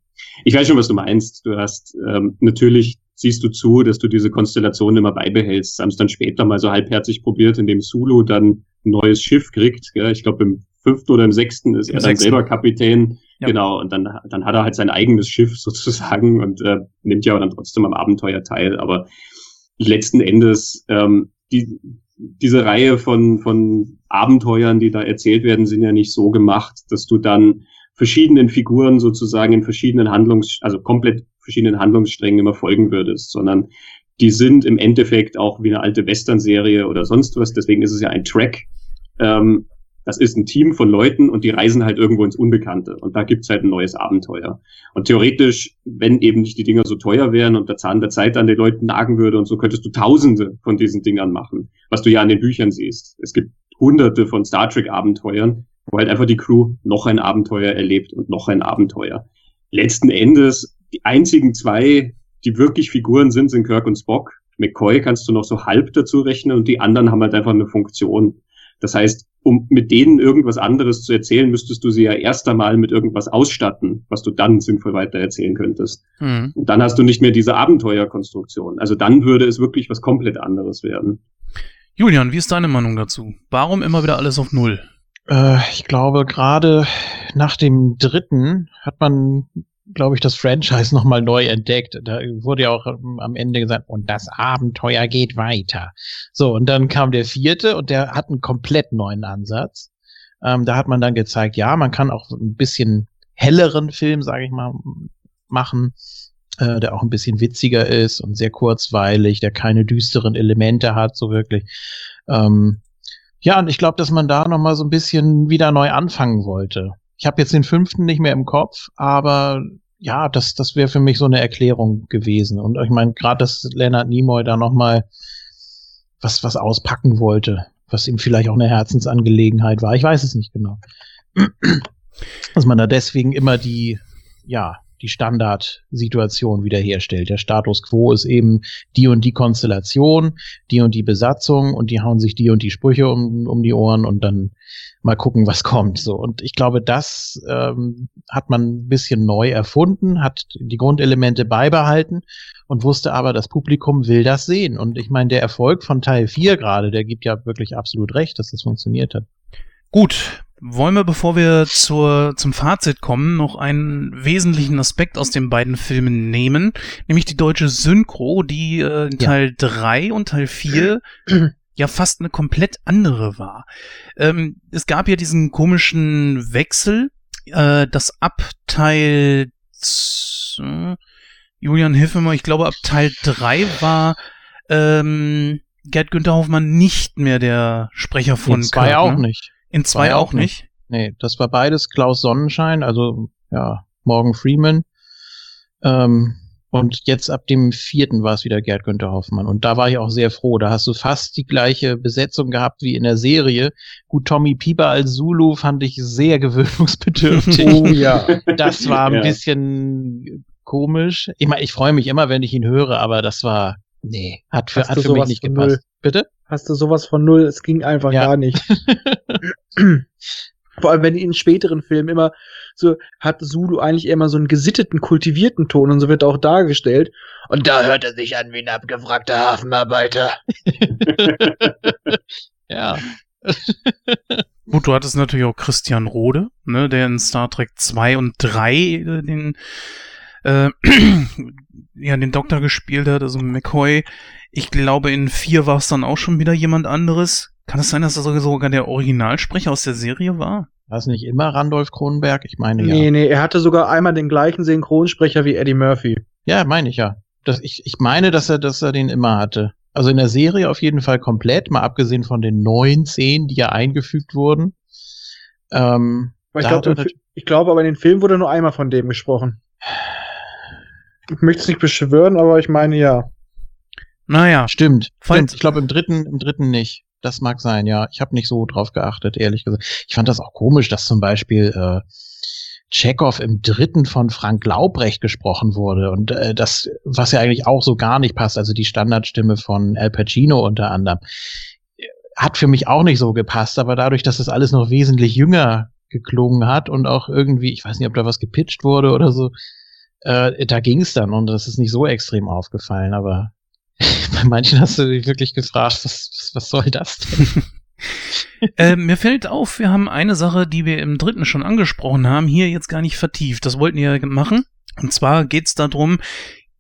Ich weiß schon, was du meinst. Du hast ähm, natürlich siehst du zu, dass du diese Konstellation immer beibehältst. Haben es dann später mal so halbherzig probiert, indem Sulu dann ein neues Schiff kriegt. Gell? Ich glaube, im fünften oder im sechsten ist Im er dann sechsten. selber Kapitän. Ja. Genau, und dann, dann hat er halt sein eigenes Schiff [LAUGHS] sozusagen und äh, nimmt ja dann trotzdem am Abenteuer teil. Aber letzten Endes, ähm, die, diese Reihe von, von Abenteuern, die da erzählt werden, sind ja nicht so gemacht, dass du dann verschiedenen Figuren sozusagen in verschiedenen Handlungs, also komplett verschiedenen Handlungssträngen immer folgen würdest, sondern die sind im Endeffekt auch wie eine alte Western-Serie oder sonst was. Deswegen ist es ja ein Track. Ähm, das ist ein Team von Leuten und die reisen halt irgendwo ins Unbekannte. Und da gibt's halt ein neues Abenteuer. Und theoretisch, wenn eben nicht die Dinger so teuer wären und der Zahn der Zeit an den Leuten nagen würde und so, könntest du tausende von diesen Dingern machen, was du ja an den Büchern siehst. Es gibt hunderte von Star Trek Abenteuern, wo halt einfach die Crew noch ein Abenteuer erlebt und noch ein Abenteuer. Letzten Endes die einzigen zwei, die wirklich Figuren sind, sind Kirk und Spock. McCoy kannst du noch so halb dazu rechnen und die anderen haben halt einfach eine Funktion. Das heißt, um mit denen irgendwas anderes zu erzählen, müsstest du sie ja erst einmal mit irgendwas ausstatten, was du dann sinnvoll weitererzählen könntest. Mhm. Und dann hast du nicht mehr diese Abenteuerkonstruktion. Also dann würde es wirklich was komplett anderes werden. Julian, wie ist deine Meinung dazu? Warum immer wieder alles auf Null? Äh, ich glaube, gerade nach dem dritten hat man glaube ich, das Franchise nochmal neu entdeckt. Da wurde ja auch am Ende gesagt, und das Abenteuer geht weiter. So, und dann kam der vierte und der hat einen komplett neuen Ansatz. Ähm, da hat man dann gezeigt, ja, man kann auch ein bisschen helleren Film, sage ich mal, machen, äh, der auch ein bisschen witziger ist und sehr kurzweilig, der keine düsteren Elemente hat, so wirklich. Ähm, ja, und ich glaube, dass man da nochmal so ein bisschen wieder neu anfangen wollte. Ich habe jetzt den fünften nicht mehr im Kopf, aber ja, das, das wäre für mich so eine Erklärung gewesen. Und ich meine, gerade, dass Leonard Nimoy da nochmal was, was auspacken wollte, was ihm vielleicht auch eine Herzensangelegenheit war. Ich weiß es nicht genau. [CLEARS THROAT] dass man da deswegen immer die, ja, die Standardsituation wiederherstellt. Der Status quo ist eben die und die Konstellation, die und die Besatzung und die hauen sich die und die Sprüche um, um die Ohren und dann mal gucken, was [LAUGHS] kommt. So und ich glaube, das ähm, hat man ein bisschen neu erfunden, hat die Grundelemente beibehalten und wusste aber, das Publikum will das sehen. Und ich meine, der Erfolg von Teil 4 gerade, der gibt ja wirklich absolut recht, dass das funktioniert hat. Gut, wollen wir, bevor wir zur, zum Fazit kommen, noch einen wesentlichen Aspekt aus den beiden Filmen nehmen, nämlich die deutsche Synchro, die äh, in Teil ja. 3 und Teil 4 ja fast eine komplett andere war. Ähm, es gab ja diesen komischen Wechsel, äh, dass ab Teil äh, Julian hilf mir mal, ich glaube ab Teil 3 war ähm, Gerd Günther Hoffmann nicht mehr der Sprecher von zwei Kirk, auch ne? nicht. In zwei auch, nicht? Nee, das war beides Klaus Sonnenschein, also ja, Morgan Freeman. Ähm, und jetzt ab dem vierten war es wieder Gerd Günther Hoffmann. Und da war ich auch sehr froh. Da hast du fast die gleiche Besetzung gehabt wie in der Serie. Gut, Tommy Pieper als Zulu fand ich sehr [LAUGHS] gewöhnungsbedürftig. oh ja. Das war ein ja. bisschen komisch. Ich meine, ich freue mich immer, wenn ich ihn höre, aber das war, nee, hat für, hat für mich nicht gepasst. Null? Bitte? Hast du sowas von null? Es ging einfach ja. gar nicht. [LAUGHS] Vor allem, wenn in späteren Filmen immer so hat Zulu eigentlich immer so einen gesitteten, kultivierten Ton und so wird auch dargestellt. Und da hört er sich an wie ein abgewrackter Hafenarbeiter. [LAUGHS] ja. [LAUGHS] Gut, du hattest natürlich auch Christian Rode, ne, der in Star Trek 2 und 3 äh, den äh, [CLEARS THROAT] ja, den Doktor gespielt hat, also McCoy. Ich glaube, in 4 war es dann auch schon wieder jemand anderes. Kann es sein, dass das sogar der Originalsprecher aus der Serie war? War es nicht immer Randolph Kronenberg? Ich meine ja. Nee, nee, er hatte sogar einmal den gleichen Synchronsprecher wie Eddie Murphy. Ja, meine ich ja. Das, ich, ich meine, dass er, dass er den immer hatte. Also in der Serie auf jeden Fall komplett, mal abgesehen von den neun Szenen, die ja eingefügt wurden. Ähm, ich glaube glaub, aber in den Film wurde nur einmal von dem gesprochen. Ich möchte es nicht beschwören, aber ich meine ja. Naja. Stimmt. Falls, stimmt. Ich glaube im dritten, im dritten nicht. Das mag sein, ja. Ich habe nicht so drauf geachtet, ehrlich gesagt. Ich fand das auch komisch, dass zum Beispiel äh, Chekhov im dritten von Frank Laubrecht gesprochen wurde und äh, das, was ja eigentlich auch so gar nicht passt, also die Standardstimme von Al Pacino unter anderem, hat für mich auch nicht so gepasst, aber dadurch, dass das alles noch wesentlich jünger geklungen hat und auch irgendwie, ich weiß nicht, ob da was gepitcht wurde oder so, äh, da ging es dann und das ist nicht so extrem aufgefallen, aber [LAUGHS] bei manchen hast du dich wirklich gefragt, was, was, was soll das denn? [LAUGHS] [LAUGHS] äh, mir fällt auf, wir haben eine Sache, die wir im dritten schon angesprochen haben, hier jetzt gar nicht vertieft. Das wollten wir machen. Und zwar geht's darum,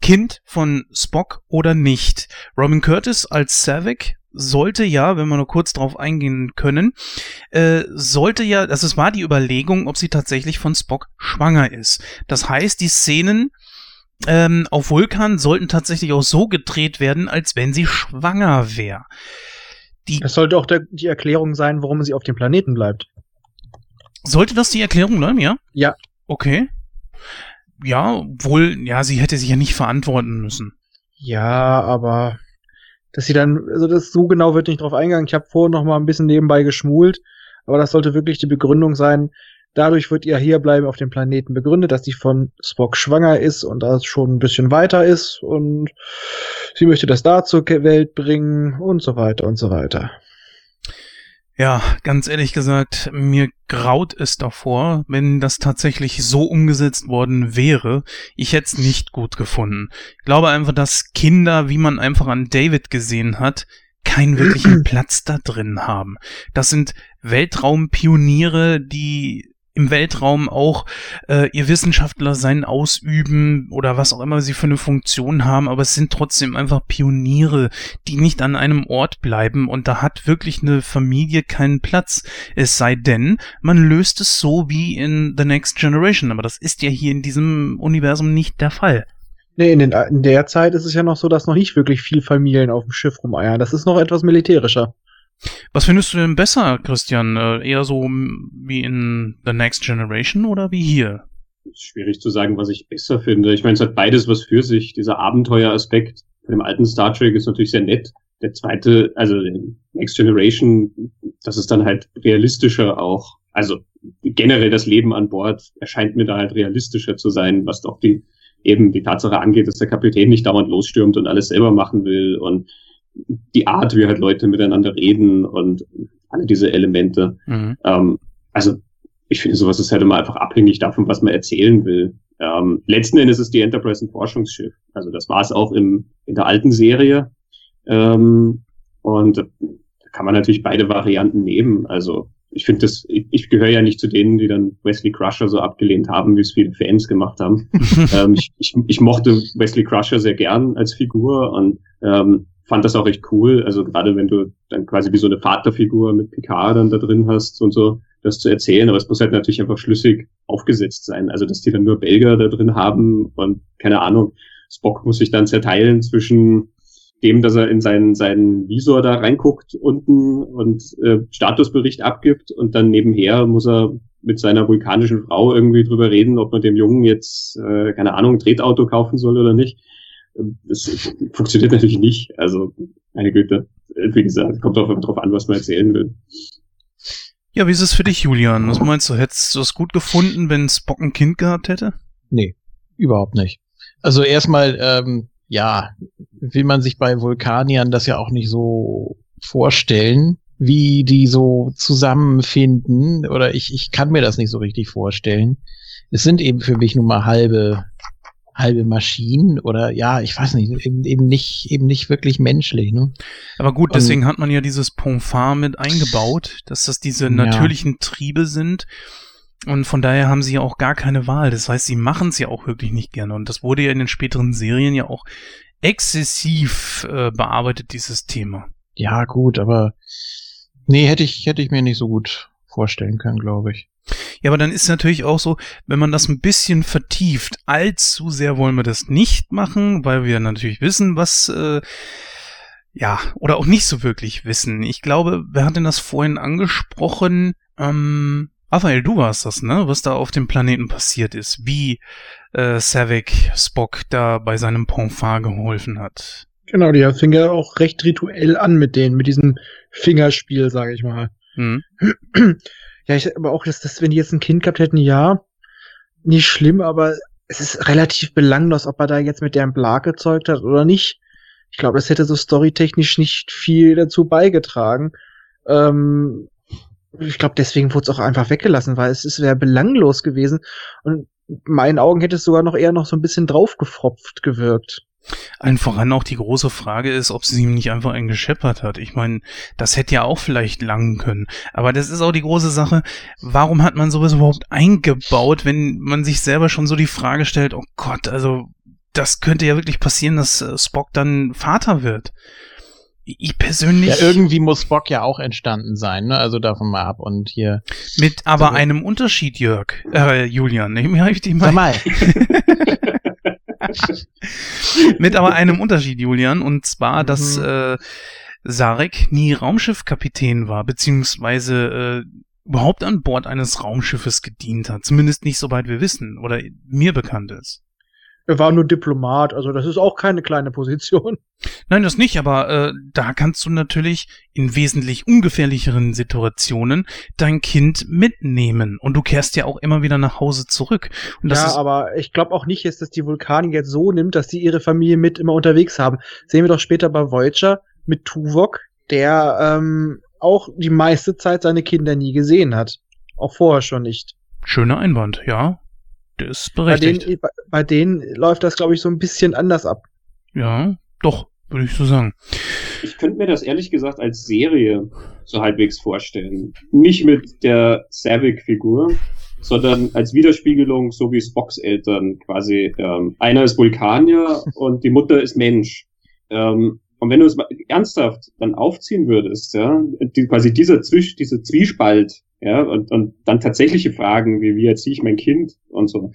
Kind von Spock oder nicht. Robin Curtis als Savick sollte ja, wenn wir nur kurz drauf eingehen können, äh, sollte ja, also es war die Überlegung, ob sie tatsächlich von Spock schwanger ist. Das heißt, die Szenen ähm, auf Vulkan sollten tatsächlich auch so gedreht werden, als wenn sie schwanger wäre. Die das sollte auch der, die Erklärung sein, warum sie auf dem Planeten bleibt. Sollte das die Erklärung bleiben, ja? Ja. Okay. Ja, wohl, ja, sie hätte sich ja nicht verantworten müssen. Ja, aber dass sie dann, also das so genau wird nicht drauf eingegangen. Ich habe vorhin noch mal ein bisschen nebenbei geschmult, aber das sollte wirklich die Begründung sein. Dadurch wird ihr Hierbleiben auf dem Planeten begründet, dass sie von Spock schwanger ist und das schon ein bisschen weiter ist und sie möchte das da zur Welt bringen und so weiter und so weiter. Ja, ganz ehrlich gesagt, mir graut es davor, wenn das tatsächlich so umgesetzt worden wäre. Ich hätte es nicht gut gefunden. Ich glaube einfach, dass Kinder, wie man einfach an David gesehen hat, keinen wirklichen [CLEARS THROAT] Platz da drin haben. Das sind Weltraumpioniere, die im Weltraum auch äh, ihr Wissenschaftler sein ausüben oder was auch immer sie für eine Funktion haben, aber es sind trotzdem einfach Pioniere, die nicht an einem Ort bleiben und da hat wirklich eine Familie keinen Platz. Es sei denn, man löst es so wie in The Next Generation, aber das ist ja hier in diesem Universum nicht der Fall. Nee, in, den, in der Zeit ist es ja noch so, dass noch nicht wirklich viel Familien auf dem Schiff rumeiern. Das ist noch etwas militärischer. Was findest du denn besser, Christian? Äh, eher so wie in The Next Generation oder wie hier? Schwierig zu sagen, was ich besser finde. Ich meine, es hat beides was für sich. Dieser Abenteueraspekt von dem alten Star Trek ist natürlich sehr nett. Der zweite, also Next Generation, das ist dann halt realistischer auch. Also generell das Leben an Bord erscheint mir da halt realistischer zu sein, was doch die eben die Tatsache angeht, dass der Kapitän nicht dauernd losstürmt und alles selber machen will und die Art, wie halt Leute miteinander reden und alle diese Elemente. Mhm. Ähm, also ich finde, sowas ist halt immer einfach abhängig davon, was man erzählen will. Ähm, letzten Endes ist die Enterprise ein Forschungsschiff. Also das war es auch im, in der alten Serie. Ähm, und da kann man natürlich beide Varianten nehmen. Also ich finde das, ich, ich gehöre ja nicht zu denen, die dann Wesley Crusher so abgelehnt haben, wie es viele Fans gemacht haben. [LAUGHS] ähm, ich, ich, ich mochte Wesley Crusher sehr gern als Figur und ähm, fand das auch echt cool. Also gerade wenn du dann quasi wie so eine Vaterfigur mit Picard dann da drin hast und so, das zu erzählen. Aber es muss halt natürlich einfach schlüssig aufgesetzt sein. Also dass die dann nur Belger da drin haben und keine Ahnung, Spock muss sich dann zerteilen zwischen dem, dass er in seinen, seinen Visor da reinguckt unten und äh, Statusbericht abgibt und dann nebenher muss er mit seiner vulkanischen Frau irgendwie drüber reden, ob man dem Jungen jetzt, äh, keine Ahnung, ein Tretauto kaufen soll oder nicht das funktioniert natürlich nicht. Also, meine Güte, wie gesagt, kommt auch drauf an, was man erzählen will. Ja, wie ist es für dich, Julian? Was meinst du, hättest du es gut gefunden, wenn Spock ein Kind gehabt hätte? Nee, überhaupt nicht. Also erstmal, ähm, ja, will man sich bei Vulkaniern das ja auch nicht so vorstellen, wie die so zusammenfinden, oder ich, ich kann mir das nicht so richtig vorstellen. Es sind eben für mich nun mal halbe halbe Maschinen oder ja, ich weiß nicht, eben, eben nicht, eben nicht wirklich menschlich, ne? Aber gut, deswegen Und, hat man ja dieses Ponfar mit eingebaut, dass das diese natürlichen ja. Triebe sind. Und von daher haben sie ja auch gar keine Wahl. Das heißt, sie machen es ja auch wirklich nicht gerne. Und das wurde ja in den späteren Serien ja auch exzessiv äh, bearbeitet, dieses Thema. Ja, gut, aber nee, hätte ich, hätte ich mir nicht so gut vorstellen können, glaube ich. Ja, aber dann ist natürlich auch so, wenn man das ein bisschen vertieft, allzu sehr wollen wir das nicht machen, weil wir natürlich wissen, was, äh, ja, oder auch nicht so wirklich wissen. Ich glaube, wer hat denn das vorhin angesprochen? Ähm, Raphael, du warst das, ne? Was da auf dem Planeten passiert ist. Wie äh, Savick Spock da bei seinem Ponfar geholfen hat. Genau, die fing ja auch recht rituell an mit denen, mit diesen Fingerspiel, sage ich mal. Hm. [CLEARS THROAT] Ja, ich aber auch, dass, dass wenn die jetzt ein Kind gehabt hätten, ja, nicht schlimm, aber es ist relativ belanglos, ob er da jetzt mit der einen Blag gezeugt hat oder nicht. Ich glaube, das hätte so storytechnisch nicht viel dazu beigetragen. Ähm, ich glaube, deswegen wurde es auch einfach weggelassen, weil es wäre belanglos gewesen und in meinen Augen hätte es sogar noch eher noch so ein bisschen draufgefropft gewirkt. Allen voran auch die große Frage ist, ob sie ihm nicht einfach einen gescheppert hat. Ich meine, das hätte ja auch vielleicht langen können. Aber das ist auch die große Sache, warum hat man sowas überhaupt eingebaut, wenn man sich selber schon so die Frage stellt, oh Gott, also das könnte ja wirklich passieren, dass äh, Spock dann Vater wird. Ich persönlich. Ja, irgendwie muss Spock ja auch entstanden sein, ne? Also davon mal ab und hier. Mit aber einem Unterschied, Jörg. Äh, Julian. [LAUGHS] Ich, ich, ich Sag mal. [LAUGHS] [LAUGHS] Mit aber einem Unterschied, Julian, und zwar, dass Mhm. äh, Sarek nie Raumschiffkapitän war, beziehungsweise äh, überhaupt an Bord eines Raumschiffes gedient hat. Zumindest nicht soweit wir wissen oder mir bekannt ist. Er war nur Diplomat, also das ist auch keine kleine Position. [LAUGHS] Nein, das nicht, aber äh, da kannst du natürlich in wesentlich ungefährlicheren Situationen dein Kind mitnehmen und du kehrst ja auch immer wieder nach Hause zurück. Und das ja, aber ich glaube auch nicht, dass das die Vulkanier jetzt so nimmt, dass sie ihre Familie mit immer unterwegs haben. Sehen wir doch später bei Voyager mit Tuvok, der ähm, auch die meiste Zeit seine Kinder nie gesehen hat. Auch vorher schon nicht. schöner Einwand, ja. Der ist Bei berechtigt. denen, bei, bei denen läuft das, glaube ich, so ein bisschen anders ab. Ja, doch, würde ich so sagen. Ich könnte mir das ehrlich gesagt als Serie so halbwegs vorstellen. Nicht mit der Savick-Figur, sondern als Widerspiegelung, so wie Spocks Eltern quasi. Ähm, einer ist Vulkanier [LAUGHS] und die Mutter ist Mensch. Ähm, und wenn du es mal ernsthaft dann aufziehen würdest, ja, die, quasi dieser Zwisch, dieser Zwiespalt, ja, und, und dann tatsächliche Fragen wie, wie erziehe ich mein Kind und so,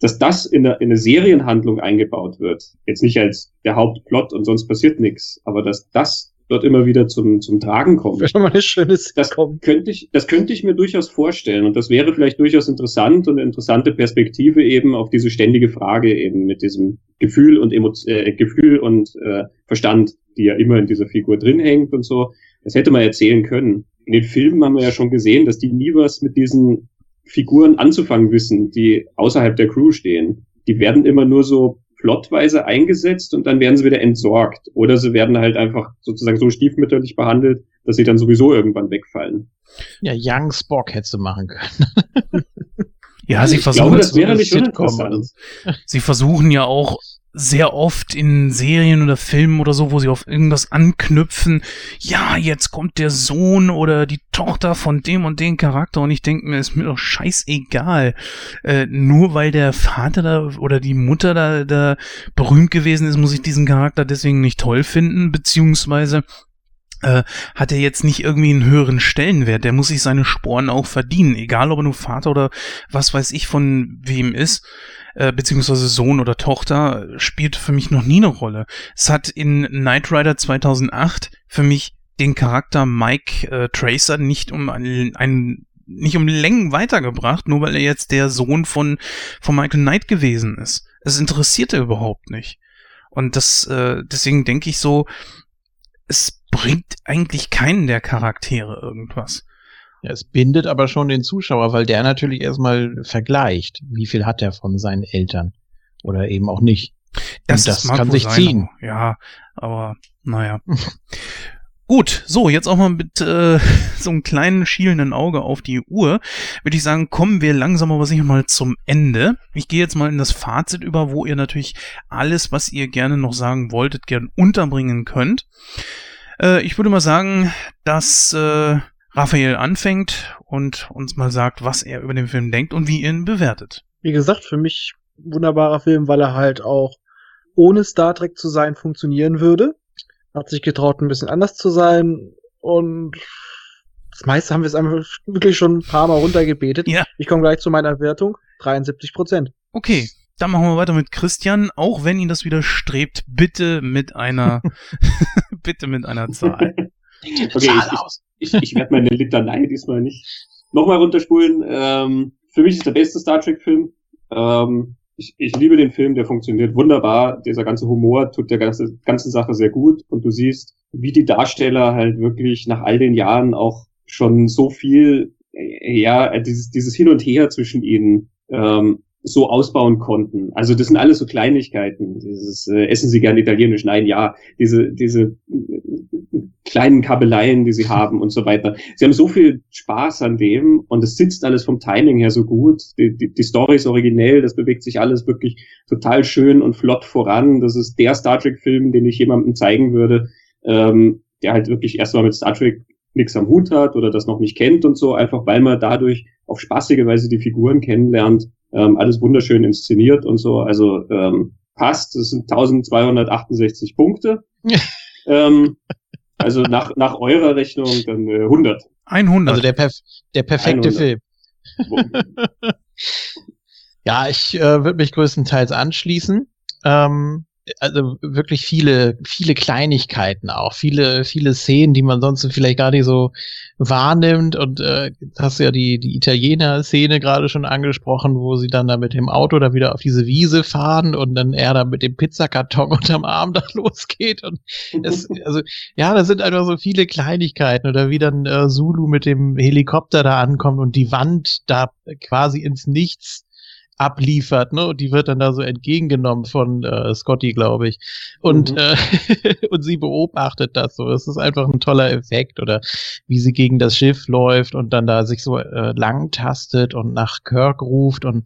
dass das in eine, in eine Serienhandlung eingebaut wird. Jetzt nicht als der Hauptplot und sonst passiert nichts, aber dass das dort immer wieder zum, zum Tragen kommt. Wäre schon mal eine schöne Das Sitcom. könnte ich, das könnte ich mir durchaus vorstellen. Und das wäre vielleicht durchaus interessant und eine interessante Perspektive eben auf diese ständige Frage eben mit diesem Gefühl und Emo äh, Gefühl und äh, Verstand, die ja immer in dieser Figur drin hängt und so. Das hätte man erzählen können. In den Filmen haben wir ja schon gesehen, dass die nie was mit diesen Figuren anzufangen wissen, die außerhalb der Crew stehen. Die werden immer nur so plotweise eingesetzt und dann werden sie wieder entsorgt. Oder sie werden halt einfach sozusagen so stiefmütterlich behandelt, dass sie dann sowieso irgendwann wegfallen. Ja, Young Spock hättest du machen können. Ja, sie ich versuchen glaube, das wäre nicht Sitcom uninteressant. Sie versuchen ja auch sehr oft in Serien oder Filmen oder so, wo sie auf irgendwas anknüpfen. Ja, jetzt kommt der Sohn oder die Tochter von dem und dem Charakter und ich denke mir, ist mir doch scheißegal. Äh, nur weil der Vater da oder die Mutter da, da berühmt gewesen ist, muss ich diesen Charakter deswegen nicht toll finden, beziehungsweise äh, hat er jetzt nicht irgendwie einen höheren Stellenwert. Der muss sich seine Sporen auch verdienen, egal ob er nur Vater oder was weiß ich von wem ist äh, beziehungsweise Sohn oder Tochter, spielt für mich noch nie eine Rolle. Es hat in Knight Rider 2008 für mich den Charakter Mike äh, Tracer nicht um einen, einen nicht um Längen weitergebracht, nur weil er jetzt der Sohn von, von Michael Knight gewesen ist. Es interessierte überhaupt nicht. Und das, äh, deswegen denke ich so, es bringt eigentlich keinen der Charaktere irgendwas. Ja, es bindet aber schon den Zuschauer, weil der natürlich erstmal vergleicht, wie viel hat er von seinen Eltern oder eben auch nicht. Das mag kann sich ziehen. Ja, aber naja. [LAUGHS] Gut, so, jetzt auch mal mit äh, [LAUGHS] so einem kleinen schielenden Auge auf die Uhr, würde ich sagen, kommen wir langsam aber sicher mal zum Ende. Ich gehe jetzt mal in das Fazit über, wo ihr natürlich alles, was ihr gerne noch sagen wolltet, gern unterbringen könnt. Äh, ich würde mal sagen, dass äh, Raphael anfängt und uns mal sagt, was er über den Film denkt und wie ihn bewertet. Wie gesagt, für mich wunderbarer Film, weil er halt auch ohne Star Trek zu sein funktionieren würde. Hat sich getraut, ein bisschen anders zu sein und das meiste haben wir es einfach wirklich schon ein paar Mal runtergebetet. Ja. Ich komme gleich zu meiner Wertung. 73 Prozent. Okay, dann machen wir weiter mit Christian, auch wenn ihn das widerstrebt, bitte mit einer, [LAUGHS] [LAUGHS] bitte mit einer Zahl. Okay, ich, ich, ich werde meine Litanei diesmal nicht nochmal runterspulen. Ähm, für mich ist der beste Star Trek-Film. Ähm, ich, ich liebe den Film, der funktioniert wunderbar. Dieser ganze Humor tut der ganze, ganzen Sache sehr gut. Und du siehst, wie die Darsteller halt wirklich nach all den Jahren auch schon so viel, äh, ja, dieses, dieses Hin und Her zwischen ihnen ähm, so ausbauen konnten. Also das sind alles so Kleinigkeiten. Dieses äh, essen Sie gern italienisch? Nein, ja. Diese diese äh, kleinen Kabeleien, die sie haben und so weiter. Sie haben so viel Spaß an dem und es sitzt alles vom Timing her so gut. Die, die, die Story ist originell, das bewegt sich alles wirklich total schön und flott voran. Das ist der Star Trek-Film, den ich jemandem zeigen würde, ähm, der halt wirklich erstmal mit Star Trek nichts am Hut hat oder das noch nicht kennt und so, einfach weil man dadurch auf spaßige Weise die Figuren kennenlernt ähm, alles wunderschön inszeniert und so. Also ähm, passt. Das sind 1268 Punkte. [LAUGHS] ähm, also nach, nach eurer Rechnung dann äh, 100. 100. Also der, perf der perfekte 100. Film. [LAUGHS] ja, ich äh, würde mich größtenteils anschließen. Ähm, also wirklich viele, viele Kleinigkeiten auch, viele, viele Szenen, die man sonst vielleicht gar nicht so wahrnimmt. Und äh, hast ja die, die Italiener-Szene gerade schon angesprochen, wo sie dann da mit dem Auto da wieder auf diese Wiese fahren und dann er da mit dem Pizzakarton [LAUGHS] unterm Arm da losgeht. Und es, [LAUGHS] also, ja, da sind einfach so viele Kleinigkeiten. Oder wie dann äh, Zulu mit dem Helikopter da ankommt und die Wand da quasi ins Nichts abliefert, ne? Und die wird dann da so entgegengenommen von äh, Scotty, glaube ich. Und, mhm. äh, [LAUGHS] und sie beobachtet das so. Es ist einfach ein toller Effekt. Oder wie sie gegen das Schiff läuft und dann da sich so äh, lang tastet und nach Kirk ruft. Und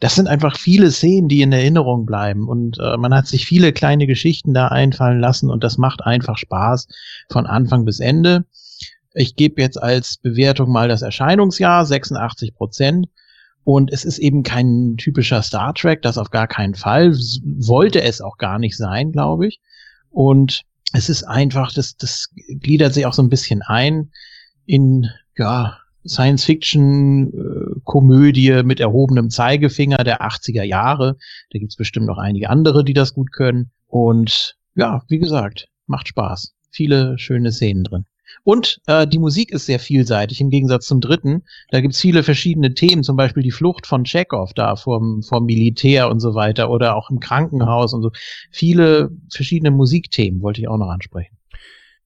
das sind einfach viele Szenen, die in Erinnerung bleiben. Und äh, man hat sich viele kleine Geschichten da einfallen lassen und das macht einfach Spaß von Anfang bis Ende. Ich gebe jetzt als Bewertung mal das Erscheinungsjahr, 86 Prozent. Und es ist eben kein typischer Star Trek, das auf gar keinen Fall. Wollte es auch gar nicht sein, glaube ich. Und es ist einfach, das, das gliedert sich auch so ein bisschen ein in, ja, Science-Fiction-Komödie äh, mit erhobenem Zeigefinger der 80er Jahre. Da gibt's bestimmt noch einige andere, die das gut können. Und ja, wie gesagt, macht Spaß. Viele schöne Szenen drin. Und äh, die Musik ist sehr vielseitig im Gegensatz zum dritten. Da gibt's viele verschiedene Themen, zum Beispiel die Flucht von Chekhov da vom, vom Militär und so weiter oder auch im Krankenhaus und so. Viele verschiedene Musikthemen wollte ich auch noch ansprechen.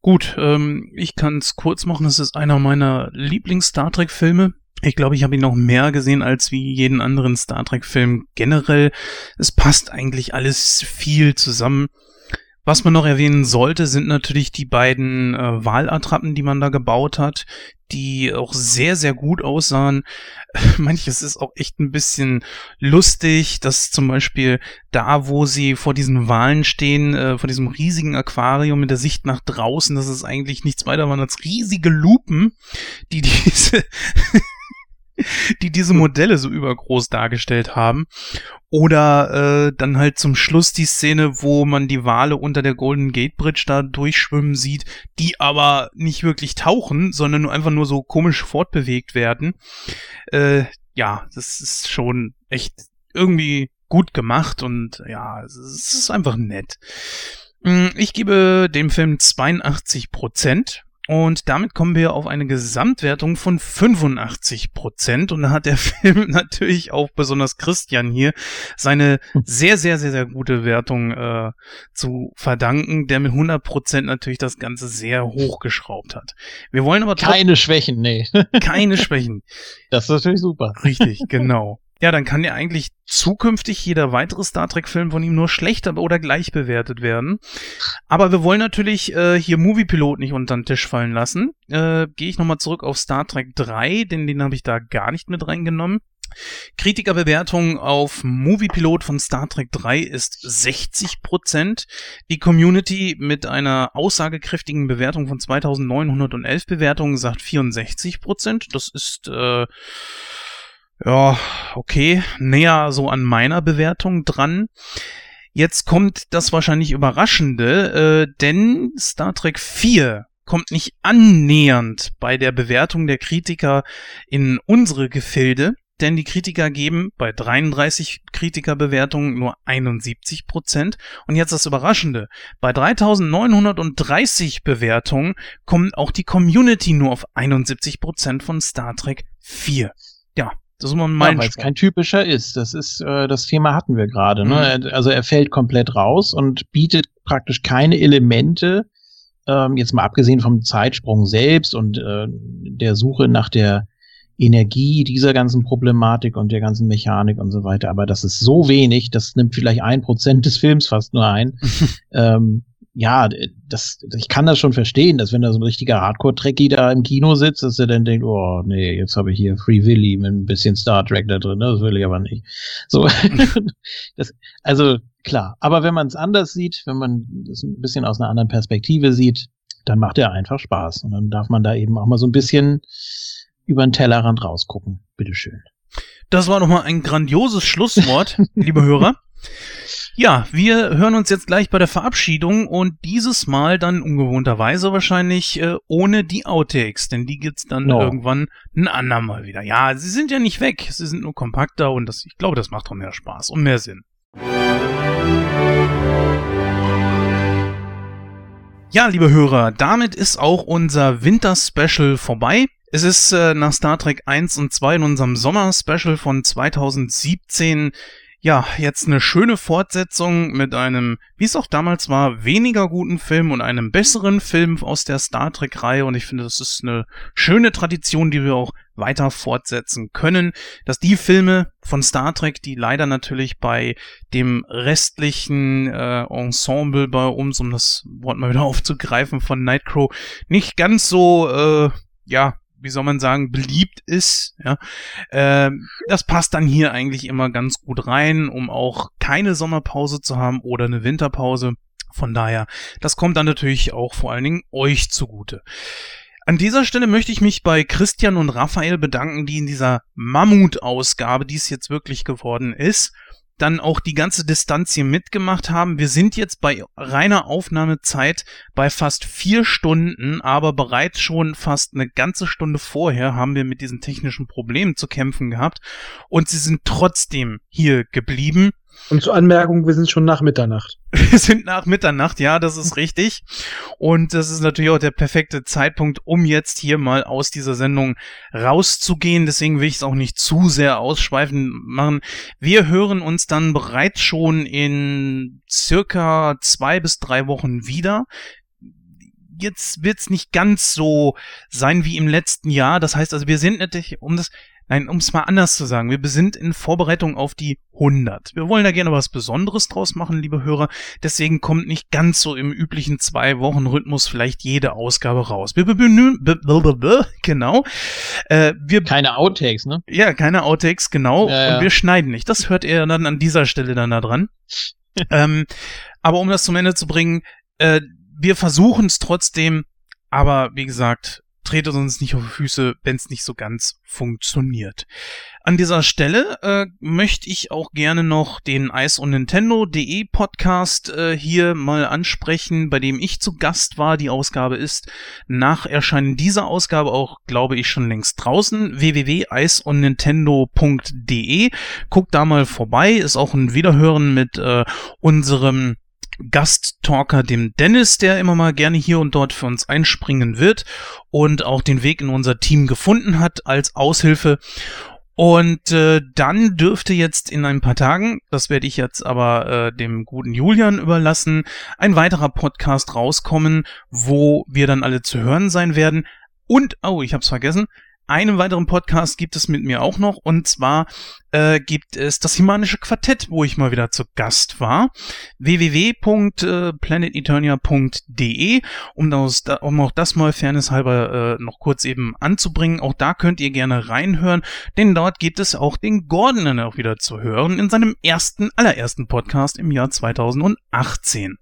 Gut, ähm, ich kann es kurz machen. Es ist einer meiner Lieblings-Star Trek-Filme. Ich glaube, ich habe ihn noch mehr gesehen als wie jeden anderen Star Trek-Film generell. Es passt eigentlich alles viel zusammen. Was man noch erwähnen sollte, sind natürlich die beiden äh, Wahlattrappen, die man da gebaut hat, die auch sehr, sehr gut aussahen. [LAUGHS] Manches ist auch echt ein bisschen lustig, dass zum Beispiel da, wo sie vor diesen Wahlen stehen, äh, vor diesem riesigen Aquarium mit der Sicht nach draußen, das ist eigentlich nichts weiter waren als riesige Lupen, die [LAUGHS] diese [LAUGHS] die diese Modelle so übergroß dargestellt haben. Oder äh, dann halt zum Schluss die Szene, wo man die Wale unter der Golden Gate Bridge da durchschwimmen sieht, die aber nicht wirklich tauchen, sondern nur einfach nur so komisch fortbewegt werden. Äh, ja, das ist schon echt irgendwie gut gemacht und ja, es ist einfach nett. Hm, ich gebe dem Film 82 Prozent. Und damit kommen wir auf eine Gesamtwertung von 85 Prozent. Und da hat der [LAUGHS] Film natürlich auch besonders Christian hier seine sehr, sehr, sehr, sehr gute Wertung äh, zu verdanken, der mit 100 Prozent natürlich das Ganze sehr hochgeschraubt hat. Wir wollen aber keine Schwächen, nee. keine [LAUGHS] Schwächen. Das ist natürlich super. Richtig, genau. Ja, dann kann ja eigentlich zukünftig jeder weitere Star Trek-Film von ihm nur schlechter oder gleich bewertet werden. Aber wir wollen natürlich äh, hier Movie Pilot nicht unter den Tisch fallen lassen. Äh, Gehe ich nochmal zurück auf Star Trek 3, denn den habe ich da gar nicht mit reingenommen. Kritikerbewertung auf Moviepilot von Star Trek 3 ist 60%. Die Community mit einer aussagekräftigen Bewertung von 2911 Bewertungen sagt 64%. Das ist äh, ja, okay, näher so an meiner Bewertung dran. Jetzt kommt das wahrscheinlich Überraschende, äh, denn Star Trek 4 kommt nicht annähernd bei der Bewertung der Kritiker in unsere Gefilde, denn die Kritiker geben bei 33 Kritikerbewertungen nur 71 Prozent. Und jetzt das Überraschende, bei 3930 Bewertungen kommt auch die Community nur auf 71 Prozent von Star Trek 4. Das ist mal ja, weil es kein typischer ist. Das ist äh, das Thema hatten wir gerade. Ne? Mhm. Also er fällt komplett raus und bietet praktisch keine Elemente, ähm, jetzt mal abgesehen vom Zeitsprung selbst und äh, der Suche nach der Energie dieser ganzen Problematik und der ganzen Mechanik und so weiter. Aber das ist so wenig, das nimmt vielleicht ein Prozent des Films fast nur ein. [LAUGHS] ähm, ja, das, ich kann das schon verstehen, dass wenn da so ein richtiger Hardcore-Trekkie da im Kino sitzt, dass er dann denkt, oh nee, jetzt habe ich hier Free Willy mit ein bisschen Star Trek da drin, das will ich aber nicht. So, [LAUGHS] das, also klar, aber wenn man es anders sieht, wenn man das ein bisschen aus einer anderen Perspektive sieht, dann macht er einfach Spaß und dann darf man da eben auch mal so ein bisschen über den Tellerrand rausgucken. Bitteschön. Das war nochmal ein grandioses Schlusswort, [LAUGHS] liebe Hörer. Ja, wir hören uns jetzt gleich bei der Verabschiedung und dieses Mal dann ungewohnterweise wahrscheinlich äh, ohne die Outtakes, denn die gibt's dann no. irgendwann ein andermal wieder. Ja, sie sind ja nicht weg, sie sind nur kompakter und das, ich glaube, das macht auch mehr Spaß und mehr Sinn. Ja, liebe Hörer, damit ist auch unser Winter-Special vorbei. Es ist äh, nach Star Trek 1 und 2 in unserem Sommer-Special von 2017 ja, jetzt eine schöne Fortsetzung mit einem, wie es auch damals war, weniger guten Film und einem besseren Film aus der Star Trek-Reihe. Und ich finde, das ist eine schöne Tradition, die wir auch weiter fortsetzen können, dass die Filme von Star Trek, die leider natürlich bei dem restlichen äh, Ensemble bei uns, um das Wort mal wieder [LAUGHS] aufzugreifen, von Nightcrow, nicht ganz so, äh, ja, wie soll man sagen, beliebt ist. Ja, äh, das passt dann hier eigentlich immer ganz gut rein, um auch keine Sommerpause zu haben oder eine Winterpause. Von daher, das kommt dann natürlich auch vor allen Dingen euch zugute. An dieser Stelle möchte ich mich bei Christian und Raphael bedanken, die in dieser Mammut-Ausgabe, die es jetzt wirklich geworden ist, dann auch die ganze Distanz hier mitgemacht haben. Wir sind jetzt bei reiner Aufnahmezeit bei fast vier Stunden, aber bereits schon fast eine ganze Stunde vorher haben wir mit diesen technischen Problemen zu kämpfen gehabt und sie sind trotzdem hier geblieben und zur Anmerkung, wir sind schon nach Mitternacht. [LAUGHS] Wir sind nach Mitternacht, ja, das ist richtig. Und das ist natürlich auch der perfekte Zeitpunkt, um jetzt hier mal aus dieser Sendung rauszugehen. Deswegen will ich es auch nicht zu sehr ausschweifen machen. Wir hören uns dann bereits schon in circa zwei bis drei Wochen wieder jetzt wird's nicht ganz so sein wie im letzten Jahr. Das heißt also, wir sind natürlich, um das, Nein, um es mal anders zu sagen, wir sind in Vorbereitung auf die 100. Wir wollen da gerne was Besonderes draus machen, liebe Hörer. Deswegen kommt nicht ganz so im üblichen zwei Wochen Rhythmus vielleicht jede Ausgabe raus. Wir bemühen, genau. Äh, wir, keine Outtakes, ne? Ja, keine Outtakes, genau. Ja, ja. Und wir schneiden nicht. Das hört ihr dann an dieser Stelle dann da dran. [LAUGHS] ähm, aber um das zum Ende zu bringen, äh, wir versuchen es trotzdem, aber wie gesagt, tretet uns nicht auf die Füße, wenn es nicht so ganz funktioniert. An dieser Stelle äh, möchte ich auch gerne noch den Ice und Nintendo.de Podcast äh, hier mal ansprechen, bei dem ich zu Gast war. Die Ausgabe ist nach Erscheinen dieser Ausgabe auch, glaube ich, schon längst draußen. www.iceundnintendo.de Guckt da mal vorbei. Ist auch ein Wiederhören mit äh, unserem Gasttalker, dem Dennis, der immer mal gerne hier und dort für uns einspringen wird und auch den Weg in unser Team gefunden hat als Aushilfe. Und äh, dann dürfte jetzt in ein paar Tagen, das werde ich jetzt aber äh, dem guten Julian überlassen, ein weiterer Podcast rauskommen, wo wir dann alle zu hören sein werden. Und, oh, ich hab's vergessen, einen weiteren Podcast gibt es mit mir auch noch und zwar äh, gibt es das Himanische Quartett, wo ich mal wieder zu Gast war. www.planeteternia.de, um, um auch das mal fairnesshalber äh, noch kurz eben anzubringen. Auch da könnt ihr gerne reinhören, denn dort gibt es auch den Gordon dann auch wieder zu hören in seinem ersten, allerersten Podcast im Jahr 2018.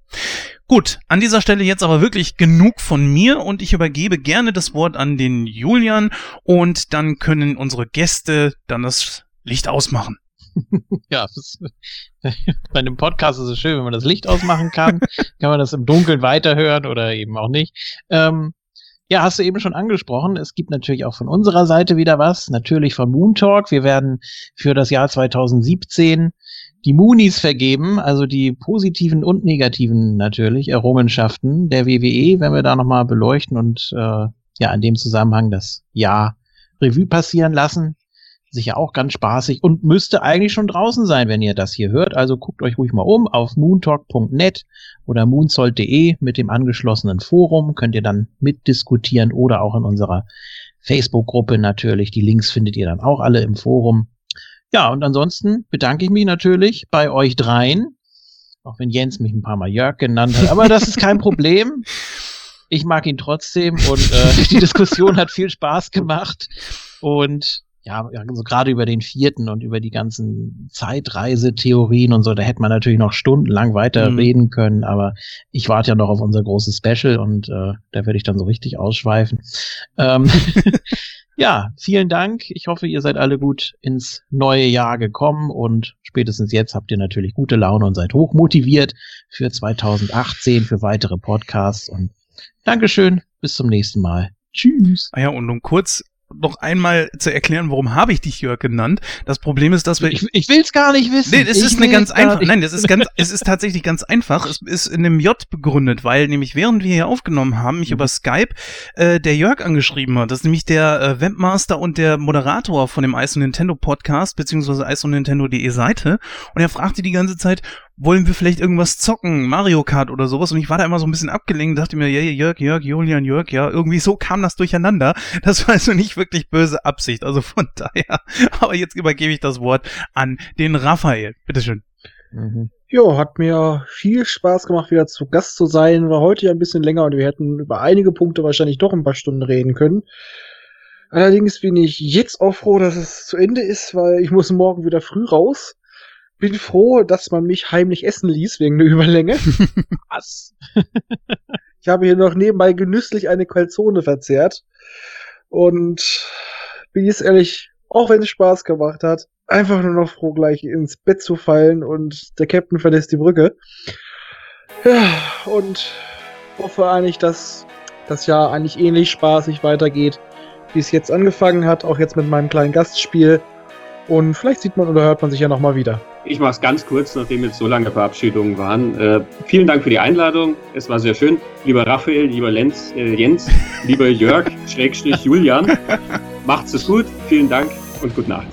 Gut, an dieser Stelle jetzt aber wirklich genug von mir und ich übergebe gerne das Wort an den Julian und dann können unsere Gäste dann das Licht ausmachen. [LAUGHS] ja, das, [LAUGHS] bei einem Podcast ist es schön, wenn man das Licht ausmachen kann. [LAUGHS] kann man das im Dunkeln weiterhören oder eben auch nicht. Ähm, ja, hast du eben schon angesprochen. Es gibt natürlich auch von unserer Seite wieder was. Natürlich von Moon Talk. Wir werden für das Jahr 2017 die Moonies vergeben, also die positiven und negativen natürlich Errungenschaften der WWE, wenn wir da nochmal beleuchten und äh, ja in dem Zusammenhang das Jahr Revue passieren lassen. Sicher auch ganz spaßig und müsste eigentlich schon draußen sein, wenn ihr das hier hört. Also guckt euch ruhig mal um auf moontalk.net oder moonzoll.de mit dem angeschlossenen Forum. Könnt ihr dann mitdiskutieren oder auch in unserer Facebook-Gruppe natürlich. Die Links findet ihr dann auch alle im Forum. Ja, und ansonsten bedanke ich mich natürlich bei euch dreien. Auch wenn Jens mich ein paar Mal Jörg genannt hat. Aber das ist kein Problem. Ich mag ihn trotzdem und äh, die Diskussion hat viel Spaß gemacht. Und ja, also gerade über den vierten und über die ganzen Zeitreisetheorien und so, da hätte man natürlich noch stundenlang weiter mhm. reden können, aber ich warte ja noch auf unser großes Special und äh, da werde ich dann so richtig ausschweifen. Ähm, [LAUGHS] ja, vielen Dank. Ich hoffe, ihr seid alle gut ins neue Jahr gekommen und spätestens jetzt habt ihr natürlich gute Laune und seid hochmotiviert für 2018, für weitere Podcasts und Dankeschön, bis zum nächsten Mal. Tschüss. Ah ja, und um kurz noch einmal zu erklären, warum habe ich dich Jörg genannt. Das Problem ist, dass wir. Ich, ich will es gar nicht wissen. Nee, es ist eine ganz einfach. Nein, das ist ganz, es ist tatsächlich ganz einfach. Es ist in einem J begründet, weil nämlich während wir hier aufgenommen haben, mich mhm. über Skype äh, der Jörg angeschrieben hat. Das ist nämlich der äh, Webmaster und der Moderator von dem Ice Nintendo Podcast, beziehungsweise Ice Nintendo.de Seite. Und er fragte die ganze Zeit, wollen wir vielleicht irgendwas zocken, Mario Kart oder sowas. Und ich war da immer so ein bisschen abgelenkt, dachte mir, ja, Jörg, Jörg, Julian, Jörg, ja, irgendwie so kam das durcheinander. Das war also nicht wirklich böse Absicht. Also von [LAUGHS] daher, aber jetzt übergebe ich das Wort an den Raphael. Bitteschön. Mhm. Jo, hat mir viel Spaß gemacht, wieder zu Gast zu sein. War heute ja ein bisschen länger und wir hätten über einige Punkte wahrscheinlich doch ein paar Stunden reden können. Allerdings bin ich jetzt auch froh, dass es zu Ende ist, weil ich muss morgen wieder früh raus bin froh, dass man mich heimlich essen ließ wegen der Überlänge. [LAUGHS] Was? ich habe hier noch nebenbei genüsslich eine Calzone verzehrt. Und bin jetzt ehrlich, auch wenn es Spaß gemacht hat, einfach nur noch froh, gleich ins Bett zu fallen und der Captain verlässt die Brücke. Ja, und hoffe eigentlich, dass das Jahr eigentlich ähnlich spaßig weitergeht, wie es jetzt angefangen hat, auch jetzt mit meinem kleinen Gastspiel. Und vielleicht sieht man oder hört man sich ja nochmal wieder. Ich mache es ganz kurz, nachdem jetzt so lange Verabschiedungen waren. Äh, vielen Dank für die Einladung. Es war sehr schön. Lieber Raphael, lieber Lenz, äh, Jens, lieber Jörg, [LAUGHS] Schrägstrich Julian. Macht's es gut. Vielen Dank und gute Nacht.